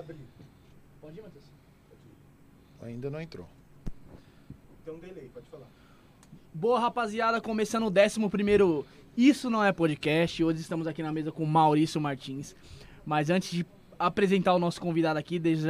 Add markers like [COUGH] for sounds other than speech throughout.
abrir. Pode ir, Matheus. Ainda não entrou. Tem um delay, pode falar. Boa, rapaziada, começando o 11 Isso Não É Podcast. Hoje estamos aqui na mesa com Maurício Martins. Mas antes de apresentar o nosso convidado aqui, desde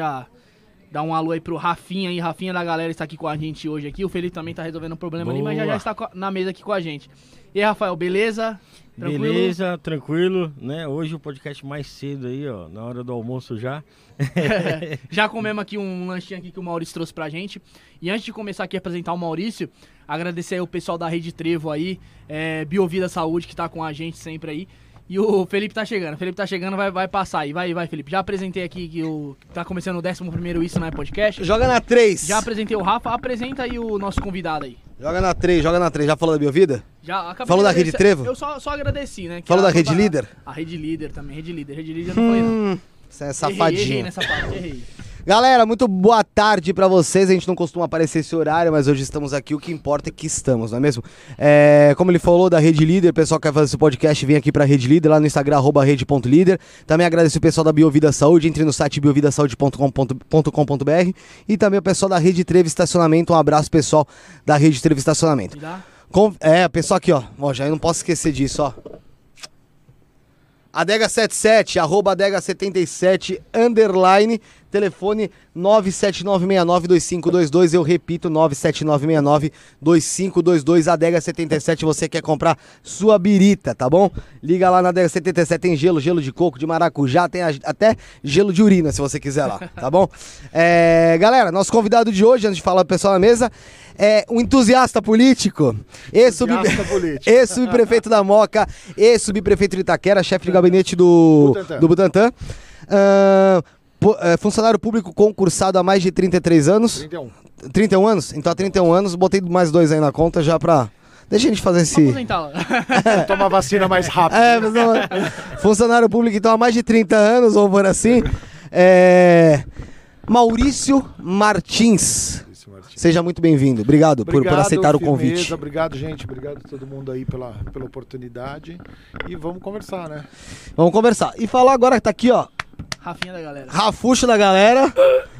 dar um alô aí pro Rafinha aí. Rafinha da galera está aqui com a gente hoje aqui. O Felipe também tá resolvendo um problema ali, mas já, já Boa. está na mesa aqui com a gente. E aí, Rafael, beleza? Tranquilo? Beleza, tranquilo, né? Hoje o podcast mais cedo aí, ó, na hora do almoço já. [LAUGHS] [LAUGHS] Já comemos aqui um lanchinho aqui que o Maurício trouxe pra gente. E antes de começar aqui a apresentar o Maurício, agradecer aí o pessoal da Rede Trevo aí, é, Biovida Saúde, que tá com a gente sempre aí. E o Felipe tá chegando. O Felipe tá chegando, vai, vai passar aí. Vai, vai, Felipe. Já apresentei aqui que o tá começando o 11 Isso Não é Podcast. Joga na 3. Já apresentei o Rafa, apresenta aí o nosso convidado aí. Joga na 3, joga na 3. Já falou da Biovida? Já acabei Falou da Rede Trevo? Eu só, só agradeci, né? Falou da Rede Líder? A Rede Líder também, Rede Líder. Rede Líder eu não falei não. Hum, você é Errei, safadinho. errei nessa parte, errei. Galera, muito boa tarde pra vocês. A gente não costuma aparecer esse horário, mas hoje estamos aqui. O que importa é que estamos, não é mesmo? É, como ele falou da Rede Líder, o pessoal que quer fazer esse podcast, vem aqui pra Rede Líder, lá no Instagram, arroba rede.líder. Também agradeço o pessoal da Biovida Saúde, entre no site biovidasaude.com.br e também o pessoal da Rede Trevo Estacionamento. Um abraço, pessoal da Rede Trevo Estacionamento. Com- é, pessoal aqui, ó. Ó, já eu não posso esquecer disso, ó. Adega77, arroba adega77, underline, telefone 979692522, eu repito, 979692522, Adega77, você quer comprar sua birita, tá bom? Liga lá na Adega77, tem gelo, gelo de coco, de maracujá, tem até gelo de urina, se você quiser lá, tá bom? É, galera, nosso convidado de hoje, antes de falar pro pessoal na mesa, é um entusiasta político, [LAUGHS] ex-subprefeito da Moca, ex-subprefeito de Itaquera, chefe de gabinete do Butantan. do Butantan. É, funcionário público concursado há mais de 33 anos. 31. 31 anos? Então há 31 anos, botei mais dois aí na conta já pra. Deixa a gente fazer esse. Aposentar lá. [LAUGHS] Toma a vacina mais rápido. É, mas não- funcionário público então há mais de 30 anos, vamos por assim. É, Maurício Martins. Seja muito bem-vindo. Obrigado, por, por Obrigado, aceitar o firmeza, convite. Obrigado, gente. Obrigado a todo mundo aí pela, pela oportunidade. E vamos conversar, né? Vamos conversar. E falar agora que tá aqui, ó. Rafinha da galera. Rafuxo da galera.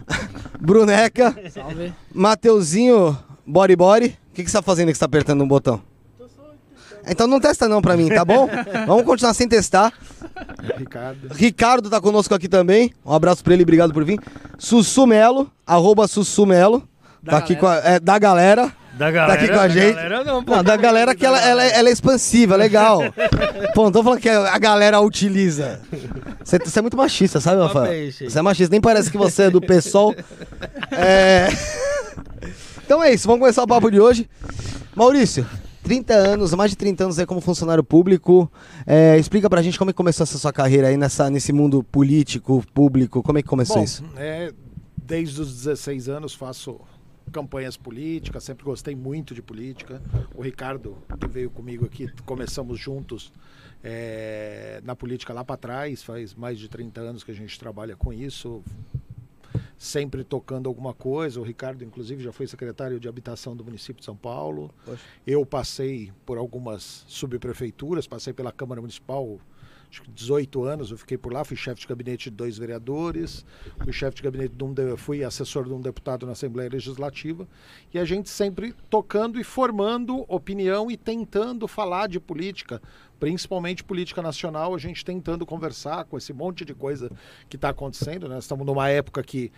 [LAUGHS] Bruneca. Salve. Mateuzinho Body Body. O que, que você tá fazendo que você tá apertando um botão? Então não testa não pra mim, tá bom? [LAUGHS] Vamos continuar sem testar. Ricardo. Ricardo tá conosco aqui também. Um abraço pra ele, obrigado por vir. Sussu Melo, arroba Sussu Melo. Da Tá aqui com a, é, da galera. Da galera, aqui com a da gente. galera não, pô. Não, da galera que ela, ela, é- ela é expansiva, legal. [LAUGHS] Pô, não tô falando que a galera a utiliza. Você, você é muito machista, sabe, Rafael? Você é machista, nem parece que você é do PSOL. [LAUGHS] É... Então é isso, vamos começar o papo de hoje. Maurício, 30 anos, mais de 30 anos aí como funcionário público. É, explica pra gente como é que começou essa sua carreira aí nessa, nesse mundo político, público. Como é que começou Bom, isso? é, desde os 16 anos faço campanhas políticas, sempre gostei muito de política. O Ricardo, que veio comigo aqui, começamos juntos é, na política lá para trás, faz mais de 30 anos que a gente trabalha com isso. Sempre tocando alguma coisa. O Ricardo, inclusive, já foi secretário de habitação do município de São Paulo. Poxa. Eu passei por algumas subprefeituras, passei pela Câmara Municipal, acho que 18 anos, eu fiquei por lá, fui chefe de gabinete de dois vereadores, fui chefe de gabinete de um, fui assessor de um deputado na Assembleia Legislativa, e a gente sempre tocando e formando opinião e tentando falar de política, principalmente política nacional, a gente tentando conversar com esse monte de coisa que está acontecendo, né? Estamos numa época que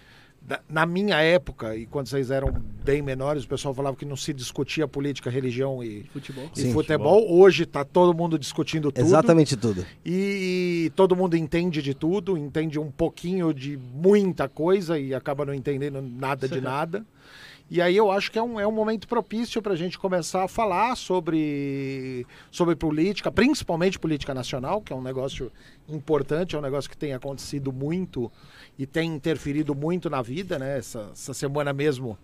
na minha época, e quando vocês eram bem menores, o pessoal falava que não se discutia política, religião e, Futebol. e Sim, futebol. Hoje está todo mundo discutindo tudo. Exatamente tudo. E todo mundo entende de tudo, entende um pouquinho de muita coisa e acaba não entendendo nada de nada. E aí eu acho que é um, é um momento propício para a gente começar a falar sobre, sobre política, principalmente política nacional, que é um negócio importante, é um negócio que tem acontecido muito e tem interferido muito na vida, né? Essa, essa semana mesmo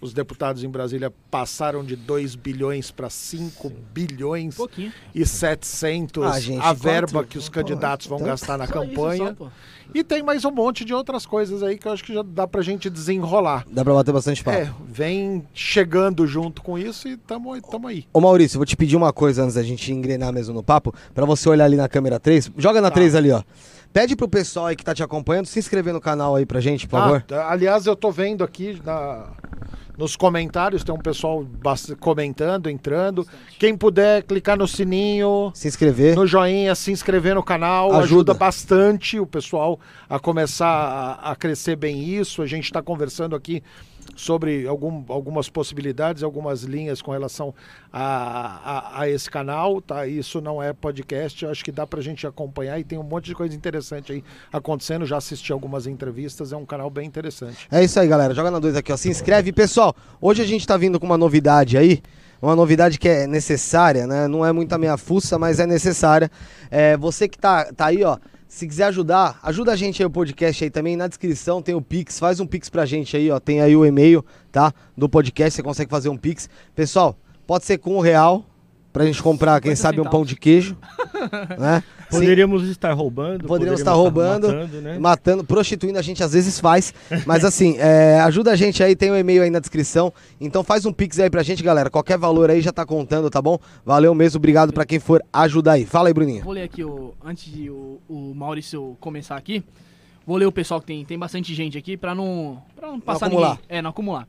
os deputados em Brasília passaram de 2 bilhões para 5 bilhões pouquinho. e 700 Ah, gente, a verba quanto? que os candidatos vão Então, gastar na Só isso, campanha. só, e tem mais um monte de outras coisas aí que eu acho que já dá pra gente desenrolar. Dá pra bater bastante papo. É, vem chegando junto com isso e tamo, tamo aí. Ô Maurício, eu vou te pedir uma coisa antes da gente engrenar mesmo no papo, pra você olhar ali na câmera 3. Joga na 3 ali, ó. Pede pro pessoal aí que tá te acompanhando se inscrever no canal aí pra gente, por favor. Ah, tá. aliás, eu tô vendo aqui na, nos comentários, tem um pessoal comentando, entrando. Quem puder clicar no sininho, Se inscrever. no joinha, se inscrever no canal, Ajuda. ajuda, bastante o pessoal a começar a, a crescer bem isso. A gente está conversando aqui sobre algum, algumas possibilidades, algumas linhas com relação a, a, a esse canal, tá? Isso não é podcast, eu acho que dá pra gente acompanhar e tem um monte de coisa interessante aí acontecendo. Já assisti algumas entrevistas, é um canal bem interessante. É isso aí, galera. Joga na 2 aqui, ó. Se inscreve. Pessoal, hoje a gente tá vindo com uma novidade aí. Uma novidade que é necessária, né? Não é muita meia fuça, mas é necessária. É, você que tá, tá aí, ó. Se quiser ajudar, ajuda a gente aí o podcast aí também. Na descrição tem o Pix. Faz um Pix pra gente aí, ó. Tem aí o e-mail, tá? Do podcast. Você consegue fazer um Pix. Pessoal, pode ser com um real. Pra gente comprar, quem 50 sabe, um centavos. pão de queijo. [LAUGHS] né? Sim. Poderíamos estar roubando. Poderíamos estar roubando, matando, né? matando, prostituindo, a gente às vezes faz. Mas [LAUGHS] assim, é, ajuda a gente aí, tem o e-mail aí na descrição. Então faz um pix aí pra gente, galera. Qualquer valor aí já tá contando, tá bom? Valeu mesmo, obrigado pra quem for ajudar aí. Fala aí, Bruninho. Vou ler aqui, o, antes de o, o Maurício começar aqui, vou ler o pessoal que tem, tem bastante gente aqui pra não, pra não passar acumular. ninguém. É, não acumular.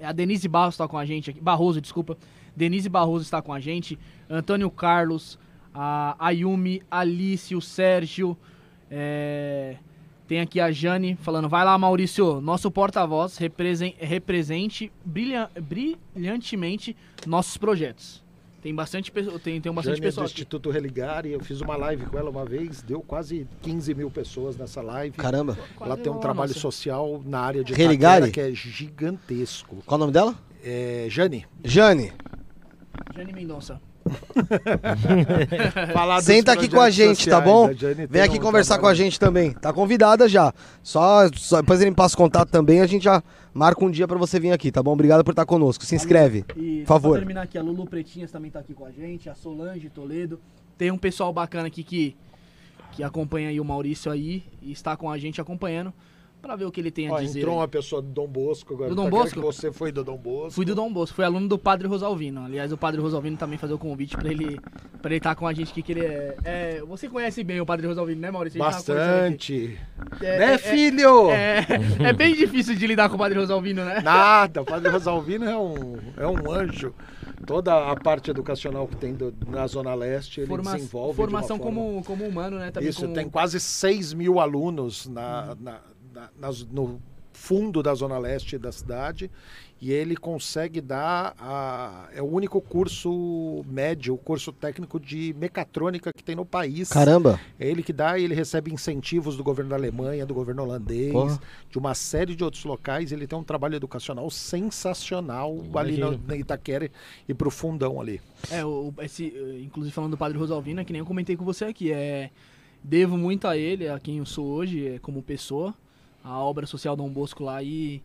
É, A Denise Barros tá com a gente aqui. Barroso, desculpa. Denise Barroso está com a gente. Antônio Carlos, a Ayumi, Alice, o Sérgio. é, Tem aqui a Jane falando, vai lá Maurício, nosso porta-voz represen- represente brilha- brilhantemente nossos projetos. Tem bastante, tem, tem bastante Jânia do pessoas aqui. Instituto Religare, eu fiz uma live com ela uma vez, deu quase 15 mil pessoas nessa live. Caramba. Ela Quase tem um trabalho nossa. social na área de Religare? Itaquera que é gigantesco. Qual o nome dela? É, Jane, Jane, Jane Mendonça. [LAUGHS] senta aqui com a gente, tá sociais. bom? A Jane Vem aqui um conversar com a trabalho- gente também. Tá convidada já. Só, só- depois ele me passa o contato também, a gente já marca um dia pra você vir aqui, tá bom? Obrigado por estar conosco. Se inscreve. E Por favor. Pra terminar aqui, a Lulu Pretinhas também tá aqui com a gente, a Solange Toledo. Tem um pessoal bacana aqui que, que acompanha aí o Maurício aí e está com a gente acompanhando pra ver o que ele tem a Ó, dizer. entrou aí. uma pessoa do Dom Bosco agora. Do Dom tá Bosco? que Você foi do Dom Bosco. Fui do Dom Bosco, fui aluno do Padre Rosalvino. Aliás, o Padre Rosalvino também fazer o convite pra ele para ele estar com a gente aqui, que ele é, é- Você conhece bem o Padre Rosalvino, né, Maurício? Bastante. É, né, é- filho? É, é bem difícil de lidar com o Padre Rosalvino, né? Nada, o Padre Rosalvino é um, é um anjo. Toda a parte educacional que tem do- na Zona Leste, ele Forma- desenvolve. formação de forma... como, como humano, né? Também Isso, como- tem quase 6 mil alunos na, na- na- nas- no fundo da Zona Leste da cidade e ele consegue dar a, é o único curso médio, o curso técnico de mecatrônica que tem no país. Caramba. É ele que dá e ele recebe incentivos do governo da Alemanha, do governo holandês, Porra. de uma série de outros locais. Ele tem um trabalho educacional sensacional ali no, Imagino. na Itaquera e pro fundão ali. É, o, esse, inclusive falando do Padre Rosalvino, que nem eu comentei com você aqui, é, devo muito a ele, a quem eu sou hoje, é, como pessoa, a obra social Dom Bosco lá e,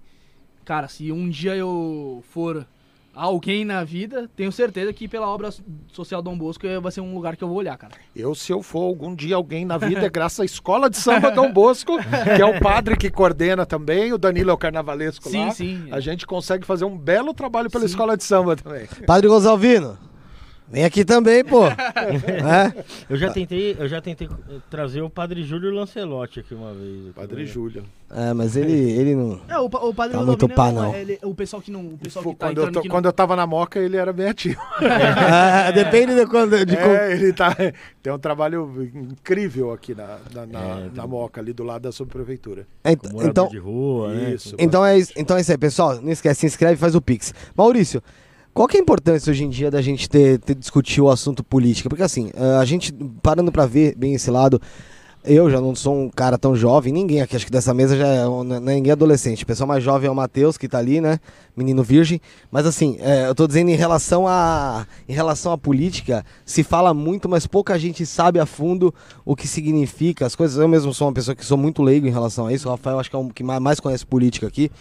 cara, se um dia eu for alguém na vida, tenho certeza que pela obra social Dom Bosco vai ser um lugar que eu vou olhar, cara. Eu, se eu for algum dia alguém na vida, é graças à Escola de Samba Dom Bosco, que é o padre que coordena também, o Danilo é o carnavalesco Sim, lá. sim. A gente consegue fazer um belo trabalho pela Sim. Escola de Samba também. Padre Rosalvino, vem aqui também, pô. [LAUGHS] é? Eu já tentei, eu já tentei eh, trazer o Padre Júlio Lancelotti aqui uma vez. aqui, Padre né? Júlio. É, mas ele, ele não. É, o, o Padre Tá muito é pá, não. ele- o pessoal que não, o pessoal que tá quando, eu tô- aqui no- quando eu tava na Moca, ele era bem ativo. É, [LAUGHS] depende de quando. De como- É, ele tá, [LAUGHS] tem um trabalho incrível aqui na, na, na, É, na Moca, ali do lado da subprefeitura. Então, de rua, né? Isso. Com- então, é isso, então é isso aí, pessoal. Não esquece, se inscreve e faz o Pix. Maurício, qual que é a importância hoje em dia da gente ter, ter discutir o assunto política? Porque assim, a gente, parando pra ver bem esse lado, eu já não sou um cara tão jovem, ninguém aqui, acho que dessa mesa já é, não é ninguém adolescente. O pessoal mais jovem é o Matheus, que tá ali, né? Menino virgem. Mas assim, eh, eu tô dizendo em relação a. Em relação à política, se fala muito, mas pouca gente sabe a fundo o que significa as coisas. Eu mesmo sou uma pessoa que sou muito leigo em relação a isso. O Rafael acho que é o que mais conhece política aqui.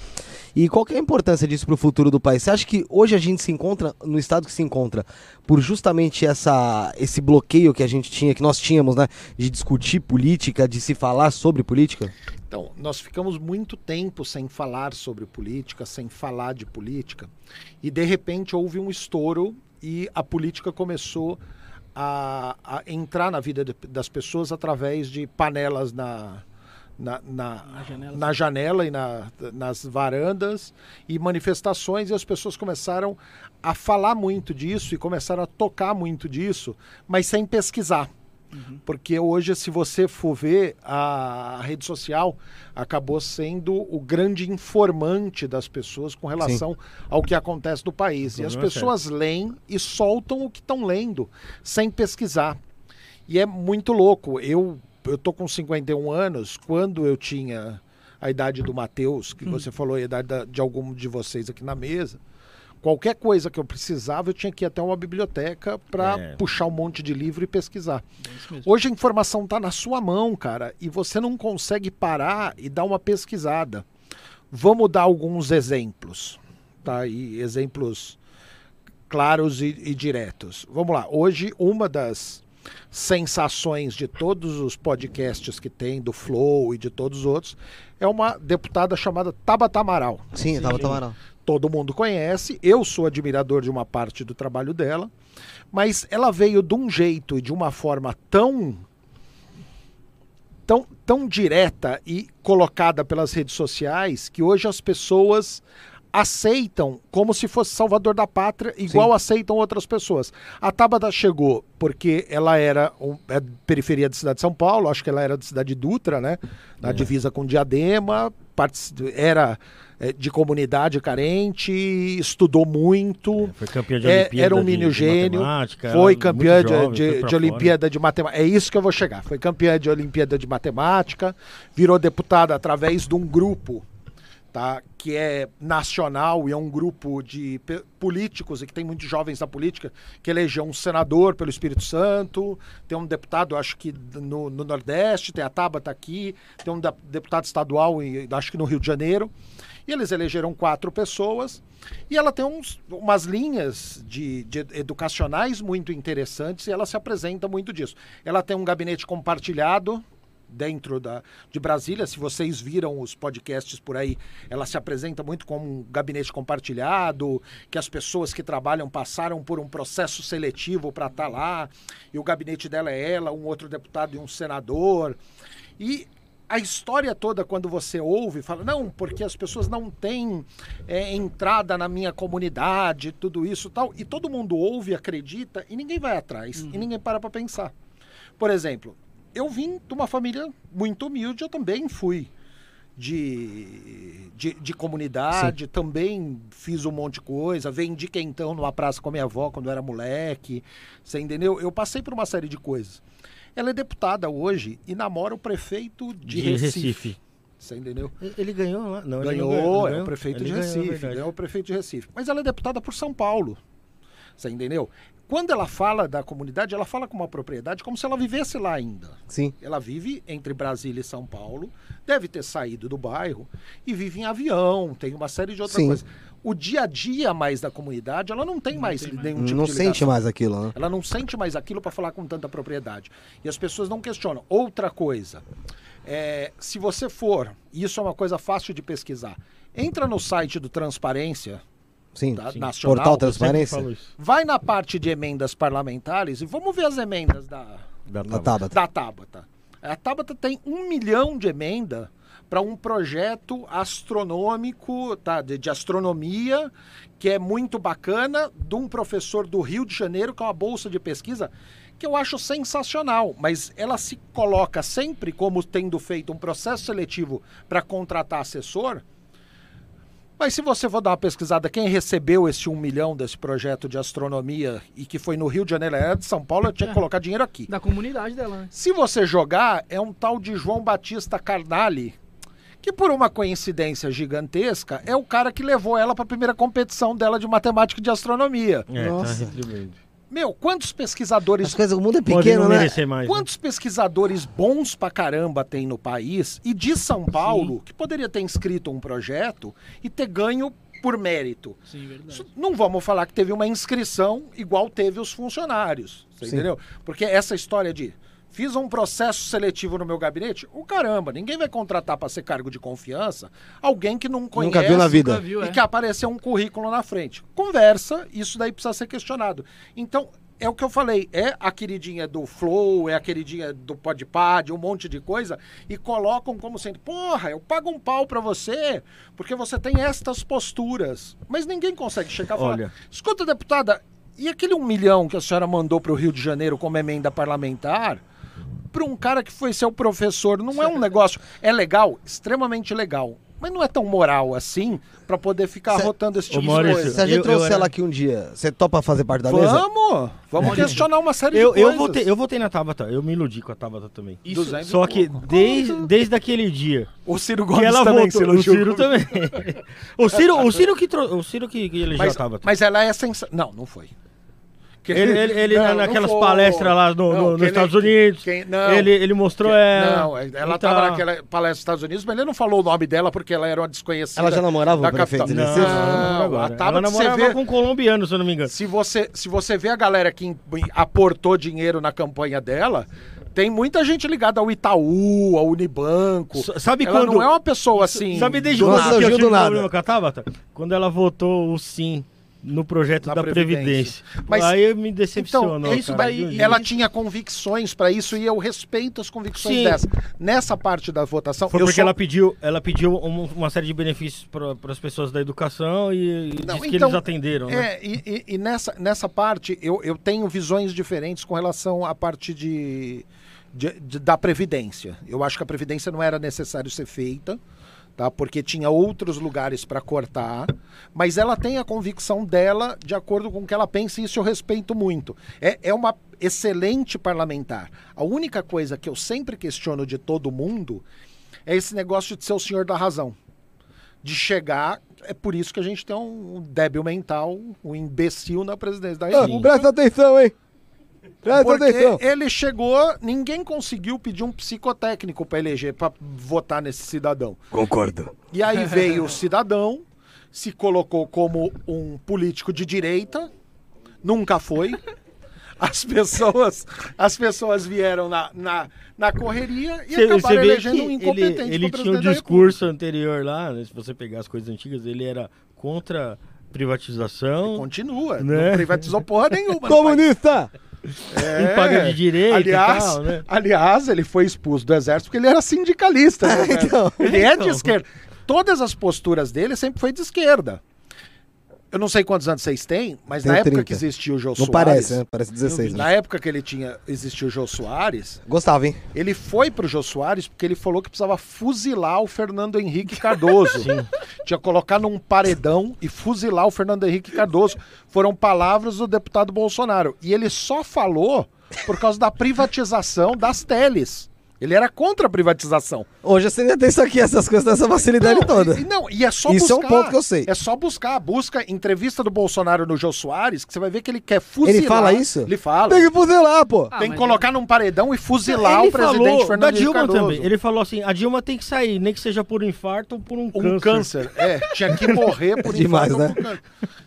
E qual que é a importância disso para o futuro do país? Você acha que hoje a gente se encontra no estado que se encontra por justamente essa, esse bloqueio que a gente tinha, que nós tínhamos, né, de discutir política, de se falar sobre política? Então, nós ficamos muito tempo sem falar sobre política, sem falar de política, e de repente houve um estouro e a política começou a, a entrar na vida de- das pessoas através de panelas na, na, na, Na janela. na janela e na- nas varandas e manifestações, e as pessoas começaram a falar muito disso e começaram a tocar muito disso, mas sem pesquisar. Porque hoje, se você for ver, a rede social acabou sendo o grande informante das pessoas com relação ao que acontece no país. O E as problema é pessoas leem e soltam o que estão lendo, sem pesquisar. E é muito louco. Eu, eu tô com 51 anos. Quando eu tinha a idade do Matheus, que você falou, a idade da- de algum de vocês aqui na mesa, qualquer coisa que eu precisava, eu tinha que ir até uma biblioteca para É. puxar um monte de livro e pesquisar. É. Hoje a informação está na sua mão, cara, e você não consegue parar e dar uma pesquisada. Vamos dar alguns exemplos, tá? E exemplos claros e, e diretos. Vamos lá. Hoje uma das sensações de todos os podcasts que tem do Flow e de todos os outros é uma deputada chamada Tabata Amaral Sim, tava tomando. todo mundo conhece, eu sou admirador de uma parte do trabalho dela, mas ela veio de um jeito e de uma forma tão tão, tão direta e colocada pelas redes sociais que hoje as pessoas aceitam como se fosse salvador da pátria, igual aceitam outras pessoas. A Tabata chegou porque ela era um, é periferia da cidade de São Paulo, acho que ela era da cidade de Dutra, né? Na divisa com Diadema, era é, de comunidade carente, estudou muito. Foi campeã de É, Olimpíada era um menino gênio, foi campeã de, jovem, de- de. Olimpíada de Matemática. É isso que eu vou chegar. Foi campeã de Olimpíada de Matemática, virou deputada através de um grupo tá, que é nacional e é um grupo de políticos e que tem muitos jovens da política, que elegeu um senador pelo Espírito Santo, tem um deputado, acho que no, no Nordeste, tem a Tabata aqui, tem um deputado estadual, acho que no Rio de Janeiro. E eles elegeram quatro pessoas. E ela tem uns, umas linhas de, de educacionais muito interessantes e ela se apresenta muito disso. Ela tem um gabinete compartilhado dentro da, de Brasília. Se vocês viram os podcasts por aí, ela se apresenta muito como um gabinete compartilhado, que as pessoas que trabalham passaram por um processo seletivo para estar lá. E o gabinete dela é ela, um outro deputado e um senador. E a história toda, quando você ouve, fala, não, porque as pessoas não têm é, entrada na minha comunidade, tudo isso tal. E todo mundo ouve, acredita, e ninguém vai atrás, e ninguém para para pensar. Por exemplo, eu vim de uma família muito humilde, eu também fui de, de, de comunidade, também fiz um monte de coisa, vendi quentão numa praça com a minha avó quando eu era moleque, você entendeu? Eu passei por uma série de coisas. Ela é deputada hoje e namora o prefeito de, De Recife. Recife. Você entendeu? Ele ganhou lá? Não, ele Ganhou, não ganhou, é o prefeito Ele de ganhou, é Recife. Ganhou o prefeito de Recife. Mas ela é deputada por São Paulo. Você entendeu? Quando ela fala da comunidade, ela fala com uma propriedade como se ela vivesse lá ainda. Sim. Ela vive entre Brasília e São Paulo, deve ter saído do bairro e vive em avião, tem uma série de outras Sim. coisas. O dia a dia mais da comunidade, ela não tem mais tem mais. nenhum tipo não de sente ligação. mais aquilo, né? Ela não sente mais aquilo para falar com tanta propriedade. E as pessoas não questionam. Outra coisa, é, se você for, e isso é uma coisa fácil de pesquisar, entra no site do Transparência, Sim. tá? sim. nacional, Portal Transparência? vai na parte de emendas parlamentares e vamos ver as emendas da, Da Na Tabata. Tabata. da Tabata. A Tabata tem um milhão de emenda para um projeto astronômico, tá, de, de astronomia, que é muito bacana, de um professor do Rio de Janeiro, que é uma bolsa de pesquisa, que eu acho sensacional, mas ela se coloca sempre como tendo feito um processo seletivo para contratar assessor. Mas se você for dar uma pesquisada, quem recebeu esse um milhão desse projeto de astronomia e que foi no Rio de Janeiro, era de São Paulo, eu tinha que É. colocar dinheiro aqui. Da comunidade dela, né? Se você jogar, é um tal de João Batista Carnali, que por uma coincidência gigantesca, é o cara que levou ela para a primeira competição dela de matemática e de astronomia. É, Nossa. tá. Meu, quantos pesquisadores As coisas, o mundo é pequeno, né? mais. né? Quantos pesquisadores bons pra caramba tem no país e de São Paulo que poderia ter inscrito um projeto e ter ganho por mérito? Sim, verdade. Isso- Não vamos falar que teve uma inscrição igual teve os funcionários, você Sim. entendeu? Porque essa história de fiz um processo seletivo no meu gabinete, o caramba, ninguém vai contratar para ser cargo de confiança alguém que não conhece Nunca viu na vida. E é. que apareceu um currículo na frente. Conversa, isso daí precisa ser questionado. Então, é o que eu falei, é a queridinha do Flow, é a queridinha do Podpah, de um monte de coisa, e colocam como sendo, porra, eu pago um pau pra você, porque você tem estas posturas. Mas ninguém consegue chegar e falar, Olha. escuta, deputada, e aquele um milhão que a senhora mandou pro Rio de Janeiro como emenda parlamentar, para um cara que foi seu professor, não é um negócio, é legal, extremamente legal, mas não é tão moral assim pra poder ficar Cê- rotando esse Ô, tipo de Maurício, coisa. Se a gente Eu- eu trouxer era- ela aqui um dia, você topa fazer parte da mesa? Vamos, vamos questionar uma série Eu, de eu, coisas. votei, eu votei na Tabata, eu me iludi com a Tabata também. Isso, 200 Só que pouco. desde, desde aquele dia O Ciro Gomes ela também se votou, o Ciro também. [LAUGHS] o Ciro, o Ciro que trou- o Ciro que, que elegeu Mas, a Tabata. mas ela é sensacional. Não, não foi. Que- Ele, ele, ele Não, na- não naquelas foi. palestras lá no- Não, no- que nos ele- Estados Unidos, quem- não. ele, ele mostrou é. Não, ela então- estava naquela palestra dos Estados Unidos, mas ele não falou o nome dela porque ela era uma desconhecida. Ela já namorava o da prefeito capital. de? Não, Não, não, Ela namorava vê- com um colombiano, se eu não me engano. Se você, se você vê a galera que aportou dinheiro na campanha dela, tem muita gente ligada ao Itaú, ao Unibanco. S- sabe ela quando- não é uma pessoa assim. Sabe desde do quando nada. que eu Surgiu tive do nada. problema com a Tabata? Quando ela votou o sim no projeto da Previdência. Previdência. Mas- Aí me decepcionou. Então, isso cara. daí, ela tinha convicções pra isso e eu respeito as convicções Sim. dessa. Nessa parte da votação, Foi porque sou- ela pediu, ela pediu um- uma série de benefícios para as pessoas da educação e, e Não, disse que então, eles atenderam, né? É, e, e- e nessa, nessa parte eu, eu tenho visões diferentes com relação à parte de, de- de- da Previdência. Eu acho que a Previdência não era necessário ser feita, tá? porque tinha outros lugares para cortar, mas ela tem a convicção dela de acordo com o que ela pensa e isso eu respeito muito. É, é uma excelente parlamentar. A única coisa que eu sempre questiono de todo mundo é esse negócio de ser o senhor da razão de chegar. É por isso que a gente tem um débil mental, um imbecil na presidência da Ah, República. presta atenção, hein? Presta Porque atenção. ele chegou, ninguém conseguiu pedir um psicotécnico para eleger, para votar nesse cidadão. Concordo. E aí veio o cidadão, se colocou como um político de direita, nunca foi. As pessoas, as pessoas vieram na, na, na correria e Você, acabaram que elegendo um ele, incompetente ele pra tinha um discurso anterior lá, né, se você pegar as coisas antigas, ele era contra privatização, Continua, Né? não privatizou porra nenhuma. [LAUGHS] Comunista! É. em paga de direito aliás, e tal, né? aliás, ele foi expulso do exército porque ele era sindicalista. né? [LAUGHS] Então. ele é de Então. esquerda. Todas as posturas dele sempre foi de esquerda. Eu não sei quantos anos vocês têm, mas Tenho na época 30. que existia o Jô Não Soares. parece, né? Parece 16, Na né? época que ele tinha existiu o Jô Soares, Gostava, hein? ele foi pro Jô Soares porque ele falou que precisava fuzilar o Fernando Henrique Cardoso. [LAUGHS] Tinha que colocar num paredão e fuzilar o Fernando Henrique Cardoso. Foram palavras do deputado Bolsonaro. E ele só falou por causa da privatização das teles. Ele era contra a privatização. Hoje você ainda tem isso aqui, essas coisas, essa facilidade Não, toda. E, não, e é só Isso é um buscar. ponto que eu sei. É só buscar. Busca entrevista do Bolsonaro no Jô Soares, que você vai ver que ele quer fuzilar. Ele fala isso? Ele fala. Tem que fuzilar, pô. Ah, Tem que colocar num paredão e fuzilar ele o presidente falou Fernando da Dilma Cardoso. também. Ele falou assim: a Dilma tem que sair, nem que seja por infarto ou por um, Um câncer. É, tinha que morrer por [LAUGHS] Demais, infarto ou né? por câncer.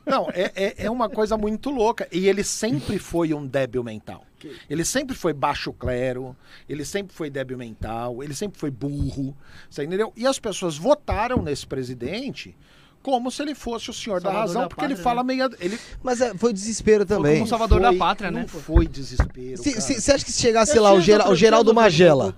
Não, é, é, é uma coisa muito louca. E ele sempre foi um débil mental. Ele sempre foi baixo clero, ele sempre foi débil mental, ele sempre foi burro. Você entendeu? E as pessoas votaram nesse presidente como se ele fosse o senhor da Salvador razão, da porque ele pátria, fala meia. Ele Mas é, foi desespero também. como salvador da foi- pátria, não né, pô? foi desespero. Se- cara. se- Você acha que se chegasse Eu lá o, outro- o Geraldo Magela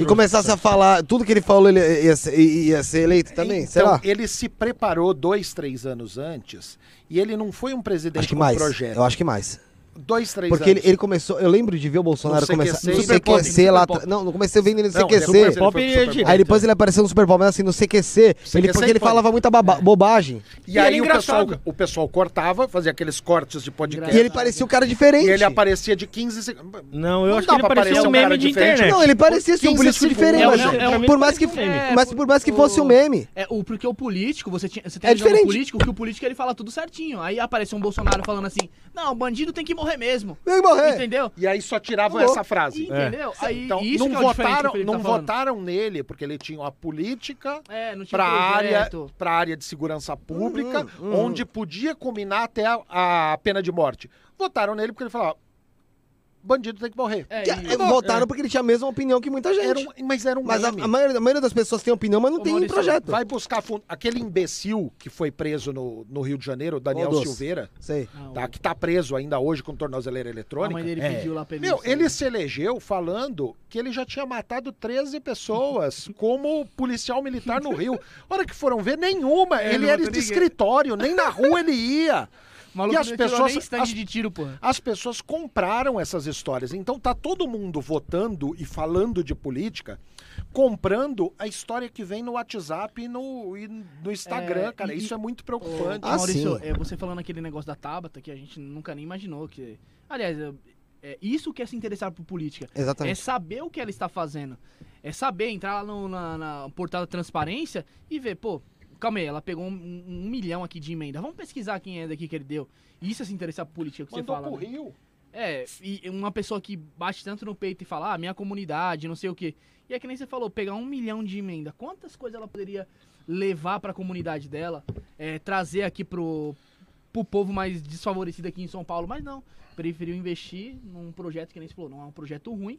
e começasse a falar tudo que ele falou, ele ia ser, ia ser eleito também? Então, Será? ele se preparou dois, três anos antes e ele não foi um presidente Acho que com mais. projeto. Eu acho que mais. Dois, três Porque ele, anos. ele começou. Eu lembro de ver o Bolsonaro No começar. CQC, No no Super Pop, CQC no lá. Atrás- Não, não comecei vendo ele no Não, CQC. ele Pop e Super. Pop. Aí depois ele apareceu no Super Bowl, mas assim, no CQC, ele, CQC porque ele foi. falava muita baba- bobagem. E, E era aí o pessoal, engraçado. o pessoal cortava, fazia aqueles cortes de podcast. E ele parecia um cara diferente. E ele aparecia de 15 segundos. Não, eu Não acho dá que ele pra parecia um um meme cara de diferente. internet. Não, ele parecia ser um 15 político segundos. diferente, É, mas, é, é um- por mais que, é, mas por mais que o- fosse um meme. É, o, porque o político, você, tinha, você tem É a visão do diferente. político, que o político ele fala tudo certinho. Aí aparece um Bolsonaro falando assim: não, o bandido tem que morrer mesmo. Tem que morrer. Entendeu? E aí só tiravam essa frase. Entendeu? Aí Então, isso não que é votaram, que ele não tá votaram nele, porque ele tinha uma política É, não tinha para área, pra área de segurança pública, Uhum, uhum. onde podia combinar até a, a pena de morte. Votaram nele porque ele falava: bandido tem que morrer. É, Que- e- votaram porque ele tinha a mesma opinião que muita gente. Era um- mas era um Mas a, a maioria, a maioria das pessoas tem opinião, mas não Ô, tem Maurício, projeto. Vai buscar fundo. Aquele imbecil que foi preso no, no Rio de Janeiro, o Daniel Doce. Silveira, Sei. Não, tá, que tá preso ainda hoje com tornozeleira a eletrônica. mãe dele É. pediu lá pra ele. Meu, sair. ele se elegeu falando que ele já tinha matado 13 pessoas [LAUGHS] como policial militar no Rio. Hora que foram ver, nenhuma. É, ele era de ninguém. escritório, nem na rua ele ia. Maluco e as pessoas- as- de tiro, porra. As pessoas compraram essas histórias. Então tá todo mundo votando e falando de política, comprando a história que vem no WhatsApp e no, e no Instagram, É, cara. e- Isso é muito preocupante. Ah, Maurício, sim. é, você falando aquele negócio da Tabata que a gente nunca nem imaginou que. Aliás, é, é isso que é se interessar por política. É Exatamente. saber o que ela está fazendo. É saber entrar lá no na, na portal da transparência e ver, pô, calma aí, ela pegou um, um- milhão aqui de emenda. Vamos pesquisar quem é daqui que ele deu. Isso é se interessar por política que Mandou você fala. pro né? Rio. É, e uma pessoa que bate tanto no peito e fala, ah, minha comunidade, não sei o quê. E é que nem você falou, pegar um milhão de emenda. Quantas coisas ela poderia levar pra comunidade dela, é, trazer aqui pro, pro povo mais desfavorecido aqui em São Paulo? Mas não, preferiu investir num projeto que nem você falou, não é um projeto ruim,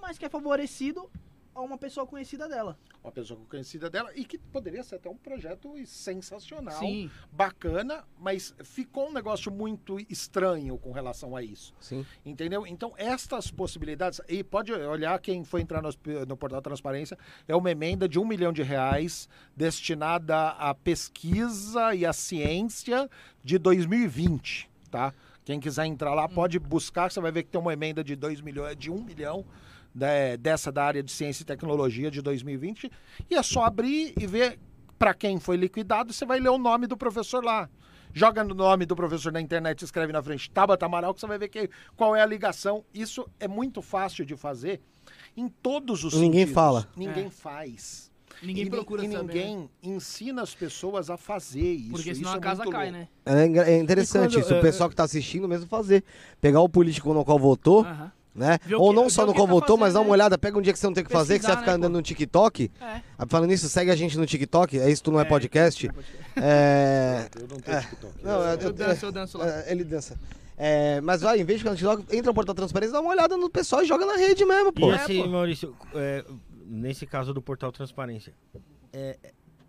mas que é favorecido a uma pessoa conhecida dela. Uma pessoa conhecida dela e que poderia ser até um projeto sensacional. Sim, bacana, mas ficou um negócio muito estranho com relação a isso. Sim. Entendeu? Então, estas possibilidades. E pode olhar quem foi entrar no, no portal Transparência, é uma emenda de um milhão de reais destinada à pesquisa e à ciência de 2020, tá? Quem quiser entrar lá pode buscar, você vai ver que tem uma emenda de 2 milhões, de 1 um milhão né, dessa da área de ciência e tecnologia de 2020. E é só abrir e ver para quem foi liquidado, você vai ler o nome do professor lá. Joga no nome do professor na internet, escreve na frente Tabata Amaral, que você vai ver que, qual é a ligação. Isso é muito fácil de fazer em todos os Ninguém sentidos. fala. Ninguém É. faz. ninguém e, procura e saber. ninguém ensina as pessoas a fazer isso. Porque senão Isso a é casa cai, louco. né? É, é interessante quando, isso, o é, pessoal que tá assistindo mesmo fazer. Pegar o político no qual votou, Aham. Né? O Ou que- não só o no que qual tá votou, mas dá uma olhada, pega um dia que você não tem o que fazer, que você vai ficar né, andando pô? no TikTok. É. Ah, Falando nisso, segue a gente no TikTok, é isso, tu não é, É, podcast. É... Eu não tenho TikTok. Não, é- Eu danço, eu danço lá. É, ele dança. É, mas vai, em vez de ficar no TikTok, entra no portal transparência, dá uma olhada no pessoal e joga na rede mesmo, pô. E É, assim, pô. Maurício, é, nesse caso do portal Transparência, é,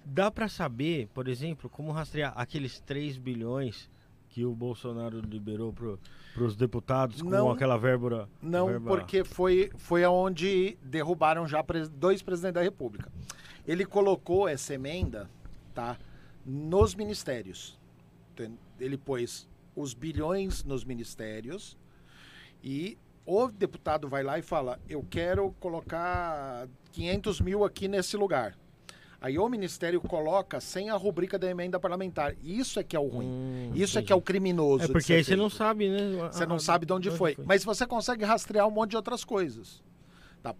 dá pra saber, por exemplo, como rastrear aqueles 3 bilhões que o Bolsonaro liberou pro, pros deputados com Não. aquela verba. Não, verba- porque foi, foi aonde derrubaram já dois presidentes da República. Ele colocou essa emenda, tá, nos ministérios. Ele pôs os bilhões nos ministérios e o deputado vai lá e fala: Eu quero colocar 500 mil aqui nesse lugar. Aí o ministério coloca sem a rubrica da emenda parlamentar. Isso é que é o ruim. Hum, Isso é entendi. que é o criminoso. É porque aí você não sabe, né? Você não sabe de onde foi. Mas você consegue rastrear um monte de outras coisas. Tá?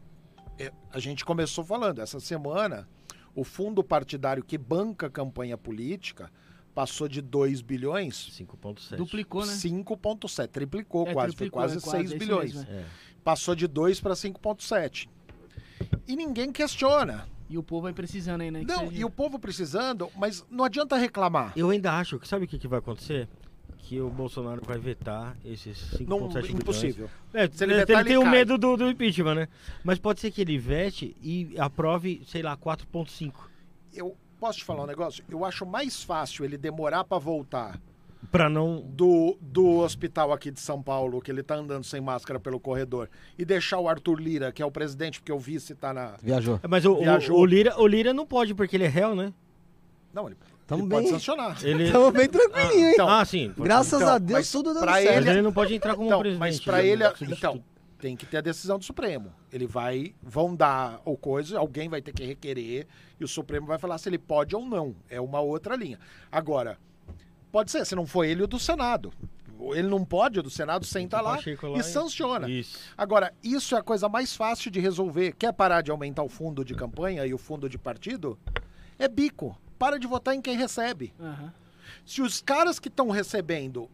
É, A gente começou falando, essa semana, o fundo partidário que banca a campanha política passou de 2 bilhões, 5.7. Duplicou, né? 5,7. Triplicou É, quase, triplicou, foi quase é quase, 6 é isso bilhões. mesmo, É. Passou de 2 para 5,7. E ninguém questiona. E o povo vai precisando aí, né? Não, seja- e o povo precisando, mas não adianta reclamar. Eu ainda acho que sabe o que, que vai acontecer? Que o Bolsonaro vai vetar esses 5.7 Não, bilhões. impossível. É, Se ele ele, vetar, ele tem o cai. medo do, do impeachment, né? Mas pode ser que ele vete e aprove, sei lá, 4.5. Eu posso te falar um negócio? Eu acho mais fácil ele demorar para voltar Pra não. do, do hospital aqui de São Paulo, que ele tá andando sem máscara pelo corredor, e deixar o Arthur Lira, que é o presidente, porque o vice tá na. Viajou. É, Mas o, o, Viajou. o Lira, o Lira não pode, porque ele é réu, né? Não, ele, Tamo ele bem. pode sancionar. Ele... Tamo bem tranquilinho, hein? Então, ah, sim. Graças então, a Deus, mas tudo dando certo. Mas ele- ele não pode entrar como Então, presidente. mas para ele. Substituto. Então, tem que ter a decisão do Supremo. Ele vai. Vão dar ou coisa, alguém vai ter que requerer, e o Supremo vai falar se ele pode ou não. É uma outra linha. Agora, pode ser, se não for ele, o do Senado. Ele não pode, o do Senado senta lá, lá e sanciona. Isso. Agora, isso é a coisa mais fácil de resolver. Quer parar de aumentar o fundo de campanha e o fundo de partido? É bico. Para de votar em quem recebe. Aham. Se os caras que estão recebendo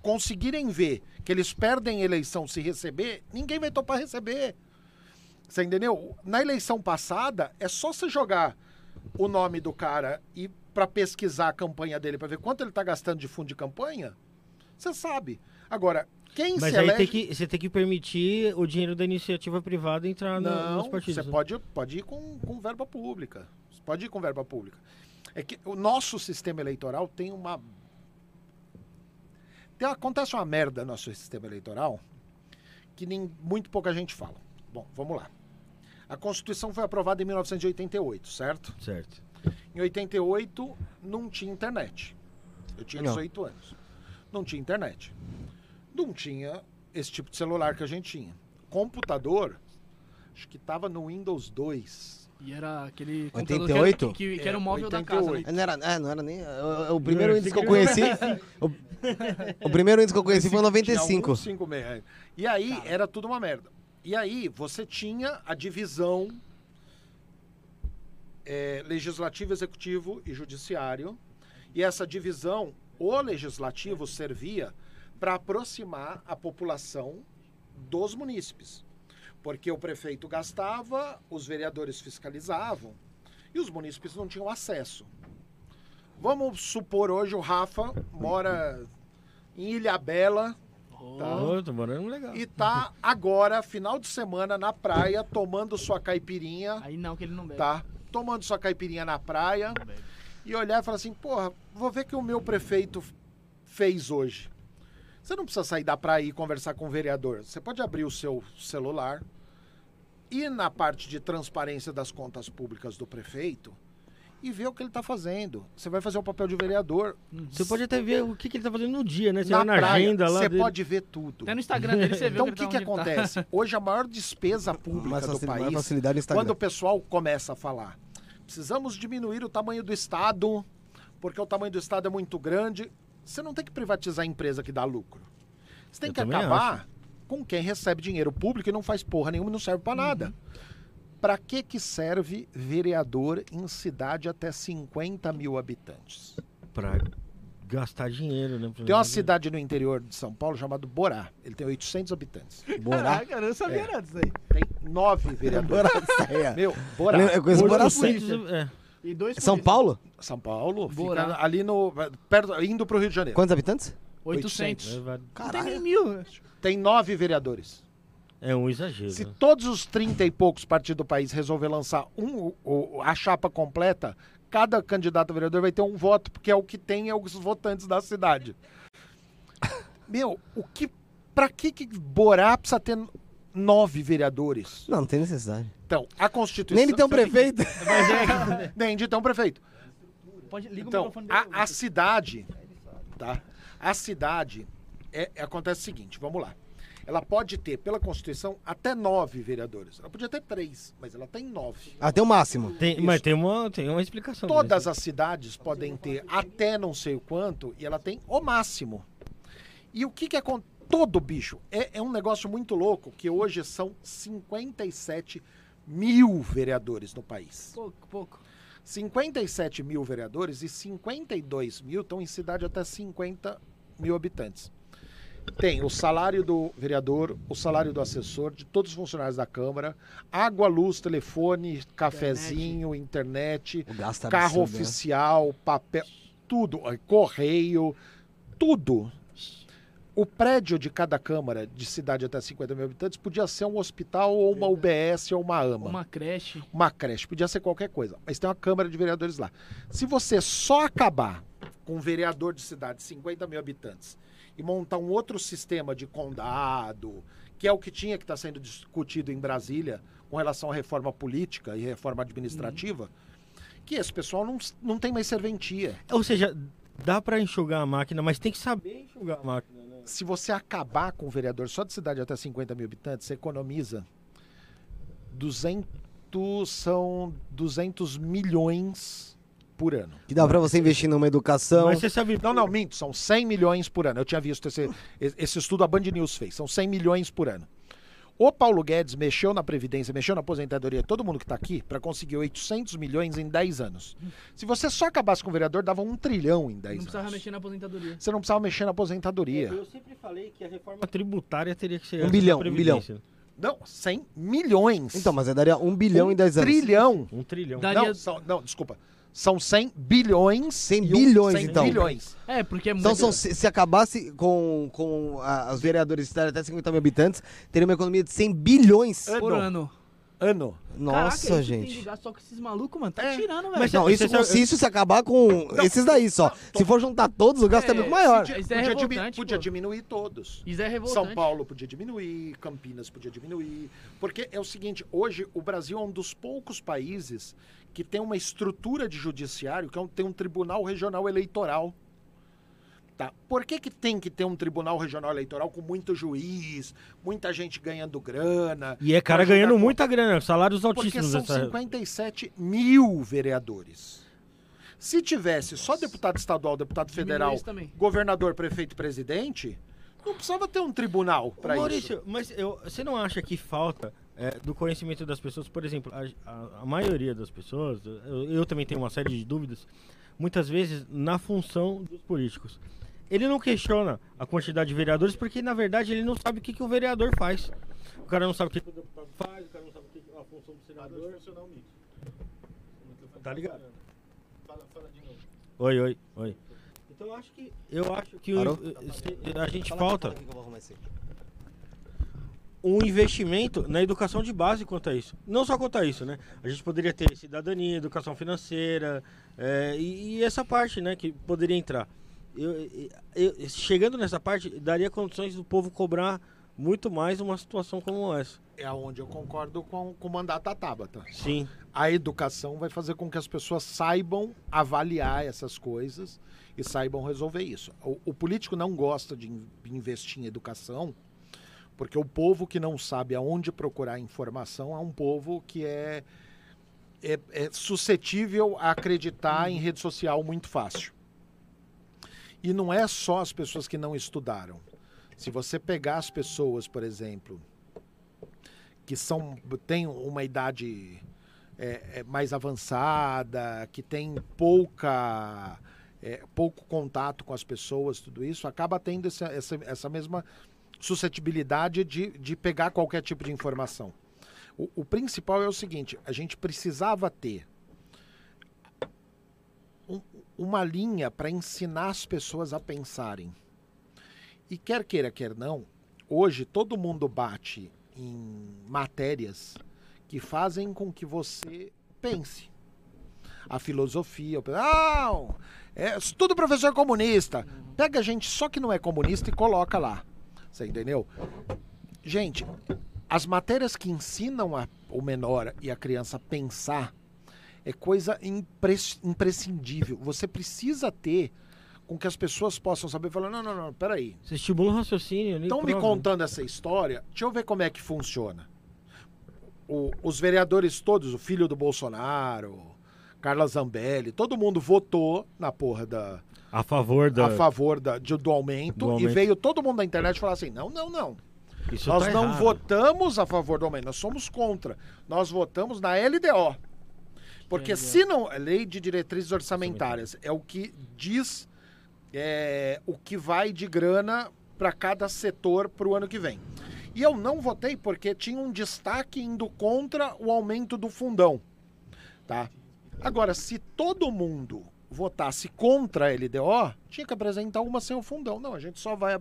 conseguirem ver que eles perdem eleição se receber, ninguém vai topar receber. Você entendeu? Na eleição passada, é só você jogar o nome do cara e para pesquisar a campanha dele, para ver quanto ele está gastando de fundo de campanha, você sabe. Agora, Quem Mas se aí elege... tem que, você tem que permitir o dinheiro da iniciativa privada entrar no- nos Não, partidos. você né? pode, pode ir com, com verba pública. Você pode ir com verba pública. É que o nosso sistema eleitoral tem uma. Tem, acontece uma merda no nosso sistema eleitoral que nem, muito pouca gente fala. Bom, vamos lá. A Constituição foi aprovada em 1988, certo? Certo. Em 88 não tinha internet. Eu tinha Não. 18 anos. Não tinha internet. Não tinha esse tipo de celular que a gente tinha. Computador, acho que tava no Windows 2. E era aquele 88? que, que, que É, era o móvel da casa, né? 88. Não era, é, não era nem. O, o primeiro Não, índice que eu conheci. [LAUGHS] o, o primeiro índice que eu conheci foi em Tinha 95. alguns cinco meia. E aí era tudo uma merda. E aí você tinha a divisão é, legislativo, executivo e judiciário. E essa divisão, o legislativo servia para aproximar a população dos munícipes. Porque o prefeito gastava, os vereadores fiscalizavam e os munícipes não tinham acesso. Vamos supor hoje o Rafa mora em Ilhabela Tá. Tô morando legal. e tá agora, final de semana, na praia, tomando sua caipirinha, Aí não, que ele não bebe. tá? Tomando sua caipirinha na praia e olhar e falar assim, porra, vou ver o que o meu prefeito fez hoje. Você não precisa sair da praia e conversar com o vereador. Você pode abrir o seu celular e na parte de transparência das contas públicas do prefeito e ver o que ele está fazendo. Você vai fazer o papel de vereador. Você pode até ver o que, que ele tá fazendo no dia, né? Você na na praia, agenda lá você dele. pode ver tudo. Até no Instagram dele você vê Então o que, tá que ele tá. acontece? Hoje a maior despesa pública Mais, do país, facilidade no Instagram. quando o pessoal começa a falar, precisamos diminuir o tamanho do Estado, porque o tamanho do Estado é muito grande, você não tem que privatizar a empresa que dá lucro. Você tem Eu que acabar com quem recebe dinheiro público e não faz porra nenhuma e não serve pra nada. Pra que que serve vereador em cidade até 50 mil habitantes? Pra gastar dinheiro, né? Tem uma cidade no interior de São Paulo chamada Borá. Ele tem 800 habitantes. Borá. Caraca, eu não sabia É. nada disso aí. Tem nove vereadores. Borá. é. Meu, Borá. Eu conheço Borá Center. é. E dois São. Paulo? São Paulo, Borá. fica ali no. Perto, indo pro Rio de Janeiro. Quantos habitantes? 800. É, vai- Não tem nem Caralho. mil. Tem nove vereadores. É um exagero. Se né? todos os 30 e poucos partidos do país resolver lançar um, o- o- a chapa completa, cada candidato a vereador vai ter um voto, porque é o que tem é os votantes da cidade. Meu, o que. Pra que, que Borá precisa ter nove vereadores? é Não, não tem necessidade. Então, a Constituição. Nem de ter um prefeito. [LAUGHS] Nem de ter um prefeito. Pode, liga o Então, microfone dele. a, a cidade, tá? A cidade, é, é- acontece o seguinte, vamos lá. Ela pode ter, pela Constituição, até nove vereadores. Ela podia ter três, mas ela tem nove. Até o máximo. Tem, mas tem uma, tem uma explicação. Todas né? as cidades podem ter até não sei o quanto, e ela tem o máximo. E o que que acontece? Todo bicho. É, é um negócio muito louco, que hoje são 57 mil vereadores no país. Pouco, pouco. 57 mil vereadores e 52 mil estão em cidade até 50 mil habitantes. Tem o salário do vereador, o salário do assessor, de todos os funcionários da Câmara, água, luz, telefone, cafezinho, internet, O gasto carro absurdo, né? oficial, papel, tudo, eh, correio, tudo. O prédio de cada Câmara de cidade até 50 mil habitantes podia ser um hospital ou uma UBS ou uma AMA Uma creche. uma creche, podia ser qualquer coisa, mas tem uma Câmara de Vereadores lá. Se você só acabar com um vereador de cidade de 50 mil habitantes e montar um outro sistema de condado, que é o que tinha que estar sendo discutido em Brasília com relação à reforma política e reforma administrativa, que esse pessoal não, não tem mais serventia. Ou seja, dá pra enxugar a máquina, mas tem que saber enxugar a máquina, né? Se você acabar com o vereador só de cidade até 50 mil habitantes, você economiza 200, são 200 milhões por ano. Que dá pra você investir numa educação. Mas você sabe. Não, não, minto, são 100 milhões por ano. Eu tinha visto esse, esse estudo, a Band News fez, são 100 milhões por ano. O Paulo Guedes mexeu na Previdência, mexeu na aposentadoria, todo mundo que está aqui, para conseguir 800 milhões em 10 anos. Se você só acabasse com o vereador, dava um trilhão em 10 Não anos. precisava mexer na aposentadoria. Você não precisava mexer na aposentadoria. Eu sempre falei que a reforma tributária teria que ser. Um bilhão, um bilhão. Não, 100 milhões. Então, mas daria um bilhão um em 10 anos. trilhão. Um trilhão. Daria- Não, são- não, desculpa. São 100 bilhões. 100 e um- bilhões, 100 então. bilhões. É, porque é muito. Então, são- se, se acabasse com, com a- os vereadores estarem até 50 mil habitantes, teria uma economia de 100 bilhões. Ano. por ano. Ano. Caraca, Nossa, Tem de gente. gasto só com esses malucos, mano. Tá É. tirando, velho. Mas Não, isso, Você- se isso se acabar com esses daí só. Se for juntar todos, o gasto é, É, muito maior. se Podia, Isso é podia dimi- podia diminuir todos. Isso é revoltante. São Paulo podia diminuir, Campinas podia diminuir. Porque é o seguinte, hoje o Brasil é um dos poucos países que tem uma estrutura de judiciário, que é um- tem um tribunal regional eleitoral. Tá. Por que, que tem que ter um tribunal regional eleitoral com muito juiz, muita gente ganhando grana? E é cara ganhando jogar muita grana, salários Porque altíssimos. são essa- 57 mil vereadores. Se tivesse só deputado estadual, deputado federal, governador, prefeito e presidente, não precisava ter um tribunal para isso. Maurício, mas eu- você não acha que falta é, do conhecimento das pessoas? Por exemplo, a, a- a maioria das pessoas, eu, eu também tenho uma série de dúvidas, muitas vezes na função dos políticos. Ele não questiona a quantidade de vereadores porque, na verdade, ele não sabe o que, que o vereador faz. O cara não sabe o que, que o deputado faz, o cara não sabe o que, que é a função do senador. Tá ligado? Oi, oi, oi. Então eu acho que eu acho que o- se- a gente Fala aqui, falta fala aqui que eu vou arrumar esse. Um investimento na educação de base quanto a isso. Não só quanto a isso, né? A gente poderia ter cidadania, educação financeira é, e, e essa parte, né, que poderia entrar. Eu, eu- chegando nessa parte, daria condições do povo cobrar muito mais uma situação como essa. É onde eu concordo com, com o mandato da Tabata. Sim. A educação vai fazer com que as pessoas saibam avaliar essas coisas e saibam resolver isso. O, o político não gosta de in- investir em educação porque o povo que não sabe aonde procurar informação é um povo que é, é, é suscetível a acreditar em rede social muito fácil. E não é só as pessoas que não estudaram. Se você pegar as pessoas, por exemplo, que são têm uma idade é, é, mais avançada, que tem pouca é, pouco contato com as pessoas, tudo isso, acaba tendo essa, essa, essa mesma suscetibilidade de, de pegar qualquer tipo de informação. O, o principal é o seguinte: a gente precisava ter um- uma linha para ensinar as pessoas a pensarem. E quer queira, quer não, hoje todo mundo bate em matérias que fazem com que você pense. A filosofia, o não, é tudo professor comunista. Pega gente só que não é comunista e coloca lá. Você entendeu? Gente, as matérias que ensinam a- o menor e a criança a pensar é coisa impres- imprescindível. Você precisa ter com que as pessoas possam saber falar, não, não, não, peraí. Você estimula o raciocínio. Estão me contando essa história, deixa eu ver como é que funciona. O- os vereadores todos, o filho do Bolsonaro, Carla Zambelli, todo mundo votou na porra da, A favor da. a favor da, de- do, aumento, Do e aumento. veio todo mundo da internet falar assim: não, não, não. Isso nós tá não errado. votamos a favor do aumento, nós somos contra. Nós votamos na LDO. Porque se não. é Lei de Diretrizes Orçamentárias é o que diz é, o que vai de grana para cada setor para o ano que vem. E eu não votei porque tinha um destaque indo contra o aumento do fundão. Tá? Agora, se todo mundo votasse contra a LDO, tinha que apresentar uma sem o fundão. Não, a gente só vai,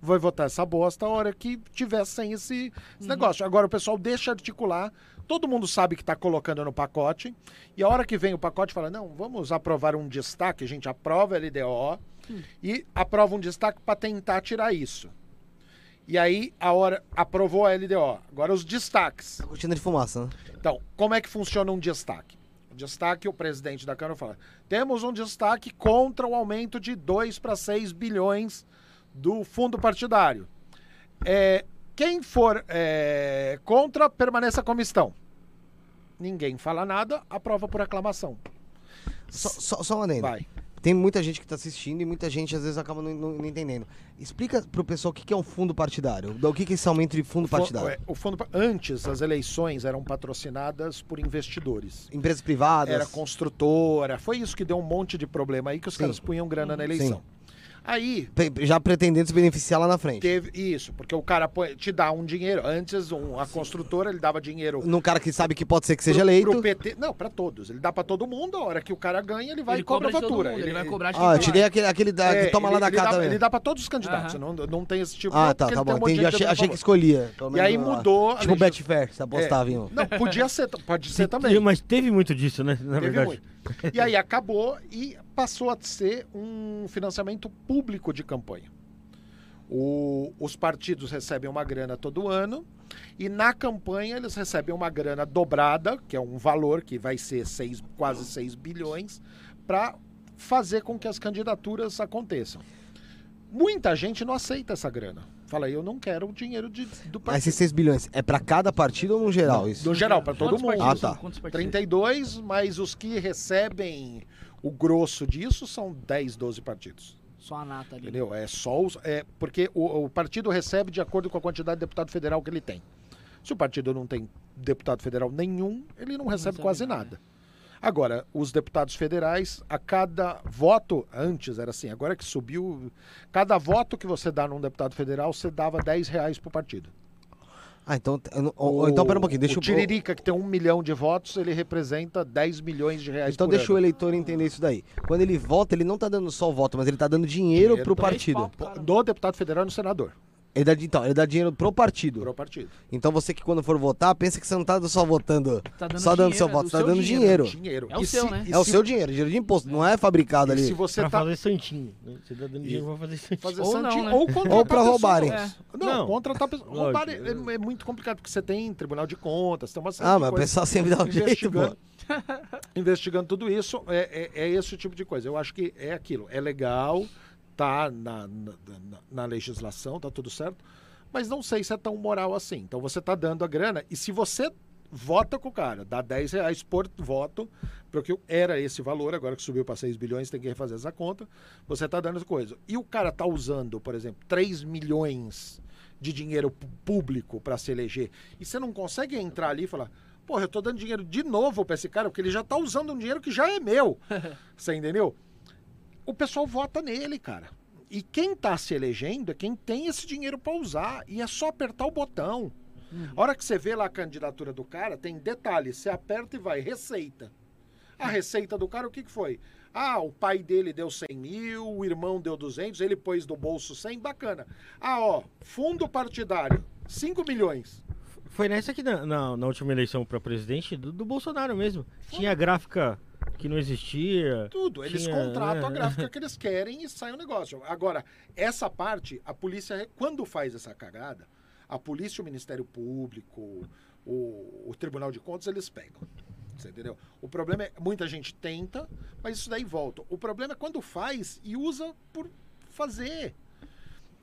vai votar essa bosta a hora que tiver sem esse, esse negócio. Agora o pessoal deixa articular, todo mundo sabe que está colocando no pacote, e a hora que vem o pacote fala, não, vamos aprovar um destaque, a gente aprova a LDO e aprova um destaque para tentar tirar isso. E aí, a hora aprovou a LDO. Agora os destaques. Cortina de fumaça, né? Então, como é que funciona um destaque? Destaque, o presidente da Câmara fala: temos um destaque contra o aumento de 2 para 6 bilhões do fundo partidário. É, quem for é, contra, permaneça como estão. Ninguém fala nada, aprova por aclamação. Só, só, só um adendo. Vai. Tem muita gente que tá assistindo e muita gente às vezes acaba não, não- não entendendo. Explica pro pessoal o que, que é um fundo partidário. O que, que é esse aumento de fundo Fu- partidário? é, O fundo, pa- antes, as eleições eram patrocinadas por investidores. Empresas privadas. Era construtora. Foi isso que deu um monte de problema aí que os Sim. caras punham grana na eleição. Aí Já pretendendo se beneficiar lá na frente. teve isso, porque o cara te dá um dinheiro. Antes, um- a construtora ele dava dinheiro Num cara que sabe que pode ser que seja pro, eleito. pro PT. Não, pra todos. Ele dá pra todo mundo. A hora que o cara ganha, ele vai ele e cobra a cobra todo fatura. mundo, ele, vai cobrar de Ah, eu dei aquele, aquele da, É, que toma ele, lá da ele casa dá, também. ele dá pra todos os candidatos. Não, não tem esse tipo Ah, tá, ele tá bom. um Entendi. Achei, a achei que escolhia. E aí mudou. a Tipo o Betfair, você apostava em um. Não, podia ser, pode ser também. Mas teve muito disso, né? Na Teve verdade. muito. E aí acabou e passou a ser um financiamento público de campanha. O- os partidos recebem uma grana todo ano e na campanha eles recebem uma grana dobrada, que é um valor que vai ser seis, quase 6 bilhões, para fazer com que as candidaturas aconteçam. Muita gente não aceita essa grana. Fala, eu não quero o dinheiro de, do Mas partido. esses 6 bilhões é pra cada partido ou no geral isso? No geral, para todo mundo. partidos Ah, tá. Quantos partidos? 32, mas os que recebem o grosso disso são 10, 12 partidos. Só a nata ali. Entendeu? É só os. É, porque o, o partido recebe de acordo com a quantidade de deputado federal que ele tem. Se o partido não tem deputado federal nenhum, ele não recebe recebe quase nada. nada. Agora, os deputados federais, a cada voto, antes era assim, agora que subiu, cada voto que você dá num deputado federal, você dava 10 reais pro partido. Ah, então. Ou, ou então, pera um pouquinho, deixa o eu. Tiririca, que tem um milhão de votos, ele representa 10 milhões de reais Então por deixa o ano. eleitor entender isso daí. Quando ele vota, ele não tá dando só o voto, mas ele tá dando dinheiro, Dinheiro pro partido. Do deputado federal e no senador. Ele dá, então, ele dá dinheiro pro partido. Pro partido. Então você que quando for votar, pensa que você não tá só votando, Tá dando só dando dinheiro, seu é voto, você tá seu dando dinheiro. dinheiro. É o E seu, se- né? É o se- seu dinheiro, dinheiro de imposto, não é fabricado E ali. se você Pra tá fazer santinho. né? Você tá dando dinheiro pra fazer santinho. fazer Ou não, santinho né? ou contratar Ou pra roubarem. É. Não, Não. contratar pessoas. Roubar é, é muito complicado, porque você tem tribunal de contas, tem uma série Ah, de mas o pessoal sempre dá um jeito, pô. investigando, investigando tudo isso. É, é, é esse tipo de coisa. Eu acho que é aquilo. É legal, tá na, na, na- legislação, tá tudo certo. Mas não sei se é tão moral assim. Então você tá dando a grana. E se você vota com o cara, dá 10 reais por voto, porque era esse valor, agora que subiu para 6 bilhões, tem que refazer essa conta, você tá dando coisa. E o cara tá usando, por exemplo, 3 milhões de dinheiro público para se eleger, e você não consegue entrar ali e falar, porra, eu tô dando dinheiro de novo para esse cara, porque ele já tá usando um dinheiro que já é meu. [LAUGHS] você entendeu? O pessoal vota nele, cara. E quem tá se elegendo é quem tem esse dinheiro para usar. E é só apertar o botão. A hora que você vê lá a candidatura do cara, tem detalhe. Você aperta e vai, receita. A receita do cara, o que, que foi? Ah, o pai dele deu 100 mil, o irmão deu 200, ele pôs do bolso 100, bacana. Ah, ó, fundo partidário, 5 milhões. Foi nessa que na, na, na última eleição pra presidente do, do Bolsonaro mesmo. Tinha gráfica que não existia. Tudo. Eles Tinha, contratam a né? gráfica que [LAUGHS] eles querem e sai o negócio. Agora, essa parte, a polícia, quando faz essa cagada, a polícia, o Ministério Público, o, o Tribunal de Contas, eles pegam. Você entendeu? O problema é, muita gente tenta, mas isso daí volta. O problema é quando faz e usa por fazer.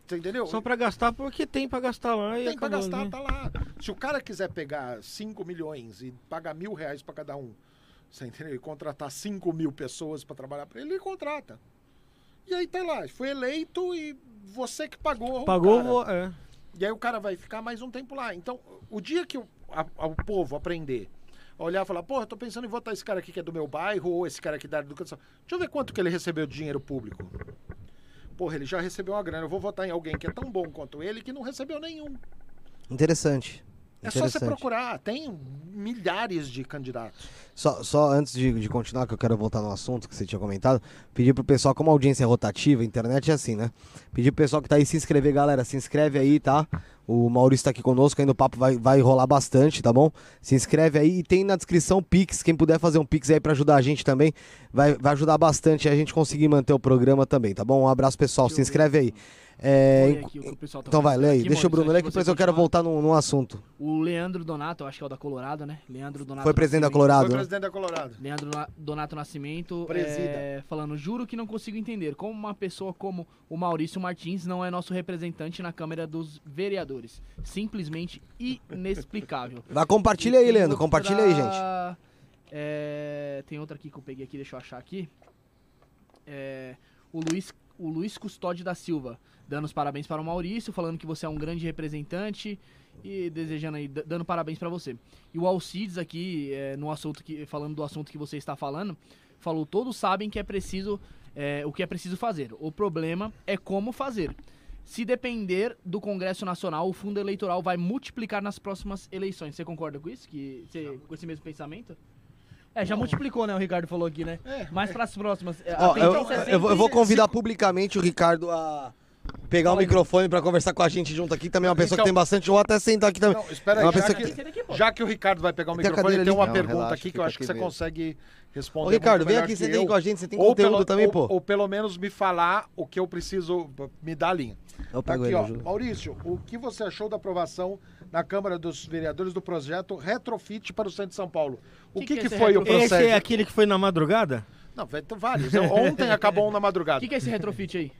Você entendeu? Só pra gastar porque tem pra gastar lá e Tem pra acabou, gastar, né? tá lá. Se o cara quiser pegar 5 milhões e pagar mil reais pra cada um, você entendeu? E contratar 5 mil pessoas pra trabalhar pra ele, ele contrata. E aí tá lá, foi eleito e você que pagou. o Pagou, é. E aí o cara vai ficar mais um tempo lá. Então, o dia que o, a- a- o povo aprender a olhar e falar, porra, eu tô pensando em votar esse cara aqui que é do meu bairro, ou esse cara aqui da educação. Deixa eu ver quanto que ele recebeu de dinheiro público. Porra, ele já recebeu uma grana. Eu vou votar em alguém que é tão bom quanto ele que não recebeu nenhum. Interessante. É só você procurar, tem milhares de candidatos. Só, só antes de, de continuar, que eu quero voltar no assunto que você tinha comentado, pedir pro pessoal, como a audiência é rotativa, a internet é assim, né? Pedir pro pessoal que tá aí se inscrever, galera, se inscreve aí, tá? O Maurício tá aqui conosco, ainda o papo vai, vai rolar bastante, tá bom? Se inscreve aí e tem na descrição Pix, quem puder fazer um Pix aí pra ajudar a gente também, vai, vai ajudar bastante a gente conseguir manter o programa também, tá bom? Um abraço, pessoal, se inscreve aí. É, aqui o que o pessoal tá então vai, lê aí, aqui, deixa o Bruno ler que depois eu quero voltar num, num assunto. O Leandro Donato, eu acho que é o da Colorado, né? Leandro Donato. Foi presidente da. Colorado, Foi né? presidente da Colorado. Leandro Na- Donato Nascimento Presida. é, falando, juro que não consigo entender como uma pessoa como o Maurício Martins não é nosso representante na Câmara dos Vereadores. Simplesmente inexplicável. [LAUGHS] Vai, compartilha aí, Leandro, outra- compartilha aí, gente. é, tem outra aqui que eu peguei aqui, deixa eu achar aqui. É, o Luiz, o Luiz Custódio da Silva, dando os parabéns para o Maurício, falando que você é um grande representante e desejando aí, dando parabéns para você. E o Alcides aqui, é, no assunto que, falando do assunto que você está falando, falou: todos sabem que é preciso é, o que é preciso fazer. O problema é como fazer. Se depender do Congresso Nacional, o fundo eleitoral vai multiplicar nas próximas eleições. Você concorda com isso? Que, você- com esse mesmo pensamento? É, já multiplicou, né? O Ricardo falou aqui, né? É, Mas para as próximas. Ó, eu, tendência é eu vou- eu vou sempre- convidar publicamente o Ricardo a pegar o Fala aí. microfone pra conversar com a gente junto aqui. Também é uma pessoa Então- que tem bastante. Ou até sentar aqui também. Não, espera É uma aí, já pessoa que, Tem que já que o Ricardo vai pegar o Tem microfone, tem uma. Não, pergunta relaxa, aqui que eu acho que você mesmo. consegue responder Ô, Ricardo, vem aqui, aí eu. com a gente. Você tem Ou conteúdo pelo, também, ou, pô. ou pelo menos me falar o que eu preciso, me dar a linha. Eu Tá pego aqui, ele, ó. Maurício, o que você achou da aprovação na Câmara dos Vereadores do projeto Retrofit para o Centro de São Paulo? O Que que, que é que foi o retrofit? Esse processo? é aquele que foi na madrugada? Não, vai ter vários. Ontem acabou um na O madrugada. que, que é esse retrofit aí?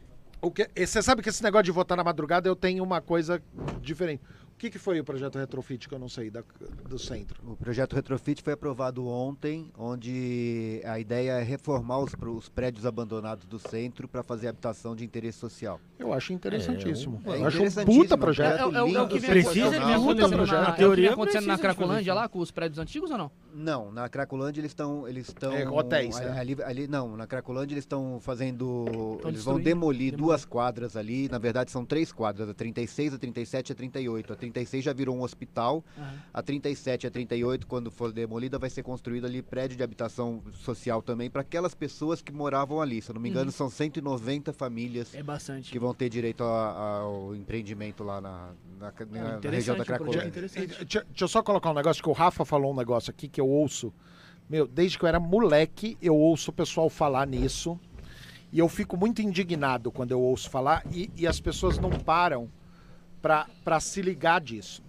O que, você sabe que esse negócio de votar na madrugada eu tenho uma coisa diferente. O que, que foi o projeto Retrofit que eu não sei da- do centro? O projeto Retrofit foi aprovado ontem, onde a ideia é reformar os, os prédios abandonados do centro para fazer habitação de interesse social. Eu acho interessantíssimo. É, eu acho um puta é projeto. É, é o- é o que vem Precisa de puta na, projeto. é Na o que teoria, vem acontecendo na Cracolândia lá, com os prédios antigos ou não? Não, na Cracolândia eles estão eles estão É, hotéis, né? ali, ali não, na Cracolândia eles estão fazendo Tão eles vão demolir demolir. duas quadras ali, na verdade são três quadras, a 36, a 37 e a 38. A 36 já virou um hospital, Aham. a 37 e a 38 quando for demolida vai ser construído ali prédio de habitação social também para aquelas pessoas que moravam ali. Se eu não me engano, Uhum. são 190 famílias É bastante. que vão ter direito a- ao empreendimento lá na, na, na- na região da. Cracolândia. interessante. Deixa, deixa eu só colocar um negócio que o Rafa falou um negócio aqui que eu ouço. Meu, desde que eu era moleque, eu ouço o pessoal falar nisso. E eu fico muito indignado quando eu ouço falar e, e as pessoas não param pra, pra se ligar disso.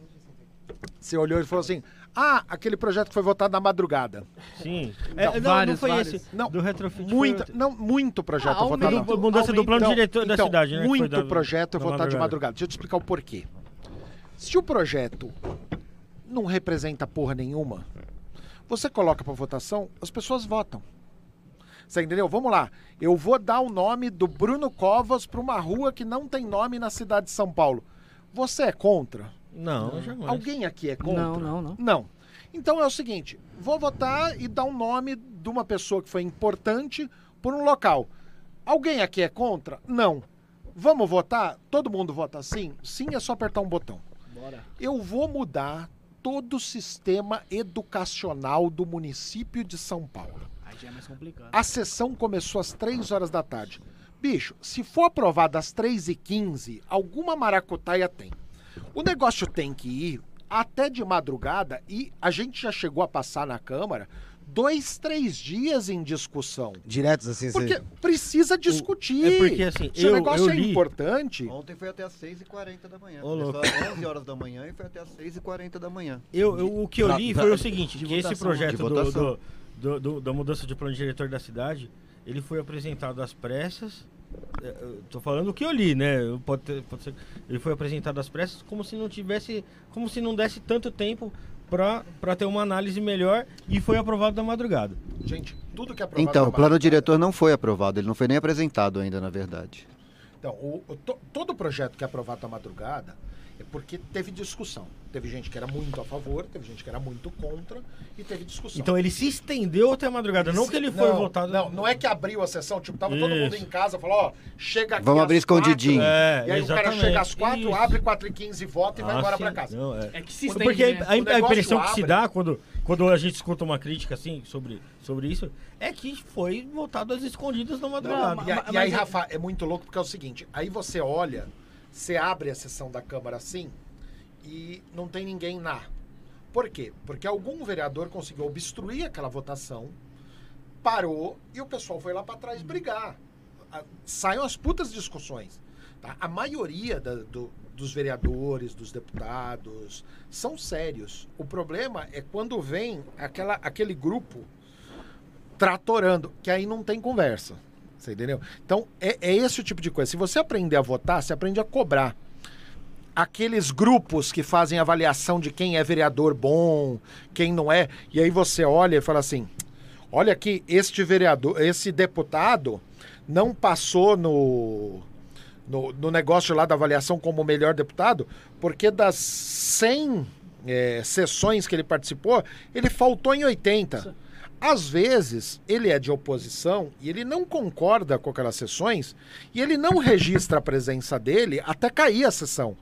Você olhou e falou assim: Ah, aquele projeto que foi votado na madrugada. Sim. Então, É, não, não vários, foi vários. esse. Não, do retrofit. Muita, não, muito projeto Ah, votado mudança do plano Então, diretor da então, cidade, né? Muito da- projeto votado de madrugada. Deixa eu te explicar o porquê. Se o projeto não representa porra nenhuma, você coloca pra votação, as pessoas votam. Você entendeu? Vamos lá. Eu vou dar o nome do Bruno Covas pra uma rua que não tem nome na cidade de São Paulo. Você é contra? Não, jamais. Alguém aqui é contra? Não, não, não. Não. Então é o seguinte: vou votar e dar um nome de uma pessoa que foi importante por um local. Alguém aqui é contra? Não. Vamos votar? Todo mundo vota sim? Sim, é só apertar um botão. Bora. Eu vou mudar todo o sistema educacional do município de São Paulo. Aí já é mais complicado. A sessão começou às 3 horas da tarde. Bicho, se for aprovado às 3h15, alguma maracutaia tem. O negócio tem que ir até de madrugada e a gente já chegou a passar na Câmara dois, três dias em discussão. Diretos assim, Porque você... precisa discutir. é porque, assim, Se o eu- negócio eu é li- importante. Ontem foi até às 6h40 da manhã. Ô, Começou louco. às 11 horas da manhã e foi até às 6h40 da manhã. Eu, eu- o que eu li foi o seguinte, que esse projeto do, do- do- do- da mudança de plano diretor da cidade, ele foi apresentado às pressas. É, Tô falando o que eu li, né? Pode, ter- pode ser, ele foi apresentado às pressas como se não tivesse, como se não desse tanto tempo pra pra ter uma análise melhor e foi aprovado na madrugada. Gente, tudo que é aprovado Então, o plano diretor não foi aprovado, ele não foi nem apresentado ainda, na verdade. Então, o- o- to- todo projeto que é aprovado na madrugada é porque teve discussão. Teve gente que era muito a favor, teve gente que era muito contra e teve discussão. Então ele se estendeu até a madrugada, não que ele foi não, votado. Não, não é que abriu a sessão, tipo, tava todo mundo Isso. em casa, falou, ó, chega aqui Vamos às abrir escondidinho. quatro, É, e aí o cara exatamente. chega às quatro, Isso. abre 4 e 15 vota e vai Ah, embora sim, pra casa. não, é. É que se estende, Porque né? a, a impressão que se abre. dá quando, quando a gente escuta uma crítica assim sobre, sobre isso é que foi votado às escondidas na madrugada. Não, E, a- mas- e aí, mas- Rafa, é muito louco porque é o seguinte, aí você olha, você abre a sessão da Câmara assim e não tem ninguém na. Por quê? Porque algum vereador conseguiu obstruir aquela votação, parou e o pessoal foi lá pra trás brigar. Saem as putas discussões. tá? A maioria da- do- dos vereadores, dos deputados, são sérios. O problema é quando vem aquela, aquele grupo tratorando, que aí não tem conversa. Você entendeu? Então, é, é esse o tipo de coisa. Se você aprender a votar, você aprende a cobrar. Aqueles grupos que fazem avaliação de quem é vereador bom, quem não é, e aí você olha e fala assim: olha aqui, este vereador, esse deputado não passou no, no, no negócio lá da avaliação como o melhor deputado, porque das 100 é, sessões que ele participou, ele faltou em 80. Às vezes, ele é de oposição e ele não concorda com aquelas sessões e ele não registra a presença dele até cair a sessão.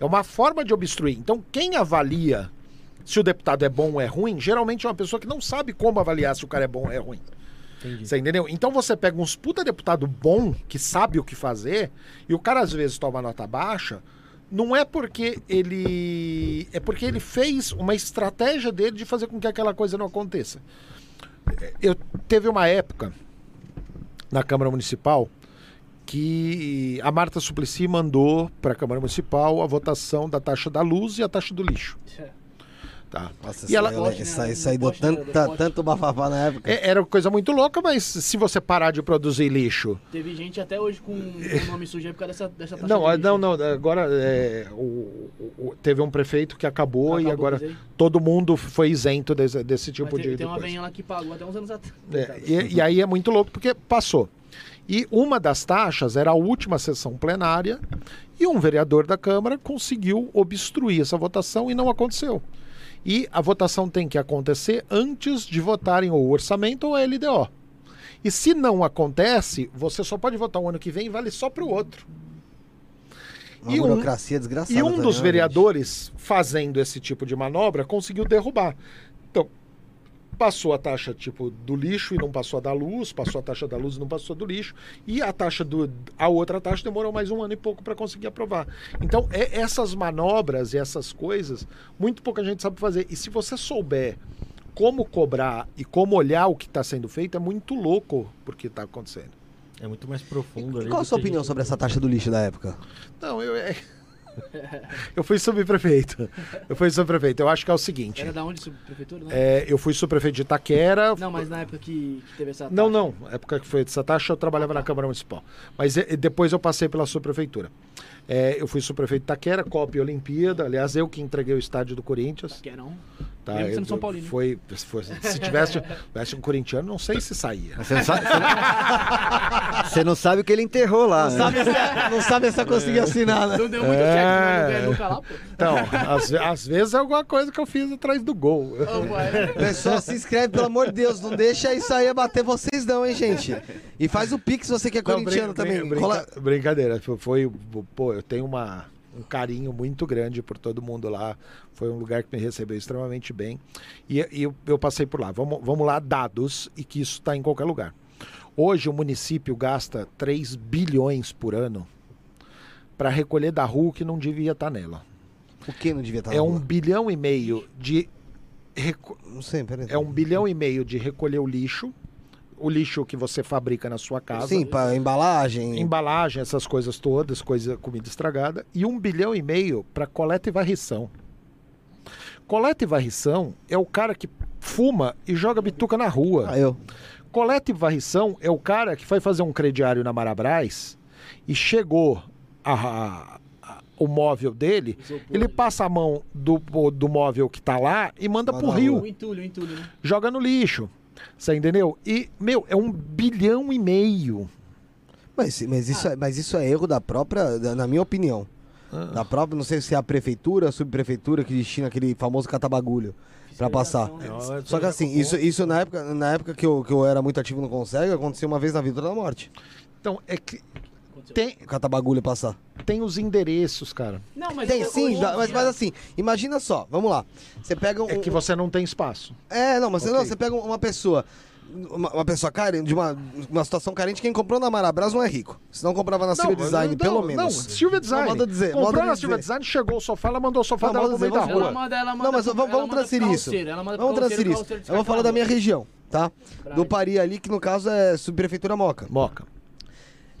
É uma forma de obstruir. Então, quem avalia se o deputado é bom ou é ruim, geralmente é uma pessoa que não sabe como avaliar se o cara é bom ou é ruim. Entendi. Você entendeu? Então você pega uns puta deputado bom, que sabe o que fazer, e o cara às vezes toma nota baixa, não é porque ele. É porque ele fez uma estratégia dele de fazer com que aquela coisa não aconteça. Eu teve uma época na Câmara Municipal que a Marta Suplicy mandou para a Câmara Municipal a votação da taxa da luz e a taxa do lixo. Tá? Nossa, E isso, ela- aí, eu le- isso aí, deu né? Poste. tanto bafafá na época. É- Era coisa muito louca, mas se você parar de produzir lixo Teve gente até hoje com o nome sujo por causa dessa, dessa taxa Não, de ah, lixo. não, não. Agora é, o- o- teve um prefeito que acabou, e Acabou, agora mas aí- todo mundo foi isento desse, desse tipo tem, de, de tem uma coisa. venha lá que pagou até uns anos atrás. É, e, e aí é muito louco porque passou. E uma das taxas era a última sessão plenária e um vereador da Câmara conseguiu obstruir essa votação e não aconteceu. E a votação tem que acontecer antes de votarem o orçamento ou a LDO. E se não acontece, você só pode votar o ano que vem e vale só para o outro. Uma e um- burocracia desgraçada. E um também, dos né, vereadores, fazendo esse tipo de manobra, conseguiu derrubar. Então, passou a taxa tipo do lixo e não passou a da luz, passou a taxa da luz e não passou a do lixo, e a taxa do a outra taxa demorou mais um ano e pouco para conseguir aprovar. Então, é, essas manobras e essas coisas, muito pouca gente sabe fazer. E se você souber como cobrar e como olhar o que está sendo feito, é muito louco porque está acontecendo. É muito mais profundo E ali. qual a sua opinião gente- sobre essa taxa do lixo da época? Não, eu é... eu fui subprefeito. Eu fui subprefeito. Eu acho que é o seguinte. Era da onde, prefeitura? Não? É, eu fui subprefeito de Itaquera. não, mas na época que, que teve essa taxa. Não, não. Na época que foi essa taxa, eu trabalhava na Câmara Municipal. Mas é, depois eu passei pela subprefeitura. É, eu fui subprefeito de Itaquera, Copa e Olimpíada. Aliás, eu que entreguei o estádio do Corinthians. Quer não? Tá? Mesmo sendo Eu- São Paulino. Foi, se, fosse- se tivesse, tivesse um corintiano, não sei se saía. Você não, sabe, você não- você não sabe o que ele enterrou lá. Não né? sabe se, não sabe se conseguir assinar, né? Não deu muito É. cheque, mas não ganha nunca lá, pô. Então, às, às vezes é alguma coisa que eu fiz atrás do gol. Pai. Pessoal, se inscreve, pelo amor de Deus. Não deixa isso aí abater vocês não, hein, gente. E faz o pix se você que é Não, corintiano brin- também. brin- Cola- brinca- Brincadeira. Foi, foi- pô, eu tenho uma, um carinho muito grande por todo mundo lá. Foi um lugar que me recebeu extremamente bem. E, e eu, eu passei por lá. Vamos, vamos lá, dados, e que isso está em qualquer lugar. Hoje o município gasta 3 bilhões por ano para recolher da rua que não devia estar nela. O que não devia estar é na um bilhão e meio de reco- Não sei, peraí. é um bilhão e meio de recolher o lixo, o lixo que você fabrica na sua casa. Sim, pra embalagem. embalagem, essas coisas todas, coisa, comida estragada, e um bilhão e meio para coleta e varrição. Coleta e varrição é o cara que fuma e joga bituca na rua. Ah, eu. Coleta e varrição é o cara que foi fazer um crediário na Marabras e chegou a- a- a- o móvel dele, Isopor, ele passa a mão do, do móvel que tá lá e manda pro na rio. O entulho, o entulho, né? joga no lixo. Você entendeu? E, meu, é um bilhão e meio. Mas, mas, isso, é, mas isso é erro da própria, da- na minha opinião. Da própria, não sei se é a prefeitura, a subprefeitura que destina aquele famoso catabagulho pra passar. Fiscalização, né? Só que assim, isso, isso na época, na época que, eu, que eu era muito ativo no Consegue, aconteceu uma vez na vida da morte. Então, é que. Tem, O catabagulho passar. tem os endereços, cara. Não, mas Tem eu- sim, hoje em dá- mas, dia- mas assim, imagina só, vamos lá. Você pega um. É que você não tem espaço. É, não, mas você- Ok. não, você pega uma pessoa. Uma, uma pessoa carente, de uma, uma situação carente, quem comprou na Marabras não é rico. Se não comprava na Silvia Design, não, pelo não, menos. Não, Silvia Design. De dizer, Comprou modo de na Silvia dizer. Design, chegou o sofá, ela mandou o sofá Não, dela modo pro meio dizer, da vamos Ela rua. manda, ela manda Não, mas vamos, ela vamos manda transferir isso. ela manda Vamos transferir carroceiro, isso. Eu vou falar da minha região, tá? Do Pari ali, que no caso é subprefeitura Moca. Moca.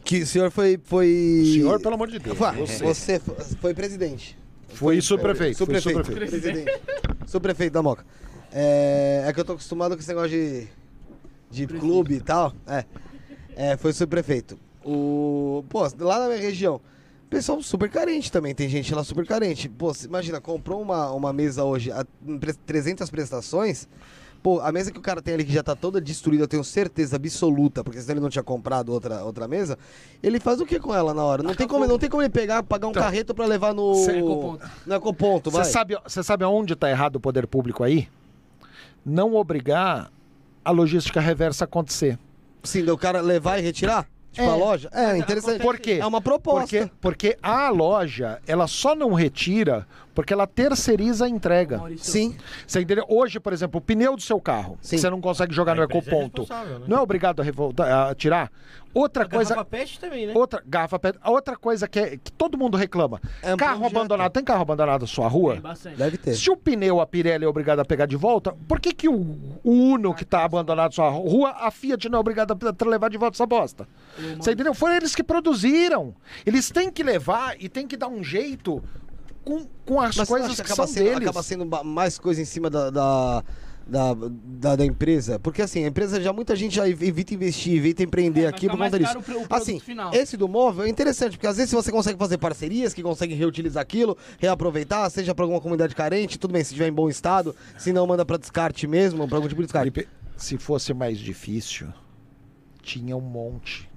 Que o senhor foi. foi... O senhor, pelo amor de Deus. Foi, você. você foi- presidente. Foi subprefeito. Foi Subprefeito. subprefeito. Presidente. Subprefeito da Moca. É, é que eu tô acostumado com esse negócio de, de clube e tal. É. É, foi subprefeito. O. Pô, lá na minha região. Pessoal super carente também, tem gente lá super carente. Pô, você imagina, comprou uma, uma mesa hoje a em pre- 300 prestações, Pô, a mesa que o cara tem ali que já tá toda destruída, eu tenho certeza absoluta, porque senão ele não tinha comprado outra, outra mesa. Ele faz o que com ela na hora? Não tem como, não tem como ele pegar, pagar um Então, carreto pra levar no. Ecoponto. No Ecoponto, vai. Você sabe, você sabe aonde está errado o poder público aí? Não obrigar a logística reversa a acontecer. Sim, do cara levar e retirar? Tipo, É. a loja? É, interessante. Por quê? É uma proposta. Porque, porque a loja, ela só não retira porque ela terceiriza a entrega. Maurício, Sim. Você entendeu? Hoje, por exemplo, o pneu do seu carro, Sim. você não consegue jogar A no é ecoponto. responsável, né? Não é obrigado a, revoltar, a tirar? Outra A coisa. garrafa pet também, né? Outra, garrafa PET. Outra coisa que, é- que todo mundo reclama. É um carro abandonado. Tem carro abandonado na sua rua? Tem bastante. Deve ter. Se o pneu a Pirelli é obrigada a pegar de volta, por que, que o, o Uno que tá abandonado na sua rua, a Fiat não é obrigada a levar de volta essa bosta? Você entendeu? Foram eles que produziram. Eles têm que levar e têm que dar um jeito com, com as Mas coisas acha que, que acaba são sendo, deles. acaba sendo mais coisa em cima da, da, da, da- da empresa? Porque assim, a empresa já, muita gente já ev- evita investir, evita empreender É, aqui por conta disso. Assim, final. esse do móvel é interessante, porque às vezes você consegue fazer parcerias que conseguem reutilizar aquilo, reaproveitar, seja para alguma comunidade carente, tudo bem, se estiver em bom estado, se não manda para descarte mesmo, para algum tipo de descarte. Felipe, se fosse mais difícil, tinha um monte.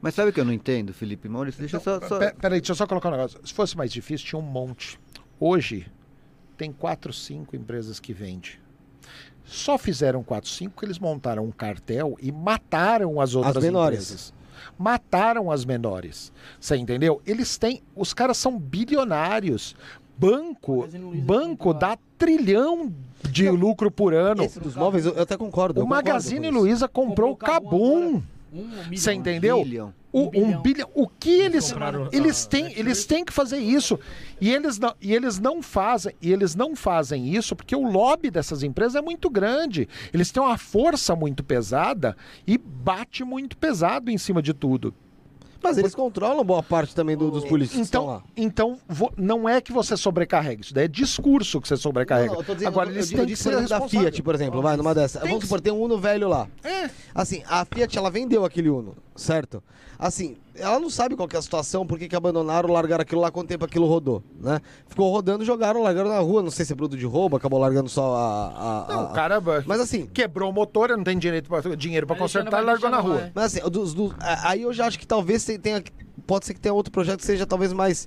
Mas sabe o que eu não entendo, Felipe Maurício? Deixa eu só. só... Pe- Peraí, deixa eu só colocar um negócio. Se fosse mais difícil, tinha um monte. Hoje, tem quatro, cinco empresas que vendem. Só fizeram quatro, cinco porque eles montaram um cartel e mataram as outras menores. empresas. Mataram as menores. Você entendeu? Eles têm. Os caras são bilionários. Banco, banco dá trilhão de lucro por ano. Esse dos móveis, eu, até concordo. O concordo Magazine. Luiza comprou o Cabum. Um milhão. Você entendeu? Bilhão. O, Um um bilhão. bilhão. O que eles eles têm, Netflix. eles têm que fazer isso. E eles não, e eles não fazem, e eles não fazem isso porque o lobby dessas empresas é muito grande. Eles têm uma força muito pesada e bate muito pesado em cima de tudo. Mas eles controlam boa parte também do- dos estão Então, lá. então vo- não é que você sobrecarrega, isso daí é discurso que você sobrecarrega. Não, não, dizendo- Agora eles têm que ser da. Fiat, por exemplo, vai numa dessa. Vamos supor, tem um Uno velho lá. É. Assim, a Fiat, ela vendeu aquele Uno, certo? Assim, ela não sabe qual que é a situação, por que abandonaram, largaram aquilo lá, quanto tempo aquilo rodou, né? Ficou rodando, jogaram, largaram na rua, não sei se é produto de roubo, acabou largando só a... a- Não, a- o cara Mas assim, quebrou o motor, não tem direito pra, dinheiro para Alexandre consertar e largou na rua. ar. mas assim, o dos- dos- aí eu já acho que talvez te- tenha... Pode ser que tenha outro projeto que seja talvez mais...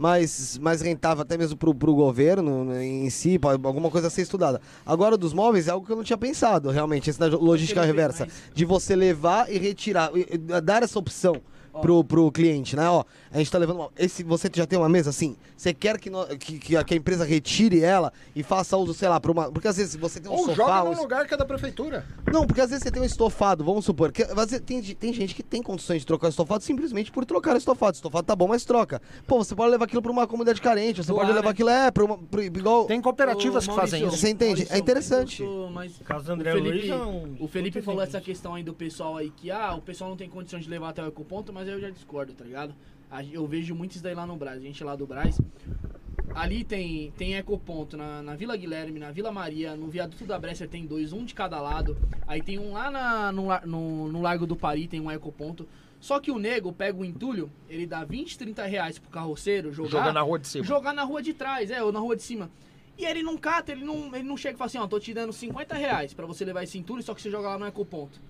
Mais, mais rentável até mesmo pro, pro governo né, em si, pode- alguma coisa a ser estudada. Agora, o dos móveis é algo que eu não tinha pensado, realmente, esse da logística reversa. De você levar e retirar, e- e dar essa opção pro, pro cliente, né? Ó, a gente tá levando uma, esse Você já tem uma mesa assim? Você quer que, nó- que, que a, que a empresa retire ela e faça uso, sei lá, pra uma. Porque às vezes você tem um Ou sofá. joga um num lugar que é da prefeitura. não, porque às vezes você tem um estofado, vamos supor. Que, às vezes tem, tem gente que tem condições de trocar o estofado simplesmente por trocar o estofado. O estofado tá bom, mas troca. Pô, você pode levar aquilo pra uma comunidade carente, você Doar, pode levar né? aquilo, é, pra uma. Pra, igual. Tem cooperativas que fazem isso. Você entende? Maurício, É interessante. O caso do o André Felipe, Luiz é um- o Felipe falou essa questão aí do pessoal aí que, ah, o pessoal não tem condições de levar até o ecoponto, mas eu já discordo, tá ligado? Eu vejo muito isso daí lá no Brás, a gente lá do Brás. Ali tem, tem ecoponto na, na Vila Guilherme, na Vila Maria, no viaduto da Bresser tem dois, um de cada lado. Aí tem um lá na- no, no, no Largo do Pari, tem um ecoponto. Só que o nego pega o entulho, ele dá 20, 30 reais pro carroceiro jogar. Joga na rua de cima. Jogar na rua de trás, é, ou na rua de cima. E ele não cata, ele não, ele não chega e fala assim, ó, tô te dando 50 reais pra você levar esse entulho, só que você joga lá no ecoponto.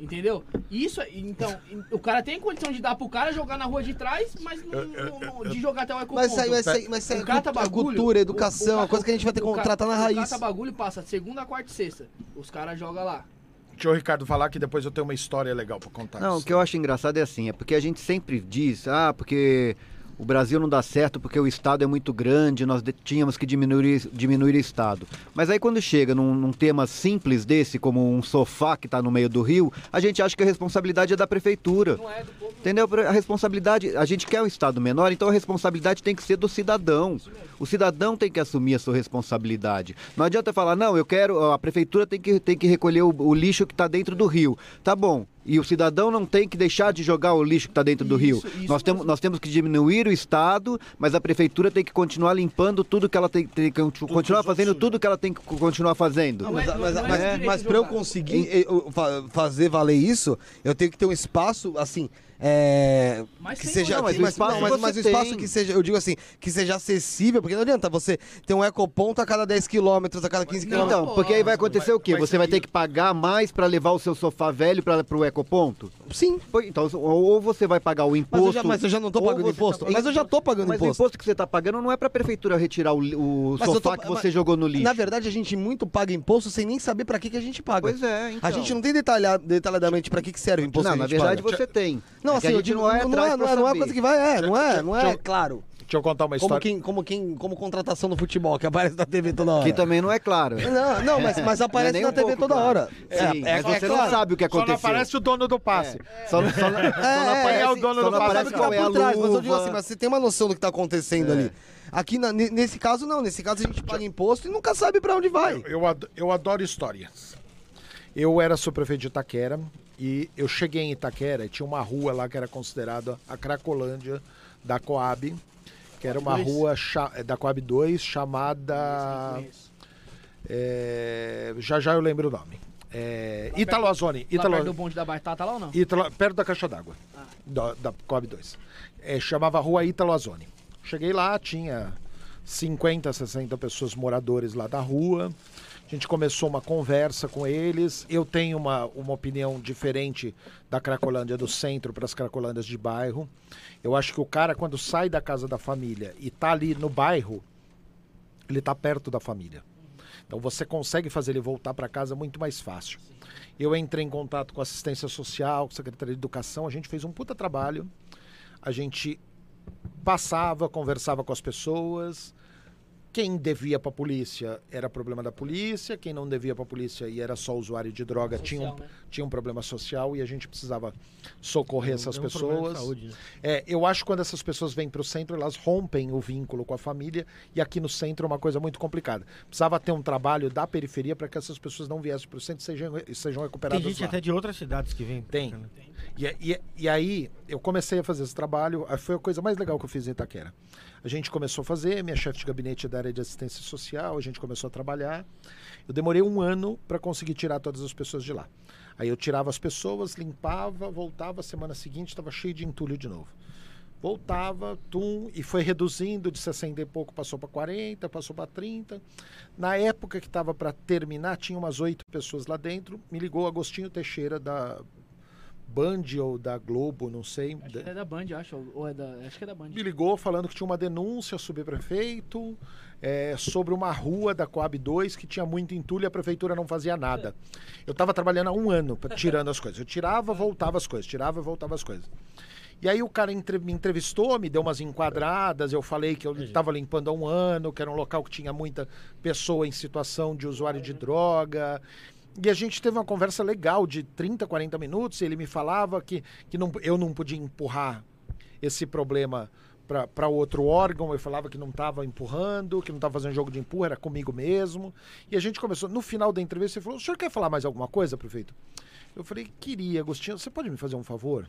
Entendeu? Isso, é- então, [LAUGHS] o cara tem condição de dar pro cara jogar na rua de trás, mas não, não- não- de jogar até o ecoponto. Mas isso aí, mas isso aí, mas isso aí O é cata cultu- é bagulho, cultura, educação, o é coisa que a gente vai ter que o ca- tratar na O raiz. cata bagulho passa segunda, quarta e sexta. Os caras jogam lá. Deixa o Ricardo falar que depois eu tenho uma história legal pra contar. Não, o que eu acho engraçado é assim, é porque a gente sempre diz, ah, porque o Brasil não dá certo porque o Estado é muito grande, nós tínhamos que diminuir, diminuir o Estado. Mas aí quando chega num, num tema simples desse, como um sofá que está no meio do rio, a gente acha que a responsabilidade é da prefeitura. Não é do povo. Entendeu? A responsabilidade, a gente quer um Estado menor, então a responsabilidade tem que ser do cidadão. O cidadão tem que assumir a sua responsabilidade. Não adianta falar, não, eu quero, a prefeitura tem que, tem que recolher o, o lixo que está dentro do rio. Tá bom. E o cidadão não tem que deixar de jogar o lixo que está dentro do rio. Isso, isso Nós temos, nós temos que diminuir o estado, mas a prefeitura tem que continuar limpando tudo que ela tem, tem que continuar fazendo tudo que ela tem que continuar fazendo. Não, mas, mas, não é mas, mas pra eu conseguir eu fa- fazer valer isso, eu tenho que ter um espaço, assim, é, Mas que tem seja... não, mas mas, espaço mas, mas o espaço tem. que seja, eu digo assim, que seja acessível, porque não adianta você ter um ecoponto a cada 10 quilômetros, a cada 15 Não, quilômetros. Então, porque aí vai acontecer o quê? mas Você vai ter que pagar mais para levar o seu sofá velho para o ecoponto? Sim. Então, ou você vai pagar o Mas imposto. eu, já, mas eu já não tô pagando você imposto. tá- Mas eu já tô pagando Mas o imposto. imposto que você está pagando não é para a prefeitura retirar o, o sofá tô- que você mas- jogou no lixo. Na verdade, a gente muito paga imposto sem nem saber pra que, que a gente paga. Pois é, então. A gente não tem detalhado, detalhadamente pra que, que serve o imposto Não, que na a gente verdade paga. você tem. Não, É assim, a eu digo, não não, é, não, pra é, não é coisa que vai, é, não é, não é, claro. Deixa eu contar uma Como história. quem, como quem, como contratação no futebol, que aparece na TV toda hora. Que também não é claro. [LAUGHS] Não, não, mas, mas aparece nem na um TV pouco toda claro. hora. Sim, mas você não sabe o que Só não aconteceu. aparece o dono do passe. Só, não- só, não- só não É, aparece, é, o dono do não passe, aparece Sabe o que tá é por trás, mas eu digo assim, mas você tem uma noção do que tá acontecendo ali. Aqui, na- ne- nesse caso, não. Nesse caso, a gente paga imposto e nunca sabe pra onde vai. Eu, eu adoro histórias. Eu era subprefeito de Itaquera e eu cheguei em Itaquera e tinha uma rua lá que era considerada a Cracolândia da Coab, que era uma rua cha- da Coab 2 chamada. É, já já eu lembro o nome. É, Italo. Lá Italo, perto do bonde da Batata lá ou não? Ítalo- perto da caixa d'água, da, da Coab 2. É, chamava Rua Ítalo Azoni. Cheguei lá, tinha 50, 60 pessoas moradores lá da rua. A gente começou uma conversa com eles. Eu tenho uma, uma opinião diferente da Cracolândia do centro para as Cracolândias de bairro. Eu acho que o cara, quando sai da casa da família e tá ali no bairro, ele tá perto da família. Então você consegue fazer ele voltar para casa muito mais fácil. Eu entrei em contato com assistência social, com Secretaria de Educação, a gente fez um puta trabalho. A gente passava, conversava com as pessoas. Quem devia para a polícia era problema da polícia, quem não devia para a polícia e era só usuário de droga tinha, um, Social, né? tinha um problema social e a gente precisava socorrer essas É um pessoas. saúde, né? É, eu acho que quando essas pessoas vêm para o centro, elas rompem o vínculo com a família e aqui no centro é uma coisa muito complicada. Precisava ter um trabalho da periferia para que essas pessoas não viessem para o centro e sejam, sejam recuperadas Tem gente lá. até de outras cidades que vem. Tem. né? E, e, e aí, eu comecei a fazer esse trabalho, foi a coisa mais legal que eu fiz em Itaquera. A gente começou a fazer, minha chefe de gabinete é da área de assistência social, a gente começou a trabalhar. Eu demorei um ano para conseguir tirar todas as pessoas de lá. Aí eu tirava as pessoas, limpava, voltava, semana seguinte estava cheio de entulho de novo. Voltava, tum, e foi reduzindo de 60 e pouco, passou para 40, passou para 30. Na época que estava para terminar, tinha umas oito pessoas lá dentro. Me ligou Agostinho Teixeira da Band ou da Globo, não sei. Acho que é da Band, acho. Ou é da. Acho que é da Band. Me ligou falando que tinha uma denúncia ao subprefeito é, sobre uma rua da Coab 2 que tinha muito entulho e a prefeitura não fazia nada. Eu estava trabalhando há um ano pra- tirando as coisas. Eu tirava, voltava as coisas, tirava, voltava as coisas. E aí o cara entre- me entrevistou, me deu umas enquadradas, eu falei que eu estava limpando há um ano, que era um local que tinha muita pessoa em situação de usuário de droga. E a gente teve uma conversa legal de 30, 40 minutos, e ele me falava que, que não, eu não podia empurrar esse problema para outro órgão, eu falava que não estava empurrando, que não estava fazendo jogo de empurra, era comigo mesmo. E a gente começou, no final da entrevista, ele falou: o senhor quer falar mais alguma coisa, prefeito? Eu falei: queria, Agostinho, você pode me fazer um favor?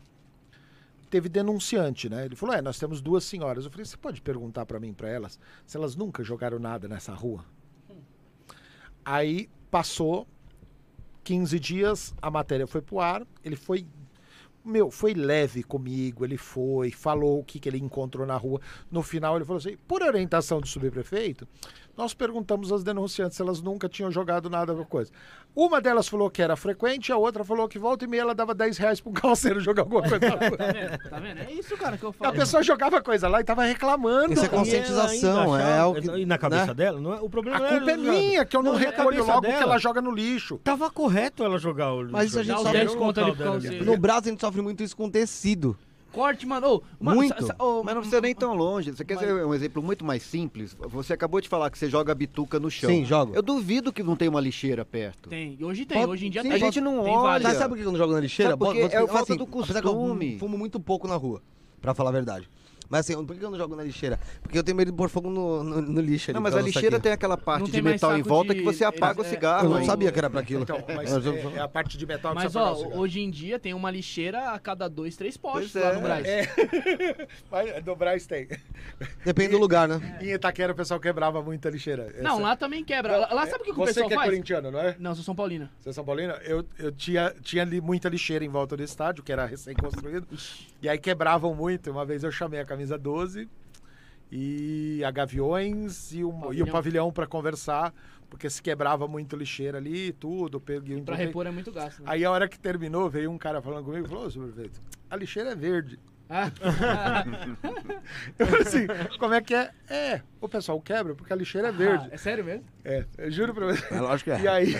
Teve denunciante, né? Ele falou: é, nós temos duas senhoras. Eu falei: você pode perguntar para mim, para elas, se elas nunca jogaram nada nessa rua? Aí passou 15 dias, a matéria foi pro ar, ele foi meu, foi leve comigo, ele foi, falou o que, que ele encontrou na rua. No final ele falou assim, por orientação do subprefeito, nós perguntamos às denunciantes se elas nunca tinham jogado nada com coisa. Uma delas falou que era frequente, a outra falou que volta e meia ela dava 10 reais para [LAUGHS] um calceiro jogar alguma coisa. Tá vendo? Tá vendo? É isso, cara, que eu A falo. pessoa jogava coisa lá e tava reclamando. Isso é E conscientização, ainda é algo que- E na cabeça né? dela, não é, o problema A não culpa é minha, que eu não, Não, recolho logo o que dela. ela joga no lixo. Tava correto ela jogar o Mas a gente sofre- 10 conto ali pro dela calceiro. No Brasil a gente sofre muito isso com tecido. Corte, mano. Uma- Muito. sa- ô, Mas não precisa nem tão longe. Você quer Mas- um exemplo muito mais simples? Você acabou de falar que você joga bituca no chão. Sim, jogo. Eu duvido que não tem uma lixeira perto. Tem. Hoje tem. Pode- Hoje em dia sim, tem. a gente não tem olha. Mas sabe por que eu não jogo na lixeira? Sabe por quê? Vou- vou- É a mas falta do que eu costume. fumo muito pouco na rua, pra falar a verdade. Mas assim, por que eu não jogo na lixeira? Porque eu tenho medo de pôr fogo no, no, no lixo ali. Não, mas a lixeira saquinho. tem aquela parte Não de tem mais metal em volta de- que você apaga é, o cigarro. Eu não sabia que era pra aquilo. Então, mas é, é a parte de metal que Mas você ó, apaga hoje em dia tem uma lixeira a cada dois, três postes Pois lá é. no Braz. É. [LAUGHS] Mas no Braz tem. Depende do lugar, né? Em Itaquera o pessoal quebrava muito a lixeira. Não, Essa- lá também quebra. Lá, lá sabe o que, que o Você pessoal que é faz? corintiano, não é? Não, sou São Paulina. Você é São Paulino? Eu, eu tinha, tinha ali muita lixeira em volta do estádio, que era recém-construído. E aí quebravam muito. Uma vez eu chamei a camisa 12 e a Gaviões e o, e o Pavilhão. pavilhão para conversar, porque se quebrava muito lixeira ali e tudo. Peguei, Pra repor é muito gasto. Né? Aí a hora que terminou, veio um cara falando comigo e falou: senhor prefeito, a lixeira é verde. Ah, Eu falei assim, como é que é? É, o pessoal quebra porque a lixeira é verde. é sério mesmo? É, eu juro pra você. É lógico que é. E aí,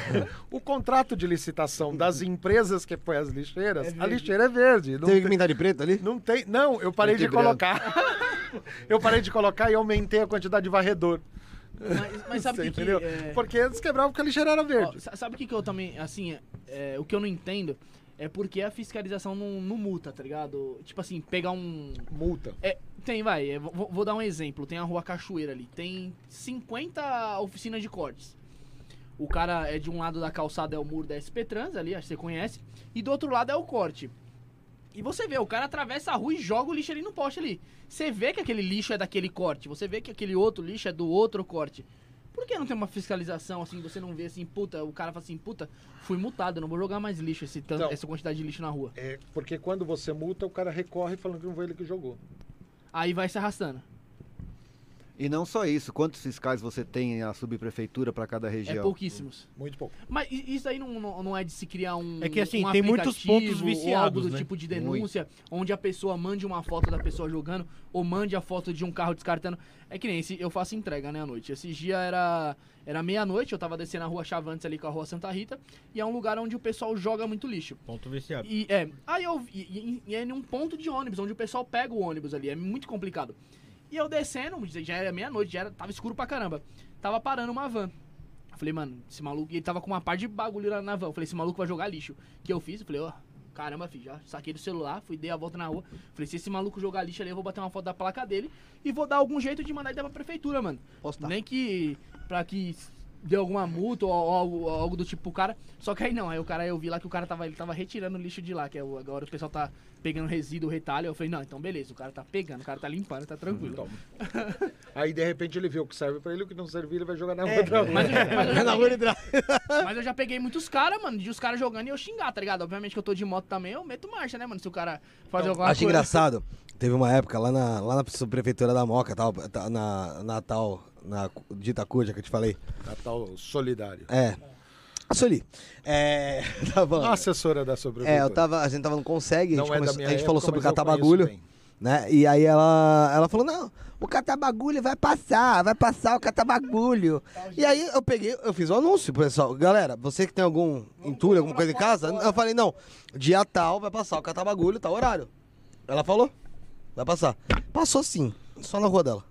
o contrato de licitação das empresas que põem as lixeiras, É a lixeira é verde. Não Teve que tem, pintar de preto ali? não tem. Não, eu parei de branco. colocar. [LAUGHS] eu parei de colocar e aumentei a quantidade de varredor. Mas, mas sabe o que, que entendeu? é... Porque eles quebravam porque a lixeira era Ó, verde. sa- sabe o que, que eu também, assim, é, o que eu não entendo é porque a fiscalização não, não multa, tá ligado? Tipo assim, pegar um. Multa. É, tem, vai, é, vou, vou dar um exemplo. Tem a rua Cachoeira ali, tem 50 oficinas de cortes. O cara é de um lado da calçada é o muro da SP Trans ali, acho que você conhece, e do outro lado é o corte. E você vê, o cara atravessa a rua e joga o lixo ali no poste ali. Você vê que aquele lixo é daquele corte, você vê que aquele outro lixo é do outro corte. Por que não tem uma fiscalização assim, você não vê assim, puta, o cara fala assim, puta, fui multado, não vou jogar mais lixo, esse tanto, Então. essa quantidade de lixo na rua. É, porque quando você multa, o cara recorre falando que não foi ele que jogou. Aí vai se arrastando. E não só isso, quantos fiscais você tem na subprefeitura para cada É região? pouquíssimo. Muito pouco. Mas isso aí não, não, não é de se criar um. É que, assim, um tem muitos pontos viciados, algo do né? tipo de denúncia, onde a pessoa mande uma foto da pessoa jogando, ou mande a foto de um carro descartando. É que nem esse, eu faço entrega, né, à noite. Esse dia era, era meia-noite, eu tava descendo a rua Chavantes ali com a rua Santa Rita, e é um lugar onde o pessoal joga muito lixo. Ponto viciado. E é, aí eu vi- e, e é num ponto de ônibus, onde o pessoal pega o ônibus ali, é muito complicado. E eu descendo, já era meia-noite, já era, tava escuro pra caramba. Tava parando uma van. Eu falei, mano, esse maluco, e ele tava com uma parte de bagulho lá na van. Eu falei, esse maluco vai jogar lixo. O que eu fiz? Eu falei, ó, caramba, filho, já saquei do celular, fui, dei a volta na rua. Falei, se esse maluco jogar lixo ali, eu vou bater uma foto da placa dele e vou dar algum jeito de mandar ele pra prefeitura, mano. Postar. Nem que, pra que dê alguma multa ou, ou algo, ou algo do tipo pro cara. Só que aí não, aí o cara, eu vi lá que o cara tava, ele tava retirando o lixo de lá, que é o, agora o pessoal tá pegando resíduo, retalho. Eu falei, não, então beleza, o cara tá pegando, o cara tá limpando, tá tranquilo. Então. Aí de repente ele vê o que serve pra ele, o que não servir, ele vai jogar na outra rua. Mas eu, já- mas eu já [LAUGHS] Na peguei- rua de mas eu já peguei muitos caras, mano, de os caras jogando e eu xingar, tá ligado? Obviamente que eu tô de moto também, eu meto marcha, né, mano? Se o cara fazer alguma Acho coisa. engraçado. Teve uma época lá na, lá na prefeitura da Moca, tal, tá- na, na tal, na de Itacuja que eu te falei. Natal solidário. É. Isso ali. É. [LAUGHS] Tá bom. A assessora da sobrevivência. É, eu tava, a gente tava no Consegue, a gente, Não é começou- a gente falou época, sobre mas eu catar bagulho, né? E aí ela, ela falou, não, o catar bagulho vai passar, vai passar o catar bagulho. E aí eu peguei, eu fiz o anúncio pro pessoal. Galera, você que tem algum entulho, alguma coisa em casa, eu falei, não, dia tal vai passar o catar bagulho, tal horário. Ela falou, vai passar. Passou sim, só na rua dela.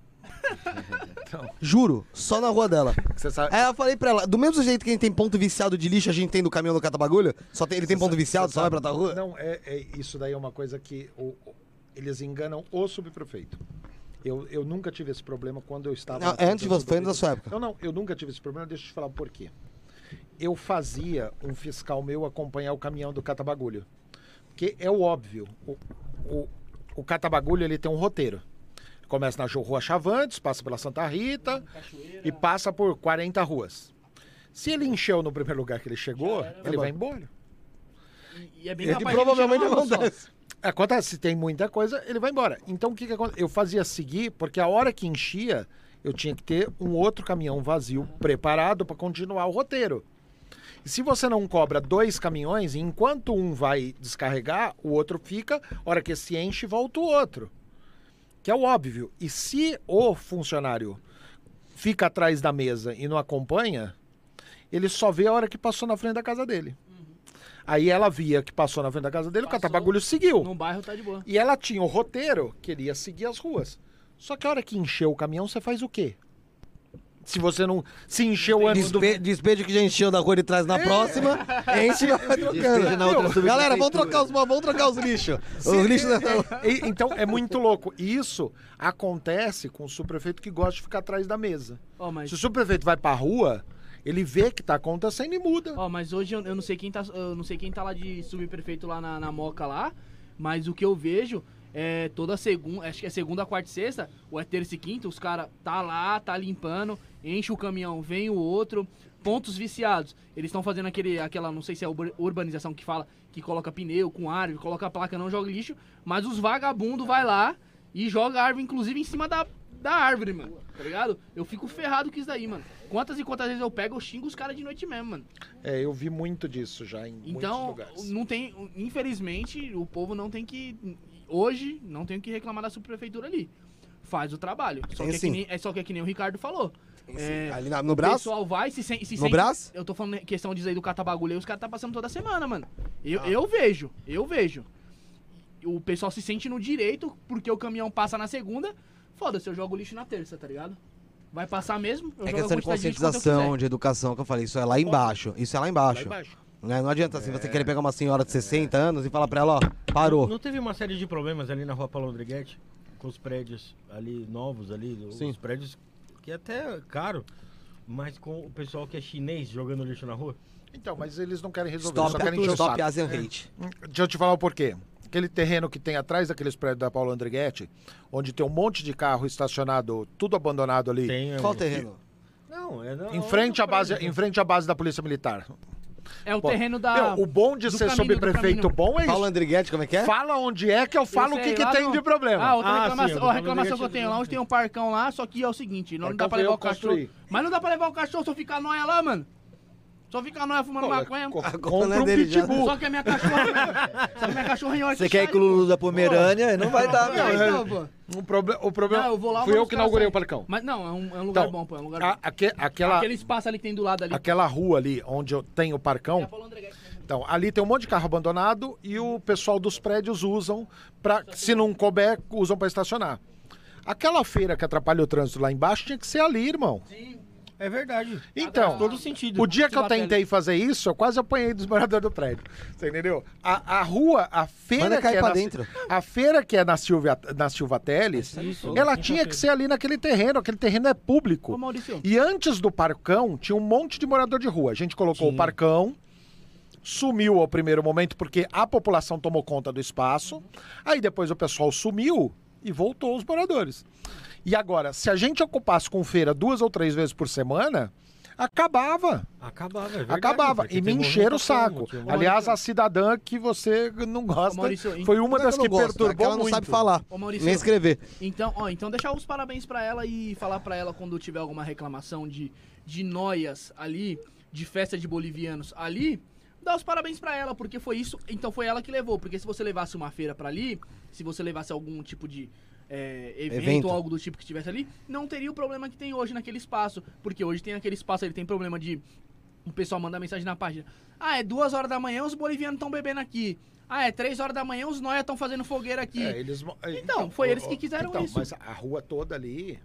Juro, só na rua dela. Você sabe, Aí eu falei pra ela, do mesmo jeito que a gente tem ponto viciado de lixo, a gente tem do caminhão do catabagulho, só tem, ele tem ponto viciado, Você só vai sabe- pra tua rua? Não, é, é- isso daí é uma coisa que o- o- eles enganam o subprefeito. Eu, eu nunca tive esse problema quando eu estava. Não, antes de você, foi antes da sua subprefeitura. Não, não, eu nunca tive esse problema, deixa eu te falar por quê. Eu fazia um fiscal meu acompanhar o caminhão do catabagulho. Porque é o óbvio, o, o, o catabagulho ele tem um roteiro. Começa na Rua Chavantes, passa pela Santa Rita e passa por 40 ruas. Se ele encheu no primeiro lugar que ele chegou, ele vai embora. E, e é bem Ele capaz provavelmente só. acontece. Acontece, se tem muita coisa, ele vai embora. Então o que, que acontece? Eu fazia seguir, porque a hora que enchia, eu tinha que ter um outro caminhão vazio preparado para continuar o roteiro. E se você não cobra dois caminhões, enquanto um vai descarregar, o outro fica, a hora que se enche, volta o outro. Que é o óbvio. E se o funcionário fica atrás da mesa e não acompanha, ele só vê a hora que passou na frente da casa dele. Aí ela via que passou na frente da casa dele, o Passou. catabagulho seguiu. No bairro tá de boa. E ela tinha o roteiro que ele ia seguir as ruas. Só que a hora que encheu o caminhão, você faz o quê? Se você não se encher o ano do... Despe despejo que já encheu da rua de trás na próxima, enche e na outra trocando. Galera, vamos trocar os, vamos trocar os lixos. Os lixos. E- então é muito louco. E Isso acontece com o subprefeito que gosta de ficar atrás da mesa. Ó, mas, Se o subprefeito vai pra rua, ele vê que tá acontecendo e muda. ó, mas hoje eu, eu não sei quem tá. Eu não sei quem tá lá de subprefeito lá na, na Moca lá. Mas o que eu vejo é toda segunda. Acho que é segunda, quarta e sexta, ou é terça e quinta, os caras tá lá, tá limpando, enche o caminhão, vem o outro. Pontos viciados. Eles estão fazendo aquele, aquela, não sei se é ur- urbanização que fala, que coloca pneu com árvore, coloca a placa, não joga lixo, mas os vagabundos vai lá e joga a árvore, inclusive, em cima da, da árvore, mano. Tá ligado? Eu fico ferrado com isso daí, mano. Quantas e quantas vezes eu pego, eu xingo os caras de noite mesmo, mano. É, eu vi muito disso já em muitos Então, lugares. não tem. Infelizmente, o povo não tem que. Hoje, não tem o que reclamar da subprefeitura ali. Faz o trabalho. Só, Tem que é, que nem, é só que é que nem o Ricardo falou. É, Ali na- no o braço? pessoal vai se, sen- se No sente- braço? Eu tô falando questão de aí do catar bagulho aí, os caras tá passando toda semana, mano. Eu, Ah. eu vejo, eu vejo. O pessoal se sente no direito porque o caminhão passa na segunda. Foda-se, eu jogo lixo na terça, tá ligado? Vai passar mesmo? É questão de conscientização, quiser. de educação que eu falei. Isso é lá embaixo. Isso é lá Lá embaixo. Né? Não adianta assim, você querer pegar uma senhora de 60 anos e falar pra ela, ó, Não, parou. não teve uma série de problemas ali na rua Paulo Andriguete? Com os prédios ali novos ali, Sim. os prédios que é até caro, mas com o pessoal que é chinês jogando lixo na rua? Então, mas eles não querem resolver, Stop, só querem encher o stop saco. Asian Hate. Deixa eu te falar o porquê. Aquele terreno que tem atrás daqueles prédios da Paulo Andrighetti, onde tem um monte de carro estacionado, tudo abandonado ali, Tem, Qual é, terreno? Não, é não, em frente à base, em frente à base da Polícia Militar. É o Pô, terreno da. Meu, o bom de ser subprefeito bom é Paulo isso. Andriguete, como é que é? Fala onde é que eu falo o que, que tem no- de problema. Ah, outra Ah, sim, reclamação, ó, falando reclamação que eu tenho lá, onde tem um parcão lá, só que é o seguinte, não, Parcão dá pra levar o cachorro. Mas não dá pra levar o cachorro se eu ficar nóia lá, mano. Só ficar nóia fumando Pô, maconha. co- é Compra um dele já. pitbull. Só que a minha cachorra. só que a minha cachorra em hora Você quer ir com o Lulu da Pomerânia? Não vai dar, Não, meu. então, pô. Um proble o problema. Não, eu vou lá, fui eu que inaugurei sair. o parcão. Mas não, é um, é um lugar Então, bom, pô. É um lugar A- aque- aquela, Aquele espaço ali que tem do lado ali. aquela rua ali, onde eu tenho o É parcão, mesmo. Então, ali tem um monte de carro abandonado e o pessoal dos prédios usam para, se não couber, usam para estacionar. Aquela feira que atrapalha o trânsito lá embaixo tinha que ser ali, irmão. É verdade. Então, todo sentido. o dia que eu tentei fazer isso, eu quase apanhei dos moradores do prédio. Você entendeu? A, a rua, a feira Manda que cair é pra na, dentro. a feira que é na Silvia, na Silva Teles, Isso, ela quinta-feira. tinha que ser ali naquele terreno, aquele terreno é público. Ô, Maurício. E antes do parcão, tinha um monte de morador de rua. A gente colocou o parcão, sumiu ao primeiro momento porque a população tomou conta do espaço. Aí depois o pessoal sumiu e voltou os moradores. E agora, se a gente ocupasse com feira duas ou três vezes por semana, acabava. Acabava, é verdade, acabava. E me encheram o saco. Aliás, a cidadã que você não gosta Maurício, foi uma Não é das que não gosto, perturbou que ela não muito. sabe falar, Ô, Maurício. nem escrever. Então, ó, então deixar os parabéns pra ela e falar pra ela quando tiver alguma reclamação de, de noias ali, de festa de bolivianos ali, dá os parabéns pra ela, porque foi isso, então foi ela que levou, porque se você levasse uma feira pra ali, se você levasse algum tipo de é, evento, Evento. ou algo do tipo que estivesse ali, não teria o problema que tem hoje naquele espaço, porque hoje tem aquele espaço, ele tem problema de o pessoal manda mensagem na página. Ah, é duas horas da manhã, os bolivianos estão bebendo aqui. Ah, é três horas da manhã, os noia estão fazendo fogueira aqui. É, eles mo- Então, foi eles que quiseram então, isso. Mas a rua toda ali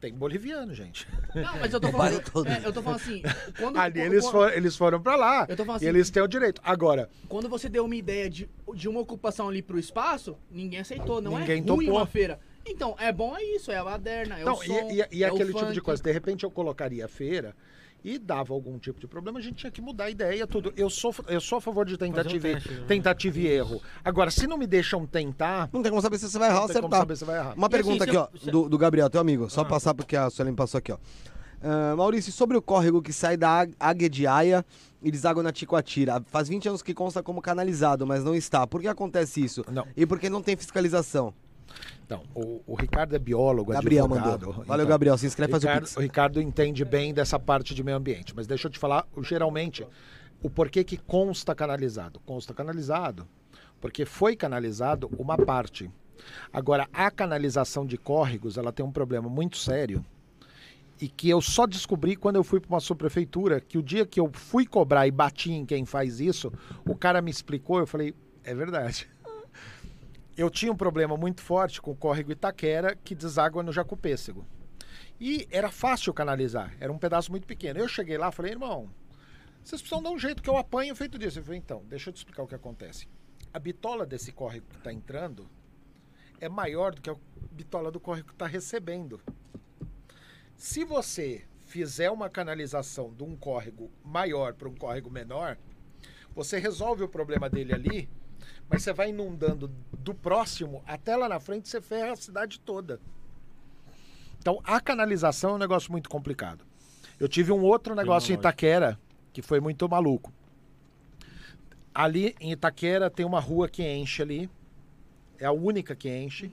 tem boliviano, gente. Não, mas eu tô O bairro falando. todo. É, eu tô falando assim. Quando, Ali quando- eles, quando- foram, eles foram pra lá. Eu tô falando e assim- eles têm o direito. Agora, Quando você deu uma ideia de, de uma ocupação ali pro espaço, ninguém aceitou. Não Ninguém é ruim topou. uma feira. Então, é bom é isso, é a baderna, é então, o som, e, e- e é o aquele tipo de coisa. De repente eu colocaria a feira e dava algum tipo de problema, a gente tinha que mudar a ideia, tudo. Eu sou, eu sou a favor de tentativa, e- teste, né? tentativa e erro. Agora, se não me deixam tentar, Não tem como saber se você vai errar não ou tem como acertar. saber se vai errar. Uma E pergunta assim, aqui, se ó, eu- do, do Gabriel, teu amigo. Só passar porque a Suelen passou aqui, ó. Ah, Maurício, sobre o córrego que sai da Águia de Aia e deságua na Ticoatira. Faz 20 anos que consta como canalizado, mas não está. Por que acontece isso? Não. E por que não tem fiscalização? Então, o, o Ricardo é biólogo, Gabriel advogado. mandou. Valeu, Então, Gabriel. Se inscreve, faz o Pix. o Ricardo entende bem dessa parte de meio ambiente, mas deixa eu te falar, geralmente, o porquê que consta canalizado. Consta canalizado porque foi canalizado uma parte. Agora, a canalização de córregos, ela tem um problema muito sério e que eu só descobri quando eu fui para uma subprefeitura, que o dia que eu fui cobrar e bati em quem faz isso, o cara me explicou, eu falei, é verdade. Eu tinha um problema muito forte com o córrego Itaquera, que deságua no Jacupêssego. E era fácil canalizar, era um pedaço muito pequeno. Eu cheguei lá falei, irmão, vocês precisam dar um jeito que eu apanho feito disso. Ele falou, então, deixa eu te explicar o que acontece. A bitola desse córrego que está entrando é maior do que a bitola do córrego que está recebendo. Se você fizer uma canalização de um córrego maior para um córrego menor, você resolve o problema dele ali, mas você vai inundando do próximo até lá na frente, você ferra a cidade toda. Então, a canalização é um negócio muito complicado. Eu tive um outro negócio em. Itaquera que foi muito maluco. Ali em Itaquera tem uma rua que enche ali. É a única que enche.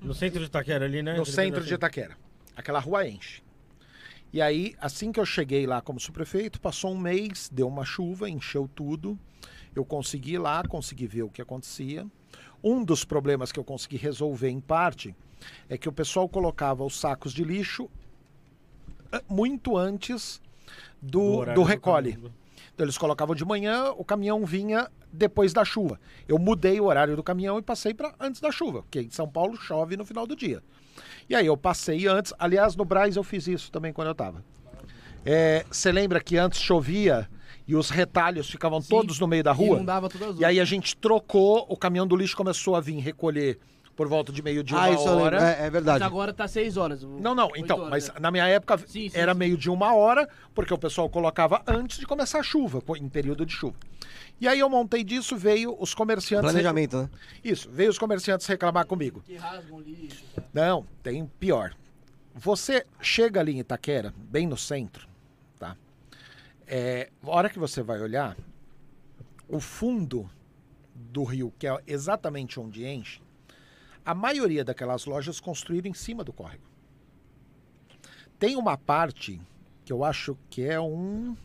No centro de Itaquera ali, né? No centro de Itaquera. Aquela rua enche. E aí, assim que eu cheguei lá como subprefeito, passou um mês, deu uma chuva, encheu tudo. Eu consegui ir lá, consegui ver o que acontecia. Um dos problemas que eu consegui resolver em parte é que o pessoal colocava os sacos de lixo eh, muito antes do, horário do recolhe. caminho. Então, eles colocavam de manhã, o caminhão vinha depois da chuva. Eu mudei o horário do caminhão e passei para antes da chuva, porque em São Paulo chove no final do dia. E aí eu passei antes. Aliás, no Braz eu fiz isso também quando eu estava. Você lembra que antes chovia e os retalhos ficavam Sim. todos no meio da rua? Inundava tudo azul. E aí a gente trocou, o caminhão do lixo começou a vir recolher por volta de meio de uma ah, lembro. hora. É, é verdade. Mas agora tá 6 horas. Não, não, então, horas, mas né? na minha época Sim, sim, era sim. meio de uma hora, porque o pessoal colocava antes de começar a chuva, em período de chuva. E aí eu montei disso, veio os comerciantes. Planejamento, né? Isso, veio os comerciantes reclamar comigo. Que rasgam lixo. tá? Não, tem pior. Você chega ali em Itaquera, bem no centro? É, a hora que você vai olhar, o fundo do rio, que é exatamente onde enche, a maioria daquelas lojas construíram em cima do córrego. Tem uma parte que eu acho que é um.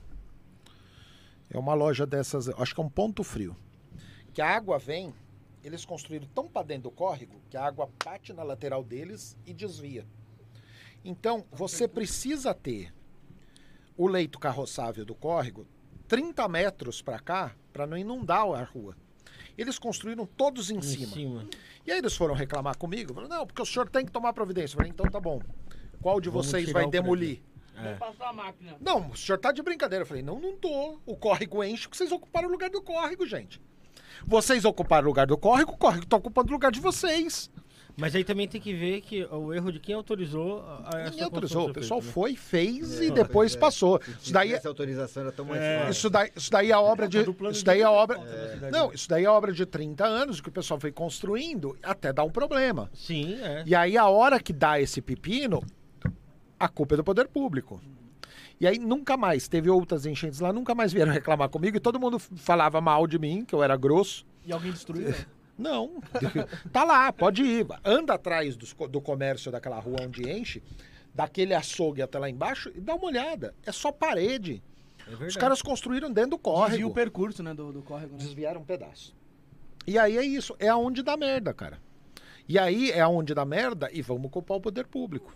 É uma loja dessas, acho que é um ponto frio. Que a água vem, eles construíram tão para dentro do córrego que a água bate na lateral deles e desvia. Então, você precisa ter o leito carroçável do córrego 30 metros para cá para não inundar a rua. Eles construíram todos em, Em cima. cima. E aí eles foram reclamar comigo. Falaram, não, porque o senhor tem que tomar providência. Eu falei, então tá bom. Qual de Vamos vocês vai demolir? É. Passar a máquina. Não, o senhor tá de brincadeira. Eu falei, não, não tô. O córrego enche porque vocês ocuparam o lugar do córrego, gente. Vocês ocuparam o lugar do córrego, o córrego tá ocupando o lugar de vocês. Mas aí também tem que ver que o erro de quem autorizou a a essa Ninguém autorizou. O pessoal feita, foi, fez É, e depois é. passou. Isso daí, tivesse autorização era tão mais É. fácil. isso daí, isso daí é obra de. Isso daí é diretor obra. cidade. Não, isso daí é obra de 30 anos que o pessoal foi construindo até dar um problema. né? Sim, é. E aí, a hora que dá esse pepino, a culpa é do poder público. E aí, nunca mais, teve outras enchentes lá, nunca mais vieram [LAUGHS] reclamar comigo e todo mundo falava mal de mim, que eu era grosso. E alguém destruiu? Não, [LAUGHS] tá lá, pode ir. Anda atrás dos do, comércio daquela rua onde enche, daquele açougue até lá embaixo e dá uma olhada. É só parede. É. Os caras construíram dentro do Desvia córrego. o percurso, né, do, do córrego. Né? Desviaram um pedaço. E aí é isso, é aonde dá merda, cara. E aí é aonde dá merda e vamos culpar o poder público.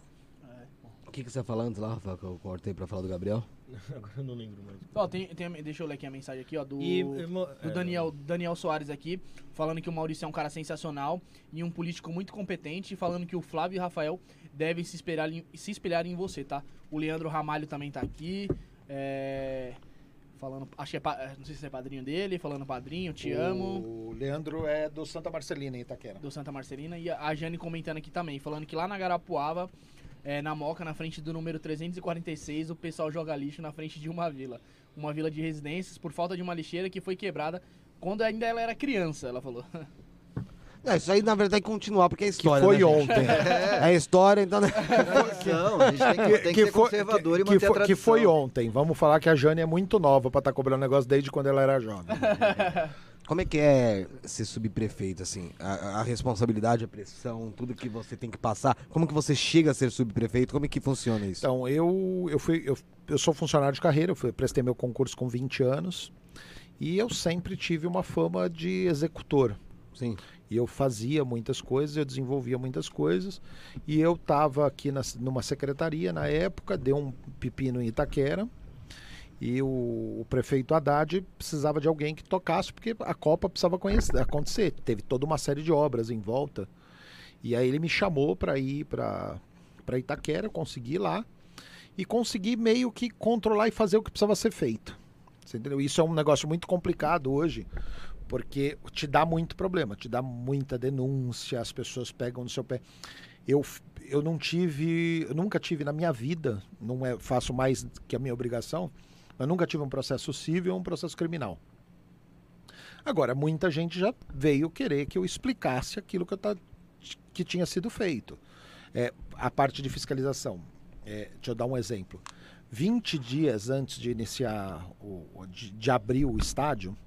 O que, que você ia falar antes lá, Rafael, que eu cortei pra falar do Gabriel? [LAUGHS] Agora eu não lembro mais. Ó, tem, tem, deixa eu ler aqui a mensagem aqui, ó, do, E, do é, Daniel, Daniel Soares aqui, falando que o Maurício é um cara sensacional e um político muito competente, falando que o Flávio e o Rafael devem se espelhar em, se espelhar em você, tá? O Leandro Ramalho também tá aqui, é, falando, acho que é, pa- não sei se é padrinho dele, falando padrinho, te amo, O Leandro é do Santa Marcelina, em Itaquera. do Santa Marcelina, e a Jane comentando aqui também, falando que lá na Garapuava, é, na Moca, na frente do número 346, o pessoal joga lixo na frente de uma vila. Uma vila de residências por falta de uma lixeira que foi quebrada quando ainda ela era criança, ela falou. É, isso aí na verdade tem que continuar, porque é Que história. foi né? ontem. [LAUGHS] É história, então. né? [LAUGHS] Não, a gente tem que, tem que, ser foi- conservador que- e manter que a tradição. que foi ontem. Vamos falar que a Jane é muito nova pra estar cobrando negócio desde quando ela era jovem. [LAUGHS] Como é que é ser subprefeito, assim? A, a responsabilidade, a pressão, tudo que você tem que passar. Como que você chega a ser subprefeito? Como é que funciona isso? Então, eu, eu, fui, eu, eu sou funcionário de carreira, eu fui, prestei meu concurso com 20 anos e eu sempre tive uma fama de executor. Sim. E eu fazia muitas coisas, eu desenvolvia muitas coisas. E eu estava aqui na, numa secretaria na época, deu um pepino em Itaquera. E o, o prefeito Haddad precisava de alguém que tocasse, porque a Copa precisava conhecer, acontecer. Teve toda uma série de obras em volta. E aí ele me chamou para ir para Itaquera, consegui ir lá e consegui meio que controlar e fazer o que precisava ser feito. Você entendeu? Isso é um negócio muito complicado hoje, porque te dá muito problema, te dá muita denúncia, as pessoas pegam no seu pé. Eu, eu não tive, eu nunca tive na minha vida, não é, faço mais que a minha obrigação, mas nunca tive um processo civil ou um processo criminal. Agora, muita gente já veio querer que eu explicasse aquilo que, eu tá, que tinha sido feito. É, a parte de fiscalização. É, deixa eu dar um exemplo. 20 dias antes de iniciar, o, de, de abrir o estádio,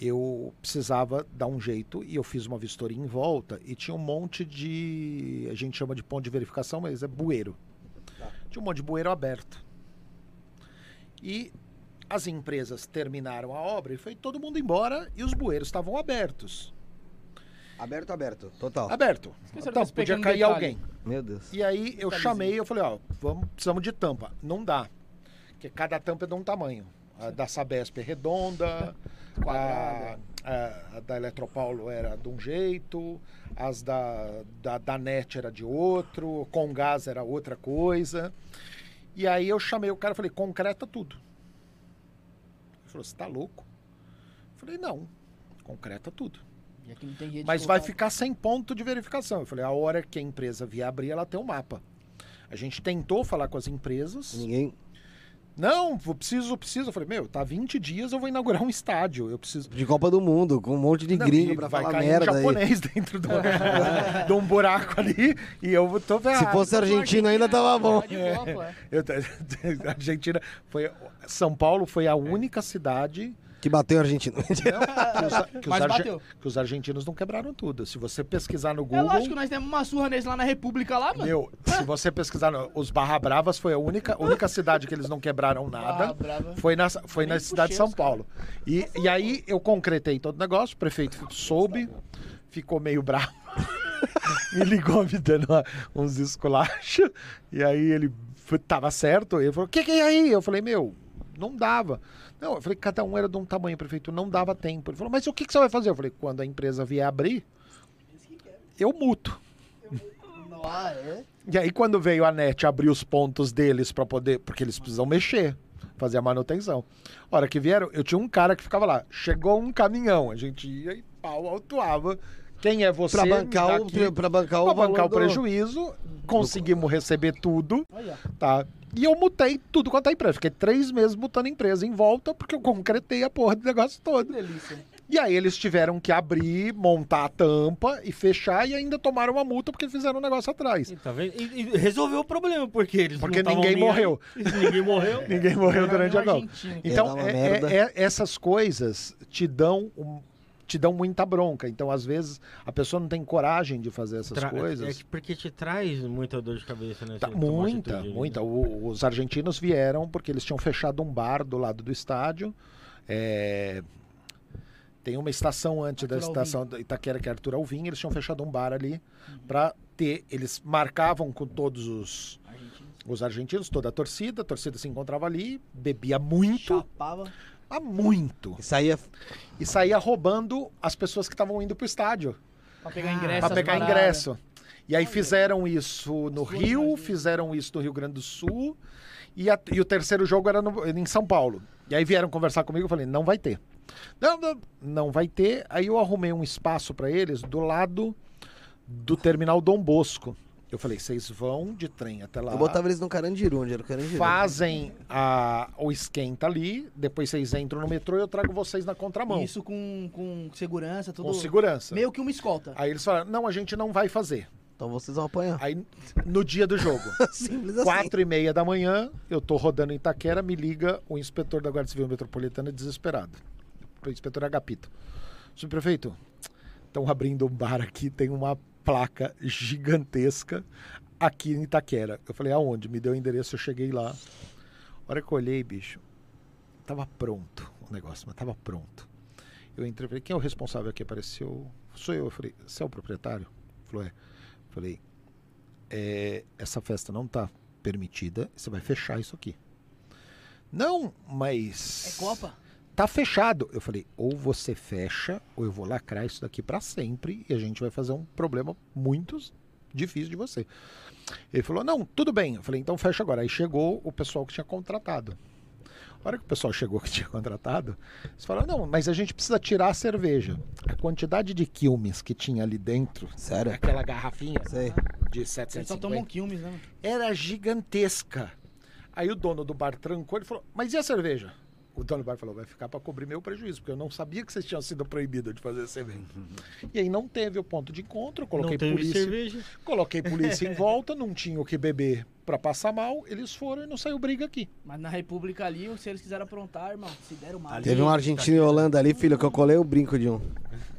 eu precisava dar um jeito e eu fiz uma vistoria em volta e tinha um monte de. A gente chama de ponto de verificação, mas é bueiro. Tinha um monte de bueiro aberto. E as empresas terminaram a obra e foi todo mundo embora e os bueiros estavam abertos. Aberto, aberto. Total. Aberto. Esqueceram Então, podia cair detalhe. alguém. Meu Deus. E aí eu chamei, eu falei, ó, vamos, precisamos de tampa. Não dá. Porque cada tampa é de um tamanho. A da Sabesp é redonda, [LAUGHS] a, a- a da Eletropaulo era de um jeito, as da, da, da NET era de outro, com gás era outra coisa. E aí eu chamei o cara e falei, concreta tudo. Ele falou, você tá louco? Eu falei, não, concreta tudo. E aqui não tem jeito de Mas vai ficar sem ponto de verificação. Eu falei, a hora que a empresa vier abrir, ela tem um mapa. A gente tentou falar com as empresas. Ninguém. Não, eu preciso, preciso. Eu falei, meu, tá 20 dias, eu vou inaugurar um estádio. Eu preciso. De Copa do Mundo, com um monte de gringo pra vai falar cair merda um aí. japonês [LAUGHS] dentro do, [LAUGHS] de um buraco ali e eu tô vendo. Se fosse argentino ainda tava bom. É. Eu, a [LAUGHS] Argentina foi. São Paulo foi a única cidade Que bateu o argentino. não, que, os, [LAUGHS] que os Mas arge- bateu. que os argentinos não quebraram tudo. Se você pesquisar no Google. É lógico que nós temos uma surra neles lá na República lá, mano. Meu, se você pesquisar, no- os Barra Bravas foi a única, única cidade que eles não quebraram nada. Foi na, foi na cidade de São. Paulo. E, e aí eu concretei todo o negócio, o prefeito soube, ficou meio bravo. [LAUGHS] me ligou me dando uma- uns esculachos. E aí ele tava certo. Ele falou: O que, que é aí? Eu falei: Meu, não dava. Não, eu falei: Cada um era de um tamanho, prefeito, não dava tempo. Ele falou: Mas o que, que você vai fazer? Eu falei: Quando a empresa vier abrir, eu muto. Ah, é? E aí, quando veio a NET abrir os pontos deles para poder. Porque eles precisam mexer, fazer a manutenção. Hora que vieram, eu tinha um cara que ficava lá. Chegou um caminhão, a gente ia e pau, autuava. Quem é você? pra bancar o, daqui? pra bancar o Pra bancar o do- prejuízo, conseguimos receber tudo, Olha. tá? E eu mutei tudo quanto é empresa. Fiquei três meses mutando a empresa em volta, porque eu concretei a porra do negócio todo. Que delícia. E aí eles tiveram que abrir, montar a tampa e fechar e ainda tomaram uma multa porque fizeram um negócio atrás. E, tá vendo? E- e resolveu o problema, porque eles Porque [LAUGHS] ninguém morreu. Ninguém morreu. Ninguém morreu durante a argentino. Então, é- é- é- essas coisas te dão, um- te dão muita bronca. Então, às vezes, a pessoa não tem coragem de fazer essas Tra- coisas. É que porque te traz muita dor de cabeça, né? Tá, muita, né? muita. O- os argentinos vieram porque eles tinham fechado um bar do lado do estádio. É, Tem uma estação antes da Arthur estação da Itaquera, que é Arthur Alvim, eles tinham fechado um bar ali para ter. Eles marcavam com todos os, Argentino. os argentinos, toda a torcida, a torcida se encontrava ali, bebia muito, Chapava. A muito. Aí é. E saía roubando as pessoas que estavam indo pro estádio. Pra pegar Ah, ingresso. Para essas pegar ingresso. E aí fizeram isso no Rio, fizeram isso no Rio Grande do Sul. E, a- e o terceiro jogo era no- em São Paulo. E aí vieram conversar comigo, eu falei, não vai ter. Não, não, não vai ter. Aí eu arrumei um espaço para eles do lado do terminal Dom Bosco. Eu falei, vocês vão de trem até lá. Eu botava eles no Carandiru, onde era o Carandiru. Fazem a, o esquenta ali, depois vocês entram no metrô e eu trago vocês na contramão. Isso com, com segurança, tudo. com segurança. Meio que uma escolta. Aí eles falaram, não, a gente não vai fazer. Então vocês vão apanhar. Aí, no dia do jogo, [LAUGHS] Simples assim. quatro e meia da manhã, eu tô rodando em Itaquera, me liga o inspetor da Guarda Civil Metropolitana desesperado. O inspetor Agapito. Subprefeito, estão abrindo um bar aqui, tem uma placa gigantesca aqui em Itaquera. Eu falei, aonde? Me deu o endereço, eu cheguei lá. A hora que eu olhei, bicho, tava pronto o negócio, mas tava pronto. Eu entrei, falei, quem é o responsável aqui? Apareceu, sou eu. Eu falei, você é o proprietário? Ele falou, é. Falei, é, essa festa não tá permitida, você vai fechar isso aqui. Não, mas. É Copa? Tá fechado. Eu falei, ou você fecha, ou eu vou lacrar isso daqui pra sempre e a gente vai fazer um problema muito difícil de você. Ele falou, não, tudo bem. Eu falei, então fecha agora. Aí chegou o pessoal que tinha contratado. A hora que o pessoal chegou que tinha [LAUGHS] contratado, eles falaram, não, mas a gente precisa tirar a cerveja. A quantidade de quilmes que tinha ali dentro, Sério? aquela garrafinha Sei. de Eles só 750, tomam quilmes, né? era gigantesca. Aí o dono do bar trancou e falou: Mas e a cerveja? O dono do bar falou: Vai ficar para cobrir meu prejuízo, porque eu não sabia que vocês tinham sido proibidos de fazer cerveja. e aí não teve o ponto de encontro, eu coloquei polícia. cerveja. Coloquei polícia em [LAUGHS] volta, não tinha o que beber para passar mal, eles foram e não saiu briga aqui. Mas na República ali, se eles quiserem aprontar, irmão, se deram mal. Ali- Teve um argentino e Holanda ali, filho, que eu colei o brinco de um.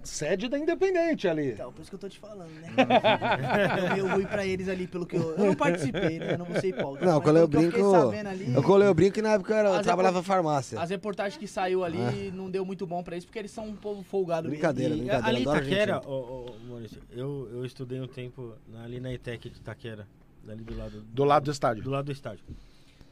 Sede da Independente ali. Então, por isso que eu tô te falando, né? [LAUGHS] eu ruim pra eles ali, pelo que eu... Eu não participei, né? Eu não vou ser hipócrita. Não, eu colei o brinco. Eu ali... Eu colei o brinco e na época eu, era- eu As trabalhava em repor- farmácia. As reportagens que saiu ali não deu muito bom pra eles, porque eles são um povo folgado mesmo. Brincadeira, E- brincadeira. ali em adoro Itaquera, ô, ô, Maurício, eu, eu estudei um tempo na- ali na ETEC de Itaquera, ali do lado Do lado do estádio. do lado do estádio.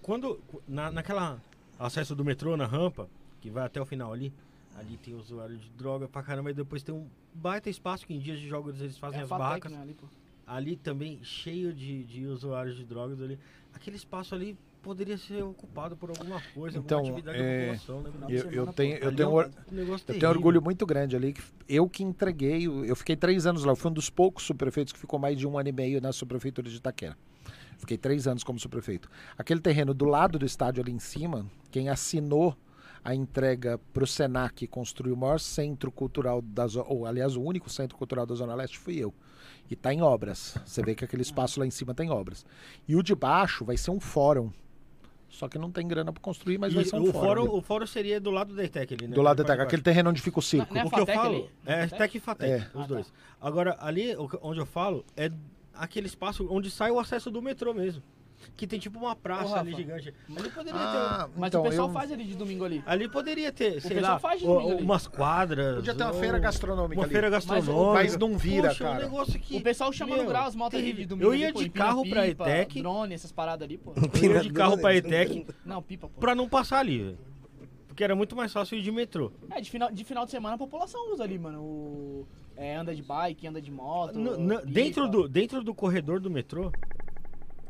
Quando na, naquela acesso do metrô na rampa, que vai até o final ali, ali tem usuário de droga pra caramba e depois tem um baita espaço que em dias de jogos eles fazem É as barracas. né, ali. Ali também cheio de, de usuários de drogas ali. Aquele espaço ali poderia ser ocupado por alguma coisa, Então, alguma atividade é, da população, né? Eu, eu tenho, eu Ali tenho, é um eu tenho orgulho muito grande ali. que Eu que entreguei, eu eu fiquei três anos lá. Eu fui um dos poucos subprefeitos que ficou mais de um ano e meio na subprefeitura de Itaquera. Fiquei três anos como subprefeito. Aquele terreno do lado do estádio ali em cima, quem assinou a entrega para o Senac construir o maior centro cultural da ou aliás, o único centro cultural da Zona Leste fui eu. E está em obras. Você vê que aquele espaço lá em cima tem obras. E o de baixo vai ser um fórum. Só que não tem grana para construir, mas E vai ser um o, fórum. o fórum seria do lado da ETEC ali, né? do lado da de aquele terreno onde fica o circo. Não é o que eu falo ali? é Fatec? Tec e Fatec, É. os Ah, tá. dois. Agora, ali onde eu falo é aquele espaço onde sai o acesso do metrô mesmo. Que tem tipo uma praça Ô, ali gigante. Ali poderia Ah, Mas então, o pessoal eu- faz ali de domingo ali. ter. Ali poderia ter, sei pessoal lá, faz de o- domingo ali. umas quadras. Podia ter uma ou feira gastronômica Uma ali. feira Mas o- gastronômica. mas não vira, Poxa, cara. um negócio que. O pessoal chama no meu, grau as motos ali de domingo. Eu ia ali, pô, de empina carro pra ETEC. Drone, essas paradas ali, pô. Eu ia de carro pra ETEC Não, pipa, pô. pra não passar ali, velho. Porque era muito mais fácil ir de metrô. É, de final, de final de semana a população usa ali, mano. O, é, anda de bike, anda de moto. No- no- dentro, do, dentro do corredor do metrô.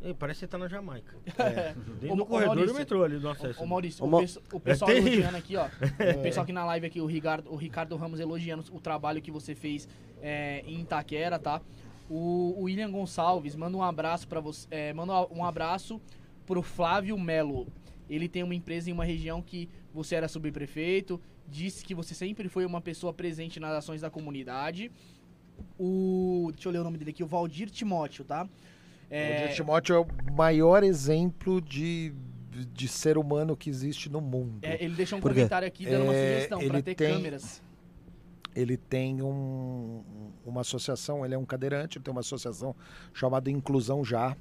Ei, parece que você tá na Jamaica. [LAUGHS] É. Dentro Ô, do corredor Maurício, do metrô ali do acesso. Ô, Maurício, Ô, o, pesso- o pessoal É elogiando aqui, ó. [LAUGHS] O pessoal aqui na live aqui, o Ricardo, o Ricardo Ramos elogiando o trabalho que você fez é, em Itaquera, tá? O, o William Gonçalves manda um abraço para você. é, manda um abraço pro Flávio Melo. Ele tem uma empresa em uma região que você era subprefeito. Disse que você sempre foi uma pessoa presente nas ações da comunidade. O. Deixa eu ler o nome dele aqui, o Valdir Timóteo, tá? O Dir Timóteo é o maior exemplo de, de ser humano que existe no mundo. É, ele deixou um Por quê? comentário aqui dando uma É, sugestão pra ele ter tem- câmeras. Ele tem um- uma associação, ele é um cadeirante, ele tem uma associação chamada Inclusão Já.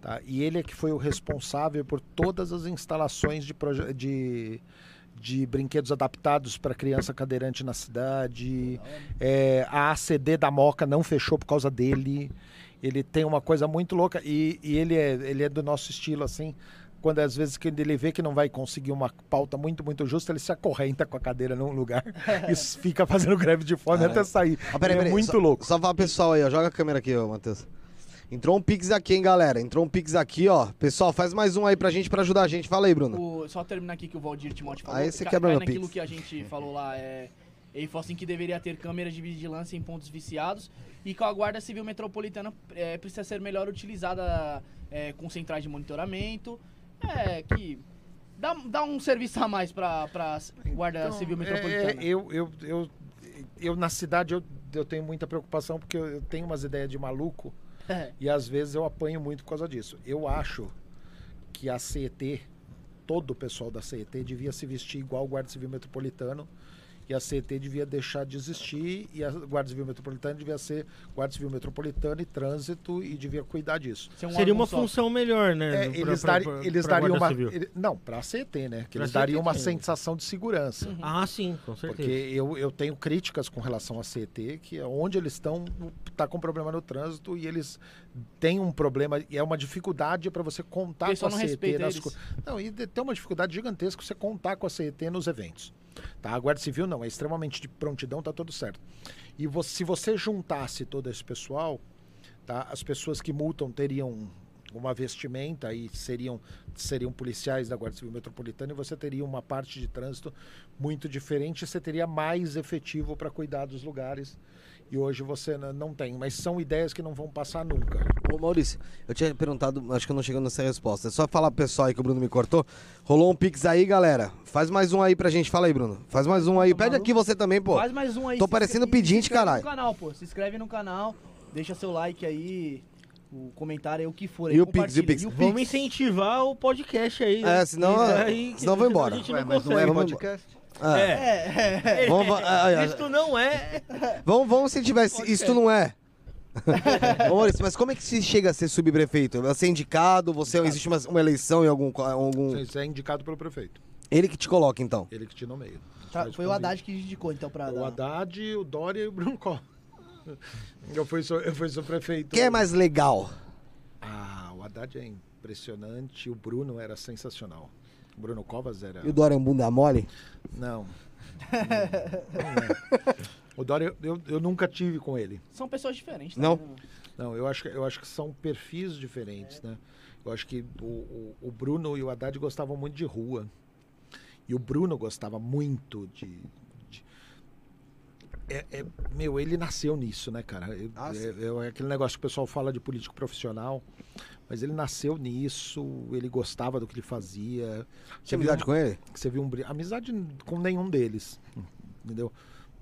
Tá? E ele é que foi o responsável por todas as instalações de, de, de brinquedos adaptados para criança cadeirante na cidade. É, a ACD da Moca não fechou por causa dele. Ele tem uma coisa muito louca e, e ele, é, ele é do nosso estilo assim. Quando às vezes que ele vê que não vai conseguir uma pauta muito, muito justa, ele se acorrenta com a cadeira num lugar [LAUGHS] e fica fazendo greve de fome Caralho. até sair. Ah, peraí, Ele peraí. é muito só, louco. Só falar pessoal aí, ó. Joga a câmera aqui, ó, Matheus. Entrou um Pix aqui, hein, galera. Entrou um Pix aqui, ó. Pessoal, faz mais um aí pra gente, pra ajudar a gente. Fala aí, Bruno. O- só terminar aqui que o Valdir Timóteo falou. Aí você ca- quebra meu naquilo pix. que a gente falou lá. É, ele falou assim que deveria ter câmeras de vigilância em pontos viciados e que a Guarda Civil Metropolitana é, precisa ser melhor utilizada é, com centrais de monitoramento. É, que dá, dá um serviço a mais pra, pra Guarda Então, Civil é, Metropolitana. eu, eu, eu, eu, na cidade, eu, eu tenho muita preocupação porque eu, eu tenho umas ideias de maluco É. e às vezes eu apanho muito por causa disso. Eu acho que a CET, todo o pessoal da CET devia se vestir igual o Guarda Civil Metropolitano e a CET devia deixar de existir e a Guarda Civil Metropolitana devia ser Guarda Civil Metropolitana e Trânsito e devia cuidar disso. Um Seria uma só. função melhor, né? É, eles, pra- dari- pra- eles pra dariam uma. Civil. ele- não, para a CET, né? Que Pra eles CET dariam uma sim. sensação de segurança. Ah, sim, com certeza. Porque eu, eu tenho críticas com relação à CET, que é onde eles estão, tá com problema no trânsito e eles têm um problema, e é uma dificuldade para você contar com a CET nas co- Não, e tem uma dificuldade gigantesca você contar com a CET nos eventos. Tá? A Guarda Civil não, é extremamente de prontidão, tá tudo certo. E vo- se você juntasse todo esse pessoal, Tá? As pessoas que multam teriam uma vestimenta e seriam, seriam policiais da Guarda Civil Metropolitana e você teria uma parte de trânsito muito diferente, você teria mais efetivo para cuidar dos lugares e hoje você não tem. Mas são ideias que não vão passar nunca. Ô Maurício, eu tinha perguntado, acho que eu não chegando nessa resposta. É só falar pro pessoal aí que o Bruno me cortou. Rolou um pix aí, galera. Faz mais um aí pra gente. Fala aí, Bruno. Faz mais um aí. Pede aqui você também, pô. Faz mais um aí. Tô parecendo inscreve- pedinte, se inscreve caralho. no canal, pô. Se inscreve no canal, deixa seu like aí, o comentário aí, o que for. E aí, o Pix, e o. Pix? Vamos incentivar o podcast aí. É, senão- E daí- senão vai embora. A gente Ué, não mas não é podcast? Ah, É. É, é. Vamos, ah, Isto não é. vamos, vamos se tivesse. Isto não é. [LAUGHS] Ô Maurício, mas como é que se chega a ser subprefeito? Você é indicado? Você existe uma, uma eleição em algum, algum. Isso é indicado pelo prefeito. Ele que te coloca, então. Ele que te nomeia. Tá, foi o. Haddad que indicou, então, pra O dar. Haddad, o Dória e o Bruno Covas. [LAUGHS] Eu fui, seu- eu fui seu prefeito. Quem é mais legal? Ah, o Haddad é impressionante. O Bruno era sensacional. Bruno Covas era. E o Dória é um bunda mole? Não. Não, não é. O Dória, eu, eu nunca tive com ele. São pessoas diferentes. Não. Né? Não, eu acho, que- eu acho que são perfis diferentes, né? Eu acho que o, o, o Bruno e o Haddad gostavam muito de rua. E o Bruno gostava muito de. de- É, é- meu, ele nasceu nisso, né, cara? Eu- Ah, sim. é, é aquele negócio que o pessoal fala de político profissional, mas ele nasceu nisso, ele gostava do que ele fazia. Viu amizade um- com ele? que você viu um amizade com nenhum deles, entendeu?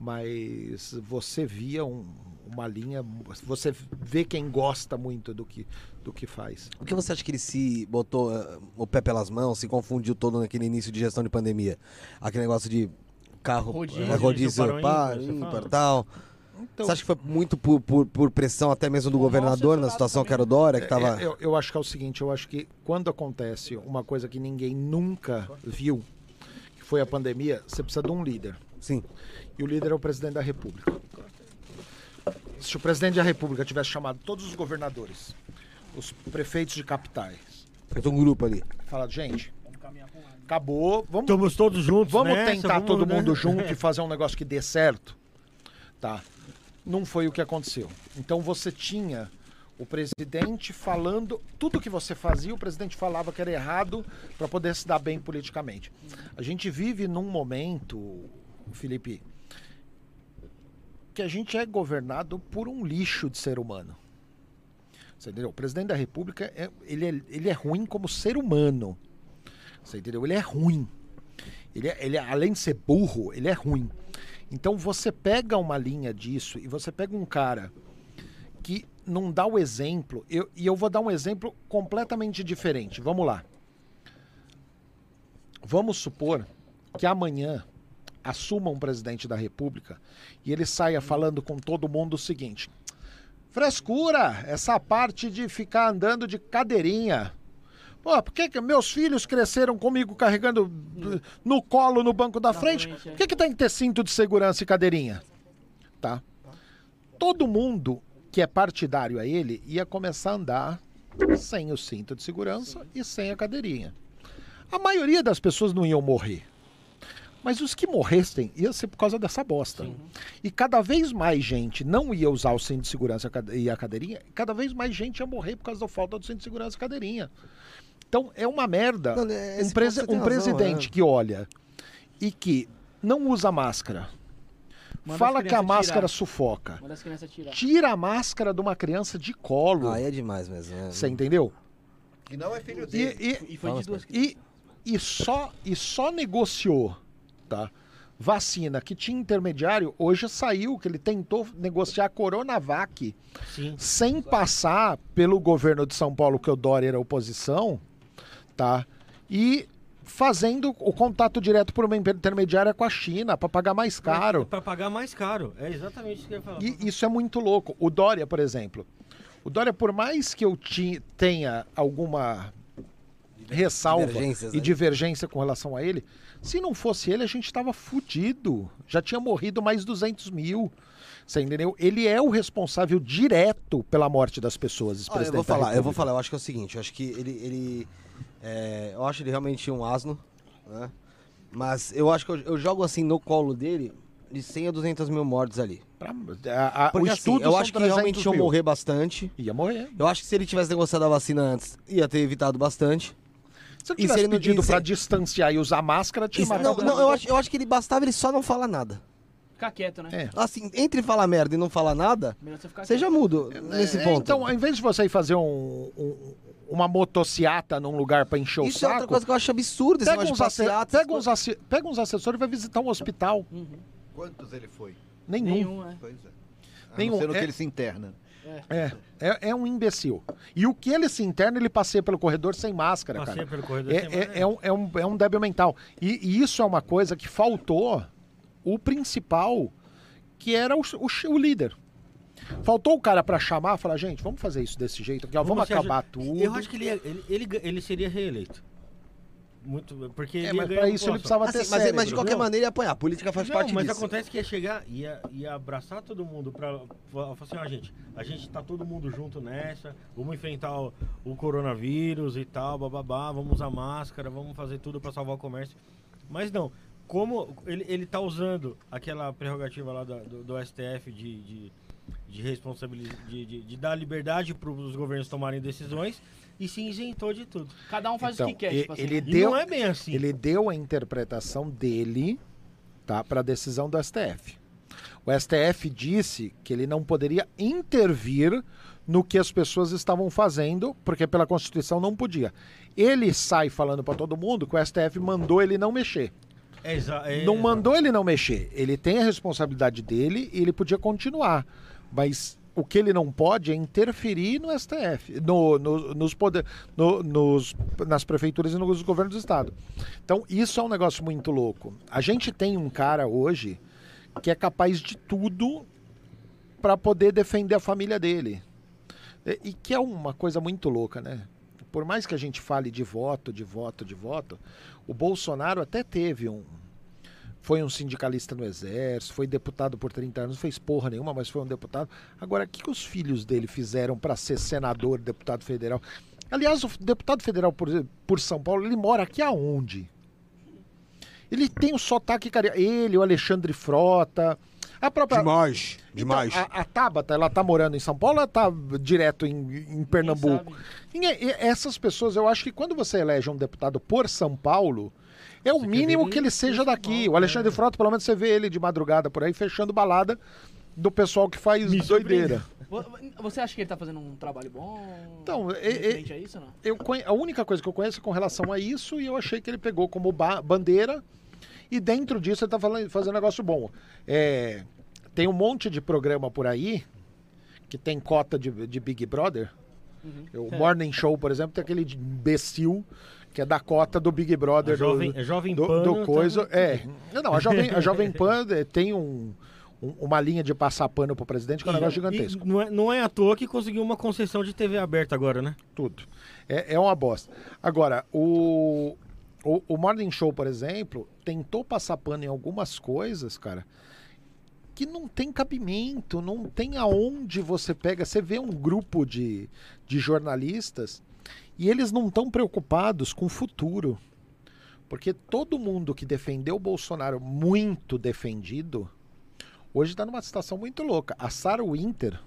Mas você via um- uma linha, você vê quem gosta muito do que do que faz. Por que você acha que ele se botou eh, o pé pelas mãos, se confundiu todo naquele início de gestão de pandemia? Aquele negócio de carro, Rodízio, eh, rodízio para o pá, ímpar, você tal. Então, você acha que foi muito por, por, por pressão até mesmo do governador na situação que também, era o Dória, que é, tava... é, eu, eu acho que é o seguinte, eu acho que quando acontece uma coisa que ninguém nunca viu, que foi a pandemia, você precisa de um líder. Sim. E o líder é o presidente da República. Se o presidente da República tivesse chamado todos os governadores, os prefeitos de capitais, Fez um grupo ali. falado, gente, acabou, vamos Estamos todos juntos. Vamos nessa, tentar vamos, todo né? mundo junto [LAUGHS] e fazer um negócio que dê certo? Tá. Não foi o que aconteceu. Então você tinha o presidente falando tudo que você fazia, o presidente falava que era errado para poder se dar bem politicamente. A gente vive num momento, Felipe, que a gente é governado por um lixo de ser humano. Você entendeu? O presidente da República é, ele, é, ele é ruim como ser humano. Você entendeu? Ele é ruim. Ele, é, ele é- além de ser burro, ele é ruim. Então você pega uma linha disso e você pega um cara que não dá o exemplo. Eu, e eu vou dar um exemplo completamente diferente. Vamos lá. Vamos supor que amanhã assuma um presidente da República e ele saia falando com todo mundo o seguinte: frescura, essa parte de ficar andando de cadeirinha. Pô, por que, que meus filhos cresceram comigo carregando no colo no banco da frente? frente, é. Por que, que tem que ter cinto de segurança e cadeirinha? Tá? Todo mundo que é partidário a ele ia começar a andar sem o cinto de segurança e sem a cadeirinha. A maioria das pessoas não iam morrer. Mas os que morressem ia ser por causa dessa bosta. E cada vez mais gente não ia usar o cinto de segurança e a cade- a cadeirinha, cada vez mais gente ia morrer por causa da falta do cinto de segurança e cadeirinha. Então é uma merda. Não, é- um presi- um razão, presidente é. que olha e que não usa máscara, Manda fala que a máscara tirar. sufoca, Manda as crianças tirar. tira a máscara de uma criança de colo. Aí é demais mesmo. né? Você entendeu? Que não é filho E, dele. e, E foi Fala, de duas e, e só e só negociou, tá? Vacina que tinha intermediário, hoje saiu que ele tentou negociar a Coronavac Sim. sem passar pelo governo de São Paulo, que o Dória era oposição, tá? E fazendo o contato direto por uma intermediária com a China para pagar mais caro. Para pagar mais caro. É exatamente isso que eu ia falar. E isso é muito louco. O Dória, por exemplo. O Dória, por mais que eu ti- tenha alguma ressalva e né? divergência com relação a ele, se não fosse ele, a gente tava fudido. Já tinha morrido mais 200 mil. Você entendeu? Ele é o responsável direto pela morte das pessoas. Olha, eu vou falar, eu vou falar, eu acho que é o seguinte, eu acho que ele. ele é, eu acho ele realmente um asno, né? Mas eu acho que eu, eu jogo assim no colo dele de 100 a 200 mil mortes ali. Pra- a- a- Porque o assim, eu acho que realmente 300 iam morrer bastante. Ia morrer. Eu acho que se ele tivesse negociado a vacina antes, ia ter evitado bastante. Se ele E se tivesse ele não- pedido se- pra distanciar e usar máscara, tinha Isso- não, não, eu acho, eu acho que ele bastava ele só não falar nada. Ficar quieto, né? É. Assim, entre falar merda e não falar nada, você ficar você já muda nesse É, ponto. Então, ao invés de você ir fazer um, um- uma motociata num lugar pra encher Isso o é saco, outra coisa que eu acho absurda, esse pega, negócio uns passeata. pega, uns pega uns assessores e vai visitar um hospital. Quantos ele foi? Nenhum. Nenhum, é. Pois é. A Nenhum, no é- que ele se interna. É, é, é um imbecil. E o que ele se interna, ele passeia pelo corredor sem máscara, Passei cara. pelo corredor É, sem é- é um, é, um, é um débil mental. E, e isso é uma coisa que faltou o principal, que era o, o, o líder. Faltou o cara pra chamar e falar, gente, vamos fazer isso desse jeito aqui, ó, vamos acabar tudo. Eu acho que ele, ia- ele, ele, ele seria reeleito. Muito, porque É, ele ia mas ganhar pra a isso ele precisava ter Assim, mas, cérebro. mas de qualquer não. maneira ia apanhar. A política faz Não, parte mas disso. acontece que ia chegar, ia, ia abraçar todo mundo pra falar assim, ó, gente, a gente tá todo mundo junto nessa, vamos enfrentar o, o coronavírus e tal, bababá, vamos usar máscara, vamos fazer tudo pra salvar o comércio. Mas não, como ele, ele tá usando aquela prerrogativa lá da- do, do STF de, de, de responsabilidade, de, de, de dar liberdade para os governos tomarem decisões e se isentou de tudo. Cada um faz Então, o que quer, e- tipo assim. ele E deu, não é bem assim. ele deu a interpretação dele tá, para a decisão do STF. O STF disse que ele não poderia intervir no que as pessoas estavam fazendo, porque pela Constituição não podia. Ele sai falando para todo mundo que o STF mandou ele não mexer. É exa- é não exa- mandou ele não mexer. Ele tem a responsabilidade dele e ele podia continuar. Mas o que ele não pode é interferir no STF, no, no- nos poder, no- nos, nas prefeituras e nos governos do estado. Então isso é um negócio muito louco. A gente tem um cara hoje que é capaz de tudo para poder defender a família dele. E, e que é uma coisa muito louca, né? Por mais que a gente fale de voto, de voto, de voto, o Bolsonaro até teve um. Foi um sindicalista no Exército, foi deputado por 30 anos, não fez porra nenhuma, mas foi um deputado. Agora, o que, que os filhos dele fizeram para ser senador, deputado federal? Aliás, o deputado federal por, por São Paulo, ele mora aqui aonde? Ele tem o sotaque carioca. Ele, o Alexandre Frota. A própria. Demais, Então, demais. a, a Tabata, ela tá morando em São Paulo ou ela tá direto em, em Pernambuco? Ninguém- e essas pessoas, eu acho que quando você elege um deputado por São Paulo, é o Você mínimo que ele ele seja daqui. Paulo, O Alexandre? Frota, pelo menos você vê ele de madrugada por aí, fechando balada do pessoal que faz Me doideira. Vo- Você acha que ele tá fazendo um trabalho bom? Então, referente a isso ou não? Eu conhe- a única coisa que eu conheço com relação a isso, e eu achei que ele pegou como ba- bandeira, e dentro disso ele tá falando, fazendo um negócio bom. É, tem um monte de programa por aí que tem cota de, de Big Brother. O [LAUGHS] Morning Show, por exemplo, tem aquele de imbecil que é da cota do Big Brother. Jovem- do, a Jovem do, Pan do tá- coisa. É. Não, a Jovem, a Jovem Pan [LAUGHS] eh, tem um- um- uma linha de passar pano pro presidente que é um negócio gigantesco. não, é, não é à toa que conseguiu uma concessão de TV aberta agora, né? Tudo. É, é uma bosta. Agora, o, o, o Morning Show, por exemplo, tentou passar pano em algumas coisas, cara, que não tem cabimento, não tem aonde você pega. Você vê um grupo de, de jornalistas e eles não estão preocupados com o futuro. Porque todo mundo que defendeu o Bolsonaro muito defendido, hoje está numa situação muito louca. A Sarah Winter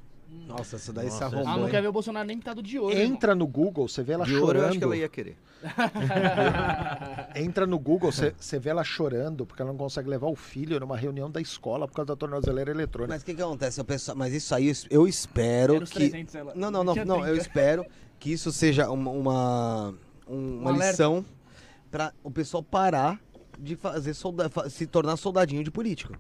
Nossa, essa daí se arrombou. Ah, não hein? quer ver o Bolsonaro nem pintado de ouro. entra no Google, você vê ela De ouro eu chorando. acho que ela ia querer. [LAUGHS] Entra no Google, você vê ela chorando porque ela não consegue levar o filho numa reunião da escola por causa da tornozeleira eletrônica. Mas o que, que acontece? O pessoal- mas isso aí eu espero que. 300, ela- Não, não, não, não. Eu 30. espero que isso seja uma, uma, um- uma Um lição para o pessoal parar de fazer solda se tornar soldadinho de político.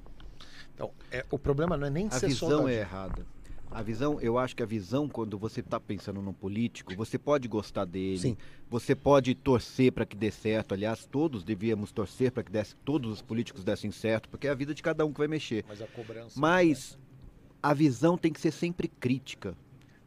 Então, é, o problema não é nem A ser visão é errada. A visão, eu acho que a visão, quando você está pensando num político, você pode gostar dele, Sim. você pode torcer para que dê certo. Aliás, todos devíamos torcer para que desse, todos os políticos dessem certo, porque é a vida de cada um que vai mexer. Mas a cobrança. Mas a visão tem que ser sempre crítica.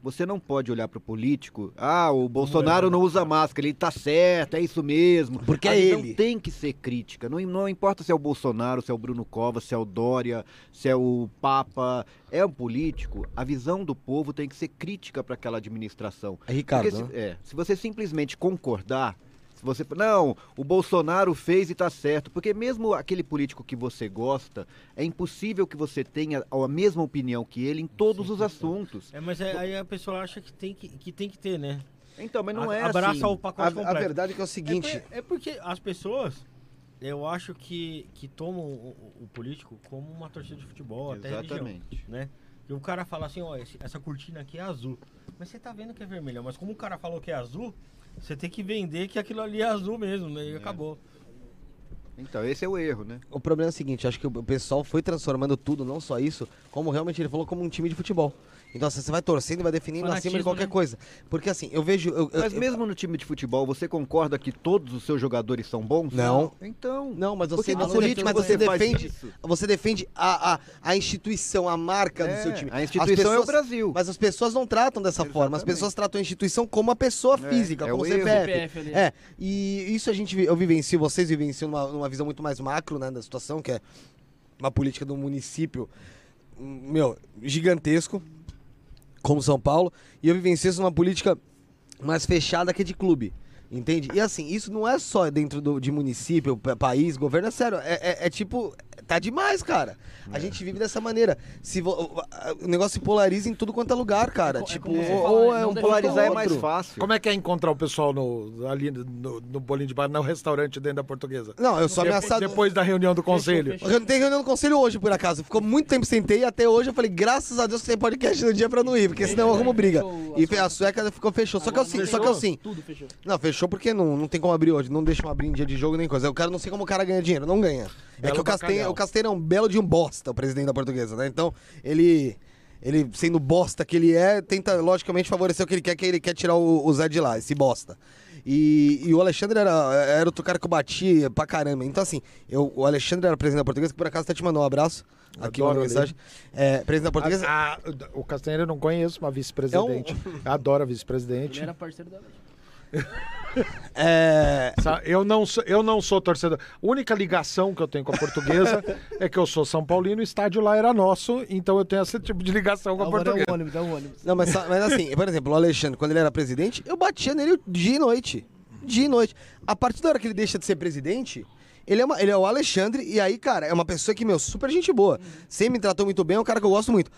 Você não pode olhar para o político, ah, o Bolsonaro não usa máscara, ele tá certo, é isso mesmo. Porque é ele. tem que ser crítica. Não, não importa se é o Bolsonaro, se é o Bruno Covas, se é o Dória, se é o Papa, é um político. A visão do povo tem que ser crítica para aquela administração. É Ricardo, Porque se, né? é, se você simplesmente concordar, você, não, o Bolsonaro fez e tá certo, porque mesmo aquele político que você gosta, é impossível que você tenha a mesma opinião que ele em todos os assuntos. É, mas é- aí a pessoa acha que tem que, que tem que ter, né? Então, mas não A- é Abraça assim. o pacote A, a completo. verdade é que é o É, seguinte. por- é porque as pessoas, eu acho que, que tomam o, o- político como uma torcida de futebol, até religião, Exatamente. né? E o cara fala assim, ó, esse- essa cortina aqui é azul. Mas você tá vendo que é vermelha, mas como o cara falou que é azul, você tem que vender que aquilo ali é azul mesmo, né? E acabou. Então, esse é o erro, né? O problema é o seguinte, acho que o pessoal foi transformando tudo, não só isso, como realmente ele falou, como um time de futebol. Então assim, você vai torcendo e vai definindo acima de Fanatismo, qualquer né? coisa. Porque assim, eu vejo. eu- eu- Mas eu- mesmo no time de futebol, você concorda que todos os seus jogadores são bons? Não. Então. Não, mas você, na política mas você defende. isso. Você defende a, a, a instituição, a marca do É, seu time. a instituição é o pessoas- Brasil. Mas as pessoas não tratam dessa forma. As Exatamente. pessoas tratam a instituição como a pessoa É, física, é como o. CPF. CPF ali. É, e isso a gente, eu vivencio, vocês vivenciam numa, numa visão muito mais macro, né, da situação, que é uma política do município, hum, meu, gigantesco, como São Paulo, e eu vivencio isso numa política mais fechada que de clube. Entende? E assim, isso não é só dentro do, de município, pa- país, governo, é sério. É, é- é tipo, tá demais, cara. A gente vive dessa maneira. Se vo- o negócio se polariza em tudo quanto é lugar, cara. É é tipo, você ou, fala, é um Polarizar é mais fácil. Como é que é encontrar o pessoal no, ali no, no bolinho de bar, no restaurante dentro da portuguesa? Não, eu sou ameaçado. Depois da reunião do conselho. fechou. Eu não tenho reunião do conselho hoje, por acaso. Ficou muito tempo sem ter e até hoje eu falei, graças a Deus que tem podcast no dia pra não ir, porque senão eu arrumo briga. Fechou E a sueca ficou fechou. Só que assim, só que fechou? assim. Tudo fechou. Não, fechou porque não, não tem como abrir hoje. Não deixam abrir em dia de jogo nem coisa. Eu quero não sei como o cara ganha dinheiro. Não ganha. É Belo que o bacalhau. o Castanheira é um belo de um bosta, o presidente da portuguesa, né? Então, ele. Ele, sendo bosta que ele é, tenta, logicamente, favorecer o que ele quer, que ele quer tirar o, o Zé de lá, esse bosta. E, e o Alexandre era, era outro cara que eu batia pra caramba. Então, assim, eu, o Alexandre era presidente da portuguesa, que por acaso até te mandou um abraço. Aqui Adoro uma mensagem. É, presidente da portuguesa. A- a- o Castanheira eu não conheço, uma vice-presidente. Eu adoro a Ele vice-presidente. era parceiro da. É, Eu não, sou, eu não sou torcedor. A única ligação que eu tenho com a portuguesa [LAUGHS] é que eu sou São Paulino, o estádio lá era nosso, então eu tenho esse tipo de ligação com a Agora é portuguesa. um ônibus, é um ônibus. Não, mas, mas assim, por exemplo, o Alexandre, quando ele era presidente, eu batia nele dia e noite. Dia e noite. A partir da hora que ele deixa de ser presidente, ele é, uma- ele é o Alexandre, e aí, cara, é uma pessoa que, meu, super gente boa. Sempre me tratou muito bem, é um cara que eu gosto muito.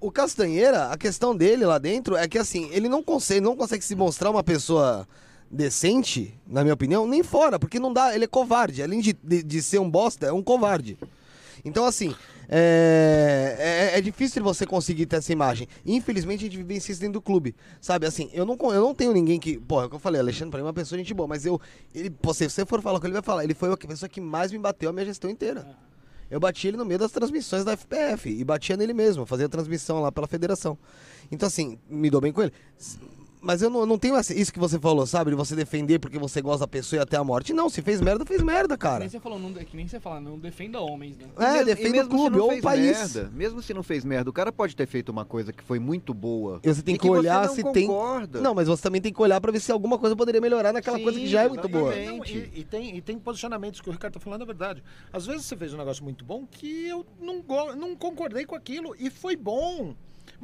O Castanheira, a questão dele lá dentro é que, assim, ele não consegue, não consegue se mostrar uma pessoa decente, na minha opinião, nem fora, porque não dá, ele é covarde. Além de, de, de ser um bosta, é um covarde. Então, assim, é, é, é difícil você conseguir ter essa imagem. Infelizmente, a gente vive isso dentro do clube. Sabe, assim, eu não, eu não tenho ninguém que. Pô, é o que eu falei, Alexandre, pra mim é uma pessoa de gente boa, mas eu. Ele, se você for falar com ele, vai falar. Ele foi a pessoa que mais me bateu a minha gestão inteira. Eu bati ele no meio das transmissões da FPF e batia nele mesmo, fazia transmissão lá pela federação. Então, assim, me dou bem com ele. Mas eu não, eu não tenho essa- isso que você falou, sabe? De você defender porque você gosta da pessoa e até a morte. Não, se fez merda, fez merda, Que cara. nem você falou, não, que nem você fala, não defenda homens, né? É, mesmo- defenda o mesmo se clube não ou o fez país. Merda, mesmo se não fez merda, o cara pode ter feito uma coisa que foi muito boa. E você tem e que olhar você se não tem. concorda. Não, mas você também tem que olhar pra ver se alguma coisa poderia melhorar naquela Sim, coisa que já é muito boa. exatamente. Não, e, e tem, e tem posicionamentos que o Ricardo tá falando é verdade. Às vezes você fez um negócio muito bom que eu não, não concordei com aquilo e foi bom.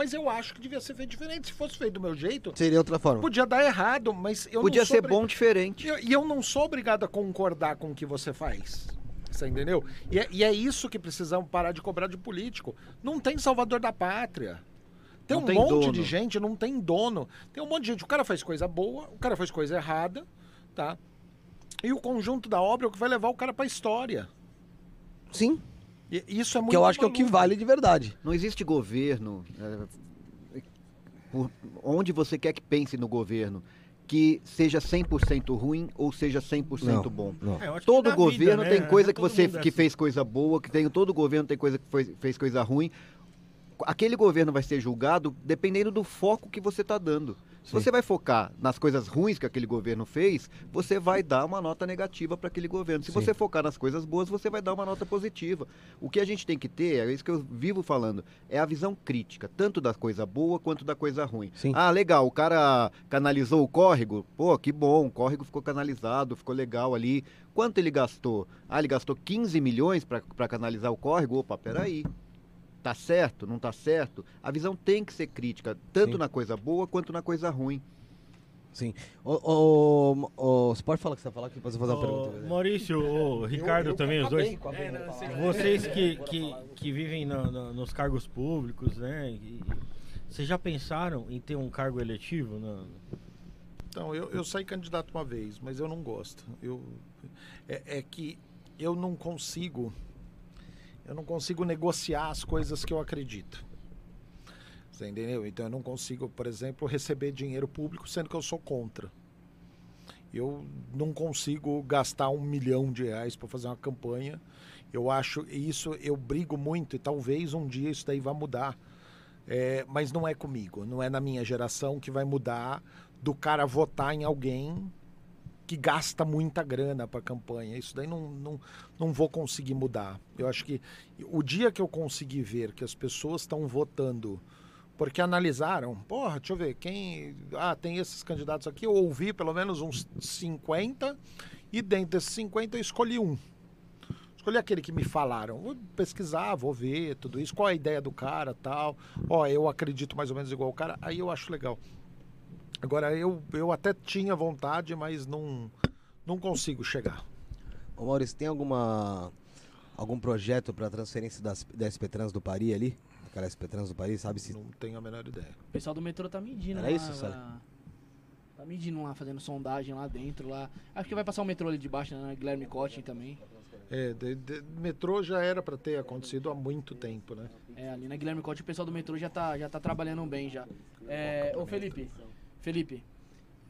Mas eu acho que devia ser feito diferente. Se fosse feito do meu jeito, Seria outra forma. podia dar errado, mas eu Podia não sou ser bom diferente. E eu- E eu não sou obrigado a concordar com o que você faz. Você entendeu? E é, e é isso que precisamos parar de cobrar de político. Não tem salvador da pátria. Tem Não um tem monte dono. de gente, não tem dono. Tem um monte de gente. O cara faz coisa boa, o cara faz coisa errada, tá? E o conjunto da obra é o que vai levar o cara pra história. Sim. E isso é muito Que eu acho que é o que maluco. vale de verdade. Não existe governo, é, por onde você quer que pense no governo, que seja 100% ruim ou seja 100% Não, bom. não. É, que Todo governo vida, né? tem coisa que Todo você é que assim. fez coisa boa, que tem todo governo tem coisa que foi- fez coisa ruim. Aquele governo vai ser julgado dependendo do foco que você está dando. Se você vai focar nas coisas ruins que aquele governo fez, você vai dar uma nota negativa para aquele governo. Se Sim. você focar nas coisas boas, você vai dar uma nota positiva. O que a gente tem que ter, é isso que eu vivo falando, é a visão crítica, tanto da coisa boa quanto da coisa ruim. Sim. Ah, legal, o cara canalizou o córrego. Pô, que bom, o córrego ficou canalizado, ficou legal ali. Quanto ele gastou? Ah, ele gastou 15 milhões para canalizar o córrego? Opa, peraí. Tá certo? Não tá certo? A visão tem que ser crítica, tanto Sim. na coisa boa quanto na coisa ruim. Sim. Ô, ô, ô, você pode falar o que você vai falar que depois eu vou fazer uma pergunta. Maurício, o Ricardo também, os dois. É, não, Vocês que, que, que vivem no- no- nos cargos públicos, né? e- Vocês já pensaram em ter um cargo eletivo? No... Então, eu, eu saí candidato uma vez, mas eu não gosto. Eu, é, é que eu não consigo. Eu não consigo negociar as coisas que eu acredito. Você entendeu? Então eu não consigo, por exemplo, receber dinheiro público sendo que eu sou contra. Eu não consigo gastar um milhão de reais para fazer uma campanha. Eu acho isso, eu brigo muito e talvez um dia isso daí vá mudar. É, mas não é comigo, não é na minha geração que vai mudar do cara votar em alguém que gasta muita grana para campanha. Isso daí não, não, não vou conseguir mudar. Eu acho que o dia que eu conseguir ver que as pessoas estão votando porque analisaram, porra, deixa eu ver, quem. Ah, tem esses candidatos aqui, eu ouvi pelo menos uns 50, e dentro desses 50 eu escolhi um. Escolhi aquele que me falaram. Vou pesquisar, vou ver tudo isso, qual é a ideia do cara tal. Ó, eu acredito mais ou menos igual o cara, aí eu acho legal. Agora, eu, eu até tinha vontade, mas não, não consigo chegar. Ô Maurício, tem alguma algum projeto para transferência das, da SP Trans do Paris ali? Aquela SP Trans do Paris, sabe se Não tenho a menor ideia. O pessoal do metrô tá medindo Era lá. isso, Sally? lá- Tá medindo lá, fazendo sondagem lá dentro lá. Acho que vai passar o metrô ali de baixo, né? Guilherme Cotting também. É, de- de- metrô já era para ter acontecido há muito tempo, né? É, ali na Guilherme Cotting o pessoal do metrô já tá, já tá trabalhando bem já. É, ô Felipe, Felipe,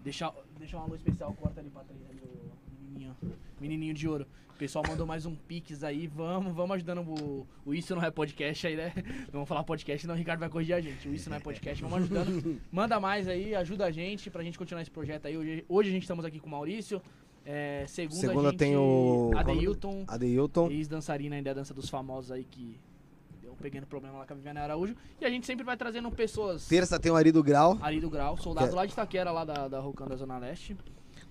deixa, deixa um alô especial, corta ali pra trás ali, o menininho, menininho de ouro. O pessoal mandou mais um pix aí, vamos, vamos ajudando o, o Isso Não É Podcast aí, né? [LAUGHS] Vamos falar podcast, senão o Ricardo vai corrigir a gente. O Isso Não É Podcast, vamos ajudando. [LAUGHS] Manda mais aí, ajuda a gente pra gente continuar esse projeto aí. Hoje, hoje a gente estamos aqui com o Maurício. É, segunda, Segunda a gente, tem o- Adeilton, Adeilton? ex-dançarina ainda da dança dos famosos aí que pequeno problema lá com a Viviane Araújo. E a gente sempre vai trazendo pessoas Terça tem o Ari do Grau. ali do Grau, soldado Que- lá de Itaquera, lá da, da Rocan da Zona Leste.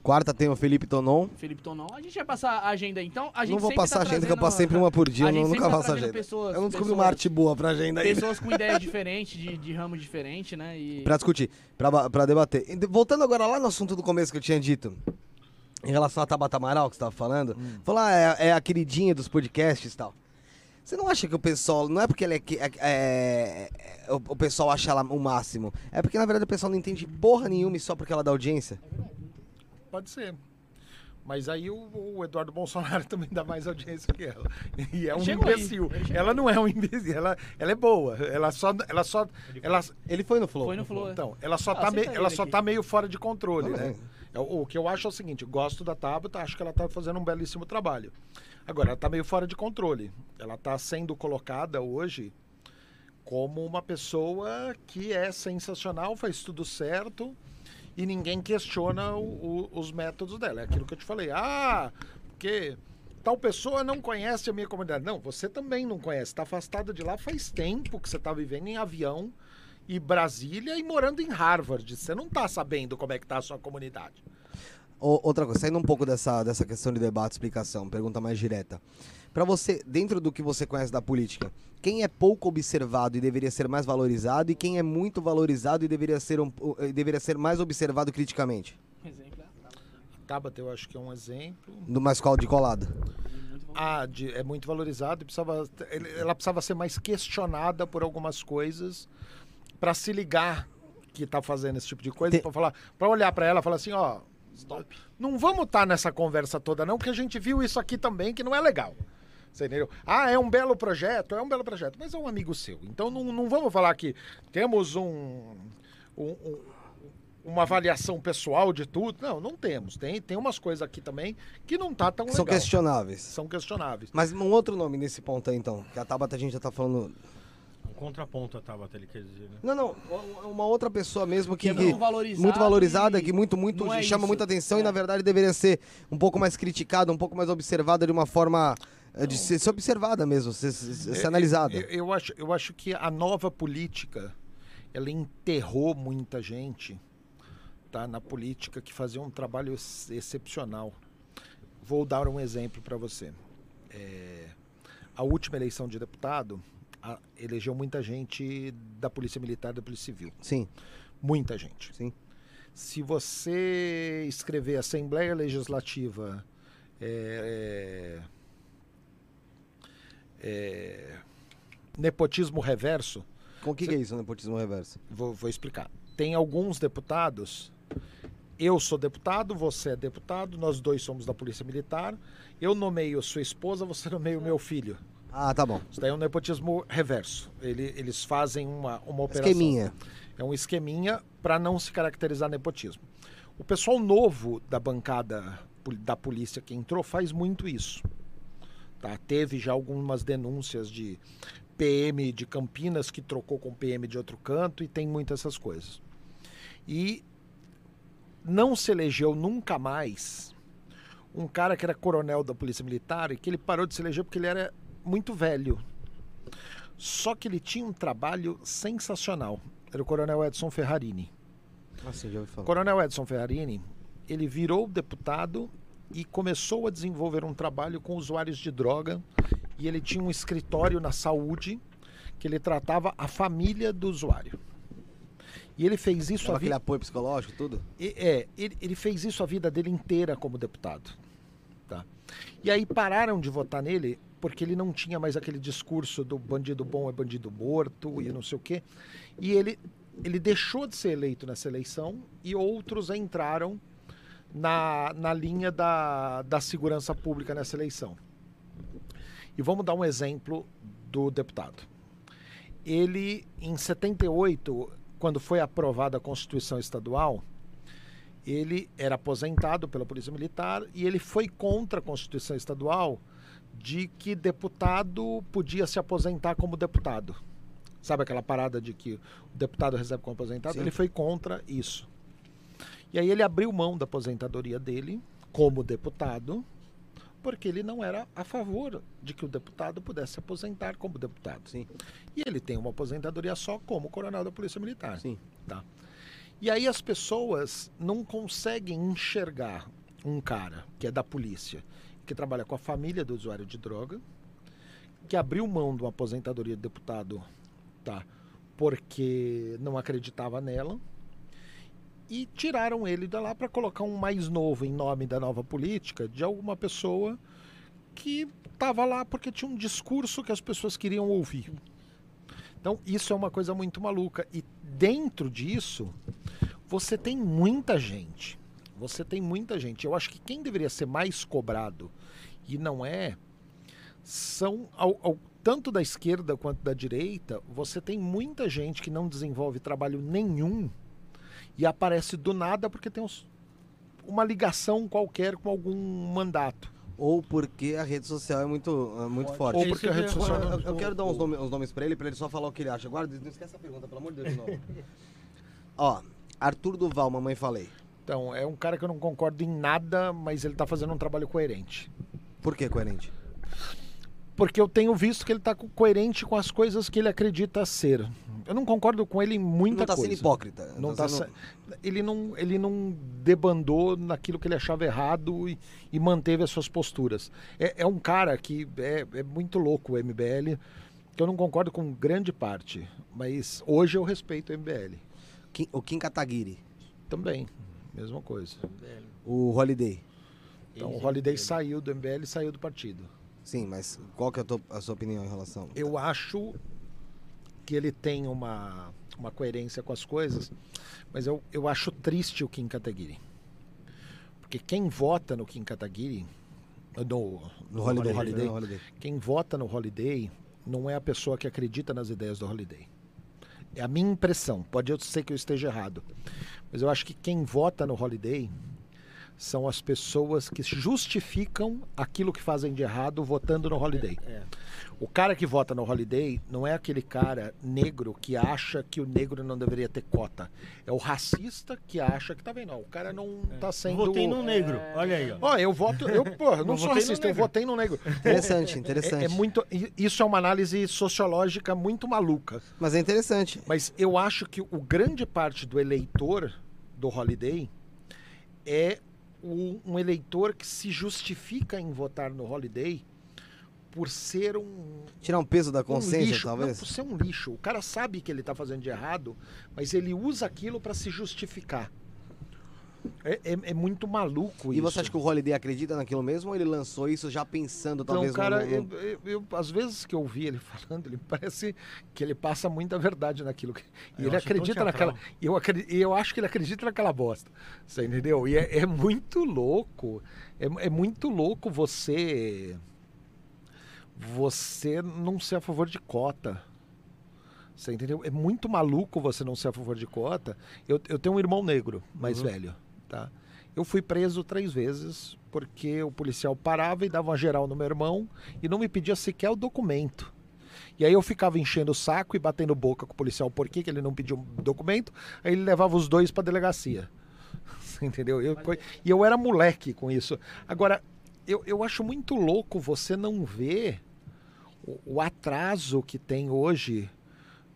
Quarta tem o Felipe Tonon. Felipe Tonon. A gente vai passar a agenda então. A gente Não vou sempre passar tá a agenda, que eu trazendo- passo sempre uma por dia. Eu nunca sempre tá trazendo agenda. pessoas- eu não descobri uma pessoas- arte boa pra agenda ainda. Pessoas com ideias diferentes, de, de ramos diferentes, né? E Pra discutir, pra, pra debater. De- Voltando agora lá no assunto do começo que eu tinha dito, em relação a Tabata Amaral que você tava falando, falar é, é a queridinha dos podcasts e tal. Você não acha que o pessoal, não é porque ela é, é- é- é- o, o pessoal acha ela o máximo, é porque na verdade o pessoal não entende porra nenhuma e só porque ela dá audiência? Pode ser. Mas aí o, o Eduardo Bolsonaro [LAUGHS] também dá mais audiência que ela. E é um aí, imbecil. ele Ela não é um imbecil, ela, ela é boa. Ela só. Ela só ela, Ele foi no Flow. foi no Flow. então, ela só, Ah, tá, me- aceita ela ele só aqui. tá meio fora de controle, Tá né? bem. É, O, o que eu acho é o seguinte, gosto da Tabata, acho que ela tá fazendo um belíssimo trabalho. Agora, ela tá meio fora de controle. Ela tá sendo colocada hoje como uma pessoa que é sensacional, faz tudo certo e ninguém questiona o- o- os métodos dela. É aquilo que eu te falei. Ah, porque tal pessoa não conhece a minha comunidade. Não, você também não conhece. Está afastada de lá faz tempo que você está vivendo em avião e Brasília e morando em Harvard. Você não está sabendo como é que está a sua comunidade. Ô, outra coisa, saindo um pouco dessa, dessa questão de debate, explicação, pergunta mais direta. Pra você, dentro do que você conhece da política, quem é pouco observado e deveria ser mais valorizado e quem é muito valorizado e deveria ser, um, deveria ser mais observado criticamente? Exemplo, é, Tabata, eu acho que é um exemplo. Do mais qual de bom. Ah, de- é muito valorizado e precisava, ela precisava ser mais questionada por algumas coisas para se ligar que tá fazendo esse tipo de coisa, Tem- para falar, para olhar para ela e falar assim, ó, não vamos estar nessa conversa toda não, porque a gente viu isso aqui também que não é legal. Você entendeu? Ah, é um belo projeto, é um belo projeto, mas é um amigo seu. Então não, não vamos falar que temos um, um- um- uma avaliação pessoal de tudo. Não, não temos. Tem, tem umas coisas aqui também que não tá tão São legal. questionáveis. São questionáveis. Mas um outro nome nesse ponto aí, então, que a Tabata a gente já tá falando... Um contraponto a Tabata, ele quer dizer, né? Não, não, uma- outra pessoa mesmo que... Que é muito valorizado muito valorizada, e que muito, muito não é chama isso. muita atenção e É. na verdade deveria ser um pouco mais criticada, um pouco mais observada de uma forma eh, de ser, ser observada mesmo, ser, ser- ser analisada. Eu, eu acho, eu acho que a nova política ela enterrou muita gente tá, na política que fazia um trabalho ex- excepcional. Vou dar um exemplo para você. É, a última eleição de deputado a- elegeu muita gente da Polícia Militar e da Polícia Civil. Sim, Muita gente. sim. Se você escrever Assembleia Legislativa é, é, é, nepotismo reverso, Com o que, que é isso, nepotismo reverso? vou, vou explicar. Tem alguns deputados. Eu sou deputado, você é deputado, nós dois somos da Polícia Militar. Eu nomeio sua esposa, você nomeia o meu filho. Ah, tá bom. Isso daí é um nepotismo reverso. Ele- eles fazem uma, uma operação. Esqueminha. É um esqueminha para não se caracterizar nepotismo. O pessoal novo da bancada da polícia que entrou faz muito isso. Tá? Teve já algumas denúncias de PM de Campinas que trocou com PM de outro canto e tem muitas essas coisas. E não se elegeu nunca mais um cara que era coronel da Polícia Militar e que ele parou de se eleger porque ele era muito velho. Só que ele tinha um trabalho sensacional. Era o Coronel Edson Ferrarini. Ah, sim, já ouvi falar. Coronel Edson Ferrarini, ele virou deputado e começou a desenvolver um trabalho com usuários de droga. E ele tinha um escritório na saúde que ele tratava a família do usuário. E ele fez isso Dava a aquele vida. apoio psicológico, tudo? E- É, ele, ele fez isso a vida dele inteira como deputado. Tá? E aí pararam de votar nele porque ele não tinha mais aquele discurso do bandido bom é bandido morto e não sei o quê. E ele, ele deixou de ser eleito nessa eleição e outros entraram na, na linha da, da segurança pública nessa eleição. E vamos dar um exemplo do deputado. Ele, em 78, quando foi aprovada a Constituição Estadual, ele era aposentado pela Polícia Militar e ele foi contra a Constituição Estadual de que deputado podia se aposentar como deputado. Sabe aquela parada de que o deputado recebe como aposentado? Sim. Ele foi contra isso. E aí ele abriu mão da aposentadoria dele como deputado, porque ele não era a favor de que o deputado pudesse se aposentar como deputado. Sim. E ele tem uma aposentadoria só como coronel da Polícia Militar. Sim. Tá? E aí as pessoas não conseguem enxergar um cara que é da polícia, que trabalha com a família do usuário de droga, que abriu mão de uma aposentadoria de deputado, tá? Porque não acreditava nela. E tiraram ele da lá para colocar um mais novo em nome da nova política de alguma pessoa que estava lá porque tinha um discurso que as pessoas queriam ouvir. Então, isso é uma coisa muito maluca. E dentro disso, você tem muita gente. Você tem muita gente. Eu acho que quem deveria ser mais cobrado, e não é, são, ao, ao- tanto da esquerda quanto da direita, você tem muita gente que não desenvolve trabalho nenhum e aparece do nada porque tem uns- uma ligação qualquer com algum mandato. Ou porque a rede social é muito, é muito forte. Ou porque a rede social. é- Eu, eu quero dar uns nomes, uns nomes pra ele, pra ele só falar o que ele acha. Guarda, não esquece a pergunta, pelo amor de Deus, de novo. [LAUGHS] Ó, Arthur Duval, mamãe falei. Então, é um cara que eu não concordo em nada, mas ele está fazendo um trabalho coerente. Por que coerente? Porque eu tenho visto que ele está coerente com as coisas que ele acredita ser. Eu não concordo com ele em muita não tá coisa. sendo hipócrita. Não tá tá sendo- se- ele, não, ele não debandou naquilo que ele achava errado e, e manteve as suas posturas. É, é um cara que é, é muito louco o MBL, que eu não concordo com grande parte, mas hoje eu respeito o MBL. Kim- O Kim Kataguiri, Também, mesma coisa. o Holiday. Então o Holiday saiu do MBL e saiu do partido. Sim, mas qual que é a, tua- a sua opinião em relação? Eu acho que ele tem uma, uma coerência com as coisas, mas eu, eu acho triste o Kim Kataguiri. Porque quem vota no Kim Kataguiri, no, No Holiday. no Holiday, no Holiday. quem vota no Holiday não é a pessoa que acredita nas ideias do Holiday. É a minha impressão. Pode eu ser que eu esteja errado. Mas eu acho que quem vota no Holiday são as pessoas que justificam aquilo que fazem de errado votando no Holiday. É. O cara que vota no Holiday não é aquele cara negro que acha que o negro não deveria ter cota. É o racista que acha que tá vendo. ó, O cara não tá sendo. Votei no negro. Olha aí, ó. Ó, eu voto. Eu, pô, eu não Eu sou racista, eu votei no negro. Interessante, [LAUGHS] interessante. É, é muito. i- Isso é uma análise sociológica muito maluca. Mas é interessante. Mas eu acho que o grande parte do eleitor do Holiday é o- um eleitor que se justifica em votar no Holiday por ser um, Tirar um peso da um consciência, lixo. Não, talvez. por ser um lixo. O cara sabe que ele está fazendo de errado, mas ele usa aquilo para se justificar. É, é- é muito maluco E isso. você acha que o Holiday acredita naquilo mesmo ou ele lançou isso já pensando talvez Então, cara, no- eu, eu- eu- às vezes que eu ouvi ele [LAUGHS] falando, ele parece que ele passa muita verdade naquilo. que- E Eu ele acredita naquela. e Eu, acre- e eu acho que ele acredita naquela bosta. Você entendeu? E é, é muito louco. É, é muito louco você. Você não ser a favor de cota. Você entendeu? É muito maluco você não ser a favor de cota. Eu, eu tenho um irmão negro, mais velho, tá? Eu fui preso três vezes porque o policial parava e dava uma geral no meu irmão e não me pedia sequer o documento. E aí eu ficava enchendo o saco e batendo boca com o policial por que ele não pediu o documento. Aí ele levava os dois pra delegacia. [LAUGHS] Entendeu? Eu, e eu era moleque com isso. Agora, eu, eu acho muito louco você não ver o, o atraso que tem hoje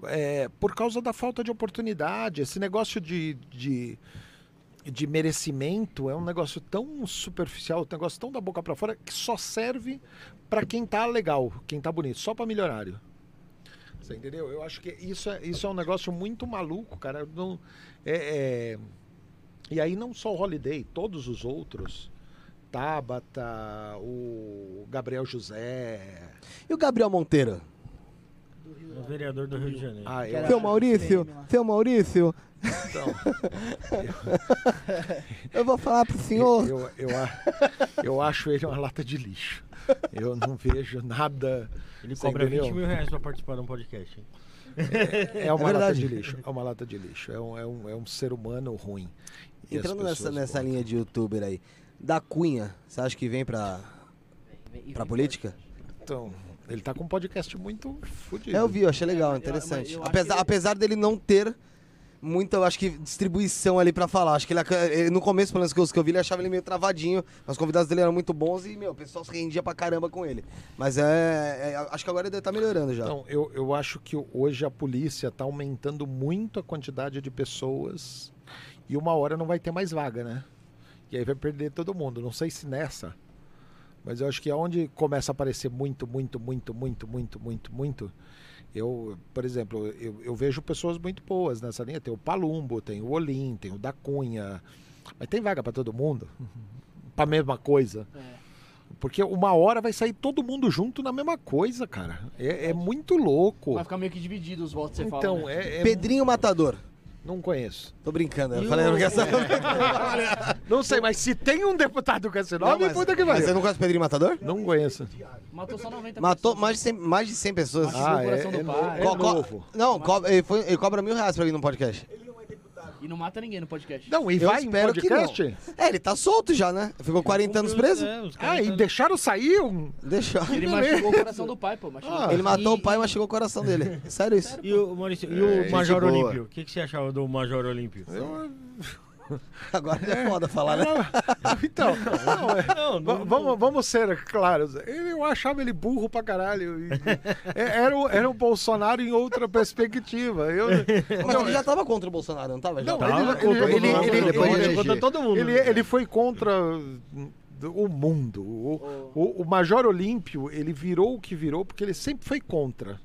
é, por causa da falta de oportunidade. Esse negócio de, de, de merecimento é um negócio tão superficial, um negócio tão da boca pra fora, que só serve pra quem tá legal, quem tá bonito, só pra milionário. Você entendeu? Eu acho que isso é, isso é um negócio muito maluco, cara. Não, é, é- E aí não só o Holiday, todos os outros. Tabata, o Gabriel José. E o Gabriel Monteiro? O vereador do Rio de Janeiro. Ah, eu, Seu Maurício, PM lá. seu Maurício, então, [LAUGHS] eu vou falar pro senhor. Eu, eu, eu acho ele uma lata de lixo. Eu não vejo nada. Ele cobra entendeu? 20 mil reais pra participar de um podcast. hein? É uma É lata de lixo. É uma lata de lixo. É um, é um, é um ser humano ruim. E Entrando nessa, nessa linha de youtuber aí, da Cunha, você acha que vem pra, pra política? Então, ele tá com um podcast muito fodido. É, eu vi, eu achei legal, eu- interessante. eu acho apesar, apesar dele não ter muita, eu acho que, distribuição ali pra falar. Acho que ele, no começo, pelo menos que que eu vi, ele achava ele meio travadinho. Mas os convidados dele eram muito bons e, meu, o pessoal se rendia pra caramba com ele. Mas é. é- acho que agora ele tá melhorando já. Então, eu, eu acho que hoje a polícia está aumentando muito a quantidade de pessoas e uma hora não vai ter mais vaga, né? E aí vai perder todo mundo. Não sei se nessa, mas eu acho que aonde começa a aparecer muito, muito, muito, muito, muito, muito, muito. Eu, por exemplo, eu, eu vejo pessoas muito boas nessa linha. Tem o Palumbo, tem o Olim, tem o da Cunha. Mas tem vaga para todo mundo? [LAUGHS] Para a mesma coisa? É. Porque uma hora vai sair todo mundo junto na mesma coisa, cara. É, é muito louco. Vai ficar meio que dividido os votos, você Então, fala. né? é, é- Pedrinho Matador. Não conheço. Tô brincando, eu E falei, o- eu não quero saber. Não sei, mas se tem um deputado com esse Não, nome, mas- puta que mas pariu. você não conhece Pedrinho Matador? Não conheço. Matou só 90 Matou pessoas. mais de 100, mais de 100 pessoas. Ah, o coração é- do é pai. novo. Co- co- novo. Não, co- ele, foi- ele cobra mil reais pra vir no podcast. E não mata ninguém no podcast. Não, e Eu vai em espero que podcast? É, ele tá solto já, né? Ficou 40 anos preso? É, os caras Ah, e deixaram sair um... Deixou. Ele machucou o coração do pai, pô. Machucou. Ah, Ele matou E- o pai, mas chegou o coração dele. [LAUGHS] Sério isso? E o, Maurício, e É, o gente Major boa. Olímpio? O que, que você achava do Major Olímpio? Eu- [LAUGHS] Agora é foda falar, né? [LAUGHS] Então, não, é- Não, va- não- vamos, vamos ser claros. Ele, eu achava ele burro pra caralho. E- é- era, o- era o Bolsonaro em outra perspectiva. Eu, [LAUGHS] Mas ele já tava contra o Bolsonaro, não tava? Já Não, tava? ele- ele- todo mundo, ele- contra todo mundo. ele, ele foi contra o mundo. O, o, o Major Olímpio, ele virou o que virou porque ele sempre foi contra.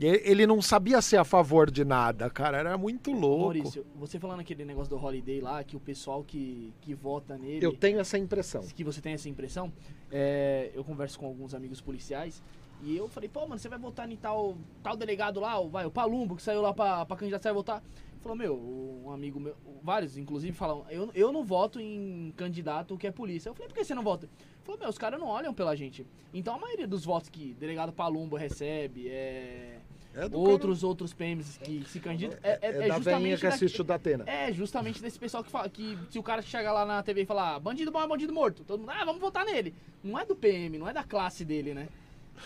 Ele não sabia ser a favor de nada, cara. Era muito louco. Maurício, você falando aquele negócio do Holiday lá, que o pessoal que, que vota nele. Eu tenho essa impressão. que você tem essa impressão, é, eu converso com alguns amigos policiais e eu falei, pô, mano, você vai votar em tal, tal delegado lá, o, vai, o Palumbo, que saiu lá pra, pra candidato, você vai votar? Ele falou, meu, um amigo meu, vários inclusive falam, eu, eu não voto em candidato que é polícia. Eu falei, por que você não vota? Ele falou, meu, os caras não olham pela gente. Então a maioria dos votos que delegado Palumbo recebe, é, É do outros, outros PMs que se candidatam, é, é, É, é da justamente que assiste o Datena. é, justamente desse pessoal que fala que se o cara chegar lá na TV e falar bandido bom é bandido morto, todo mundo, ah, vamos votar nele. Não é do PM, não é da classe dele, né?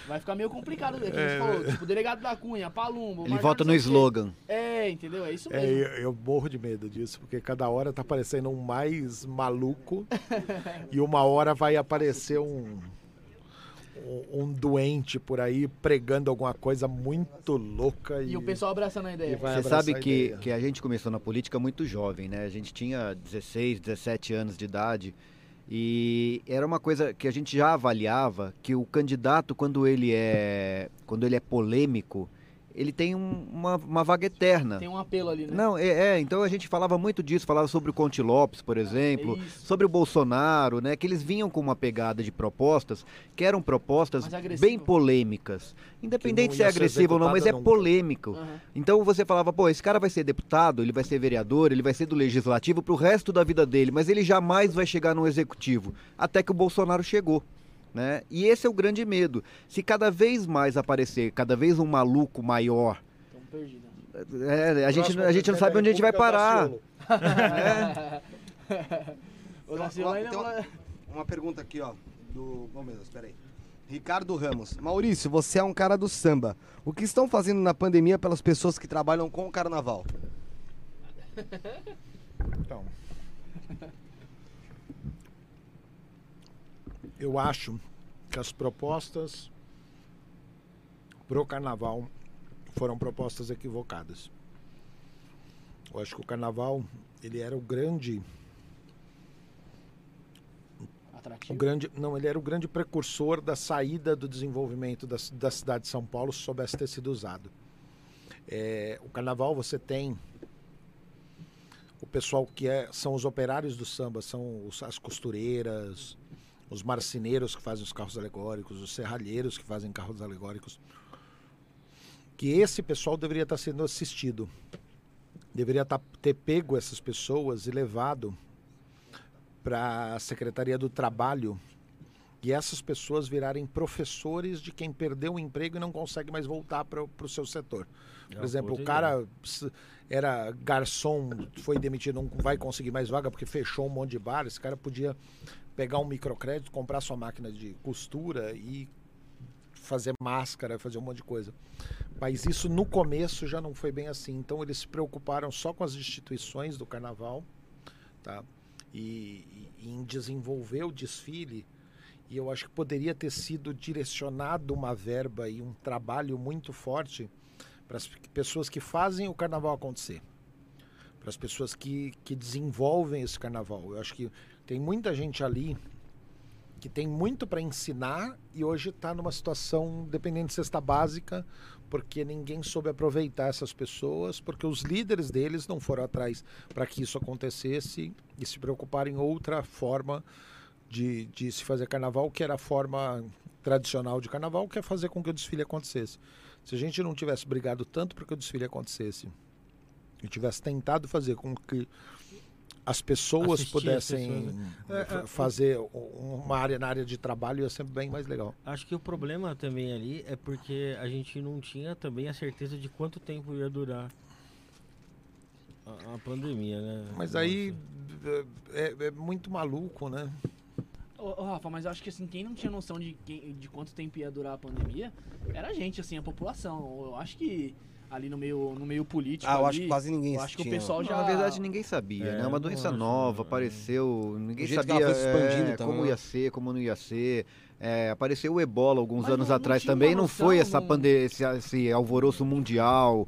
Vai ficar meio complicado, é a gente falou, tipo, delegado da Cunha, Palumbo, Ele não no slogan. É, entendeu? É isso É, mesmo. eu, eu morro de medo disso, porque cada hora tá aparecendo um mais maluco [LAUGHS] e uma hora vai aparecer um, um, doente por aí pregando alguma coisa muito louca. E, E o pessoal abraçando a ideia. Você sabe a que, ideia. que a gente começou na política muito jovem, né? A gente tinha 16, 17 anos de idade e era uma coisa que a gente já avaliava que o candidato quando ele é quando ele é polêmico, ele tem um- uma, uma vaga eterna. Tem um apelo ali, né? Não, é, é, então a gente falava muito disso, falava sobre o Conte Lopes, por exemplo, Isso. sobre o Bolsonaro, né, que eles vinham com uma pegada de propostas que eram propostas bem polêmicas. Independente se é agressivo ou não, mas é nunca. polêmico. Aham. Então você falava, pô, esse cara vai ser deputado, ele vai ser vereador, ele vai ser do legislativo pro resto da vida dele, mas ele jamais vai chegar no executivo, até que o Bolsonaro chegou. Né? E esse é o grande medo. Se cada vez mais aparecer, cada vez um maluco maior, perdido. é, a, gente, a gente não sabe onde a gente vai parar. Então, [LAUGHS] fala- Uma pergunta aqui, ó. Do. Vamos ver, espera aí. Ricardo Ramos. Maurício, você é um cara do samba. O que estão fazendo na pandemia pelas pessoas que trabalham com o carnaval? Então. [LAUGHS] Eu acho que as propostas pro carnaval foram propostas equivocadas. Eu acho que o carnaval, ele era o grande, o Atrativo. grande, não, ele era o grande precursor da saída do desenvolvimento da, da cidade de São Paulo se soubesse ter sido usado. É, o carnaval você tem o pessoal que é, são os operários do samba, são os- as costureiras, os marceneiros que fazem os carros alegóricos, os serralheiros que fazem carros alegóricos. Que esse pessoal deveria estar sendo assistido. Deveria tá- ter pego essas pessoas e levado para a Secretaria do Trabalho e essas pessoas virarem professores de quem perdeu o emprego e não consegue mais voltar para o seu setor. É Por exemplo, o cara era garçom, foi demitido, não vai conseguir mais vaga porque fechou um monte de bar. Esse cara podia pegar um microcrédito, comprar sua máquina de costura e fazer máscara, fazer um monte de coisa. Mas isso no começo já não foi bem assim. Então eles se preocuparam só com as instituições do carnaval, tá? E, e em desenvolver o desfile. E eu acho que poderia ter sido direcionado uma verba e um trabalho muito forte para as pessoas que fazem o carnaval acontecer. Para as pessoas que, que desenvolvem esse carnaval. Eu acho que tem muita gente ali que tem muito para ensinar e hoje está numa situação dependendo de cesta básica, porque ninguém soube aproveitar essas pessoas, porque os líderes deles não foram atrás para que isso acontecesse e se preocuparam em outra forma de, de se fazer carnaval, que era a forma tradicional de carnaval, que é fazer com que o desfile acontecesse. Se a gente não tivesse brigado tanto para que o desfile acontecesse e tivesse tentado fazer com que as pessoas Assistir as pudessem pessoas, né? É, é, fazer uma área na área de trabalho ia ser bem mais legal. Acho que o problema também ali é porque a gente não tinha também a certeza de quanto tempo ia durar a, a pandemia, né? Mas Nossa. aí é, é muito maluco, né? Ô, ô, Rafa, mas eu acho que assim, quem não tinha noção de, quem- de quanto tempo ia durar a pandemia era a gente, assim, a população. Eu acho que ali no meio, no meio político. Ah, eu ali, acho que quase ninguém Eu acho que o pessoal já. Na verdade, ninguém sabia, É, né? É uma não doença acho, nova, é. apareceu, ninguém que sabia é, como né? ia ser, como não ia ser. É, apareceu o ebola alguns Mas anos não- não atrás uma também, não foi essa não- pande esse, esse alvoroço mundial.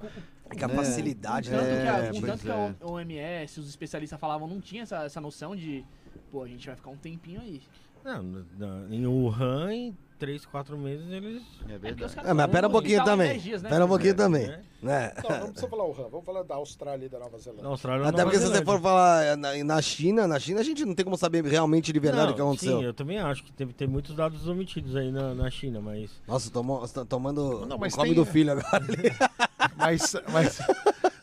É que a né? facilidade, Tanto né? que, a, É, tanto que é. a OMS, os especialistas falavam, não tinha essa, essa noção de, pô, a gente vai ficar um tempinho aí. Não, na- em Wuhan, em 3, 4 meses eles. É É verdade. É, mas pera um "Não, pouquinho também. 10 dias, né?" Pera um pouquinho É, também. né? Né? Não, não precisa falar o RAM, vamos falar da Austrália e da Nova Zelândia. Na Austrália Até Nova porque se você Zelândia. for falar na, na China, na China a gente não tem como saber realmente de verdade Não, o que aconteceu. Sim, eu também acho que teve, tem muitos dados omitidos aí na, na China, mas. Nossa, tomou, tomando Não, o mas come tem- do filho agora. [LAUGHS] Mas, mas,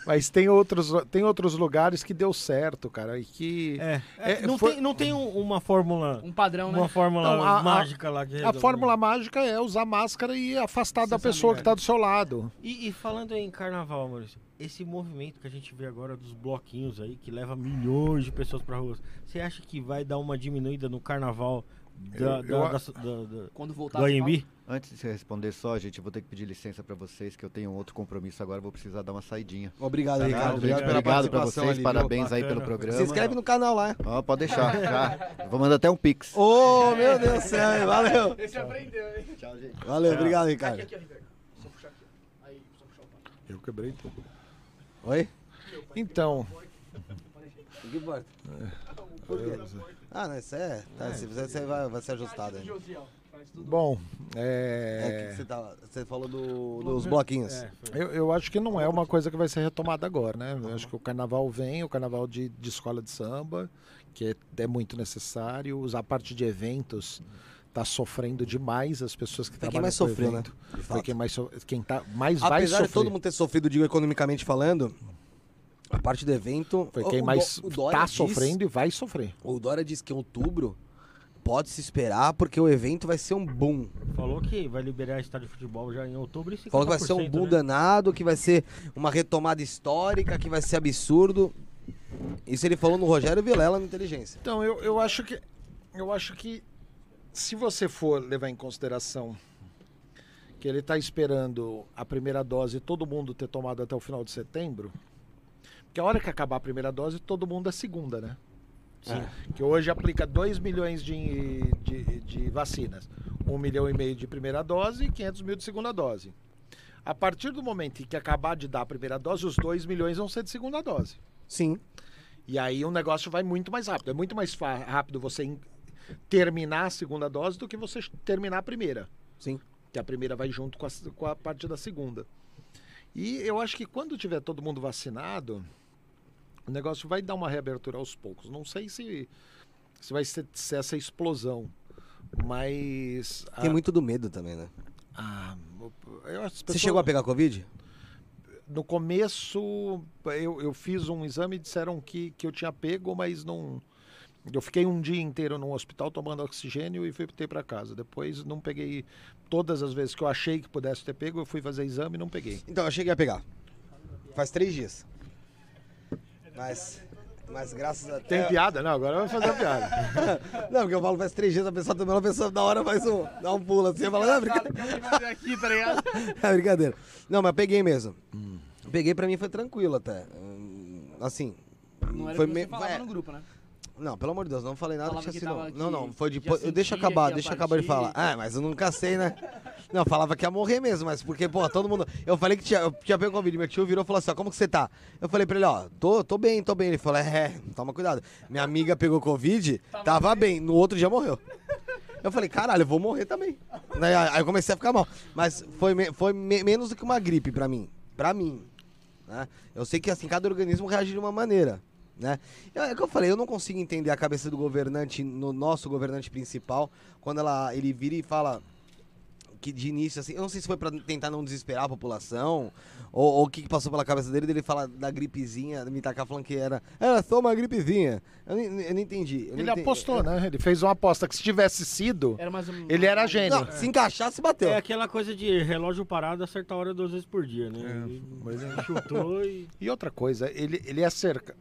mas tem, outros, tem outros lugares que deu certo, cara, e que... É, É, não, foi- tem, não tem um- uma fórmula. Um padrão, né? Uma fórmula Não, a- a- mágica lá que A fórmula mágica é usar máscara e afastar da pessoa que está do seu lado. E, e falando em carnaval, Maurício, esse movimento que a gente vê agora dos bloquinhos aí, que leva milhões de pessoas pra rua, você acha que vai dar uma diminuída no carnaval da, Eu- eu da- da- da- da- Quando voltar do AMB? Antes de você responder só, gente, eu vou ter que pedir licença para vocês, que eu tenho outro compromisso agora, vou precisar dar uma saidinha. Obrigado, Tá? Ricardo. Obrigado obrigado pra participação vocês, ali, parabéns aí pelo programa. Se inscreve no canal lá. Ó, pode deixar, já. [LAUGHS] Vou mandar até um pix. Ô, meu Deus do céu, valeu. Esse aprendeu, hein? Tchau, gente. Valeu, obrigado, Aqui, Ricardo. aqui, ó, Ricardo. Só puxar aqui, ó. Aí, só puxar o. Eu quebrei tudo. Oi? Então, O que importa? Ah, não, isso é. Tá, se você, você vai, vai ser ajustado aí. Bom, É, é, que você, tá- você falou do- dos bloquinhos. É, eu, eu acho que não é uma coisa que vai ser retomada agora, né? Eu acho que o carnaval vem, o carnaval de, de escola de samba, que é, é muito necessário. A parte de eventos está sofrendo demais as pessoas que Foi quem trabalham mais com sofreu, né? De Foi fato. quem mais so- quem tá mais vai Apesar sofrer. de todo mundo ter sofrido, digo, economicamente falando, a parte do evento. Foi quem o mais Dó- o Dória tá diz- sofrendo e vai sofrer. O Dória diz que em outubro pode se esperar, porque o evento vai ser um boom. Falou que vai liberar estádio de futebol já em outubro e 50%, Falou que vai ser um boom né? danado, que vai ser uma retomada histórica, que vai ser absurdo. Isso ele falou no Rogério Vilela no Inteligência. Então, eu, eu acho que. Eu acho que se você for levar em consideração que ele está esperando a primeira dose todo mundo ter tomado até o final de setembro, porque a hora que acabar a primeira dose, todo mundo é segunda, né? Sim. Que hoje aplica 2 milhões de, de, de vacinas. 1 milhão e meio de primeira dose e 500 mil de segunda dose. A partir do momento em que acabar de dar a primeira dose, os 2 milhões vão ser de segunda dose. Sim. E aí o negócio vai muito mais rápido. É muito mais rápido você terminar a segunda dose do que você terminar a primeira. Sim. Que a primeira vai junto com a, com a parte da segunda. E eu acho que quando tiver todo mundo vacinado, o negócio vai dar uma reabertura aos poucos. Não sei se, se vai ser, ser essa explosão. Mas. Tem a- muito do medo também, né? a- eu, as Você pessoas- chegou a pegar Covid? no começo eu, eu fiz um exame e disseram que, que eu tinha pego, mas não. Eu fiquei um dia inteiro no hospital tomando oxigênio e voltei para casa. Depois não peguei. Todas as vezes que eu achei que pudesse ter pego, eu fui fazer exame e não peguei. Então, eu cheguei a pegar. Faz três dias. Mas. Mas graças a Tem piada? Não, agora eu vou fazer a piada. [LAUGHS] Não, porque eu falo faz três dias, a pessoa também, a pessoa da hora faz um, dá um pulo assim, fala, não, brincadeira. aqui, tá ligado? [LAUGHS] É brincadeira. Não, mas peguei mesmo. Peguei pra mim foi tranquilo até. Hum, Assim. Não era foi o que me- falava é, no grupo, né? Não, pelo amor de Deus, não falei nada Falava que que assim, não. Não, foi depois. Deixa eu sentia acabar, deixa eu acabar de falar. Ah, mas eu nunca sei, né? Não, falava que ia morrer mesmo, mas porque, pô, todo mundo. Eu falei que tinha, eu tinha pego Covid, meu tio virou e falou assim: ó, como que você tá? Eu falei pra ele, ó, tô, tô bem, tô bem. Ele falou, é, toma cuidado. Minha amiga pegou Covid, tava bem, no outro dia morreu. Eu falei, caralho, eu vou morrer também. Daí, aí eu comecei a ficar mal. Mas foi, me- foi me- menos do que uma gripe pra mim. Pra mim. Né? Eu sei que assim, cada organismo reage de uma maneira. Né? É é o que eu falei, eu não consigo entender a cabeça do governante, no nosso governante principal, quando ela, ele vira e fala que de início, assim, eu não sei se foi pra tentar não desesperar a população, ou, o que, que passou pela cabeça dele, dele fala da gripezinha, me tacar falando que era, era só uma gripezinha. Eu, eu não entendi. eu não Ele entendi. apostou, né? Ele fez uma aposta que se tivesse sido, Era mais um... ele era gênio. Não, se encaixasse, bateu. É aquela coisa de relógio parado, acertar a hora duas vezes por dia, né? Ele mas é- chutou e. E outra coisa, ele, ele é cerca...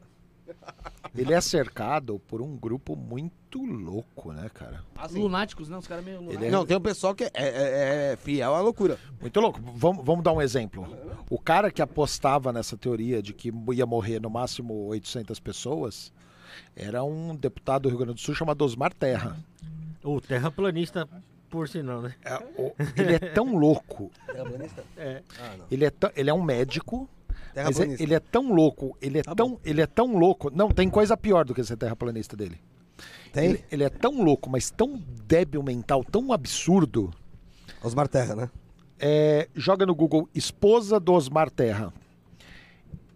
Ele é cercado por um grupo muito louco, né, cara? Lunáticos, né? Os caras meio lunáticos. Ele é- Não, tem um pessoal que é, é- é fiel à loucura. Muito louco. Vamos, vamos dar um exemplo. O cara que apostava nessa teoria de que ia morrer no máximo 800 pessoas era um deputado do Rio Grande do Sul chamado Osmar Terra. O terraplanista, por sinal, né? É, o- ele é tão louco, Terraplanista? É. Ah, não. ele é, ele é um médico, é- Terraplanista. ele é tão louco, ele é, Tá tão, ele é tão louco. Não, tem coisa pior do que ser terraplanista dele. Tem? Ele, ele é tão louco, mas tão débil mental, tão absurdo. Osmar Terra, né? É, joga no Google esposa do Osmar Terra.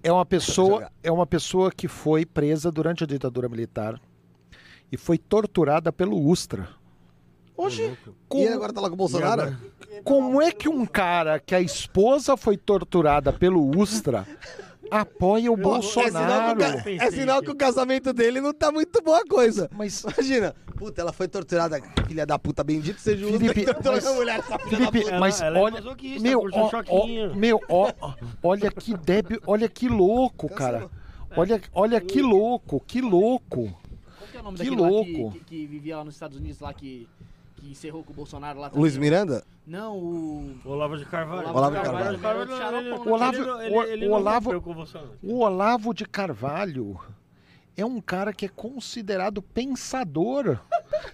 É uma pessoa, é uma pessoa que foi presa durante a ditadura militar e foi torturada pelo Ustra. Hoje, E ele como, agora tá lá com o Bolsonaro? agora? como é que um cara que a esposa foi torturada pelo Ustra [LAUGHS] apoia o É sinal, Bolsonaro? que, o é sinal que o casamento dele não tá muito boa coisa. Mas Imagina, puta, ela foi torturada, filha da puta, bendito seja o Felipe, que torturou mas- a mulher, essa filha Felipe, da puta. mas ela é olha, meu, um ó, ó, choquinho. meu, ó, olha que débil, olha que louco, cara. Olha, olha que louco, que louco. Qual que é o nome Que daquele lá louco. que, que, que vivia lá nos Estados Unidos, lá que, que encerrou com o Bolsonaro lá Luiz também? Miranda? Não, o... Olavo de Carvalho. Olavo de Carvalho. o Olavo- não- o- não Olavo- o Bolsonaro. O Olavo de Carvalho é um cara que é considerado pensador.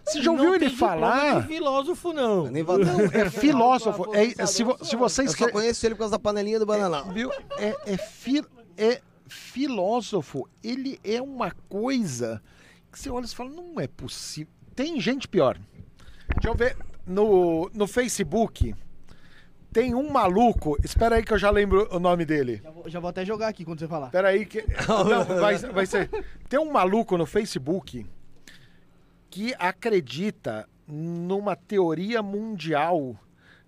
Você já ouviu Não ele falar? de filósofo, não. Nem vou não. É filósofo. É, se, vo- se você Eu só conheço ele por causa da panelinha do bananão. viu? É, é, fi- é filósofo. Ele é uma coisa que você olha e fala, não é possível. Tem gente pior. Deixa eu ver. no, no Facebook tem um maluco. Espera aí que eu já lembro o nome dele. Já vou, já vou até jogar aqui quando você falar. Espera aí que. [LAUGHS] Não, vai, vai ser. Tem um maluco no Facebook que acredita numa teoria mundial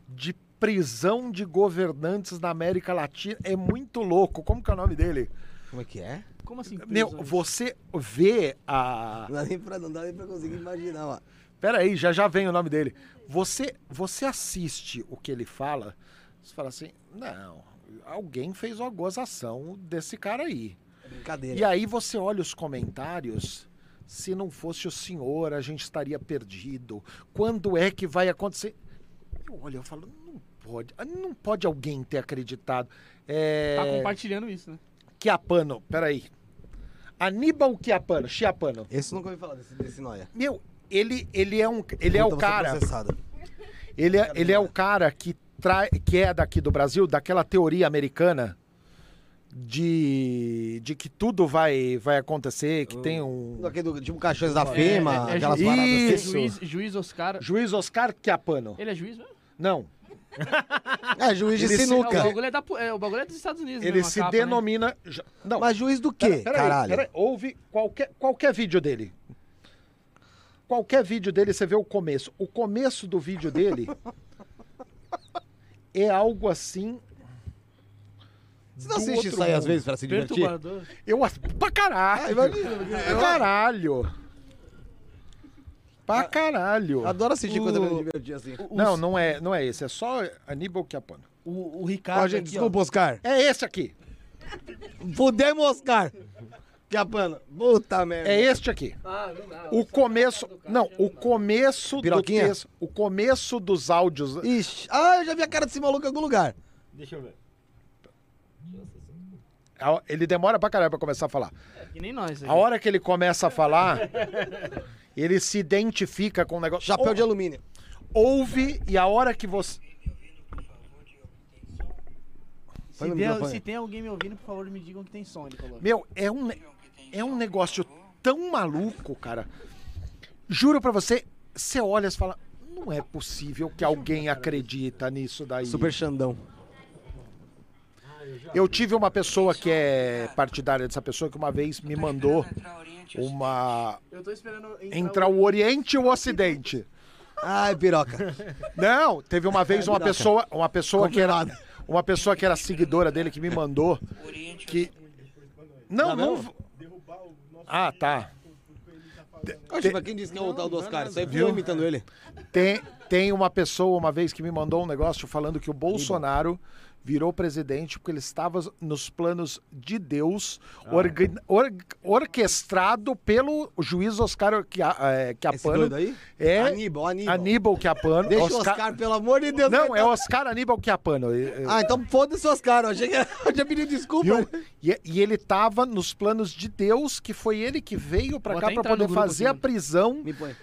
de prisão de governantes na América Latina. É muito louco. Como que é o nome dele? Como é que é? Como assim? Meu, você vê a. Não dá nem pra, não dá nem pra conseguir imaginar, ó. Pera aí, já já vem o nome dele. Você, você assiste o que ele fala, você fala assim, não, alguém fez uma gozação desse cara aí. Brincadeira. E aí você olha os comentários, se não fosse o senhor, a gente estaria perdido. Quando é que vai acontecer? Eu olho, eu falo, não pode, não pode alguém ter acreditado. É... Tá compartilhando isso, né? Chiapano, peraí. Aníbal Chiapano, Chiapano. Esse nunca ouvi falar desse, desse noia. Meu, ele, ele é um, ele é o ser cara. Ele é, ele é o cara que, tra... que é daqui do Brasil, daquela teoria americana de, de que tudo vai, vai acontecer, que tem um. Do, tipo Caixões da Fema, é, é aquelas ju- paradas assim. É Isso. juiz, juiz Oscar. Juiz Oscar Chiapano. Ele é juiz mesmo? Não, É, juiz de Ele se- É, o, sinuca. bagulho é da, é, o bagulho é dos Estados Unidos. ele mesmo, a se capa, né? denomina. já- Não, Mas juiz do quê, pera- peraí, caralho? peraí, ouve qualquer, qualquer vídeo dele. Qualquer vídeo dele, você vê o começo. O começo do vídeo dele [LAUGHS] é algo assim. Você não assiste isso aí às vezes pra se divertir? Perturbador. Eu pra caralho. Ah, imagina, pra caralho. Pra caralho. Adoro assistir O- quando eu me divertir assim. Não, não é, não é esse, é só Aníbal Chiapano. O, o Ó, Ricardo. gente, aqui, desculpa, Oscar. É esse aqui. Fudemos, Oscar. Capano. Puta merda. É este aqui. Ah, não dá. O começo, não, o começo do Piroquinha? texto, o começo dos áudios. Ixi. Ah, eu já vi a cara desse maluco em algum lugar. Deixa eu ver. a- Ele demora pra caralho pra começar a falar. Que nem nós. A hora que ele começa a falar, [LAUGHS] ele se identifica com o negócio. Chapéu Ou- de alumínio. Ouve e a hora que você. Põe Se, no microfone. se tem alguém me ouvindo, por favor, me digam que tem som, ele falou. Meu, é um, ne- é um negócio tão maluco, cara. Juro pra você, você olha e fala, não é possível que alguém acredita nisso daí. Super Xandão. Eu tive uma pessoa que é partidária dessa pessoa que uma vez me mandou uma Eu tô esperando entre o Oriente e o Ocidente. Ai, piroca. Não, teve uma vez uma pessoa, uma pessoa que era uma pessoa que era seguidora dele que me mandou que não, Não, não. Ah, tá. Oxe, quem disse que é o tal do Oscar? Isso aí Viu? viu imitando ele. Tem, tem uma pessoa uma vez que me mandou um negócio falando que o Bolsonaro virou presidente porque ele estava nos planos de Deus, Ah. orga- or- orquestrado pelo juiz Oscar Chia- eh, Esse Chiapano. doido aí? É Aníbal, Aníbal. Aníbal Chiapano. Deixa o Oscar, pelo amor de Deus. Não, vai é Oscar Aníbal Chiapano. Eh, Ah, então foda-se o Oscar. Eu achei que [LAUGHS] eu tinha pedido desculpa. Viu? E, e ele tava nos planos de Deus, que foi ele que veio pra Vou cá no poder fazer aqui, a prisão. Me põe.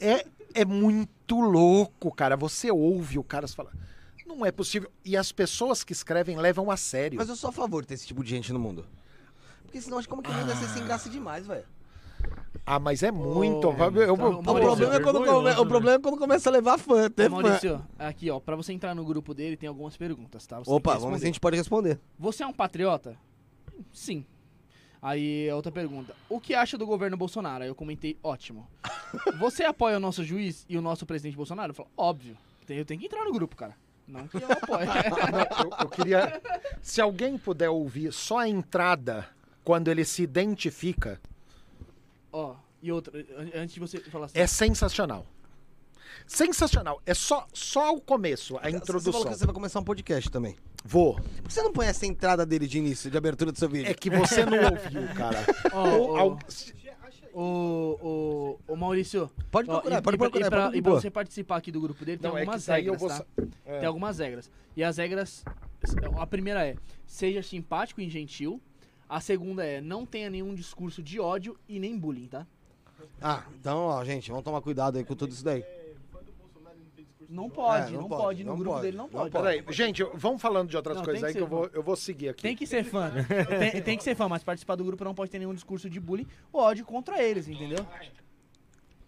É, é muito louco, cara. Você ouve o cara falar. Não é possível. E as pessoas que escrevem levam a sério. Mas eu sou a favor de ter esse tipo de gente no mundo. Porque senão acho que como que vai ser sem graça demais, velho. Ah, mas é muito. Ô, eu- eu- eu- O Maurício, problema, é quando, vergonhoso, come- o né? problema é quando começa a levar fã, ter fã. Maurício, aqui ó, pra você entrar no grupo dele tem algumas perguntas, tá? Você Opa, vamos ver se a gente pode responder. Você é um patriota? Sim. Aí, a outra pergunta. O que acha do governo Bolsonaro? Aí eu comentei, ótimo. [LAUGHS] Você apoia o nosso juiz e o nosso presidente Bolsonaro? Eu falo, óbvio. Tem- Eu tenho que entrar no grupo, cara. Não que eu apoie. [LAUGHS] Não, eu, eu queria. Se alguém puder ouvir só a entrada, quando ele se identifica, Ó, e outra, an- antes de você falar assim. é sensacional. Sensacional. É só, só o começo, a Você falou introdução. que você vai começar um podcast também. Vou. Por que você não põe essa entrada dele de início, de abertura do seu vídeo? É que você não ouviu, cara. [LAUGHS] Ó, Ou ó, Ô, ô, ô, Maurício. Pode ó, procurar, e, pode e pra- procurar, E pra, pode e pra você participar aqui do grupo dele, tem Não, é algumas eu regras, vou tá? é. Tem algumas regras. E as regras. A primeira é: seja simpático e gentil. A segunda é: não tenha nenhum discurso de ódio e nem bullying, tá? Ah, então, ó, gente, vamos tomar cuidado aí com tudo isso daí. Não pode, É, não não, pode, pode. No não grupo pode, dele não não pode. pode. Peraí, gente, vamos falando de outras Não, coisas aí que que eu vou, eu vou seguir aqui. Tem que ser fã. [LAUGHS] tem, tem que ser fã, mas participar do grupo não pode ter nenhum discurso de bullying ou ódio contra eles, entendeu?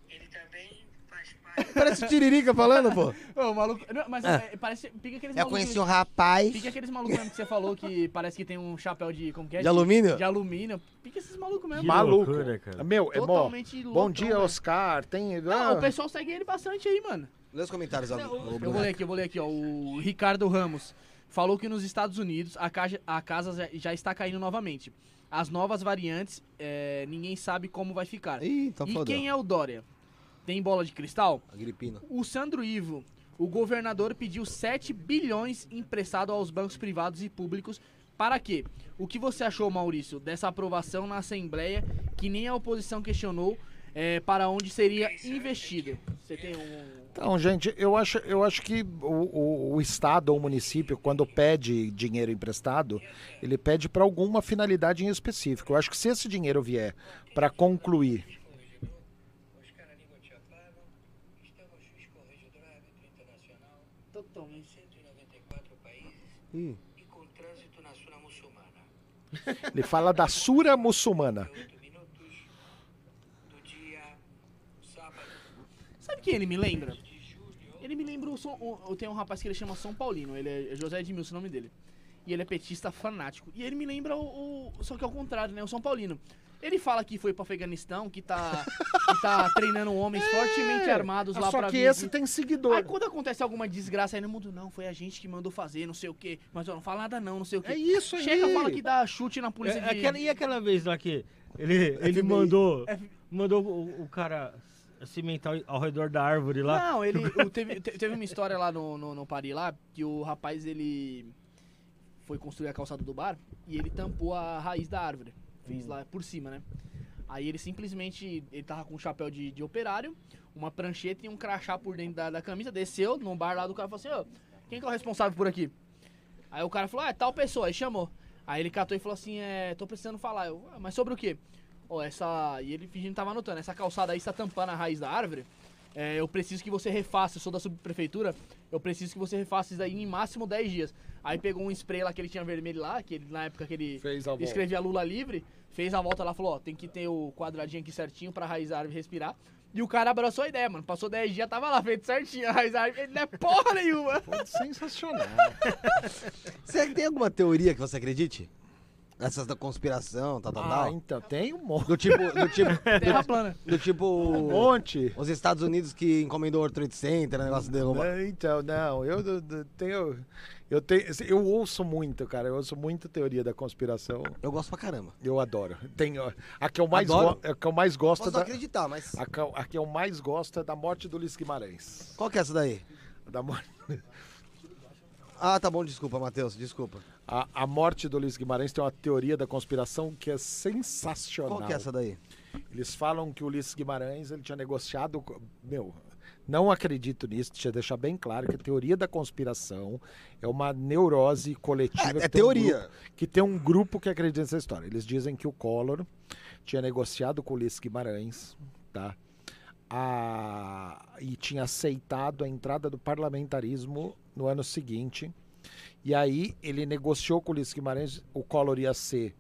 Ele também faz parte Parece Tiririca falando, pô. [LAUGHS] Ô, o maluco. não, mas Ah. é, parece. Pica aqueles Eu conheci um rapaz Pica aqueles malucos mesmo que você falou que parece que tem um chapéu de. Como que é? de alumínio. De alumínio. Pica esses malucos mesmo. Que Maluco. loucura, cara. Meu, é bom. Totalmente Bom dia. Oscar. Tem. Não, ah, o pessoal segue ele bastante aí, mano. Lê os comentários, ô, Eu vou ler aqui, eu vou ler aqui, ó. O Ricardo Ramos falou que nos Estados Unidos a, caja- a casa já, já está caindo novamente. As novas variantes, é, ninguém sabe como vai ficar. Ih, então e quem é o Dória? Tem bola de cristal? Agripino. O Sandro Ivo, o governador pediu 7 bilhões emprestado aos bancos privados e públicos. Para quê? O que você achou, Maurício, dessa aprovação na Assembleia que nem a oposição questionou é, para onde seria investido? Você tem um. Então, gente, eu acho, eu acho que o, o- o Estado ou o município, quando pede dinheiro emprestado, ele pede para alguma finalidade em específico. Eu acho que se esse dinheiro vier para concluir. Oscar Aníbal Chapano, estamos Suís Corregedora Árbitro Internacional em Totalmente. 194 países Ih. com trânsito na zona muçulmana. Ele fala da Sura muçulmana. 8 minutos do dia sábado Quem ele me lembra? Ele me lembra o, São- o- Eu tenho um rapaz que ele chama São Paulino, ele é José Edmilson, o nome dele. E ele é petista fanático. E ele me lembra o, o- Só que ao contrário, né? O São Paulino. Ele fala que foi pro Afeganistão, que tá, que tá [LAUGHS] treinando homens fortemente armados lá É, Só pra que vir- esse tem seguidor. Aí quando acontece alguma desgraça aí no mundo, não, foi a gente que mandou fazer, não sei o quê. Mas ó, não fala nada não, não sei o quê. É isso aí. Chega, fala que dá chute na polícia É, de... aquela, e aquela vez lá que ele, ele FBI. mandou, F- mandou o, o cara cimentar ao redor da árvore lá? Não, ele [LAUGHS] teve, te- teve uma história lá no, no, no Paris lá, que o rapaz ele foi construir a calçada do bar e ele tampou a raiz da árvore. Fez lá por cima, né? Aí ele simplesmente, ele tava com um chapéu de, de operário, uma prancheta e um crachá por dentro da, da camisa, desceu no bar lá do cara e falou assim, ô, quem que é o responsável por aqui? Aí o cara falou, ah, é tal pessoa, aí chamou. Aí ele catou e falou assim, é, tô precisando falar. Eu, "Ah, mas sobre o quê? Ó, essa. E ele fingindo que tava anotando, essa calçada aí está tampando a raiz da árvore. É, eu preciso que você refaça, eu sou da subprefeitura, eu preciso que você refaça isso aí em máximo 10 dias. Aí pegou um spray lá que ele tinha vermelho lá, que ele, na época que ele Fez a volta. escrevia Lula livre, fez a volta lá, falou, ó, tem que ter o quadradinho aqui certinho pra raiz da árvore respirar. E o cara abraçou a ideia, mano. Passou 10 dias, tava lá feito certinho a raiz da árvore. Ele não é porra nenhuma. Pô, sensacional. [LAUGHS] Você tem alguma teoria que você acredite? Essas da conspiração, tal, tal, ah, tal? então, tem um monte. Do tipo, do tipo, [LAUGHS] Terra plana. do tipo, Um monte. os Estados Unidos que encomendou o World Trade Center, o negócio de derrubar. É, Então, não, eu, tenho. Eu, tenho, assim, eu ouço muito, cara. Eu ouço muito teoria da conspiração. Eu gosto pra caramba. Eu adoro. Tenho, a que eu mais, go- a que eu mais gosto Posso da, acreditar, mas... a, que, eu- a que eu mais gosto é da morte do Ulisses Guimarães. Qual que é essa daí? Da morte. Ah, tá bom, desculpa, Matheus, desculpa. A, a morte do Luiz Guimarães tem uma teoria da conspiração que é sensacional. Qual que é essa daí? Eles falam que o Ulisses Guimarães ele tinha negociado. Meu, não acredito nisso, deixa eu deixar bem claro que a teoria da conspiração é uma neurose coletiva. É, é que tem um teoria. grupo- que tem um grupo que acredita nessa história. Eles dizem que o Collor tinha negociado com o Ulisses Guimarães, tá? A, e tinha aceitado a entrada do parlamentarismo no ano seguinte. E aí ele negociou com o Ulisses Guimarães, o Collor ia ser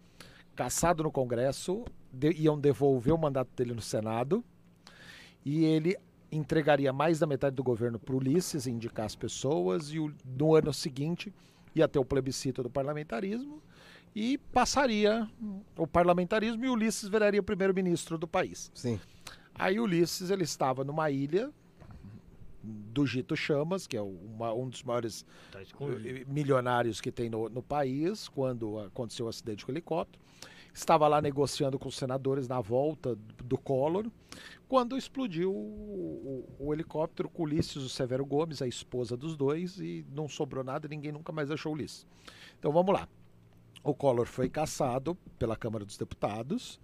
caçado no Congresso, de- iam devolver o mandato dele no Senado, e ele entregaria mais da metade do governo para o Ulisses indicar as pessoas, e o- no ano seguinte ia ter o plebiscito do parlamentarismo, e passaria o parlamentarismo e o Ulisses viraria o primeiro-ministro do país. Sim. Aí Ulisses ele estava numa ilha do Gito Chamas, que é uma- um dos maiores Tá eh, milionários que tem no, no país, quando aconteceu o acidente com o helicóptero. Estava lá negociando com os senadores na volta do, Collor, quando explodiu o, o- o helicóptero com o Ulisses, o Severo Gomes, a esposa dos dois, e não sobrou nada, ninguém nunca mais achou o Ulisses. Então vamos lá. O Collor foi caçado pela Câmara dos Deputados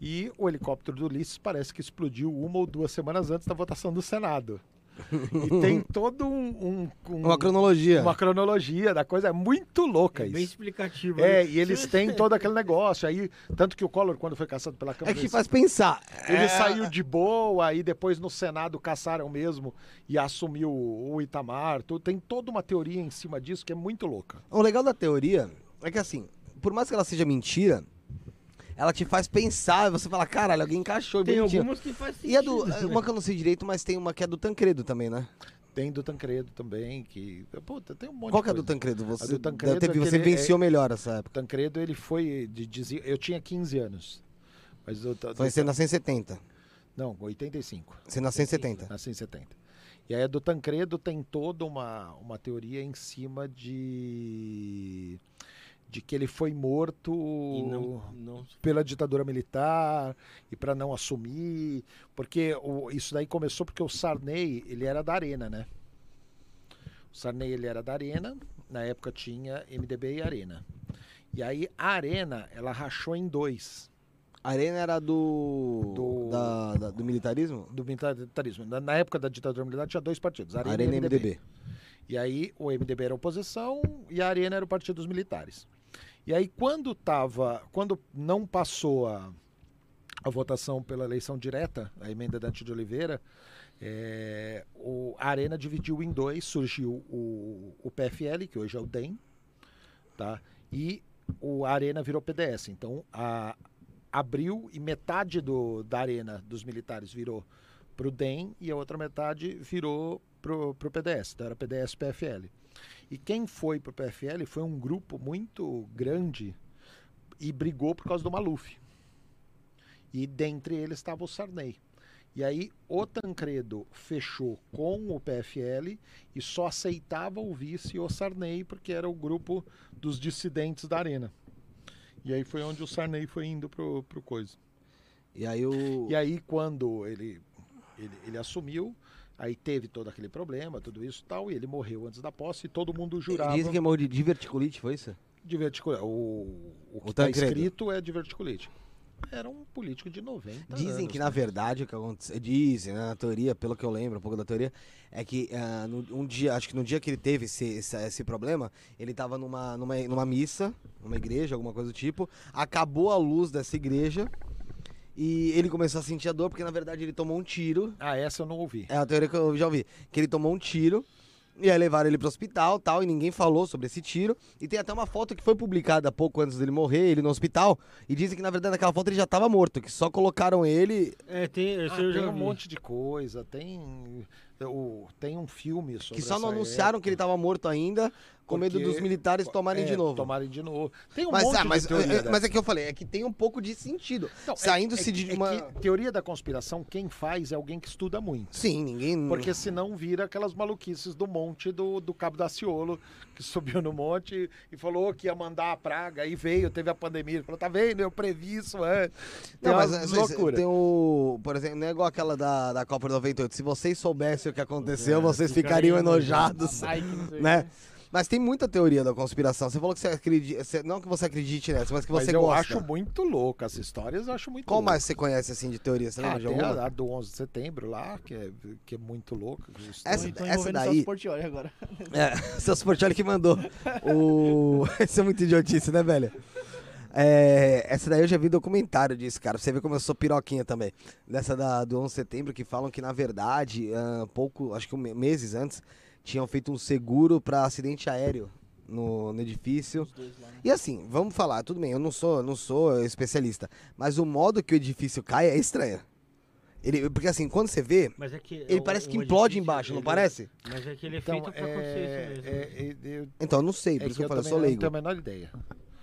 e o helicóptero do Ulisses parece que explodiu uma ou duas semanas antes da votação do Senado. [LAUGHS] E tem todo um, um- um- Uma cronologia. uma cronologia da coisa, é muito louca É bem isso. explicativo. É, né? e eles [LAUGHS] têm todo aquele negócio aí, tanto que o Collor, quando foi caçado pela É Câmara, que ele, faz pensar. ele É- saiu de boa, aí depois no Senado caçaram mesmo e assumiu o Itamar, tudo. tem toda uma teoria em cima disso que é muito louca. O legal da teoria é que assim, por mais que ela seja mentira, ela te faz pensar, você fala, caralho, alguém encaixou Tem bonitinho. algumas que faz sentido. E a do. Uma que eu não sei direito, mas tem uma que é do Tancredo também, né? Tem do Tancredo também, que. Puta, tem um monte Qual de que é a do. Tancredo? Você, A do Tancredo ter- é você venceu melhor essa O época. Tancredo, ele foi. De, dizia- eu tinha 15 anos. Mas eu, Foi, você nasceu em 70. Não, 85. Você nasceu em 70. Nasci em 70. E aí a do Tancredo tem toda uma, uma teoria em cima de. De que ele foi morto E não, não pela ditadura militar e para não assumir, porque o- isso daí começou porque o Sarney, ele era da Arena, né? O Sarney, ele era da Arena, na época tinha MDB e Arena. E aí a Arena, ela rachou em dois A Arena era do. Do- da- da- do militarismo? do militarismo. Na, na época da ditadura militar tinha dois partidos, Arena, Arena e e MDB. E aí o MDB era oposição e a Arena era o partido dos militares. E aí quando tava, quando não passou a, a votação pela eleição direta, a emenda Dante de Oliveira, é, o, a Arena dividiu em dois, surgiu o, o PFL, que hoje é o DEM, tá? E o a Arena virou PDS. Então a, abriu e metade do, da Arena dos militares virou pro DEM e a outra metade virou pro, pro PDS. Então era PDS PFL. E quem foi pro PFL foi um grupo muito grande e brigou por causa do Maluf. E dentre eles estava o Sarney. E aí o Tancredo fechou com o PFL e só aceitava o vice o Sarney, porque era o grupo dos dissidentes da arena. E aí foi onde o Sarney foi indo pro, pro coisa. E aí o. E aí, quando ele, ele, ele assumiu, aí teve todo aquele problema, tudo isso e tal, e ele morreu antes da posse e todo mundo jurava Dizem que morreu de diverticulite, foi isso? diverticulite. O, o que está escrito é diverticulite. Era um político de 90 Dizem anos, que né? na verdade o que aconteceu, dizem, né, na teoria, pelo que eu lembro, um pouco da teoria, é que ah, no- um dia, acho que no dia que ele teve esse, esse, esse problema, ele tava numa, numa, numa missa, numa igreja, alguma coisa do tipo, acabou a luz dessa igreja e ele começou a sentir a dor porque na verdade ele tomou um tiro. Ah, essa eu não ouvi. É a teoria que eu já ouvi, que ele tomou um tiro e aí levaram ele pro hospital tal, e ninguém falou sobre esse tiro. E tem até uma foto que foi publicada pouco antes dele morrer, ele no hospital, e dizem que na verdade naquela foto ele já tava morto, que só colocaram ele É, tem, Ah, tem um monte de coisa, tem, o, tem um filme sobre Que só não essa anunciaram época, que ele tava morto ainda, com medo dos militares tomarem é, de novo. Tomarem de novo. Tem um mas, monte ah, mas, de teoria é, mas é que eu falei, é que tem um pouco de sentido. É- Saindo-se é de é uma. teoria da conspiração, quem faz é alguém que estuda muito. Sim, ninguém. Porque senão vira aquelas maluquices do monte do, do Cabo Daciolo, que [LAUGHS] subiu no monte e falou que ia mandar a praga, aí veio, teve a pandemia, ele falou, tá vendo, eu previ isso antes. Tem Não, mas vezes loucura. tem o. Por exemplo, não é igual aquela da, da Copa 98. Se vocês soubessem o que aconteceu, vocês ficariam enojados. Né? Mas tem muita teoria da conspiração. Você falou que você acredita. não que você acredite nessa, mas que Mas você eu gosta. acho muito louco as histórias, eu acho muito Qual louco. mais você conhece assim de teoria? Você Ah, lembra de tem alguma? a, a do 11 de setembro lá, que é, que é muito louca. Essa- Tô- essa daí- Celso Portiolli agora. É, [LAUGHS] Celso Portioli que mandou. O... [LAUGHS] Isso é muito idiotice, né, velho? É, essa daí eu já vi documentário disso, cara. Você vê como eu sou piroquinha também. Dessa da, do 11 de setembro, que falam que, na verdade, ah, pouco, acho que um me- meses antes, tinham feito um seguro para acidente aéreo no, no edifício. Lá, né? E assim, vamos falar, tudo bem, eu não sou, não sou especialista, mas o modo que o edifício cai é estranho. Ele, porque assim, quando você vê, Mas é que ele o- parece que implode edifício, embaixo, não ele- parece? Mas é que ele é Então, feito pra acontecer isso mesmo. é, é, eu, Então, eu não sei, é por isso que eu eu falei, eu sou não leigo. tenho a menor ideia.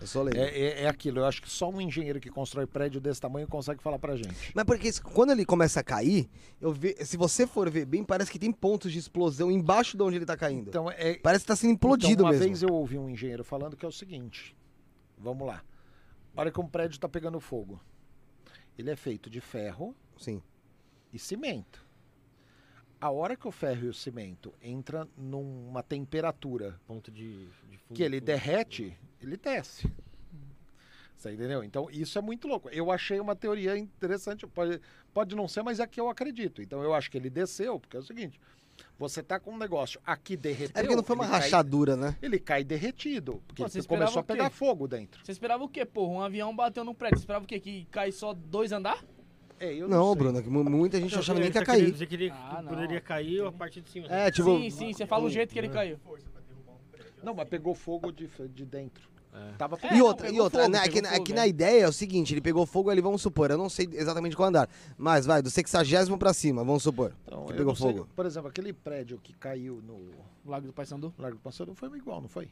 Eu sou leigo. É, é, é aquilo, eu acho que só um engenheiro que constrói prédio desse tamanho consegue falar pra gente. Mas porque quando ele começa a cair, eu ve, se você for ver bem, parece que tem pontos de explosão embaixo de onde ele tá caindo. Então, é, parece que tá sendo implodido então, uma mesmo. vez eu ouvi um engenheiro falando que é o seguinte: vamos lá. A hora que um prédio tá pegando fogo, ele é feito de ferro Sim. e cimento. A hora que o ferro e o cimento entra numa temperatura Ponto de, de que ele derrete, ele desce. Você entendeu? Então isso é muito louco. Eu achei uma teoria interessante. Pode, pode não ser, mas é que eu acredito. Então eu acho que ele desceu, porque é o seguinte: você tá com um negócio aqui derreteu. É porque não foi uma ele cai- rachadura, né? ele cai derretido. Porque Pô, você começou a pegar fogo dentro. Você esperava o quê, porra? Um avião bateu num prédio. Você esperava o quê? Que cai só dois andar? É, eu Não, sei. Bruno, muita gente Não, achava nem que ia você queria cair. dizer que ele Ah, não. poderia cair a partir de cima. É, tipo. sim, sim. Você fala o jeito que ele caiu. Não, mas pegou fogo de, de dentro. Tava É, e não, outra, e pegou outra, fogo, né? É pegou que, é fogo, é. na ideia é o seguinte, ele pegou fogo ali, vamos supor, eu não sei exatamente qual andar, mas vai, do 60 pra cima, vamos supor, Então, que pegou não sei, fogo. Por exemplo, aquele prédio que caiu no Lago do Paissandu. Largo do Passador foi igual, não foi?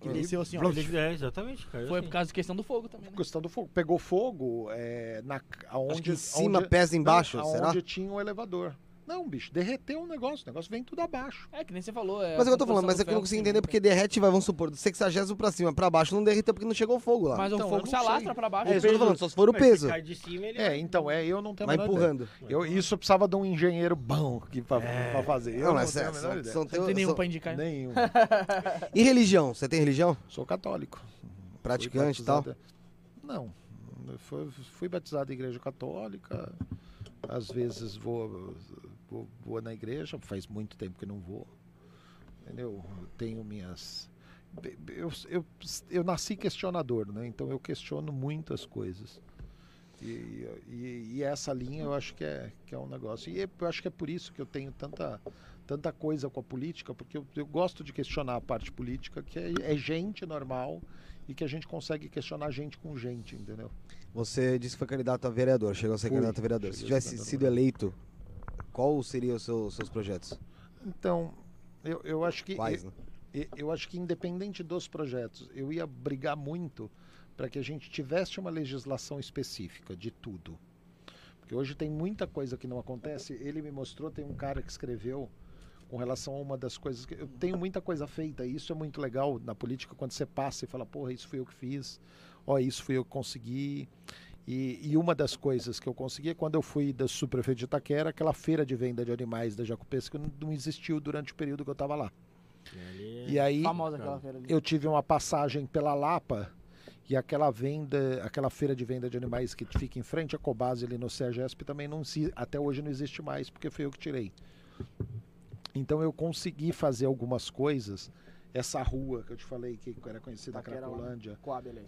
Que desceu assim, ó. É, exatamente, cara. Foi assim. por causa da questão do fogo também, né? Questão do fogo. Pegou fogo é, na, aonde, Acho que em cima aonde- pesa embaixo, não, será? Aonde tinha o elevador. Não, bicho, derreteu o negócio. O negócio vem tudo abaixo. É, que nem você falou. É Mas é o que eu tô falando, mas é que eu não consigo entender porque derrete, vai, vamos supor, do 60 pra cima, pra baixo não derreta porque não chegou fogo lá. Mas Então, o fogo se alastra pra baixo. É isso que eu tô falando, só se for o peso. cai de cima, ele É, então, é, eu não tenho Vai empurrando. ideia. Eu, isso eu precisava de um engenheiro bom aqui pra, pra fazer. Eu Não, não, mas é, a menor são, ideia. são Não tem nenhum são- pra indicar. né? Nenhum. [LAUGHS] E religião? Você tem religião? Sou católico. Praticante e tal? Não. Fui, fui batizado em igreja católica. Às vezes vou, vou, vou na igreja, faz muito tempo que não vou. Entendeu? Eu tenho minhas. Eu, eu, eu nasci questionador, né? Então eu questiono muitas coisas. E, e, e essa linha eu acho que é, que é um negócio. E eu acho que é por isso que eu tenho tanta, tanta coisa com a política, porque eu, eu gosto de questionar a parte política, que é, é gente normal e que a gente consegue questionar gente com gente, entendeu? Você disse que foi candidato a vereador, chegou a ser Fui. candidato a vereador. Se tivesse sido eleito, qual seriam os seus, seus projetos? Então, eu, eu acho que. Quais, eu, né? eu- eu acho que independente dos projetos, eu ia brigar muito para que a gente tivesse uma legislação específica de tudo. Porque hoje tem muita coisa que não acontece. Ele me mostrou, tem um cara que escreveu com relação a uma das coisas que eu tenho muita coisa feita, e isso é muito legal na política quando você passa e fala, porra, isso fui eu que fiz. Ó, isso fui eu que consegui. E, e uma das coisas que eu consegui é quando eu fui da subprefeito de Itaquera, aquela feira de venda de animais da Jacupesca não, não existiu durante o período que eu estava lá. Ali- E aí Famosa aquela feira ali. eu tive uma passagem pela Lapa e aquela venda, aquela feira de venda de animais que fica em frente à Cobase ali no CEAGESP também não se, até hoje não existe mais porque foi eu que tirei. Então eu consegui fazer algumas coisas. Essa rua que eu te falei que era conhecida lá. Cracolândia,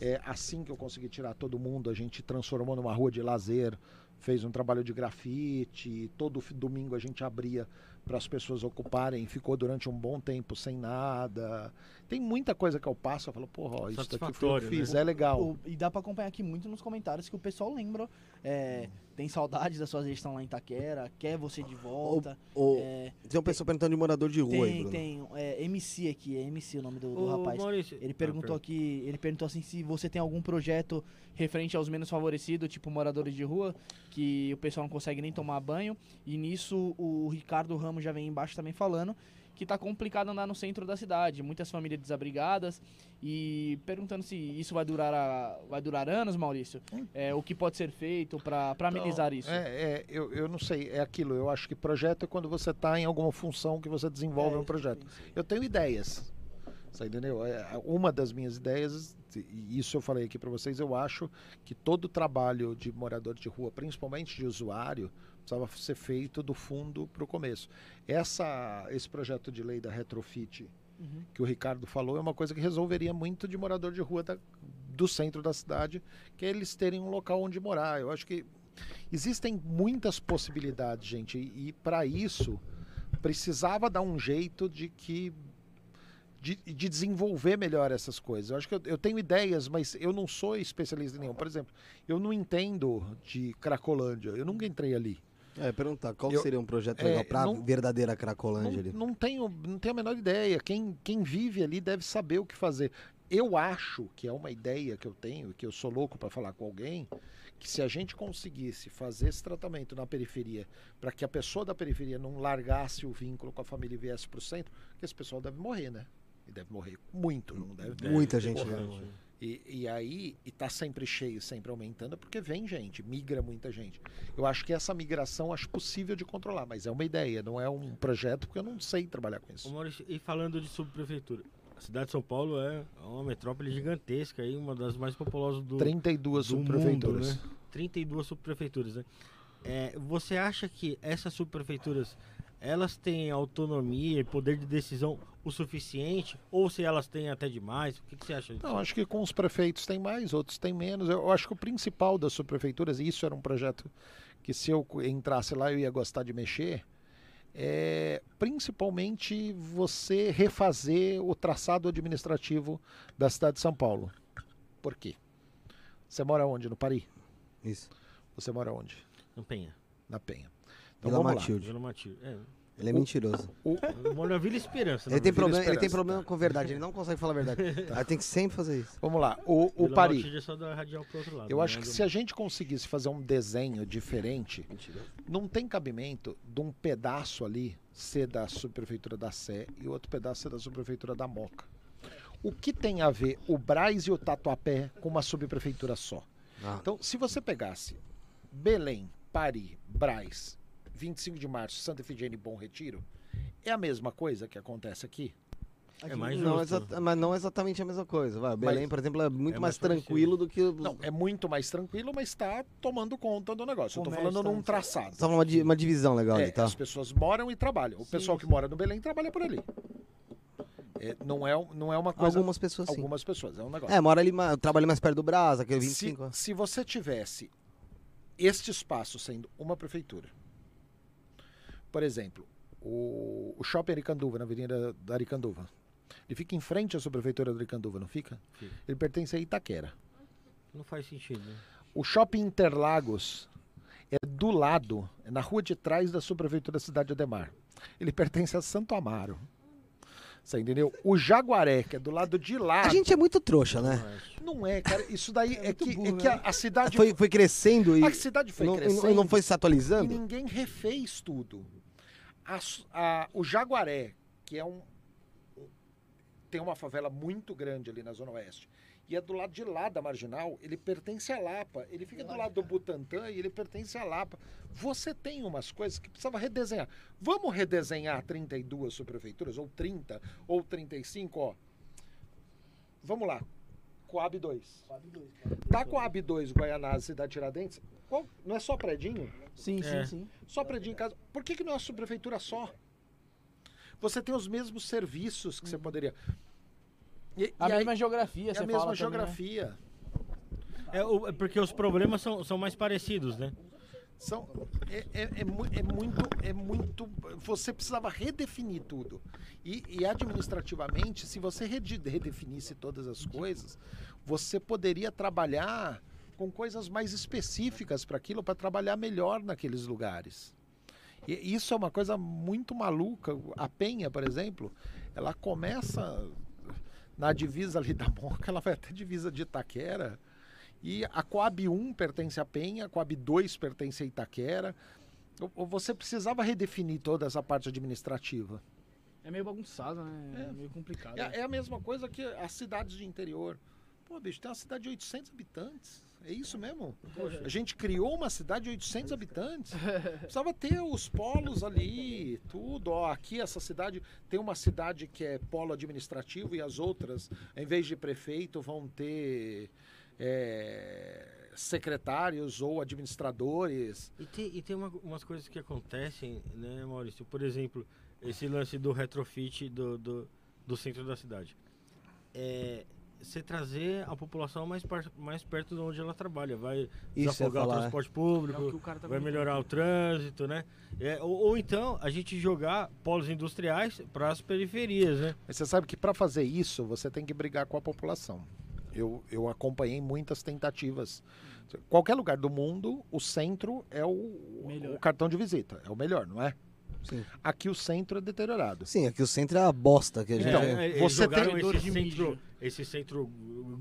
é assim que eu consegui tirar todo mundo, a gente transformou numa rua de lazer, fez um trabalho de grafite, todo domingo a gente abria para as pessoas ocuparem, ficou durante um bom tempo sem nada. Tem muita coisa que eu passo, eu falo, porra, ó, isso daqui foi eu que fiz, né? é legal. O- e dá pra acompanhar aqui muito nos comentários que o pessoal lembra. é, tem saudades da sua gestão lá em Itaquera, quer você de volta. O, É, tem uma pessoa perguntando de morador de rua aí, tem, Bruno. tem. É, MC aqui, é MC o nome do, do rapaz. Maurício, Ele Ah, perguntou per- aqui, ele perguntou assim se você tem algum projeto referente aos menos favorecidos, tipo moradores de rua, que o pessoal não consegue nem tomar banho. E nisso o Ricardo Ramos já vem embaixo também falando que tá complicado andar no centro da cidade, muitas famílias desabrigadas e perguntando se isso vai durar a- vai durar anos, Maurício. É, o que pode ser feito para amenizar Então, isso? É, é, eu, eu não sei, é aquilo, eu acho que projeto é quando você está em alguma função que você desenvolve É, um projeto. Eu tenho ideias. Você entendeu? É, Uma das minhas ideias, e isso eu falei aqui para vocês, eu acho que todo trabalho de morador de rua, principalmente de usuário, precisava ser feito do fundo para o começo. Essa, esse projeto de lei da retrofit Uhum. que o Ricardo falou é uma coisa que resolveria muito de morador de rua da- do centro da cidade, que é eles terem um local onde morar. Eu acho que existem muitas possibilidades, gente, e, e para isso precisava dar um jeito de que de, de desenvolver melhor essas coisas. Eu acho que eu, eu tenho ideias, mas eu não sou especialista em nenhum. Por exemplo, eu não entendo de Cracolândia. Eu nunca entrei ali. É, perguntar, qual Eu- seria um projeto é, legal pra não- verdadeira Cracolândia ali? Não, não tenho, não tenho a menor ideia. Quem, quem vive ali deve saber o que fazer. Eu acho que é uma ideia que eu tenho, que eu sou louco para falar com alguém, que se a gente conseguisse fazer esse tratamento na periferia, para que a pessoa da periferia não largasse o vínculo com a família e viesse para o centro, que esse pessoal deve morrer, né? E deve morrer muito, não deve Muita gente, Porra. né? E, e aí, e tá sempre cheio, sempre aumentando, é porque vem gente, migra muita gente. Eu acho que essa migração acho possível de controlar, mas é uma ideia, não é um projeto, porque eu não sei trabalhar com isso. Maurício, e falando de subprefeitura, a cidade de São Paulo é uma metrópole gigantesca aí, uma das mais populosas do, 32 do mundo, subprefeituras. né? 32 subprefeituras, né? É, você acha que essas subprefeituras elas têm autonomia e poder de decisão o suficiente? Ou se elas têm até demais? O que, que você acha disso? Não, acho que com os prefeitos tem mais, outros tem menos. Eu acho que o principal das subprefeituras, e isso era um projeto que se eu entrasse lá eu ia gostar de mexer, é principalmente você refazer o traçado administrativo da cidade de São Paulo. Por quê? Você mora onde? No Paris? Isso. Você mora onde? Não penha. Na Penha. Então Vila vamos lá. Matilde. Vila Matilde. É, Ele é mentiroso. eu moro na Vila Esperança. Ele tem, problema, ele tem Esperança, problema tá. com verdade, ele não consegue falar a verdade. [LAUGHS] Aí tem que sempre fazer isso. Vamos lá. O, o Paris. Outro lado. Eu né? acho que se a gente conseguisse fazer um desenho diferente, não tem cabimento de um pedaço ali ser da subprefeitura da Sé e outro pedaço ser da subprefeitura da Moca. O que tem a ver o Braz e o Tatuapé com uma subprefeitura só? Ah. Então, se você pegasse Belém, Paris, Braz, 25 de março, Santa Efigênia e Bom Retiro, é a mesma coisa que acontece aqui? É mais não, justo. mas não exatamente a mesma coisa. Vai. Belém, por exemplo, é muito é mais, mais tranquilo do que. os- Não, é muito mais tranquilo, mas está tomando conta do negócio. Eu tô Comércio falando num traçado. Só uma, di- uma divisão legal É, ali, tá? As pessoas moram e trabalham. O pessoal que mora no Belém trabalha por ali. É, não, é, não é uma coisa. Algumas pessoas sim. algumas pessoas, é um negócio. É, mora ali, trabalha mais perto do Brás, aquele se, 25. se você tivesse este espaço sendo uma prefeitura, por exemplo, o, o shopping Aricanduva, na avenida da Aricanduva, ele fica em frente à subprefeitura da Aricanduva, não fica? Fica. Ele pertence a Itaquera. Não faz sentido, né? O shopping Interlagos é do lado, é na rua de trás da subprefeitura da cidade de Ademar. Ele pertence a Santo Amaro. Você entendeu? O Jaguaré, que é do lado de lá. A gente é muito trouxa, né? Não é, cara. Isso daí é, que, burro, é que né? a, a cidade. Foi, foi crescendo e. a cidade foi não, e crescendo. e não foi se E atualizando? ninguém refez tudo. A a- o Jaguaré, que é um. Tem uma favela muito grande ali na Zona Oeste. E é do lado de lá da Marginal, ele pertence à Lapa. Ele fica do lado do Butantã e ele pertence à Lapa. Você tem umas coisas que precisava redesenhar. Vamos redesenhar 32 subprefeituras, ou 30, ou 35, ó. Vamos lá. Coab 2. Tá Coab 2, Guaianazes, Cidade Tiradentes? Qual- Não é só predinho? Sim, sim, É. sim. Só predinho em casa. Por que, que não é uma subprefeitura só? Você tem os mesmos serviços que você poderia. E, A e aí- mesma geografia, é você a mesma fala também, né? geografia. É, o- é porque os problemas são, são mais parecidos, né? São, é, é, é é muito, é muito. Você precisava redefinir tudo. E, e administrativamente, se você rede- redefinisse todas as coisas, você poderia trabalhar com coisas mais específicas para aquilo, para trabalhar melhor naqueles lugares. E isso é uma coisa muito maluca. A Penha, por exemplo, ela começa na divisa ali da Moca, ela vai até a divisa de Itaquera. E a Coab 1 pertence à Penha, a Coab 2 pertence a Itaquera. Você precisava redefinir toda essa parte administrativa. É meio bagunçado, né? É, meio complicado. É, é a mesma coisa que as cidades de interior. Pô, bicho, tem uma cidade de 800 habitantes. É isso mesmo? A gente criou uma cidade de 800 habitantes. Precisava ter os polos ali, tudo. Ó, aqui essa cidade tem uma cidade que é polo administrativo e as outras, em vez de prefeito, vão ter é, secretários ou administradores. E tem, e tem uma- umas coisas que acontecem, né, Maurício? Por exemplo, esse lance do retrofit do, do, do centro da cidade. É, você trazer a população mais, par- mais perto de onde ela trabalha. Vai Isso desafogar o falar, é. transporte É o público, que o tá vai melhorar o trânsito, né? É, ou, ou então a gente jogar polos industriais para as periferias, né? Mas você sabe que para fazer isso, você tem que brigar com a população. Eu, eu acompanhei muitas tentativas. Qualquer lugar do mundo, o centro é o, Melhor. o cartão de visita. É o melhor, não é? Sim. Aqui o centro é deteriorado. Sim, aqui o centro é a bosta que a gente. Então, É, você tem- esse de centro, mídia. esse centro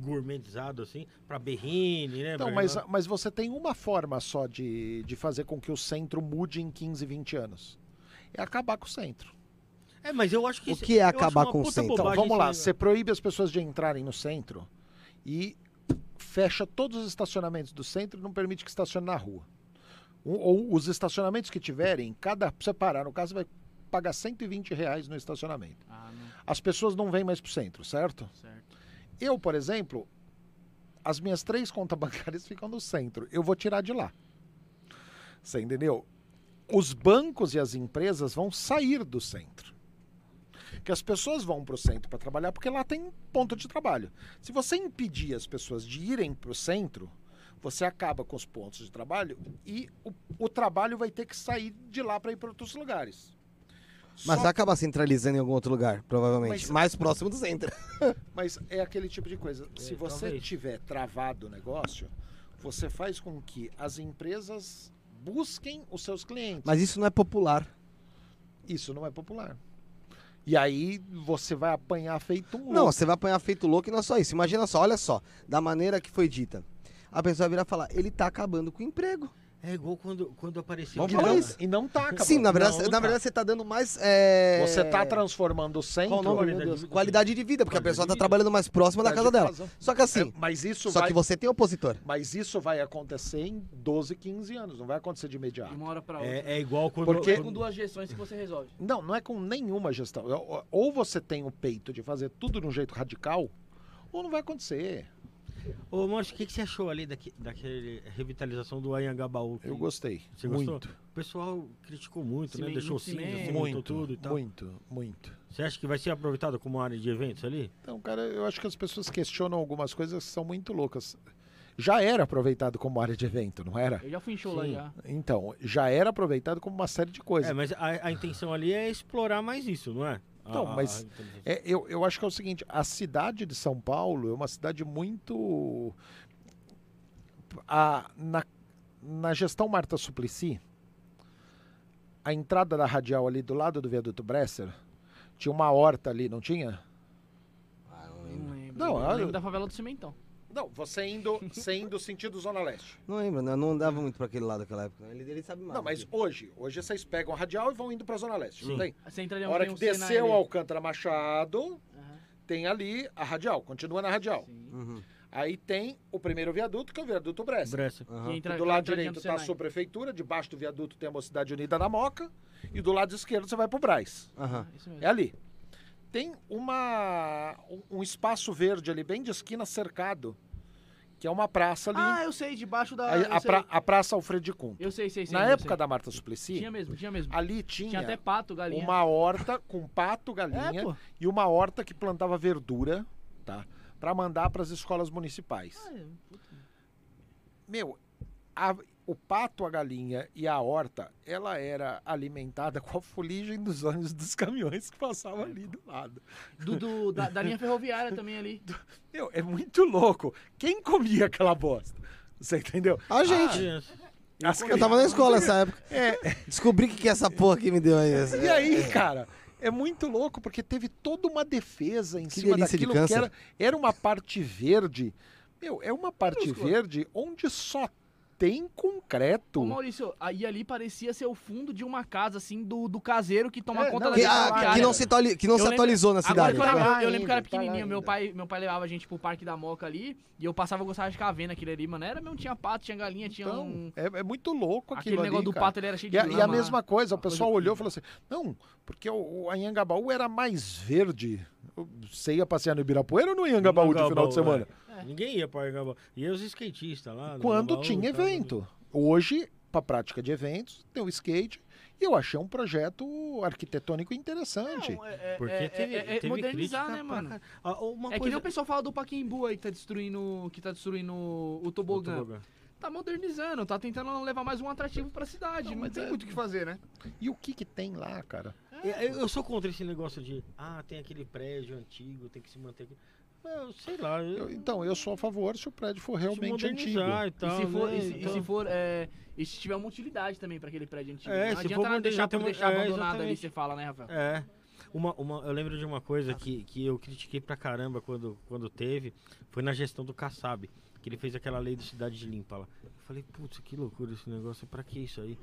gourmetizado assim para Berrine, né? Então, pra- mas, mas você tem uma forma só de, de fazer com que o centro mude em 15, 20 anos. É acabar com o centro. É, mas eu acho que O que é acabar com o centro? Então, vamos lá. aí, Você proíbe as pessoas de entrarem no centro e fecha todos os estacionamentos do centro e não permite que estacione na rua. Um- ou os estacionamentos que tiverem, cada parar no caso, vai pagar 120 reais no estacionamento. Ah, não. As pessoas não vêm mais pro centro, certo? Certo. Eu, por exemplo, as minhas três contas [LAUGHS] bancárias ficam no centro. Eu vou tirar de lá. Você entendeu? Os bancos e as empresas vão sair do centro. Que as pessoas vão para o centro para trabalhar porque lá tem ponto de trabalho. Se você impedir as pessoas de irem para o centro, você acaba com os pontos de trabalho e o, o trabalho vai ter que sair de lá para ir para outros lugares. Mas Só vai acabar centralizando em algum outro lugar, provavelmente. Mas- Mais próximo do centro. [LAUGHS] Mas é aquele tipo de coisa. Se você talvez. tiver travado o negócio, você faz com que as empresas busquem os seus clientes. Mas isso não é popular. Isso não é popular. E aí você vai apanhar feito louco. Não, você vai apanhar feito louco e não é só isso. Imagina só, olha só, da maneira que foi dita. A pessoa vai virar e falar, ele tá acabando com o emprego. É igual quando, quando apareceu. Vamos e, falar não, isso. e não tá acabando. Sim, na verdade, Não, não na tá. verdade você tá dando mais. é, Você tá transformando o centro. Qual nome, Qualidade de. Qualidade de vida, porque a pessoa de tá trabalhando mais próxima da Tá casa de dela. razão. Só que assim, É, mas isso só vai, que você tem opositor. mas isso vai acontecer em 12, 15 anos, não vai acontecer de De imediato. uma hora pra outra. É, é igual quando. Porque- Com duas gestões que você resolve. Não, não é com nenhuma gestão. Ou- Ou você tem o peito de fazer tudo de um jeito radical, ou não vai acontecer. Ô, Márcio, o que, que você achou ali daque, daquele revitalização do Anhangabaú? que Eu gostei. Você muito. gostou? O pessoal criticou muito, né? Deixou cinza, Muito, tudo e tal. muito, muito. Você acha que vai ser aproveitado como área de eventos ali? Então, cara, eu acho que as pessoas questionam algumas coisas que são muito loucas. Já era aproveitado como área de evento, não era? Eu já fui em show lá já. Então, já era aproveitado como uma série de coisas. É, mas a, a intenção ali é explorar mais isso, não é? Então, a- mas a inteligência. É, eu, eu acho que é o seguinte, a cidade de São Paulo é uma cidade muito. A, na, na gestão Marta Suplicy, a entrada da radial ali do lado do viaduto Bresser, tinha uma horta ali, não tinha? Não lembro. Não, eu lembro da favela do Cimentão. Não, você indo, [LAUGHS] você indo sentido Zona Leste. Não lembro, né? Não andava muito pra aquele lado naquela época. Ele, ele sabe mais. Não, mas hoje, hoje vocês pegam a radial e vão indo pra Zona Leste, não Sim. tem? Você entra ali hora tem que um desceu o Alcântara Machado, Aham, tem ali a radial, continua na radial. sim. Uhum, Aí tem o primeiro viaduto, que é o viaduto. Bressa. aham. Que entra- do lado direito está a sua prefeitura, debaixo do viaduto tem a Mocidade Unida da Moca, e do lado esquerdo você vai pro Braz. aham. Isso mesmo. É ali. Tem uma, um, espaço verde ali, bem de esquina, cercado, que é uma praça ali, Ah, eu sei, debaixo da. a, a pra- a Praça Alfredo Kuhn. Eu sei, sei, sei. Na época sei. da Marta Suplicy, Tinha mesmo, tinha mesmo. ali tinha, Tinha até pato, galinha. uma horta com pato, galinha, É, e uma horta que plantava verdura, tá? Para mandar para as escolas municipais. Ah, é, puta. Meu, a- o pato, a galinha e a horta, ela era alimentada com a fuligem dos ônibus dos caminhões que passavam ali do lado. Do, do- da, da linha ferroviária também ali. [LAUGHS] Meu, é muito louco. Quem comia aquela bosta? Você entendeu? A gente. Criança. As eu tava na escola nessa época. É, Descobri o que, que é essa porra que me deu aí. e aí, cara, é muito louco porque teve toda uma defesa em Que cima daquilo que era, era uma parte verde. Meu, é uma parte verde onde só tem concreto. Ô, Maurício, aí ali parecia ser o fundo de uma casa, assim, do, do caseiro que toma É, conta não, da Que, ferroviária. que não se, atuali- que não Eu se lembro- atualizou na Agora cidade. que eu, lembro, Tá lá eu lembro que eu era ainda, tá pequenininho, meu ainda. pai, meu pai levava a gente pro Parque da Moca ali, e eu passava, eu gostava de ficar vendo aquilo ali, mano. Era mesmo, tinha pato, tinha galinha, tinha Então, um... é, é muito louco Aquele aquilo negócio ali, do cara. pato, ele era cheio de E a, e a mesma coisa, o pessoal olhou e falou assim: não, porque o, o Anhangabaú era mais verde. Você ia passear no Ibirapuera ou no Anhangabaú de final de semana? é. Ninguém ia para Anhangabaú. E os skatistas lá. Quando tinha tal, evento. Hoje, para prática de eventos, tem o skate. E eu achei um projeto arquitetônico interessante. Não, é, é- Porque é- teve, é- é teve modernizar, né, mano? Ah, uma É que coisa... nem o pessoal fala do Paquimbu aí que tá destruindo, que tá destruindo o tobogã. Tobogã. Tá modernizando, tá tentando levar mais um atrativo pra cidade. Não, mas tem é- muito o que fazer, né? E o que que tem lá, cara? Eu, eu sou contra esse negócio de, ah, tem aquele prédio antigo, tem que se manter aqui. Eu sei lá. Eu, Eu- então, eu sou a favor se o prédio for realmente antigo. e tal. e se for, né? e se, e Então- se for é, e se tiver uma utilidade também pra aquele prédio antigo. É, não se adianta for nada deixar por uma- deixar é, abandonado ali, exatamente. você fala, né, Rafael? É. Uma, uma, eu lembro de uma coisa que, que eu critiquei pra caramba quando, quando teve, foi na gestão do Kassab, que ele fez aquela lei de cidade de limpa lá. Eu falei, putz, que loucura esse negócio, pra que isso aí?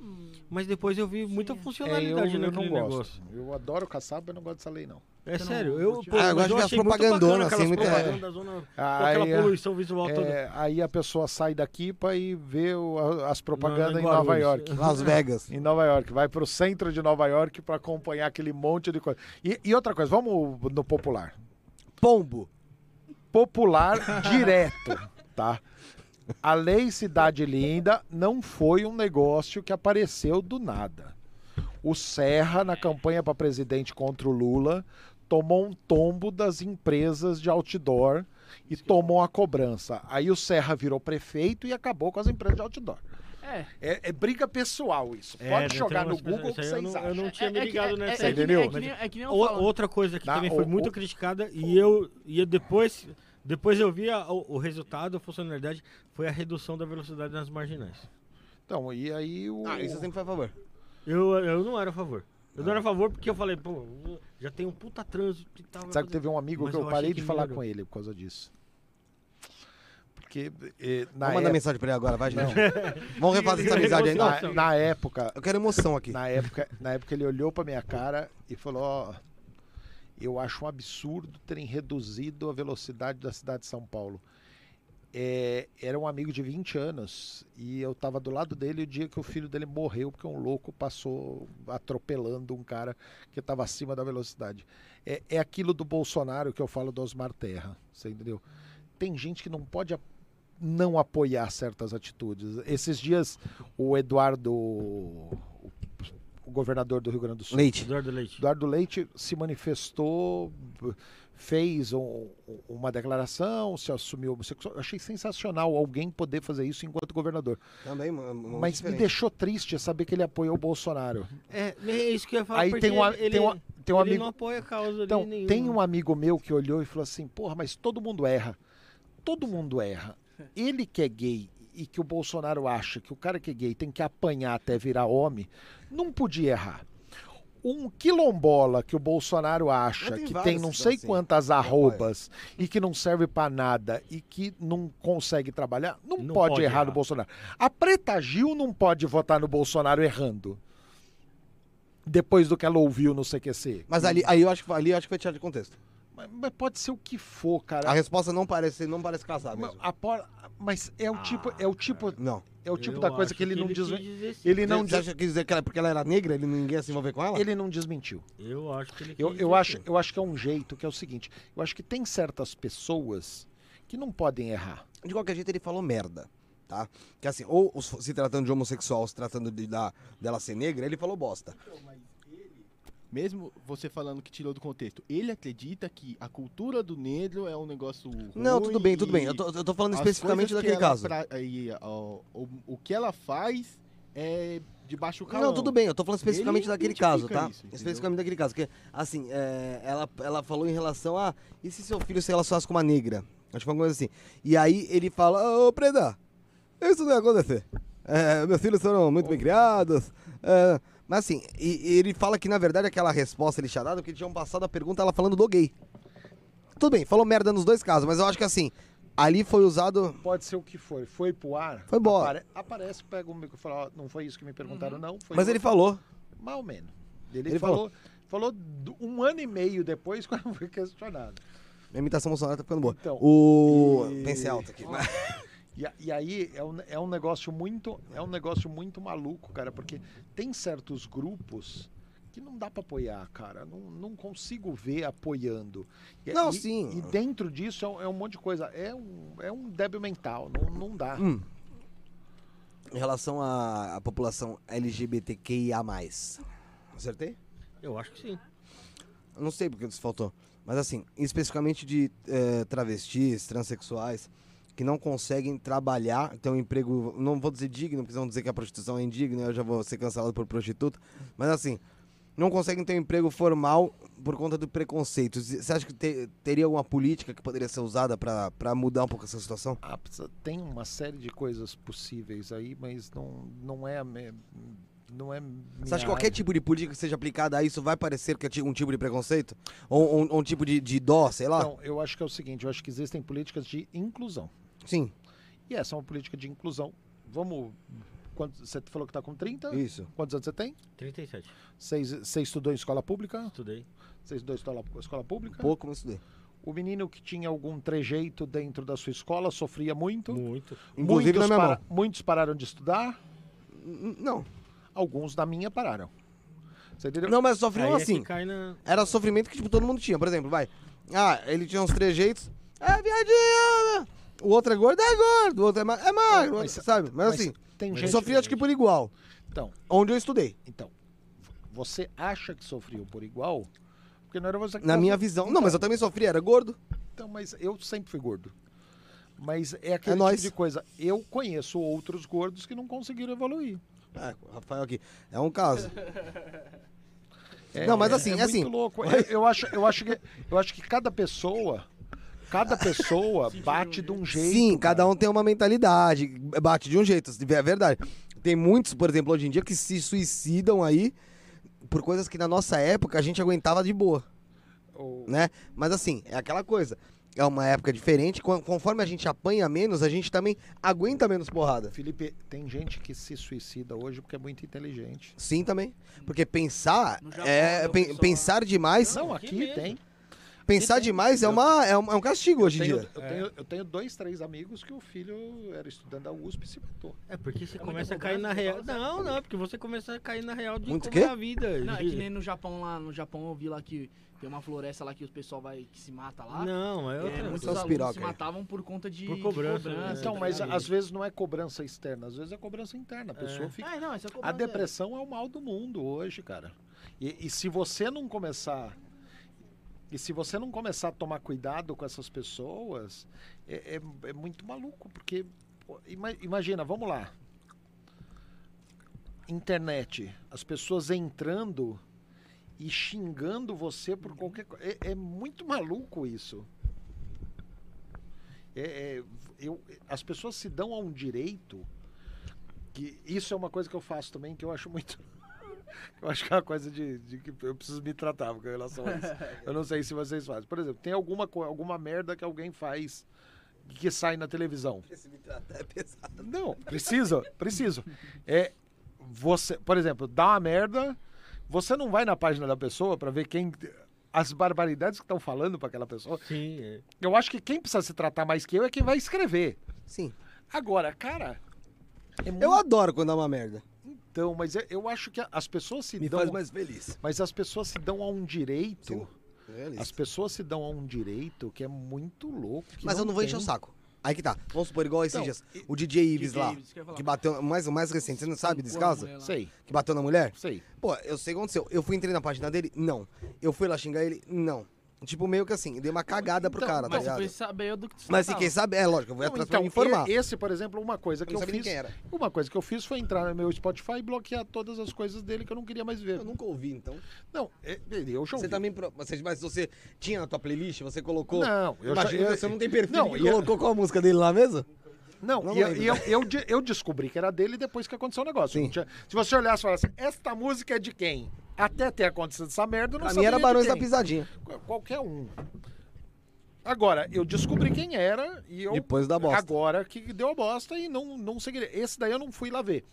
Mas depois eu vi muita É, eu, funcionalidade eu não naquele gosto. negócio. Eu adoro caçar, mas não gosto dessa lei, não. É não sério, eu, pô, Ah, eu gosto de ver as propagandonas, assim, muita- propagandas, zona- com Aí, aquela é- poluição visual toda. É, aí a pessoa sai daqui para ir ver o- as propagandas Não, em em Nova. York. Las Vegas. [LAUGHS] Em Nova York, vai pro centro de Nova York para acompanhar aquele monte de coisa. E, e outra coisa, vamos no popular. Pombo. Popular [LAUGHS] direto, tá? A lei Cidade Linda não foi um negócio que apareceu do nada. O Serra, na campanha para presidente contra o Lula, tomou um tombo das empresas de outdoor e tomou a cobrança. Aí o Serra virou prefeito e acabou com as empresas de outdoor. É. É, é briga pessoal isso. É, Pode tem jogar no Google o que isso vocês não- eu acham. não tinha me É- é- ligado é- nessa é- é É é outra coisa que Dá, também foi o- muito o- criticada e eu e depois depois eu vi a- o, o resultado, a funcionalidade foi a redução da velocidade nas marginais. Então, e aí o. Ah, isso sempre foi a favor. Eu, eu não era a favor. Eu não era a favor porque eu falei, pô, já tem um puta trânsito e tal. Sabe que teve um amigo Mas que eu, eu parei achei de que falar melhorou. com ele por causa disso. Porque eh, na, Vamos mandar mensagem pra ele agora, vai, gente. [LAUGHS] Vamos refazer essa amizade aí. Na, na época, eu quero emoção aqui. na época, na época ele olhou pra minha cara e falou: ó, eu acho um absurdo terem reduzido a velocidade da cidade de São Paulo. É, era um amigo de 20 anos e eu tava do lado dele o dia que o filho dele morreu porque um louco passou atropelando um cara que estava acima da velocidade. É, é aquilo do Bolsonaro que eu falo do Osmar Terra, você entendeu? Tem gente que não pode não apoiar certas atitudes. Esses dias o Eduardo, o, o governador do Rio Grande do Sul, Leite. Eduardo Leite. Eduardo Leite se manifestou, fez um- uma declaração, se assumiu homossexual. Eu achei sensacional alguém poder fazer isso enquanto governador. Também, Mas me diferente. deixou triste saber que ele apoiou o Bolsonaro. É, é isso que eu ia falar. Aí tem um, ele, tem um, tem um ele amigo. não apoia a causa Então, nenhuma. tem um amigo meu que olhou e falou assim: porra, mas todo mundo erra. Todo mundo erra. Ele que é gay e que o Bolsonaro acha que o cara que é gay tem que apanhar até virar homem, não podia errar. Um quilombola que o Bolsonaro acha tem que tem não sei assim. quantas arrobas e que não serve pra nada e que não consegue trabalhar, não, Não pode, pode errar no. Bolsonaro. A Preta Gil não pode votar no Bolsonaro errando. Depois do que ela ouviu no CQC. Mas ali, aí eu acho, que- ali eu acho que foi tirado de contexto. Mas, mas pode ser o que for, cara. A resposta não parece, não parece casar Mas, mesmo. a por- mas é o tipo, é o tipo, Não. é o tipo Eu da coisa que ele não quis diz, ele não diz, acha que quis dizer que ela, porque ela era negra, ele ninguém ia se envolver com ela? ele não desmentiu. Eu acho que ele Eu, eu dizer acho, eu acho que é um jeito que é o seguinte, eu acho que tem certas pessoas que não podem errar. De qualquer jeito, ele falou merda, tá? Que assim, ou se tratando de homossexual, se tratando de, da, dela ser negra, ele falou bosta. Mesmo você falando que tirou do contexto, ele acredita que a cultura do negro é um negócio Não, tudo bem, tudo bem. Eu tô, eu tô falando especificamente daquele caso. pra- e, ó, o, o que ela faz é de baixo calão. Não, tudo bem, eu tô falando especificamente Ele daquele caso, tá? isso, especificamente daquele caso. Que, assim, é, ela, ela falou em relação a. E se seu filho se relacionasse com uma negra? Acho que foi uma coisa assim. E aí ele fala: Ô, Preda, isso não ia acontecer. É, meus filhos foram muito bem criados. é, mas assim, e, e ele fala que na verdade aquela resposta ele tinha dado, porque tinham passado a pergunta ela falando do gay. Tudo bem, falou merda nos dois casos, mas eu acho que assim, ali foi usado. Pode ser o que for. Foi pro ar. Foi embora. apare- aparece, pega o micro e fala, ó, não foi isso que me perguntaram, não. Foi Mas ele outro." falou. Mais ou menos. Ele, Ele falou, falou do- um ano e meio depois [LAUGHS] quando foi questionado. Minha imitação Bolsonaro tá ficando boa. Então, o. e- Pensei alto aqui. [LAUGHS] E, e aí é um, é um negócio muito é um negócio muito maluco, cara, porque tem certos grupos que não dá pra apoiar, cara. Não, não consigo ver apoiando. E, Não, e- sim. E dentro disso é um, é um monte de coisa. É um, é um débil mental. Não, não dá. Hum. Em relação à, à população LGBTQIA. Acertei? Eu acho que sim. Eu não sei porque isso faltou. Mas assim, especificamente de eh, travestis, transexuais, que não conseguem trabalhar, ter um emprego, não vou dizer digno, porque vão dizer que a prostituição é indigna, eu já vou ser cancelado por prostituta. Mas assim, não conseguem ter um emprego formal por conta do preconceito. Você acha que te- teria alguma política que poderia ser usada pra pra mudar um pouco essa situação? Ah, tem uma série de coisas possíveis aí, mas não, não é a me- não é Você acha que qualquer tipo de política que seja aplicada a isso vai parecer que é um tipo de preconceito? Ou, ou- ou um tipo de, de dó, sei lá? Então, eu acho que é o seguinte, eu acho que existem políticas de inclusão. Sim, E essa é uma política de inclusão. Vamos. quanto- você falou que está com 30? isso. Quantos anos você tem? 37. Você, você estudou em escola pública? Estudei. Você estudou em escola, escola pública? Pouco, mas estudei. O menino que tinha algum trejeito dentro da sua escola sofria muito. Muito. Inclusive muitos, na minha para- muitos pararam de estudar, Não. alguns da minha pararam. Você entendeu? Não, mas sofriam Aí é assim. cai na... Era sofrimento que tipo, todo mundo tinha. Por exemplo, vai. Ah, ele tinha uns trejeitos. É viadinho! O outro é gordo, é gordo. O outro é, ma é magro, Mas- sabe? Mas, assim, tem eu gente. sofri acho que por igual. Então, Onde eu estudei. então, você acha que sofreu por igual? Porque não era você que Na minha visão. Não, Então, mas eu também sofri, era gordo. Então, mas eu sempre fui gordo. Mas é aquele tipo nóis. de coisa. Eu conheço outros gordos que não conseguiram evoluir. É, Rafael aqui. É um caso. [LAUGHS] É- Não, mas é- assim, é é assim. louco. [LAUGHS] Eu, eu acho, eu, acho que, eu acho que cada pessoa. Cada [LAUGHS] pessoa bate de um jeito. Sim, cara. cada um tem uma mentalidade, bate de um jeito, é verdade. Tem muitos, por exemplo, hoje em dia que se suicidam aí por coisas que na nossa época a gente aguentava de boa, né? Mas assim, é aquela coisa. É uma época diferente, con- conforme a gente apanha menos, a gente também aguenta menos porrada. Felipe, tem gente que se suicida hoje porque é muito inteligente. Sim, também. Porque pensar, é, pensar demais, Não, aqui aqui tem. Pensar tem. demais é, uma, é, um, é um castigo hoje em dia. eu, tenho, eu tenho dois, três amigos que o filho era estudante da USP e se matou. É porque você É começa a cair na cobrança, real. Não, não, é porque você começa a cair na real de Muito como é a vida. Não, é que nem no Japão lá, no Japão eu vi lá que tem uma floresta lá que o pessoal vai que se mata lá. Não, é É, outra muitos São os alunos piroca se matavam por conta de, Por de cobrança, cobrança, né? Então, tá mas ligado? às vezes não é cobrança externa, às vezes é cobrança interna. A pessoa fica. Ah, não, essa A cobrança é- depressão é o mal do mundo hoje, cara. E, e se você não começar. E se você não começar a tomar cuidado com essas pessoas, é, é- é muito maluco, porque. ima- imagina, vamos lá. Internet, as pessoas entrando e xingando você por qualquer coisa. É, é muito maluco isso. É, é, eu, as pessoas se dão a um direito que isso é uma coisa que eu faço também que eu acho muito [LAUGHS] eu acho que é uma coisa de, de que eu preciso me tratar com relação a isso [LAUGHS] eu não sei se vocês fazem por exemplo tem alguma alguma merda que alguém faz que sai na televisão Esse me tratar é pesado. não preciso preciso é você por exemplo dá uma merda você não vai na página da pessoa para ver quem as barbaridades que estão falando para aquela pessoa Sim, é. eu acho que quem precisa se tratar mais que eu é quem vai escrever Sim. agora cara é Eu muito adoro quando dá uma merda. Então, mas eu- eu acho que as pessoas se Me dão. faz mais feliz. Mas as pessoas se dão a um direito. Sim. As pessoas se dão a um direito que é muito louco. Mas eu não vou encher tem. o saco. Aí que tá. Vamos supor, igual esses Então, dias. O DJ Ives DJ lá. Ives, que. Que bateu. Mais, o mais recente. Você não sabe desse caso? Sei, Que bateu na mulher? sei. Pô, eu sei o que aconteceu. Eu fui entrei na página dele? Não. Eu fui lá xingar ele? Não. Tipo, meio que assim, dei uma cagada pro Então, cara, tá Mas você ligado? foi saber do que você Mas se quem sabe, é lógico, eu vou atrás pra então, me informar. esse, por exemplo, uma coisa que Eu eu, fiz. Uma coisa que eu fiz foi entrar no meu Spotify e bloquear todas as coisas dele que eu não queria mais ver. Eu nunca ouvi, então. Não, é- eu já Você ouvi. também. pro- Você, mas você tinha na tua playlist, você colocou. Não, eu já- Imagina, eu- você não tem perfil. Não, e- colocou qual a música dele lá mesmo? Não, Não e, eu, e eu, eu, eu descobri que era dele depois que aconteceu o negócio. Tinha- se você olhasse e falasse, esta música é de quem? Até ter acontecido essa merda, eu não Pra mim sabia era de Barões da. Pisadinha. Qual- Qualquer um. Agora, eu descobri quem era e eu. Depois da bosta. Agora que deu a bosta e não, não seguirei. Esse daí eu não fui lá ver.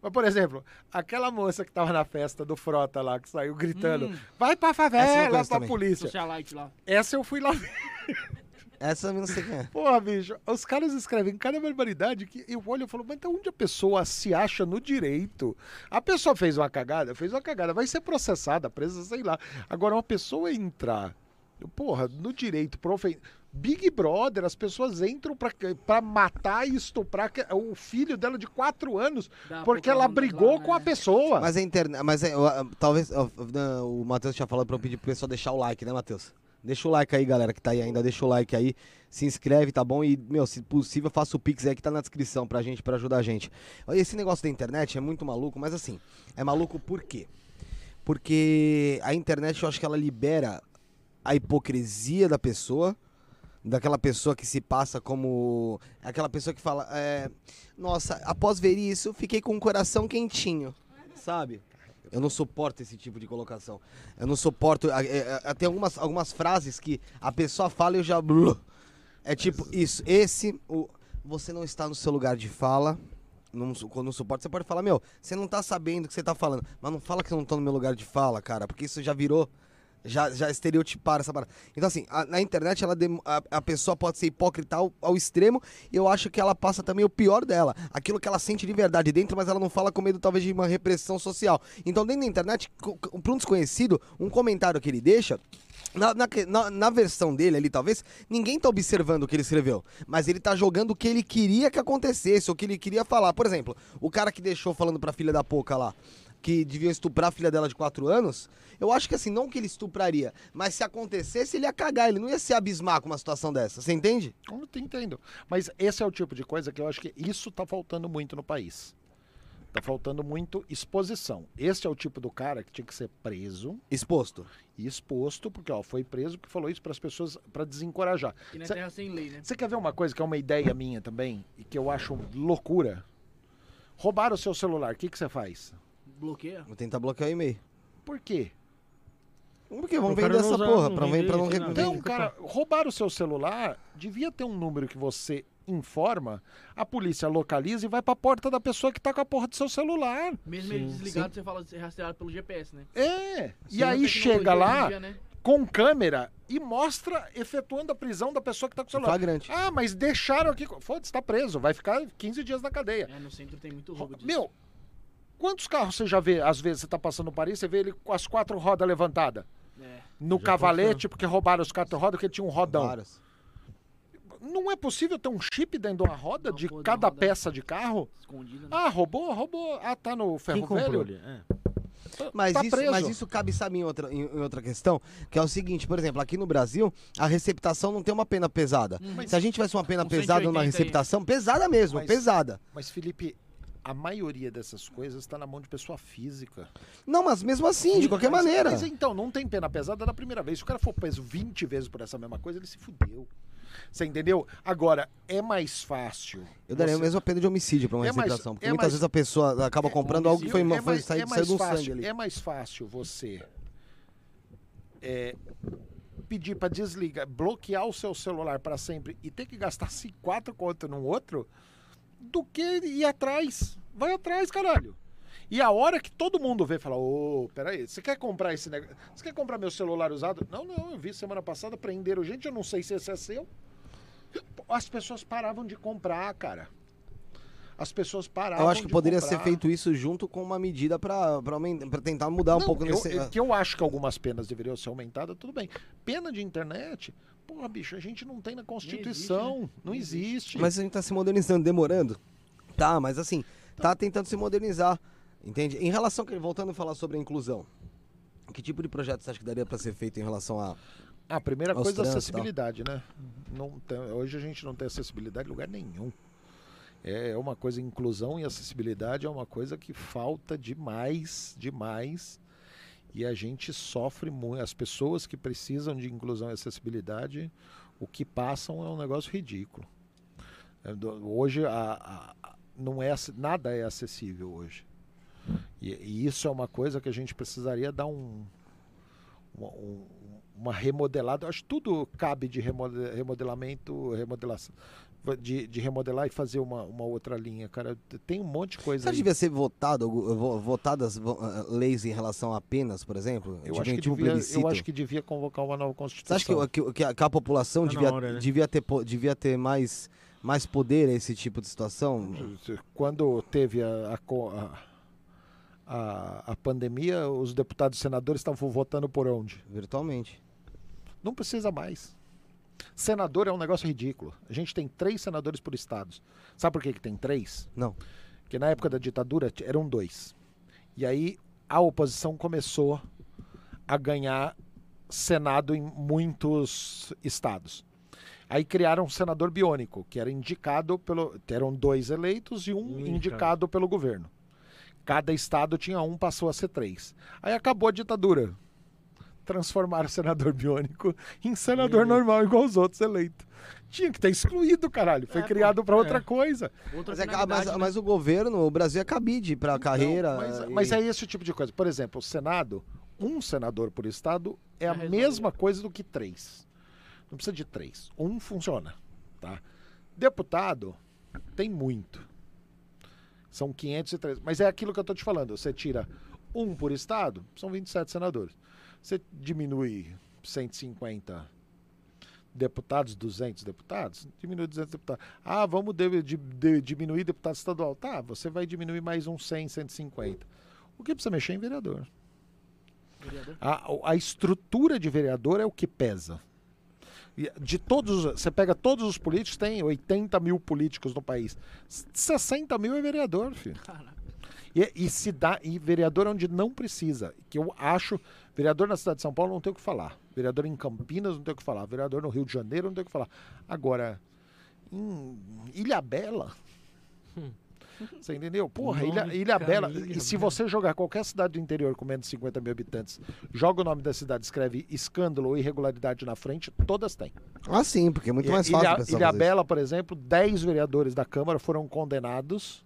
Mas, por exemplo, aquela moça que tava na festa do Frota lá, que saiu gritando: Hum. vai pra favela, pra também. polícia. Socialite lá. Essa eu fui lá ver. [LAUGHS] Essa eu não sei quem é. Porra, bicho, os caras escrevem cada barbaridade que eu olho e falo, mas então onde a pessoa se acha no direito? A pessoa fez uma cagada, fez uma cagada, vai ser processada, presa, sei lá. Agora, uma pessoa entrar, porra, no direito, profe... Big Brother, as pessoas entram pra, pra matar e estuprar o filho dela de 4 anos Dá porque ela brigou lá, com a né? pessoa. Mas é internet. Mas é, ó, talvez. ó, ó, o Matheus tinha falado pra eu pedir pro pessoal deixar o like, né, Matheus? Deixa o like aí, galera, que tá aí ainda. Deixa o like aí. Se inscreve, tá bom? E, meu, se possível, faça o Pix aí que tá na descrição pra gente, pra ajudar a gente. Esse negócio da internet é muito maluco, mas assim, é maluco por quê? Porque a internet, eu acho que ela libera a hipocrisia da pessoa, daquela pessoa que se passa como. Aquela pessoa que fala, é, nossa, após ver isso, fiquei com o coração quentinho, sabe? Eu não suporto esse tipo de colocação. Eu não suporto. é, é, Tem algumas, algumas frases que a pessoa fala e eu já. É tipo isso. Esse. O, você não está no seu lugar de fala. Não, quando não suporta, você pode falar, meu, você não tá sabendo o que você tá falando. Mas não fala que eu não tô no meu lugar de fala, cara. Porque isso já virou. Já, já estereotiparam essa parada. Então, assim, a- na internet ela dem- a, a pessoa pode ser hipócrita ao, ao extremo. E eu acho que ela passa também o pior dela. Aquilo que ela sente de verdade dentro, mas ela não fala com medo, talvez, de uma repressão social. Então, dentro da internet, pra um desconhecido, um comentário que ele deixa. Na, na, na- versão dele ali, talvez, ninguém tá observando o que ele escreveu. Mas ele tá jogando o que ele queria que acontecesse, o que ele queria falar. Por exemplo, o cara que deixou falando pra filha da Poca lá. Que deviam estuprar a filha dela de 4 anos, eu acho que assim, não que ele estupraria, mas se acontecesse, ele ia cagar, ele não ia se abismar com uma situação dessa, você entende? Eu entendo. Mas esse é o tipo de coisa que eu acho que isso tá faltando muito no país. Tá faltando muito exposição. Esse é o tipo do cara que tinha que ser preso Exposto. e exposto, porque ó, foi preso porque falou isso para as pessoas para desencorajar. E na Cê- terra sem lei, né? Você quer ver uma coisa que é uma ideia minha também e que eu acho loucura? Roubaram o seu celular, o que que você faz? Bloqueia. Vou tentar bloquear o e-mail. Por quê? Porque vamos O cara vender essa porra, não pra, vende vender, pra não não. vender. Então, cara, roubaram o seu celular, devia ter um número que você informa, a polícia localiza e vai pra porta da pessoa que tá com a porra do seu celular. Mesmo ele desligado, você fala é rastreado pelo GPS, né? É. Sim, e a aí chega lá dia, né? com câmera e mostra efetuando a prisão da pessoa que tá com o celular. Flagrante. Ah, mas deixaram aqui. Foda-se, tá preso. Vai ficar 15 dias na cadeia. É, no centro tem muito roubo disso. Meu, quantos carros você já vê? Às vezes você tá passando no Paris, você vê ele com as quatro rodas levantadas. É. No Já cavalete, porque roubaram os quatro rodas, porque tinha um rodão. Vários. Não é possível ter um chip dentro de uma roda Uma de de cada roda. peça de carro? Escondido, né? Ah, roubou, roubou. Ah, tá no Quem ferro comprou velho. ali? É. Tá- Mas, tá isso, preso. mas isso cabe, sabe, em outra, em, em outra questão, que é o seguinte, por exemplo, aqui no Brasil, a receptação não tem uma pena pesada. Se a gente tivesse uma pena Um pesada 180 numa aí. receptação, pesada mesmo, Mas- pesada. Mas, Felipe, a maioria dessas coisas está na mão de pessoa física. Não, mas mesmo assim, de qualquer Mas- maneira. Mas então, não tem pena pesada da primeira vez. Se o cara for preso 20 vezes por essa mesma coisa, ele se fudeu. Você entendeu? Agora, é mais fácil. Eu daria a você- mesma pena de homicídio pra uma É mais-. Porque é muitas mais- vezes a pessoa acaba comprando algo que foi, é foi mais, sair, é mais do fácil, sangue ali. É mais fácil você é, pedir para desligar, bloquear o seu celular para sempre e ter que gastar se quatro contas num outro do que ir atrás. Vai atrás, caralho. E a hora que todo mundo vê, fala: Ô, peraí, você quer comprar esse negócio? Você quer comprar meu celular usado? Não, não, eu vi semana passada, prenderam gente, eu não sei se esse é seu. As pessoas paravam de comprar, cara. As pessoas paravam Eu acho que de poderia comprar. ser feito isso junto com uma medida pra tentar mudar um Não, pouco eu, nesse. eu- que eu acho que algumas penas deveriam ser aumentadas, tudo bem. Pena de internet, porra, bicho, a gente não tem na Constituição. né? Não existe. Mas a gente tá se modernizando, demorando. Tá, mas assim, Então tá tentando se modernizar. Entende? Em relação, voltando a falar sobre a inclusão, que tipo de projeto você acha que daria pra ser feito em relação a. A primeira aos coisa é acessibilidade, né? Não tem- hoje a gente não tem acessibilidade em lugar nenhum. É é uma coisa, inclusão e acessibilidade é uma coisa que falta demais, demais. E a gente sofre muito. As pessoas que precisam de inclusão e acessibilidade, o que passam é um negócio ridículo. É, Hoje a- a- não é, nada é acessível hoje. E, e isso é uma coisa que a gente precisaria dar um, uma, um- uma remodelada. Acho que tudo cabe de remode- remodelamento, remodelação. De, de remodelar e fazer uma, uma outra linha, cara. Tem um monte de coisa Você acha que aí. devia ser votado, vo- votadas vo- eh, leis em relação a penas, por exemplo? Eu acho, que um devia, eu acho que devia convocar uma nova Você Constituição. acha que, que, que a, que a população Tá devia, hora, né? devia, ter, devia ter mais, mais poder a esse tipo de situação? Quando teve a, a a, a- a pandemia, os deputados e senadores estavam votando por onde? Virtualmente. Não precisa mais. Senador é um negócio ridículo. A gente tem três senadores por estados. Sabe por que, que tem três? Não. Porque na época da ditadura eram dois. E aí a oposição começou a ganhar senado em muitos estados. Aí criaram um senador biônico, que era indicado pelo. Eram dois eleitos e um indicado. indicado. pelo governo. Cada estado tinha um, passou a ser três. Aí acabou a ditadura. Transformaram o senador biônico em senador normal, igual os outros eleitos. Tinha que ter excluído, caralho. Foi É, criado para outra é. coisa. Outra Mas, é, finalidade, mas, né? mas o governo, o Brasil é cabide pra carreira. Não, mas, e- mas é esse tipo de coisa. Por exemplo, o Senado, um senador por estado é a Já mesma coisa do que três. Não precisa de três. Um funciona. Tá? Deputado tem muito. São 503. Mas é aquilo que eu estou te falando. Você tira um por estado, são 27 senadores. Você diminui 150 deputados, 200 deputados, diminui 200 deputados. Ah, vamos de- de- de- diminuir deputado estadual. Tá, você vai diminuir mais uns 100, 150. O que precisa mexer é em vereador? Vereador. A, a estrutura de vereador é o que pesa. De todos, os- você pega todos os políticos, tem 80 mil políticos no país. 60 mil é vereador, filho. Caraca. E, e se dá, e vereador onde não precisa. Que eu acho, vereador na cidade de São Paulo não tem o que falar. Vereador em Campinas não tem o que falar. Vereador no Rio de Janeiro não tem o que falar. Agora, em Ilha Bela. Você entendeu? Porra, Ilha, Ilha Bela. Ilha E se você jogar qualquer cidade do interior com menos de 50 mil habitantes, joga o nome da cidade, escreve escândalo ou irregularidade na frente, todas têm. Ah, sim, porque é muito mais Ilha, fácil Ilha fazer Bela, por exemplo, 10 vereadores da Câmara foram condenados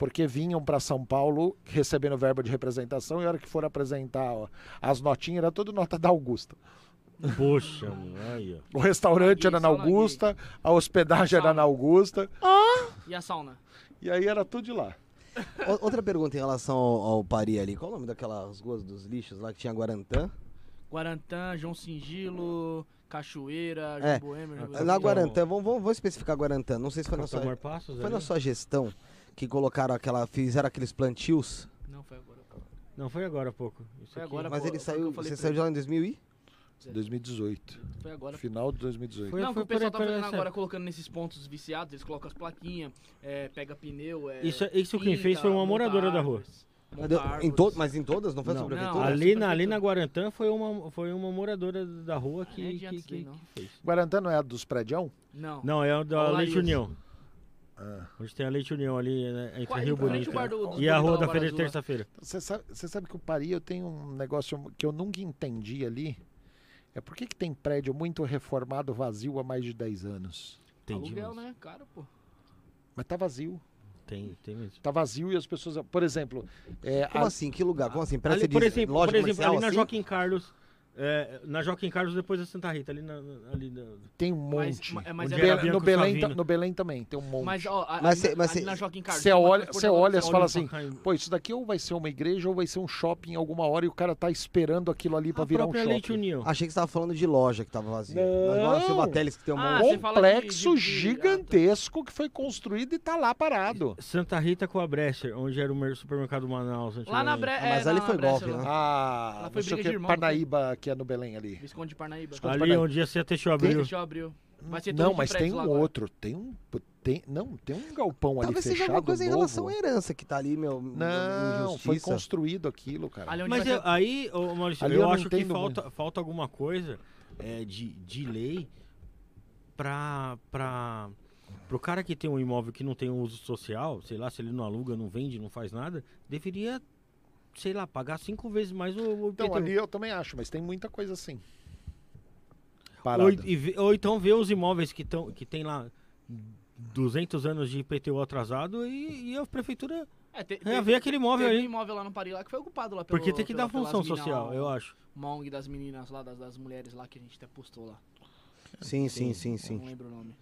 porque vinham para São Paulo recebendo verba de representação e a hora que foram apresentar ó, as notinhas, era tudo nota da Augusta. Poxa, ó. O restaurante era na Augusta, a hospedagem era na Augusta, E a sauna? e aí era tudo de lá. Outra pergunta em relação ao, ao Pari ali. Qual o nome daquelas ruas dos lixos lá que tinha Guarantã? Guarantã, João Singilo, Cachoeira, É. João Na Boêmio. Na Então- Guarantã, vamos, vamos, vamos especificar Guarantã. Não sei se foi na sua, Passos foi ali? na sua gestão que colocaram aquela. Fizeram aqueles plantios. Não, foi agora. Não, foi agora há pouco. Isso Foi aqui. agora, Mas pô, ele foi que saiu. Você saiu de lá em 2000 e? 2018. Foi agora. Final de 2018. Foi- não, que o pessoal tá fazendo agora, colocando nesses pontos viciados, eles colocam as plaquinhas, é, pega pneu, é, Isso- isso quem pinta, fez foi uma moradora da rua. árvores, Em to, mas em todas? Não foi Não, a prefeitura? ali- Ali na, ali na Guarantã foi uma, foi uma moradora da rua que, Nem que, que, isso que fez. Guarantã não é a dos prédios? Não. Não, é o da Leite isso. União. Ah. Onde tem a Leite União ali, né, entre Qual- Rio Bonito dos e a Rua da Feira de. Terça-feira. Você sabe, você sabe que o Pari eu tenho um negócio que eu nunca entendi ali. É por que, que tem prédio muito reformado vazio há mais de 10 anos? Entendi. Aluguel, mas né? Caro, pô. Mas tá vazio. Tem, tem mesmo. Tá vazio e as pessoas. Por exemplo, é, Como a- assim? Que lugar? Como assim? Parece Ali, por de exemplo, loja por exemplo ali na assim? Joaquim Carlos, é, na Joaquim Carlos depois da Santa Rita, ali na, ali na- tem um Mas- monte. ma- mas no, é Be- no Belém, no Belém também tem um monte. Mas, ó, a- Mas ali, cê- mas na Joaquim Carlos. Você olha, você olha e fala assim, pô, isso daqui ou vai ser uma igreja ou vai ser um shopping em alguma hora e o cara tá esperando aquilo ali pra a virar um própria Leite shopping. União. Achei que você tava falando de loja que tava vazia. Não. Mas, Silva Teles que tem um Ah, fala de- Complexo de- de- gigantesco que foi construído e tá lá parado. Santa Rita com a Bresser, onde era o mer- supermercado Manaus Lá na antigamente. Bre... Ah, é, mas na- ali na foi golpe, né? Ah, foi irmão, Parnaíba, que é no Belém ali. Visconde de Parnaíba. Visconde- Ali Parnaíba. onde ia ser a Teixeira Abril. Abrir. Vai ser Não, mas tem um agora. outro. Tem um. Tem, não, tem um galpão ali Talvez seja fechado alguma coisa em novo. relação à herança que tá ali, meu. Não, foi construído aquilo, cara. Onde Mas eu- ser- aí, ô, Maurício, Ali eu, eu acho que falta, falta alguma coisa é, de, de lei pra, pra, pro cara que tem um imóvel que não tem um uso social, sei lá, se ele não aluga, não vende, não faz nada, deveria, sei lá, pagar cinco vezes mais o, o Então, IPTU. ali eu também acho, mas tem muita coisa assim. ou, e ou então ver os imóveis que, tão, que tem lá 200 anos de IPTU atrasado e, e a prefeitura É, te, é, ver aquele imóvel teve um imóvel lá no Paris lá que foi ocupado lá pelo, Porque tem que pela- dar função social, lá, eu acho. Uma ONG das meninas lá, das, das mulheres lá que a gente até postou lá. Sim, sim, sim, sim. Não lembro o nome.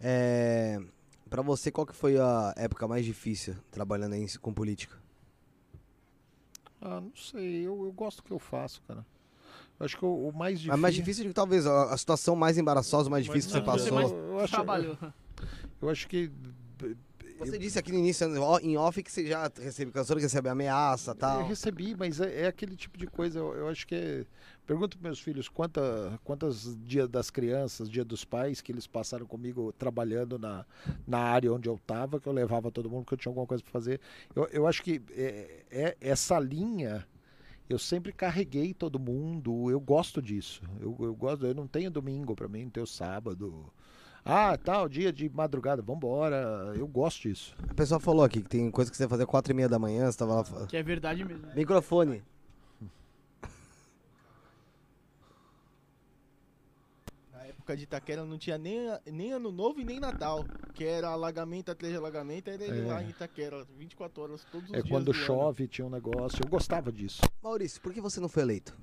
É, pra você, qual que foi a época mais difícil trabalhando aí com política? Ah, não sei, eu, eu gosto do que eu faço, cara. Eu acho que o, o mais difícil. A mais difícil, talvez, a, a situação mais embaraçosa, mais difícil que você não, Você passou. mais eu acho- trabalhou. Eu acho que. Você disse aqui no início, ó, em off, que você já recebe, cansou de receber ameaça e Eu tal. recebi, mas é, é aquele tipo de coisa. Eu, eu acho que é. Pergunto para meus filhos quanta, quantas dias das crianças, dia dos pais, que eles passaram comigo trabalhando na, na área onde eu estava, que eu levava todo mundo, que eu tinha alguma coisa para fazer. Eu, eu acho que é, é- essa linha. Eu sempre carreguei todo mundo, eu gosto disso. Eu, eu gosto, eu não tenho domingo para mim, não tenho sábado. Ah, tal, dia de madrugada, vambora. Eu gosto disso. A pessoa falou aqui que tem coisa que você fazer quatro e meia da manhã, você tava lá... fa- Que é verdade mesmo. Microfone. Na época de Itaquera não tinha nem, nem Ano Novo e nem Natal. Que era alagamento atrás de alagamento, era ele É. lá em Itaquera, 24 horas, todos os É dias quando do ano. chove, tinha um negócio. Eu gostava disso. Maurício, por que você não foi eleito?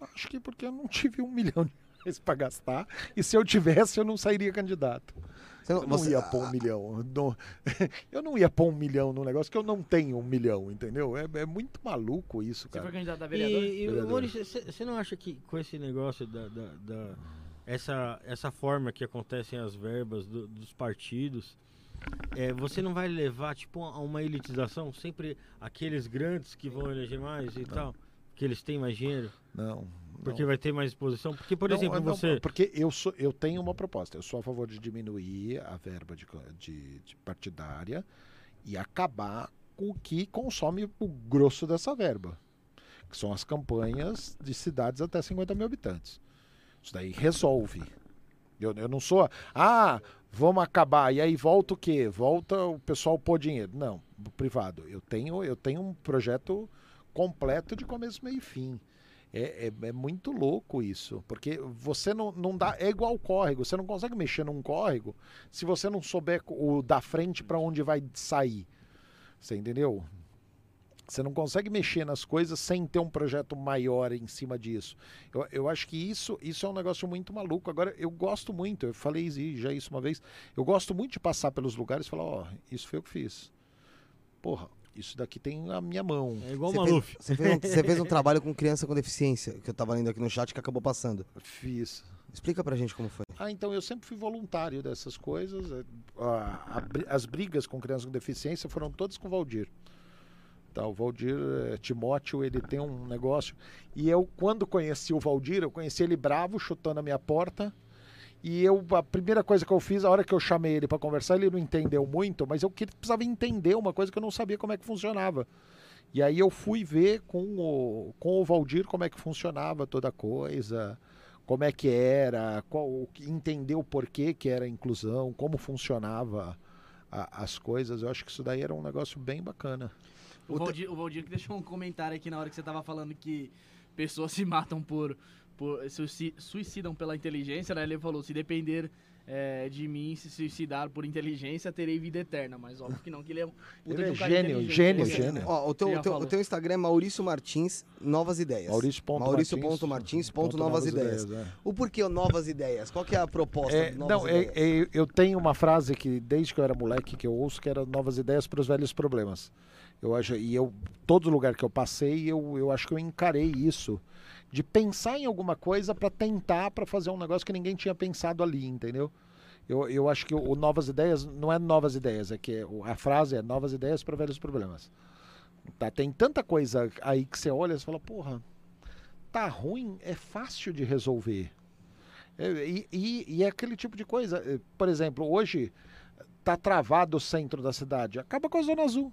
Acho que porque eu não tive um [LAUGHS] milhão de reais pra gastar. E se eu tivesse, eu não sairia candidato. Você Eu não ia pôr um milhão. Não- [LAUGHS] eu não ia pôr um milhão num negócio que eu não tenho um milhão, entendeu? É, é muito maluco isso, Você foi cara. candidato a E, vereador? e Vereador. Maurício, você não acha que com esse negócio da, da- da- essa, essa forma que acontecem as verbas do- dos partidos, é, você não vai levar tipo a uma elitização? Sempre aqueles grandes que vão eleger mais e tal, que eles têm mais dinheiro, Não. Porque vai ter mais exposição. Porque, por Não, exemplo, não, você. Porque eu, sou, eu tenho uma proposta. Eu sou a favor de diminuir a verba de, de- de partidária e acabar o que consome o grosso dessa verba, que são as campanhas de cidades até 50 mil habitantes. Isso daí resolve. Eu, eu não sou. Ah, vamos acabar. E aí volta o quê? Volta o pessoal pôr dinheiro. Não, privado. Eu tenho, eu tenho um projeto completo de começo, meio e fim. É, é, é muito louco isso, porque você não, não dá. É igual córrego, você não consegue mexer num córrego se você não souber o da frente para onde vai sair. Você entendeu? Você não consegue mexer nas coisas sem ter um projeto maior em cima disso. Eu, eu acho que isso, isso é um negócio muito maluco. Agora, eu gosto muito, eu falei já isso uma vez, eu gosto muito de passar pelos lugares e falar, ó, isso foi eu que fiz. Porra, isso daqui tem a minha mão. É igual o Você Maluf. fez, você, fez um, você fez um [LAUGHS] trabalho com criança com deficiência, que eu tava lendo aqui no chat que acabou passando. Fiz. Explica pra gente como foi. Ah, então eu sempre fui voluntário dessas coisas. É, a- as brigas com crianças com deficiência foram todas com o Valdir. Tá, o Valdir eh, Timóteo, ele tem um negócio. E eu, quando conheci o Valdir, eu conheci ele bravo, chutando a minha porta. E eu, a primeira coisa que eu fiz, a hora que eu chamei ele para conversar, ele não entendeu muito, mas eu precisava entender uma coisa que eu não sabia como é que funcionava. E aí eu fui ver com o, com o Valdir como é que funcionava toda a coisa, como é que era, qual, entender o porquê que era a inclusão, como funcionava a- as coisas. Eu acho que isso daí era um negócio bem bacana. O Valdir, o Valdir que deixou um comentário aqui na hora que você tava falando que pessoas [LAUGHS] se matam por. Por suici- suicidam pela inteligência, né? Ele falou: se depender é, de mim se suicidar por inteligência, terei vida eterna. Mas óbvio que não, que ele é um. Ele é gênio, gênio, né? gênio. Ó, o teu, o teu, o teu Instagram é Maurício Martins, novas ideias. Maurício ponto Maurício Martins, ponto Martins ponto ponto novas novas ideias. ideias, é. O porquê novas ideias? Qual que é a proposta É, não, é- é- eu tenho uma frase que desde que eu era moleque que eu ouço que era novas ideias para os velhos problemas. Eu acho e eu todo lugar que eu passei eu, eu acho que eu encarei isso de pensar em alguma coisa para tentar para fazer um negócio que ninguém tinha pensado ali, entendeu? Eu, eu acho que o, o novas ideias não é novas ideias, é que a frase é novas ideias para velhos problemas. Tá, tem tanta coisa aí que você olha e fala, porra, tá ruim, é fácil de resolver. É, E, e- e é aquele tipo de coisa. eh, Por exemplo, hoje tá travado o centro da cidade. Acaba com a Zona Azul.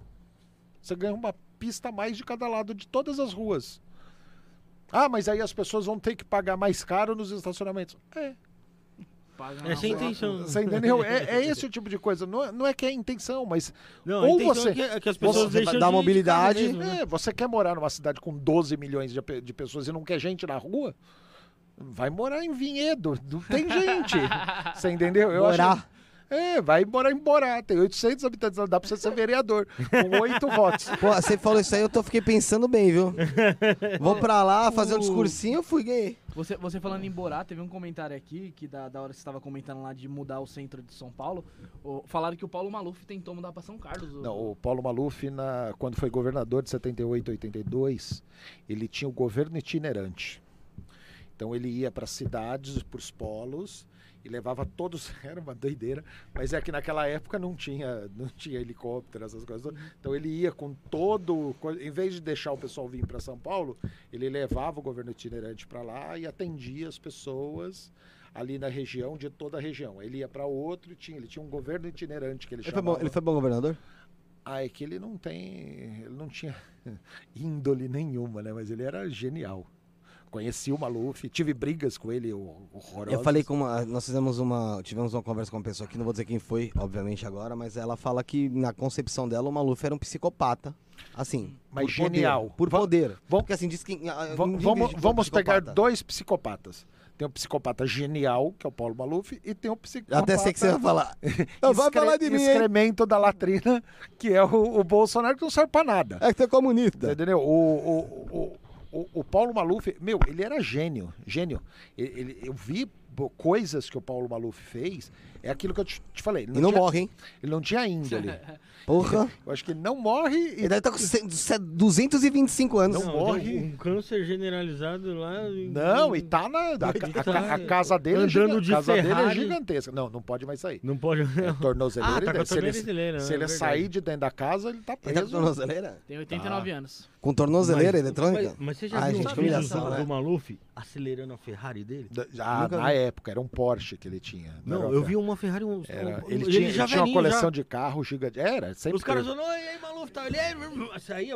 Você ganha uma pista a mais de cada lado de todas as ruas. Ah, mas aí as pessoas vão ter que pagar mais caro nos estacionamentos. É, Essa é a intenção. você entendeu? É, é esse o tipo de coisa. Não é, não é que é a intenção, mas Não, Ou a intenção você- é que, é que as pessoas você deixam dá de- de mobilidade, carro mesmo, né? é, você quer morar numa cidade com 12 milhões de, pe- de pessoas e não quer gente na rua? Vai morar em Vinhedo, não tem gente. [LAUGHS] Você entendeu? Eu acho- Morar. É, vai morar em Borá. Tem 800 habitantes, dá pra você ser vereador. Com oito votos. [LAUGHS] Pô, você falou isso aí, eu tô, fiquei pensando bem, viu? Vou pra lá fazer um discursinho, eu fui gay. Você, você falando em Borá, teve um comentário aqui, que da, da hora que você estava comentando lá de mudar o centro de São Paulo. o- falaram que o Paulo Maluf tentou mudar pra São Carlos. o- Não, o Paulo Maluf, na, quando foi governador de 78 a 82, ele tinha o governo itinerante. Então ele ia para cidades, para os polos e levava todos. [LAUGHS] Era uma doideira, mas é que naquela época não tinha, não tinha helicóptero, essas coisas. Então ele ia com todo. Em vez de deixar o pessoal vir para São Paulo, ele levava o governo itinerante para lá e atendia as pessoas ali na região, de toda a região. Ele ia para outro e tinha, ele tinha um governo itinerante que ele Ele foi, chamava. bom, ele foi bom governador? Ah, é que ele não tem. Ele não tinha [LAUGHS] índole nenhuma, né? Mas ele era genial. Conheci o Maluf, tive brigas com ele ho- horrorosas. Eu falei com uma. Nós fizemos uma. Tivemos uma conversa com uma pessoa aqui, não vou dizer quem foi, obviamente, agora, mas ela fala que na concepção dela o Maluf era um psicopata. Assim. Mas por genial. Poder, por poder. vamos- Porque assim, diz que. ah, Va- ninguém vamos vamos pegar dois psicopatas. Tem um psicopata genial, que é o Paulo Maluf, e tem um psicopata. Até sei que você vai falar. [LAUGHS] Não, vai falar de mim, hein? Excremento da latrina, que é o, o Bolsonaro, que não serve pra nada. É que você é comunista. Entendeu? O, o, o, o, o Paulo Maluf, meu, ele era gênio, gênio. Ele, ele- eu vi coisas que o Paulo Maluf fez, é aquilo que eu te, te falei. Ele E não tinha, morre, hein? Ele não tinha índole. [LAUGHS] Porra. Eu acho que ele não morre e Ele deve estar com cem- cem- 225 anos. Não morre. Um câncer generalizado lá. Não, e tá na. A, a- a- a casa dele é, Andando giga- de a casa dele é Ferrari. gigantesca. Não, não pode mais sair. Não pode. É [LAUGHS] tornozeleira. Ah, tá com se ele, tornozeleira, se é ele verdade. sair de dentro da casa, ele tá Ele tá com preso. tornozeleira? Tem 89 anos. Com torneuroleira Mas- eletrônica? Mas, mas você já Ai, viu gente, humilhação, né? do Maluf acelerando a Ferrari dele? Nunca na vi. época, era um Porsche que ele tinha. Não, eu vi uma Ferrari. Um, Era, um- ele, ele tinha, já ele tinha uma coleção já. de carro gigante. Era, sempre Os caras teve. falando, e aí, Maluf, tá? Ele, "Ei, saía.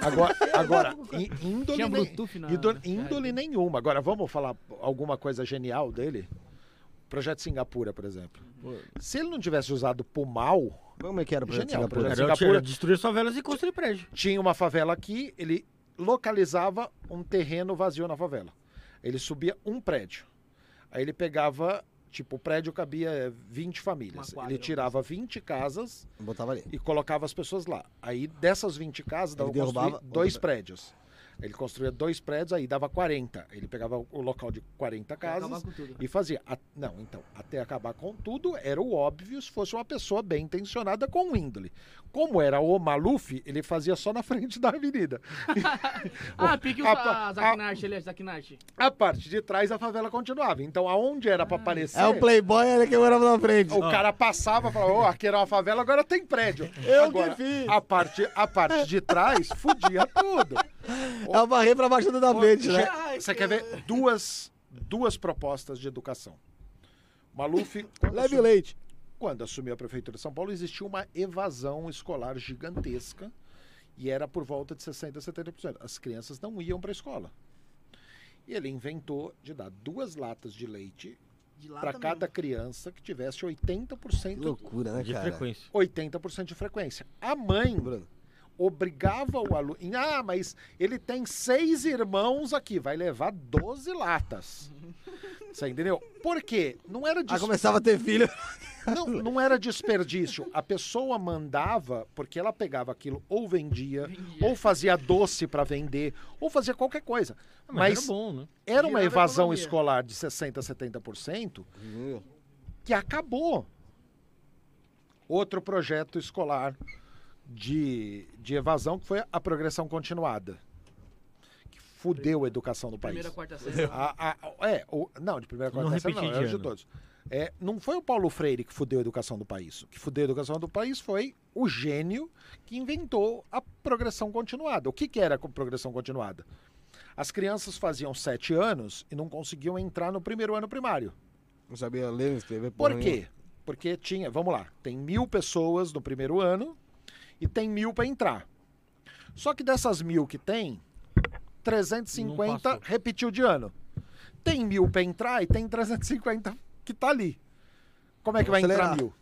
Agora, [LAUGHS] agora í- índole, Tinha Bluetooth na- índole, índole nenhuma. Agora, vamos falar alguma coisa genial dele? Projeto Singapura, por exemplo. Se ele não tivesse usado Pumal, Como é que era o projeto Genial, Singapura? projeto. Singapura- era destruir as favelas e construir prédio. tinha uma favela aqui, ele localizava um terreno vazio na favela. Ele subia um prédio. Aí ele pegava, tipo, o prédio cabia 20 famílias. Ele tirava 20 casas Botava ali. e colocava as pessoas lá. Aí dessas 20 casas dava derrubava dois prédios. Ele construía dois prédios, aí dava 40. Ele pegava o local de 40 Acabar casas tudo. e fazia. A- Não, então, até acabar com tudo, era o óbvio se fosse uma pessoa bem intencionada com índole. Como era o Maluf, ele fazia só na [LAUGHS] frente da avenida. [LAUGHS] Ah, pique o A- a, a- Zakinash, ele é Zakinash. A parte de trás a favela continuava. Então, aonde era pra aparecer, É o Playboy, ele que morava na frente. o cara passava e falava: Ó, aqui era uma favela, agora tem prédio. Eu agora, que fiz. A parte, a parte de trás fudia tudo. [LAUGHS] É o barrer pra baixo do da frente, né? Você quer ver duas, duas propostas de educação? Maluf, Leve assumiu, leite. quando assumiu a prefeitura de São Paulo, existia uma evasão escolar gigantesca e era por volta de 60% a 70%. As crianças não iam para a escola. E ele inventou de dar duas latas de leite De para cada criança que tivesse Que 80%, loucura, né, De cara? frequência. 80% de frequência. A mãe Bruno. Obrigava o aluno. Ah, mas ele tem seis irmãos aqui, vai levar 12 latas. [LAUGHS] Você entendeu? Por quê? Não era Aí des... começava a ter filho. não, não era desperdício. A pessoa mandava porque ela pegava aquilo ou vendia, Vendia. ou fazia doce para vender, ou fazia qualquer coisa. Ah, Mas, era bom, né? era uma a evasão escolar de 60 a 70% que acabou. Outro projeto escolar de, de evasão que foi a progressão continuada. Que fudeu a educação do país. Primeira, quarta série. A- a- é, o, não, de primeira Não quarta série não, repetir era de todos. É, não foi o Paulo Freire que fudeu a educação do país. O que fudeu a educação do país foi o gênio que inventou a progressão continuada. O que, que era a progressão continuada? As crianças faziam sete anos e não conseguiam entrar no primeiro ano primário. Não sabia ler, escrever. Por quê? Porque tinha, vamos lá, tem mil pessoas no primeiro ano e tem mil para entrar. Só que dessas mil que tem, Não 350 passou. repetiu de ano. Tem mil para entrar e tem 350 que tá ali. Como é que vai Vamos entrar acelerar. mil?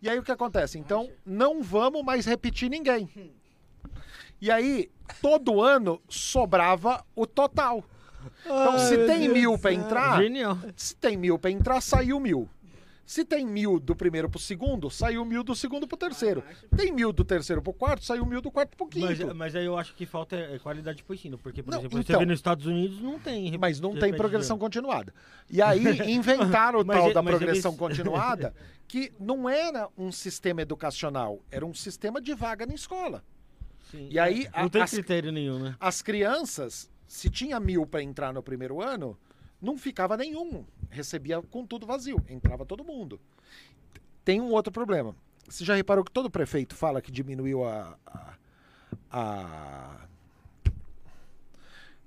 E aí o que acontece? Então, não vamos mais repetir ninguém. E aí, todo ano sobrava o total. Então, Ai, se tem Deus mil para entrar, Genial. se tem mil para entrar, saiu mil. Se tem mil do primeiro pro segundo, saiu mil do segundo pro terceiro. Tem mil do terceiro pro quarto, saiu mil do quarto pro Mas, quinto. mas aí eu acho que falta é, qualidade pro ensino. Porque, por Não, exemplo, então- você vê nos Estados Unidos, não tem. Mas não tem progressão continuada. E aí [LAUGHS] inventaram o Mas tal e- da mas progressão eles- [LAUGHS] continuada, que não era um sistema educacional, era um sistema de vaga na escola. Sim. E aí, a- Não tem as- critério nenhum, né? As crianças, se tinha mil para entrar no primeiro ano, não ficava nenhum. Recebia com tudo vazio, entrava todo mundo. Tem um outro problema. Você já reparou que todo prefeito fala que diminuiu a. a, a-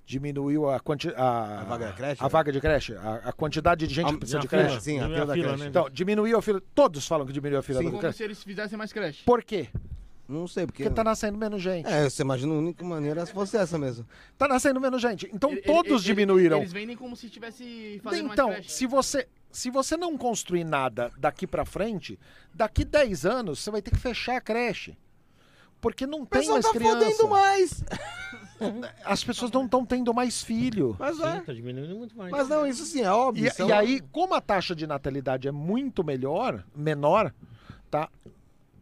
diminuiu a, quanti, a, A vaga da creche, a né? vaga de creche, a, a quantidade de gente A- que precisa de fila, creche. Sim, a fila da fila, creche. né? Então, diminuiu a fila. Todos falam que diminuiu a fila Sim. da Como creche. se eles fizessem mais creche. Por quê? Não sei, porque... Porque tá nascendo menos gente. É, você imagina a única maneira se fosse essa mesmo. Tá nascendo menos gente. Então Ele- todos ele- diminuíram. Eles vendem como se estivesse fazendo Então, se você, se você não construir nada daqui pra frente, daqui 10 anos você vai ter que fechar a creche. Porque não tem mais tá criança. fodendo mais. [LAUGHS] As pessoas não estão tendo mais filho. Mas Sim, é. tá diminuindo muito mais. Mas não, isso sim, é óbvio. E, é e óbvio. aí, como a taxa de natalidade é muito melhor, menor, tá?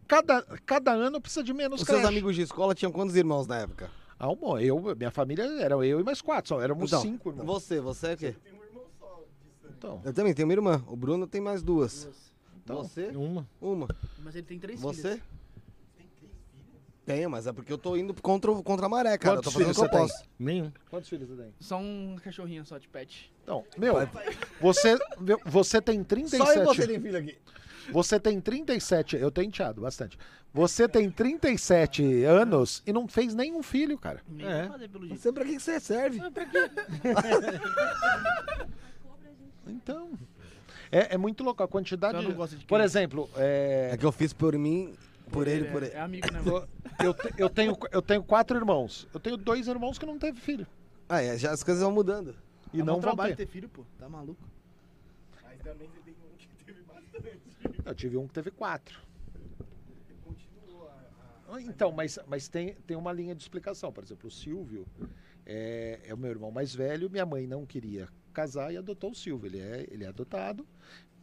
Cada, cada ano precisa de menos Os seus creche. amigos de escola tinham quantos irmãos na época? Ah, bom, eu, minha família era eu e mais quatro, só éramos Então, cinco irmãos. Você, você é o quê? Então, Eu também tenho uma irmã. O Bruno tem mais duas. Duas. Então, você? Uma. Uma. Mas ele tem três Você? filhas. Tenho, mas é porque eu tô indo contra, o- contra a maré, cara. Quantos eu tô fazendo o que eu filhos você posso. Nenhum. quantos filhos você tem? Só um cachorrinho só de pet. Então, meu, você, meu, você tem 37 Só eu você tem filho aqui. Você tem 37, eu tenho enteado bastante. Você tem 37 anos e não fez nenhum filho, cara. Nem É. vou fazer pelo Não sei pra que você serve. [LAUGHS] Então. É, é muito louco a quantidade. Não de- gosta de Por exemplo, é, É que eu fiz por mim, por ele, é, por ele. É amigo, né? mano? [LAUGHS] eu, te- eu tenho, eu tenho quatro irmãos. Eu tenho dois irmãos que não teve filho. Ah, é, já as coisas vão mudando. E Dá não vão trabalho ter. ter filho, pô. Tá maluco? Mas também você tem um que teve bastante. Eu tive um que teve quatro. Continuou a. a- Então, mas, mas tem, tem uma linha de explicação. Por exemplo, o Silvio é, é o meu irmão mais velho. Minha mãe não queria casar e adotou o Silvio. Ele é, ele é adotado.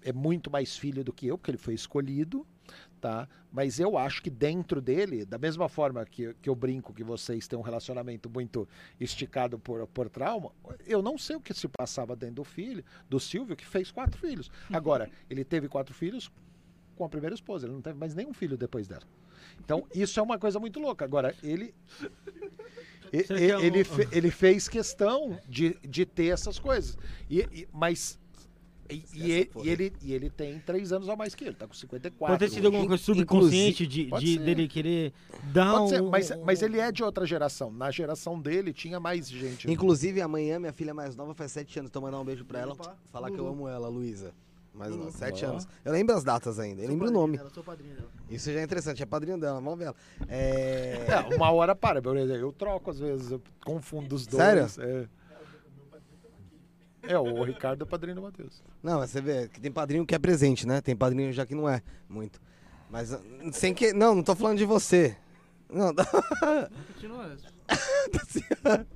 É muito mais filho do que eu, porque ele foi escolhido. Tá? Mas eu acho que dentro dele, da mesma forma que, que eu brinco que vocês têm um relacionamento muito esticado por, por trauma, eu não sei o que se passava dentro do filho, do Silvio, que fez quatro filhos. Agora, [LAUGHS] ele teve quatro filhos com a primeira esposa, ele não teve mais nenhum filho depois dela. Então, isso é uma coisa muito louca. Agora, ele. e- e- um- ele, fe- ele fez questão de, de ter essas coisas. E, e- mas. E, e ele, e, ele, e ele tem três anos a mais que ele, tá com 54. Pode ter sido alguma coisa subconsciente de, de- dele querer dar Pode um. ser, mas, um- mas ele é de outra geração. Na geração dele tinha mais gente. Inclusive, amanhã, minha filha mais nova faz sete anos. Então, mandar um beijo pra ela. Opa. Falar que eu amo ela, Luísa. Lulu. não, sete anos. Eu lembro as datas ainda. Eu Sou lembro o nome. dela, sou padrinho dela. Isso já é interessante. É padrinho dela. Vamos ver ela. É... [LAUGHS] É, uma hora para, eu troco às vezes, eu confundo os dois. Sério? É. É, o Ricardo é padrinho do Matheus. Não, mas você vê que tem padrinho que é presente, né? Tem padrinho já que não é muito. Mas sem que. Não, não tô falando de você. Não, [LAUGHS] Continua. [LAUGHS]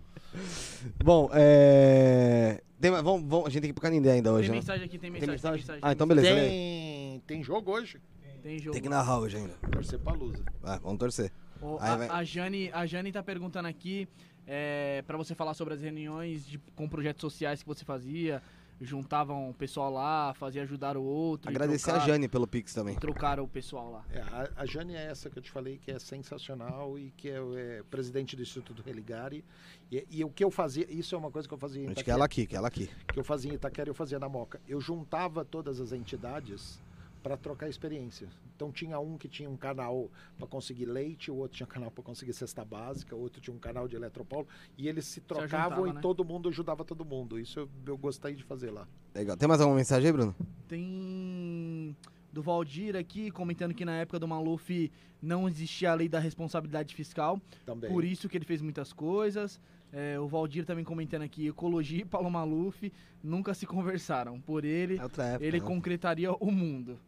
Bom, é. Tem, vamos, vamos, a gente tem que ir pro Canindé ainda hoje, Tem né? mensagem aqui, tem Tem mensagem, tem mensagem? mensagem. Ah, então beleza. Tem, tem jogo hoje? mensagem. Tem jogo. Tem que narrar hoje ainda. Torcer pra Lusa. Vai, vamos torcer. A, vai- a Jane, a Jane tá perguntando aqui é, para você falar sobre as reuniões de- com projetos sociais que você fazia. Juntavam o pessoal lá, fazia ajudar o outro. Agradecer a Jane pelo Pix também. Trocaram o pessoal lá. É, a, a Jane é essa que eu te falei, que é sensacional e que é, é presidente do Instituto Religare. E, e o que eu fazia, isso é uma coisa que eu fazia em A gente quer Itaquera, ela aqui, quer ela aqui. que eu fazia em Itaquera e eu fazia na Moca. Eu juntava todas as entidades para trocar experiência. Então tinha um que tinha um canal para conseguir leite, o outro tinha um canal para conseguir cesta básica, o outro tinha um canal de eletropaulo e eles se trocavam ajuntava, e né? todo mundo ajudava todo mundo. Isso eu, eu gostei de fazer lá. Legal. Tem mais alguma mensagem aí, Bruno? Tem do Valdir aqui comentando que na época do Maluf não existia a lei da responsabilidade fiscal, Também. por isso que ele fez muitas coisas. É, o Valdir também comentando aqui, ecologia e Paulo Maluf nunca se conversaram. Por ele, É época. ele né? concretaria o mundo.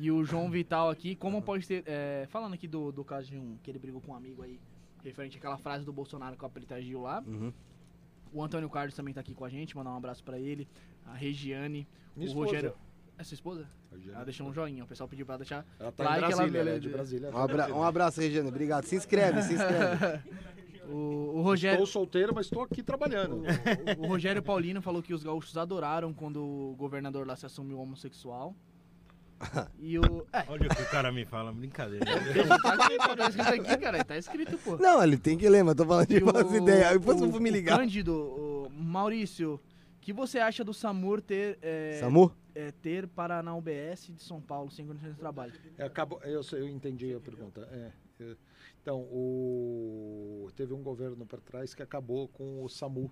E o João Vital aqui, como pode ter. é, falando aqui do, do caso de um que ele brigou com um amigo aí, referente àquela frase do Bolsonaro com a Preta Gil lá. Uhum. O Antônio Carlos também tá aqui com a gente, mandar um abraço pra ele. A Regiane, Minha o esposa. Rogério. É sua esposa? A Jane- Ela deixou um joinha, o pessoal pediu pra deixar. Ela tá like, em ela- Brasília, ela, ela- é de Brasília. Um, abra- um abraço, Regiane. Obrigado. Se inscreve, se inscreve. [LAUGHS] O, o Rogério. Estou solteiro, mas estou aqui trabalhando. [LAUGHS] O, o Rogério Paulino falou que os gaúchos adoraram quando o governador lá se assumiu homossexual. E o. [LAUGHS] É, Olha o que o cara me fala, brincadeira. tá tá escrito aqui, cara. Tá escrito, pô. Não, ele tem que ler, mas eu tô falando de umas ideias. Depois eu vou me o ligar. Cândido, o Maurício, o que você acha do SAMUR ter, é, Samu? é, ter para na UBS de São Paulo sem condições de trabalho? É, acabou, eu, eu entendi a pergunta. É, é. então, o, teve um governo para trás que acabou com o SAMU.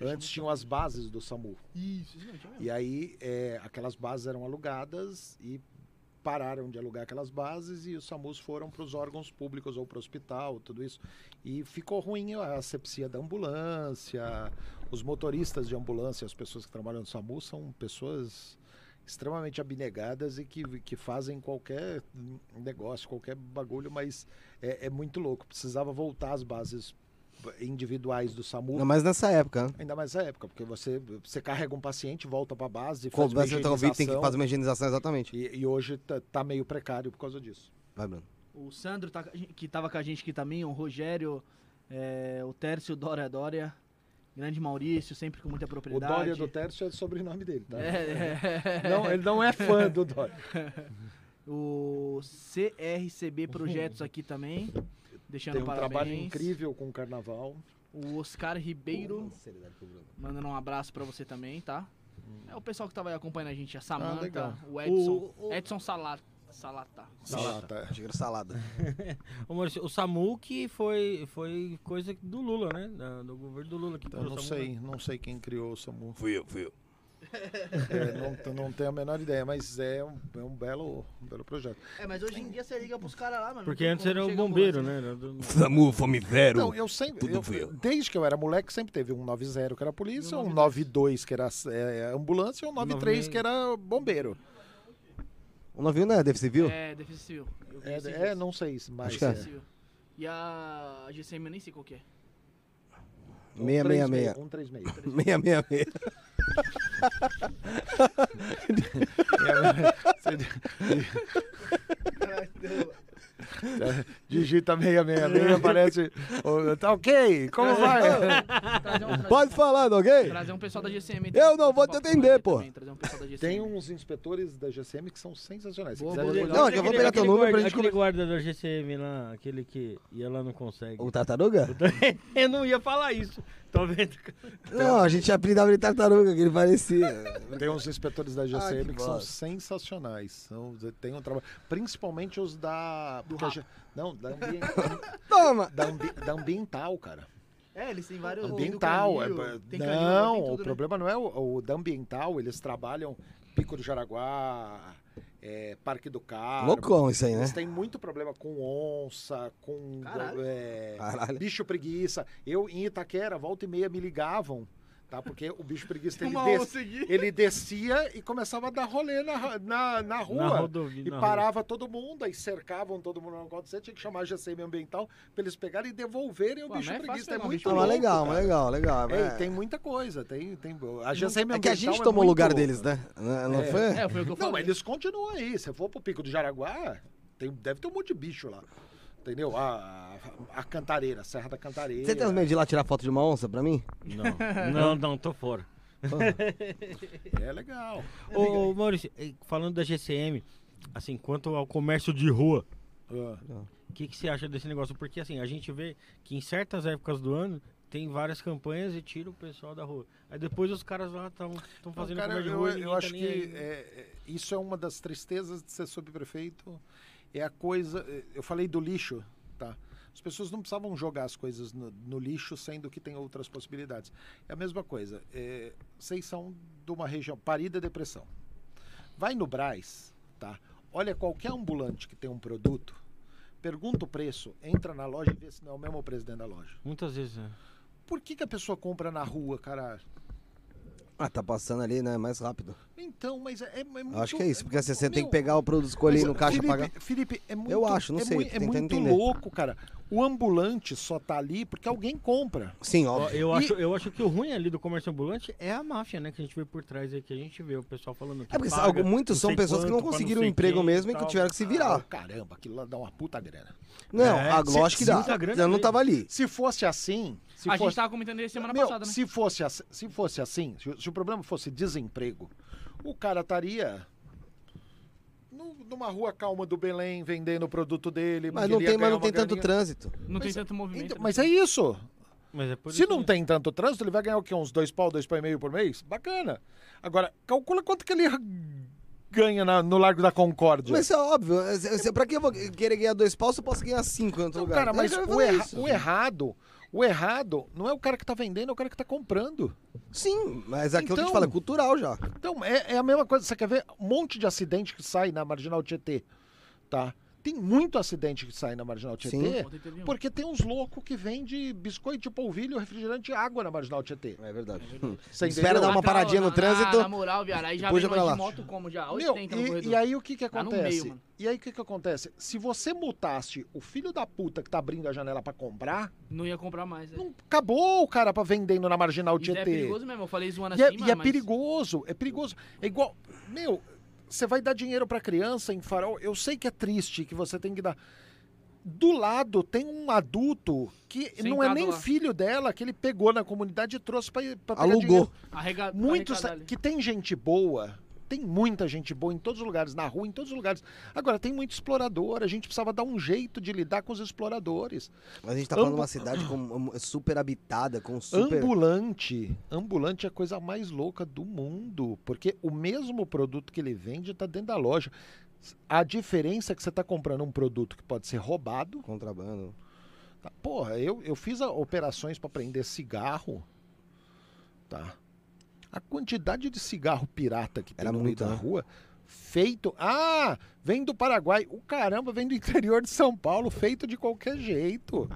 Antes tinham as bases do SAMU. Isso, isso mesmo. E aí, é, aquelas bases eram alugadas e pararam de alugar aquelas bases e os SAMUs foram para os órgãos públicos ou para o hospital, tudo isso. E ficou ruim a asepsia da ambulância, os motoristas de ambulância, as pessoas que trabalham no SAMU são pessoas extremamente abnegadas e que, que fazem qualquer negócio, qualquer bagulho, mas é, é muito louco. Precisava voltar às bases individuais do SAMU. Não, mas nessa época, né? Ainda mais na época, porque você, você carrega um paciente, volta para a base, faz uma Conversa com o Covid, tem que higienização, fazer uma higienização exatamente. e, e hoje tá, tá meio precário por causa disso. Vai, Bruno. O Sandro, tá, que tava com a gente aqui também, o Rogério, é, o Tércio Dória Dória, grande Maurício, sempre com muita O propriedade. Dória do Tércio é o sobrenome dele, tá? É, é. Não, ele não é fã do Dória. [LAUGHS] O CRCB Projetos aqui também, deixando Tem um parabéns. trabalho incrível com o carnaval. O Oscar Ribeiro, mandando um abraço pra você também, tá? É o pessoal que tava aí acompanhando a gente, a Samanta, legal. o Edson, O- o- Edson Salat, Salata. Salata. Era salada. [LAUGHS] Ô, Maurício, o SAMU que foi, foi coisa do Lula, né? Da- do governo do Lula que Eu criou não o SAMU, sei, né? não sei quem criou o SAMU. Fui eu, fui eu. É, não, não tenho a menor ideia, mas é um, é um belo, um belo projeto. É, mas hoje em dia você liga pros caras lá, mano. Porque antes era o bombeiro, né? Era do- SAMU, fome zero. Não, eu sempre, tudo eu- desde que eu era moleque, sempre teve um 90 que era polícia, um um 92. 92 que era é, ambulância e um 93 que era bombeiro. O novinho não é Defesa Civil? É, Defesa Civil. É, é, não sei se mais. Acho que é. E a GCM eu nem sei qual que é. 666. 136. 666. [LAUGHS] Digita 666, aparece. "Ô, Tá ok? Como vai? Trazer um, trazer, Pode falar, ok? trazer um pessoal da GCM. Eu não vou te atender, pô. um. Tem uns inspetores da GCM que são sensacionais. Se Boa, quiser, boa. Não, já vou Aquele- pegar teu número pra guarda- gente Aquele guarda da GCM lá, aquele que ia lá não consegue. O tartaruga? [LAUGHS] Eu não ia falar isso. Tô vendo. Não, a gente apelidava de tartaruga, que ele parecia. Tem uns inspetores da GCM Ah, que que, são sensacionais. São, tem um trabalho. Principalmente os da. porque a G- não, da, ambien- [LAUGHS] Toma! da, ambi- da ambiental, cara. É, eles têm vários. Ambiental. tem do é- canil, tem canil, não, tem o tudo, né? problema não é o, o da ambiental, eles trabalham Pico do Jaraguá, é, Parque do Carmo. Loucão isso aí, né? Eles têm muito problema com onça, com Caralho. é, Caralho. bicho preguiça. Eu, em Itaquera, volta e meia me ligavam, tá? Porque o bicho preguiça, [LAUGHS] ele, des- ele descia e começava a dar rolê na, na, na rua. Na rodovia. E na parava todo mundo, aí cercavam todo mundo no acontecer, tinha que chamar a GCM ambiental pra eles pegarem e devolverem o Pô, bicho não é fácil preguiça. É pegar um muito bicho Ah, louco, legal, cara. legal, legal. É, É, tem muita coisa, tem, tem a GCM é que a ambiental gente é tomou o lugar deles, né? Não, não É. foi? É, foi o que eu Não, mas falei. eles continuam aí. Se for pro Pico do Jaraguá, tem, deve ter um monte de bicho lá. Entendeu? A, a, a Cantareira, a Serra da Cantareira. Você tem os meios de ir lá tirar foto de uma onça pra mim? Não, [LAUGHS] não, não, tô fora. É legal. Ô, ô, Maurício, falando da GCM, assim, quanto ao comércio de rua, Ah. o que, que você acha desse negócio? Porque assim, a gente vê que em certas épocas do ano tem várias campanhas e tira o pessoal da rua. Aí depois os caras lá estão Não, fazendo cara, comércio de eu, rua e eu ninguém acho tá que é, é, isso é uma das tristezas de ser subprefeito. É a coisa. é, Eu falei do lixo, tá? As pessoas não precisavam jogar as coisas no, no lixo, sendo que tem outras possibilidades. É a mesma coisa. é, vocês são de uma região. Parida Depressão. Vai no Braz, tá? Olha qualquer ambulante que tem um produto, pergunta o preço, entra na loja e vê se não é o mesmo preço dentro da loja. Muitas vezes, né? Por que, que a pessoa compra na rua, caralho? Ah, tá passando ali, né? Mais rápido. Então, mas é, é muito. Eu acho que é isso, porque muito- assim, você tem meu, que pegar o produto, escolher mas, no caixa e Felipe, pagar. Felipe, é muito. Eu acho, não é sei, mui- tô é muito entender. louco, cara. O ambulante só tá ali porque alguém compra. Sim, Ó, óbvio. Eu, E- acho, eu acho que o ruim ali do comércio ambulante é a máfia, né? Que a gente vê por trás aí, que a gente vê o pessoal falando que É porque paga muitos não são pessoas que não quanto conseguiram sei emprego quem mesmo e que tiveram que se Ah, virar. caramba, aquilo lá dá uma puta grana. Não, É, a se- lógico que dá. Eu não tava ali. Se fosse assim. Se a gente fosse, tava comentando isso semana Meu, passada, né? se fosse, ass- se fosse assim, se, o- se o problema fosse desemprego, o cara estaria nu- numa rua calma do Belém vendendo o produto dele. Mas não tem, mas não tem tanto trânsito. Não tem mas- tanto movimento. Então, né? mas é isso. Mas é por Se isso não mesmo. tem tanto trânsito, ele vai ganhar o quê? Uns dois pau, dois pau e meio por mês? Bacana. Agora, calcula quanto que ele ganha na- no Largo da Concórdia. Mas isso é óbvio. Se- se- Pra que eu vou querer ganhar dois paus se eu posso ganhar cinco em outro lugar? cara, mas o, erra- isso. o errado, o errado não é o cara que tá vendendo, é o cara que tá comprando. Sim, mas aquilo que eu te Então- falo é cultural já. Então, é, é a mesma coisa. Você quer ver um monte de acidente que sai na Marginal Tietê, tá? Tem muito acidente que sai na Marginal Tietê, Sim. Porque tem uns loucos que vendem biscoito de polvilho, refrigerante e água na Marginal Tietê. É verdade. Você Espera dar uma Na paradinha no na- trânsito, Na moral, viado, aí já joga nós lá. de moto como já? Meu, 80 no e, e aí o que que Tá no acontece? meio, mano. e aí o que que acontece? Se você multasse o filho da puta que tá abrindo a janela pra comprar, Não ia comprar mais, né? não acabou o cara pra vendendo na Marginal Isso é Tietê. perigoso mesmo, eu falei zoando E é, assim, e é mas- perigoso, é perigoso. É igual, meu, você vai dar dinheiro pra criança em farol. Eu sei que é triste que você tem que dar. Do lado tem um adulto que não é Sentado nem lá. filho dela, que ele pegou na comunidade e trouxe pegar Alugou. dinheiro. Arrega... pra Muitos arrecadar ali. que tem gente boa, tem muita gente boa em todos os lugares, na rua, em todos os lugares. Agora tem muito explorador, a gente precisava dar um jeito de lidar com os exploradores. Mas a gente tá falando de Ambu- uma cidade com, super habitada, com super. Ambulante, ambulante é a coisa mais louca do mundo, porque o mesmo produto que ele vende está dentro da loja. A diferença é que você está comprando um produto que pode ser roubado. Contrabando. Tá? Porra, eu, eu fiz operações para prender cigarro, tá? A quantidade de cigarro pirata que tem Era no meio da né? rua, feito. Ah, vem do Paraguai. O caramba, vem do interior de São Paulo, feito de qualquer jeito.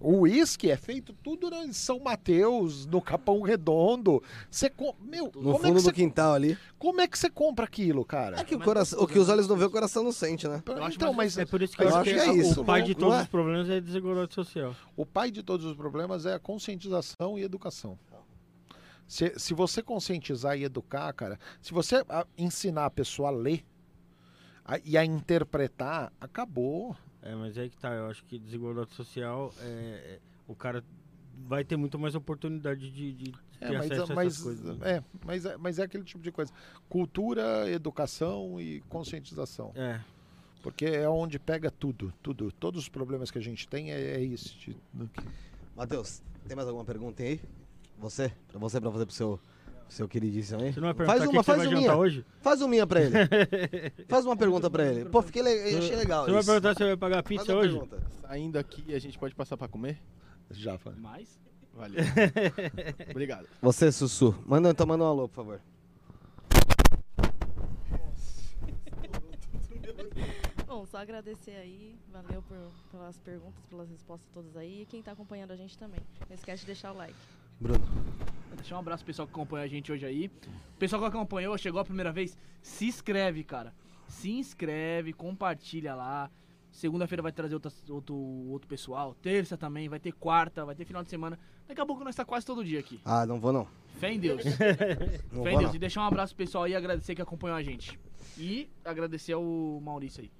O uísque é feito tudo em São Mateus, no Capão Redondo. Você com... Meu, No como é, fundo que do quintal ali. como é que você compra aquilo, cara? É que o, coração, o que os olhos não vê, o coração não sente, né? Então, mas É por isso que Eu eu acho acho que, que é isso, o pai de todos é? os problemas é a desigualdade social. O pai de todos os problemas é a conscientização e educação. Se, se você conscientizar e educar, cara, se você ah, ensinar a pessoa a ler a- e a interpretar, acabou. É, mas aí que tá, eu acho que desigualdade social, é, é, o cara vai ter muito mais oportunidade de, de É, ter mas, acesso a essas mas, coisas. né? é, mas, é, mas é aquele tipo de coisa. Cultura, educação e conscientização. É, Porque é onde pega tudo, tudo. Todos os problemas que a gente tem é, é isso. de- Matheus, tem mais alguma pergunta aí? Você? Pra você, pra fazer pro seu, pro seu queridíssimo aí? você não vai perguntar Faz que uma, que faz vai uma minha. hoje? Faz uma minha pra ele. [LAUGHS] Faz uma pergunta pra ele. Pô, fiquei le... achei legal Você vai isso. perguntar se você vai pagar pizza hoje? pergunta. Saindo aqui, a gente pode passar pra comer? Já falei. Mais? Valeu. [LAUGHS] Obrigado. Você, Sussu. Manda, então manda um alô, por favor. [LAUGHS] Bom, só agradecer aí, valeu por, pelas perguntas, pelas respostas todas aí. E quem tá acompanhando a gente também. Não esquece de deixar o like. Bruno. Deixar um abraço pro pessoal que acompanha a gente hoje aí. O pessoal que acompanhou, chegou a primeira vez, se inscreve, cara. Se inscreve, compartilha lá. Segunda-feira vai trazer outras- outro, outro pessoal. Terça também, vai ter quarta, vai ter final de semana. Daqui a pouco nós tá quase todo dia aqui. Ah, não vou não. Fé em Deus. [LAUGHS] Fé vou em Deus. não. E deixar um abraço pro pessoal aí e agradecer que acompanhou a gente. E agradecer ao Maurício aí.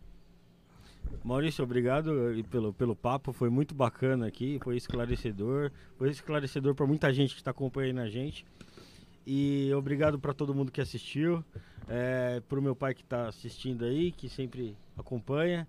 Maurício, obrigado aí pelo, pelo papo, foi muito bacana aqui, foi esclarecedor, foi esclarecedor para muita gente que está acompanhando a gente. E obrigado para todo mundo que assistiu, é, pro meu pai que está assistindo aí, que sempre acompanha,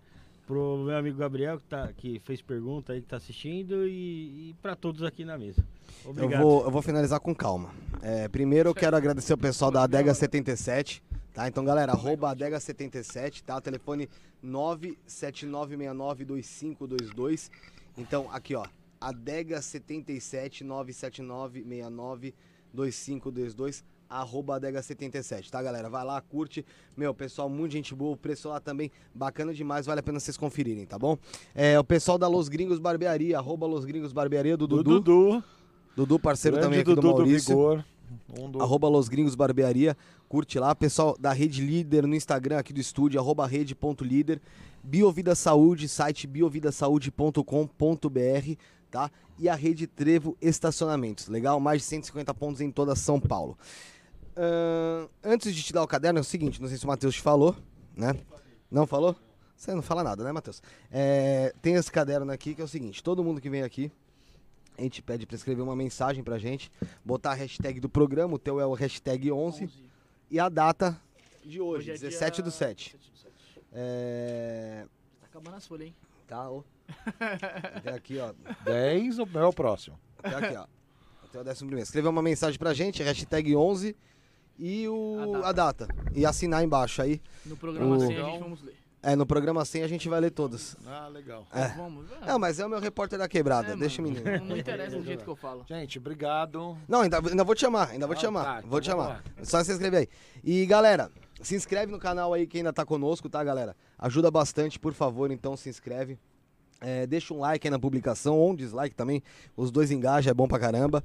pro meu amigo Gabriel que, tá, que fez pergunta aí, que está assistindo, e, e para todos aqui na mesa. Eu Obrigado. vou, eu vou finalizar com calma. É, primeiro eu quero agradecer o pessoal da Adega 77, tá? Então, galera, arroba Adega 77, tá? O telefone 979692522. Então, aqui, ó. Adega 77 979692522 arroba Adega 77, tá, galera? Vai lá, curte. Meu, pessoal, muito gente boa. O preço lá também bacana demais. Vale a pena vocês conferirem, tá bom? É, o pessoal da Los Gringos Barbearia, arroba Los Gringos Barbearia, do Dudu. Dudu, Dudu, parceiro grande também aqui do Dudu do Maurício. Vigor. Um do... Arroba Los Gringos Barbearia. Curte lá. Pessoal da Rede Líder no Instagram aqui do estúdio, arroba rede.líder. Biovida Saúde, site biovidasaude.com.br, tá? E a Rede Trevo Estacionamentos, legal? Mais de 150 pontos em toda São Paulo. Ahn, antes de te dar o caderno, é o seguinte, não sei se o Matheus te falou, né? Não falou? Você não fala nada, né, Matheus? É, tem esse caderno aqui que é o seguinte, todo mundo que vem aqui, a gente pede pra escrever uma mensagem pra gente, botar a hashtag do programa, o teu é o hashtag 11, e a data de hoje, é 17 dia do 7. 17 do 7. É... Tá acabando as folhas, hein? Tá, ó. [LAUGHS] Até aqui, ó. 10 ou é o próximo? Até aqui, ó. Até o décimo primeiro. Escrever uma mensagem pra gente, hashtag 11 e o, A a, data. E assinar embaixo aí. No programa O- 100 a gente vamos ler. É, no programa 100 a gente vai ler todas. Ah, legal. É. Vamos, vamos. Não, mas é o meu repórter da quebrada, É, deixa o menino. Não interessa do jeito que eu falo. Gente, obrigado. Não, ainda, ainda vou te chamar, ainda vou te Ah, chamar. tá, vou te então chamar. Só se inscrever aí. E galera, se inscreve no canal aí quem ainda tá conosco, tá, galera? Ajuda bastante, por favor, então se inscreve. É, deixa um like aí na publicação, ou um dislike também. Os dois engajam, é bom pra caramba.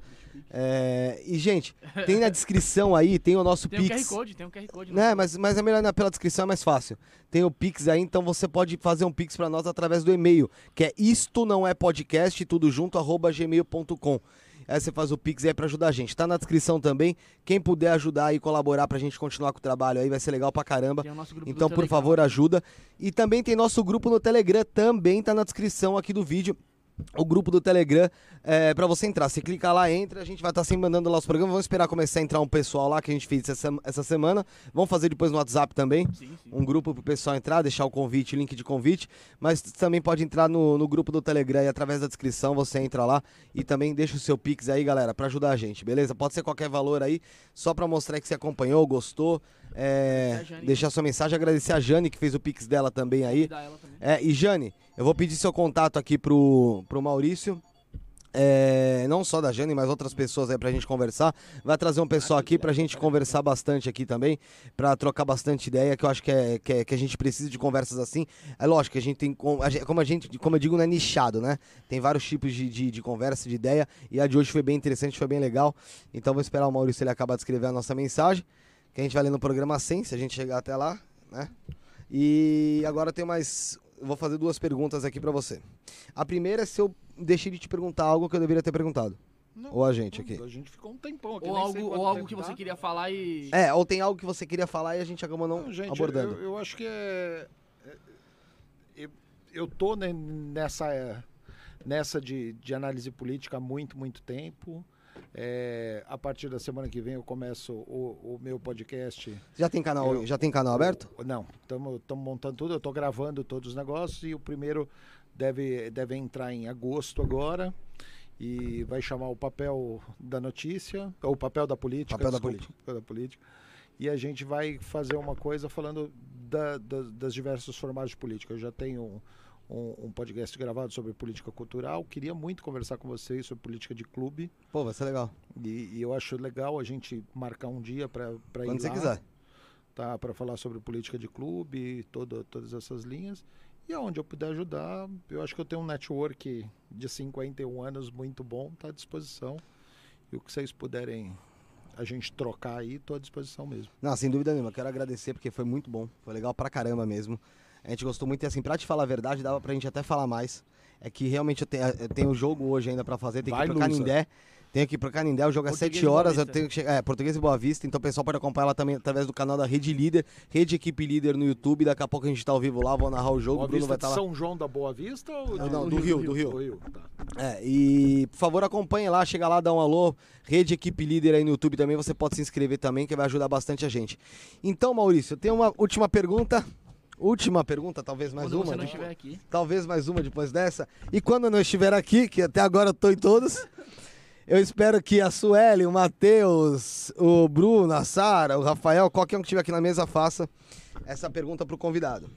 É, e, gente, tem na descrição aí, tem o nosso [LAUGHS] Tem um Pix. QR Code, tem um QR Code. Né, mas, mas é melhor na- pela descrição, é mais fácil. Tem o Pix aí, então você pode fazer um Pix pra nós através do e-mail, que é isto não é podcast, tudo junto, arroba gmail.com. Aí você faz o Pix aí pra ajudar a gente. Tá na descrição também. Quem puder ajudar e colaborar pra gente continuar com o trabalho aí, vai ser legal pra caramba. Tem o nosso grupo do Então, por favor, ajuda. E também tem nosso grupo no Telegram, também tá na descrição aqui do vídeo. O grupo do Telegram é para você entrar. Você clica lá, entra, a gente vai estar sempre mandando lá os programas. Vamos esperar começar a entrar um pessoal lá que a gente fez essa, essa semana. Vamos fazer depois no WhatsApp também. Sim, sim. Um grupo pro pessoal entrar, deixar o convite, link de convite. Mas também pode entrar no, no grupo do Telegram e através da descrição você entra lá e também deixa o seu Pix aí, galera, para ajudar a gente, beleza? Pode ser qualquer valor aí, só para mostrar que você acompanhou, gostou. É, deixar sua mensagem, agradecer a Jane que fez o Pix dela também aí. Também. É, e Jane, eu vou pedir seu contato aqui pro, pro Maurício. é, não só da Jane, mas outras pessoas aí pra gente conversar. Vai trazer um pessoal aqui pra gente conversar bastante aqui também, pra trocar bastante ideia, que eu acho que, é, que, é- que a gente precisa de conversas assim. É lógico que a gente tem, como a gente, como eu digo, não é nichado, né? Tem vários tipos de, de, de conversa, de ideia, e a de hoje foi bem interessante, foi bem legal. Então vou esperar o Maurício ele acabar de escrever a nossa mensagem, que a gente vai ler no programa 100, se a gente chegar até lá, né? E agora tem mais. Eu Vou fazer duas perguntas aqui pra você. A primeira é se eu deixei de te perguntar algo que eu deveria ter perguntado. Não, Ou a gente aqui. A gente ficou um tempão aqui. Ou algo, ou algo que você queria falar e. É, ou tem algo que você queria falar e a gente acabou não, Não, gente, abordando. Eu, eu acho que é. é- Eu, eu tô nessa, é, nessa de, de análise política há muito, muito tempo. É, a partir da semana que vem eu começo o, o meu podcast. Já tem canal, Eu- já tem canal aberto? Não, estamos montando tudo, eu estou gravando todos os negócios e o primeiro deve, deve entrar em agosto agora. E vai chamar o papel da notícia, ou o papel da política. Papel da desculpa, política. papel da política. E a gente vai fazer uma coisa falando da- da- das diversos formatos de política. Eu já tenho um, um- podcast gravado sobre política cultural. Queria muito conversar com vocês sobre política de clube. Pô, vai ser legal. E, e eu acho legal a gente marcar um dia para ir Quando você lá quiser. tá, para falar sobre política de clube, todo, todas essas linhas. E aonde eu puder ajudar, eu acho que eu tenho um network de 51 anos muito bom, está à disposição. E o que vocês puderem a gente trocar aí, estou à disposição mesmo. Não, sem dúvida nenhuma. Quero agradecer porque foi muito bom. Foi legal pra caramba mesmo. A gente gostou muito e assim, pra te falar a verdade, dava pra gente até falar mais. É que realmente eu tenho, eu tenho jogo hoje ainda pra fazer, tem que ir pro Lusa. Canindé. Tenho que ir pro Canindé, o jogo é Português 7 e horas, eu tenho que chegar. É, Português e Boa Vista, então o pessoal pode acompanhar lá também através do canal da Rede Líder, Rede Equipe Líder no YouTube. Daqui a pouco a gente tá ao vivo lá, vou narrar o jogo, Boa Bruno Vista vai estar lá. São João da Boa Vista ou Não, de- não, do Rio, do Rio. Do Rio, tá. É, e por favor acompanhe lá, chega lá, dá um alô. Rede Equipe Líder aí no YouTube também, você pode se inscrever também, que vai ajudar bastante a gente. Então, Maurício, eu tenho uma última pergunta. Última pergunta, talvez mais Quando uma. você não né? estiver aqui. Talvez mais uma depois dessa. E quando eu não estiver aqui, que até agora eu tô em todos, eu espero que a Sueli, o Matheus, o Bruno, a Sara, o Rafael, qualquer um que estiver aqui na mesa, faça essa pergunta pro convidado.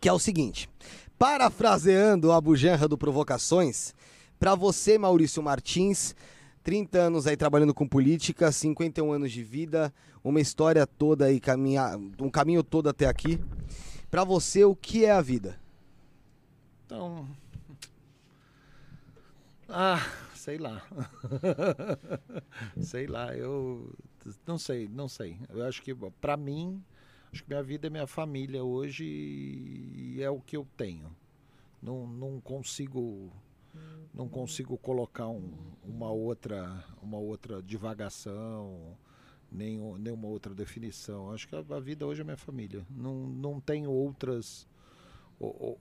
Que é o seguinte: parafraseando a bujanra do Provocações, para você, Maurício Martins, 30 anos aí trabalhando com política, 51 anos de vida, uma história toda aí, caminhar, um caminho todo até aqui. Para você, o que é a vida? Então. [LAUGHS] Ah, sei lá. [LAUGHS] sei lá, eu não sei, não sei. Eu acho que para mim, acho que minha vida é minha família hoje e é o que eu tenho. Não, não consigo não consigo colocar um- uma outra uma outra divagação nem nenhuma outra definição. Acho que a, a vida hoje é minha família. Não, não tenho outras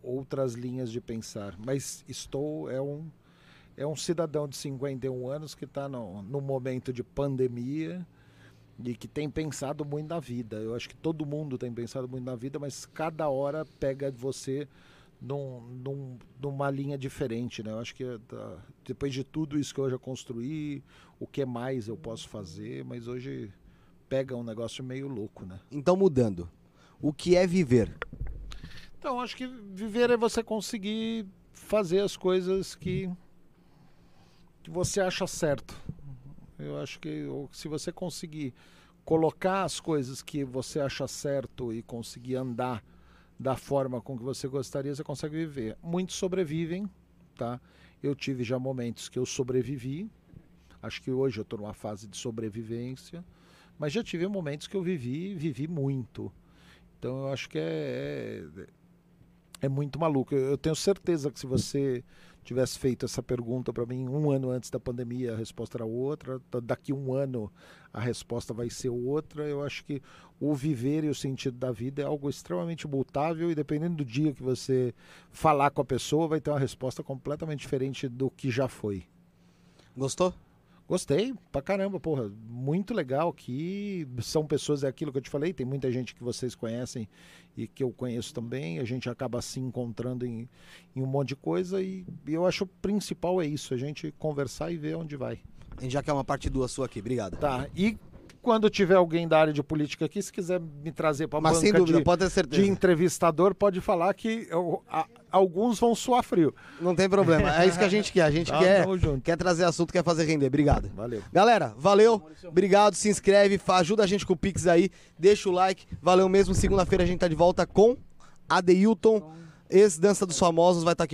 outras linhas de pensar. Mas estou é um é um cidadão de 51 anos que está no, no momento de pandemia e que tem pensado muito na vida. Eu acho que todo mundo tem pensado muito na vida, mas cada hora pega você num, num- numa linha diferente, né? Eu acho que tá, depois de tudo isso que eu já construí, o que mais eu posso fazer, mas hoje pega um negócio meio louco, né? Então, mudando. O que é viver? Então, acho que viver é você conseguir fazer as coisas que, que você acha certo. Eu acho que se você conseguir colocar as coisas que você acha certo e conseguir andar da forma com que você gostaria, você consegue viver. Muitos sobrevivem, tá? Eu tive já momentos que eu sobrevivi. Acho que hoje eu estou numa fase de sobrevivência, mas já tive momentos que eu vivi, vivi muito. Então eu acho que é, é, é muito maluco. Eu, eu tenho certeza que se você tivesse feito essa pergunta para mim um ano antes da pandemia, a resposta era outra. Da- Daqui um ano a resposta vai ser outra. Eu acho que o viver e o sentido da vida é algo extremamente mutável e dependendo do dia que você falar com a pessoa, vai ter uma resposta completamente diferente do que já foi. Gostou? Gostei, pra caramba, porra. Muito legal aqui. São pessoas, é aquilo que eu te falei, tem muita gente que vocês conhecem e que eu conheço também. A gente acaba se encontrando em, em um monte de coisa e eu acho o principal é isso, a gente conversar e ver onde vai. A gente já quer uma parte duas sua aqui, obrigado. Tá, e quando tiver alguém da área de política aqui, se quiser me trazer para Mas banca sem dúvida, de, pode ter de certeza. entrevistador, pode falar que eu- a- alguns vão suar frio. Não tem problema. É isso que a gente quer. A gente [LAUGHS] Tá, quer, quer trazer assunto, quer fazer render. Obrigado. Valeu. Galera, valeu. Obrigado, se inscreve, ajuda a gente com o Pix aí, deixa o like. Valeu mesmo. Segunda-feira a gente tá de volta com Adeilton, ex-dança dos famosos, vai estar aqui.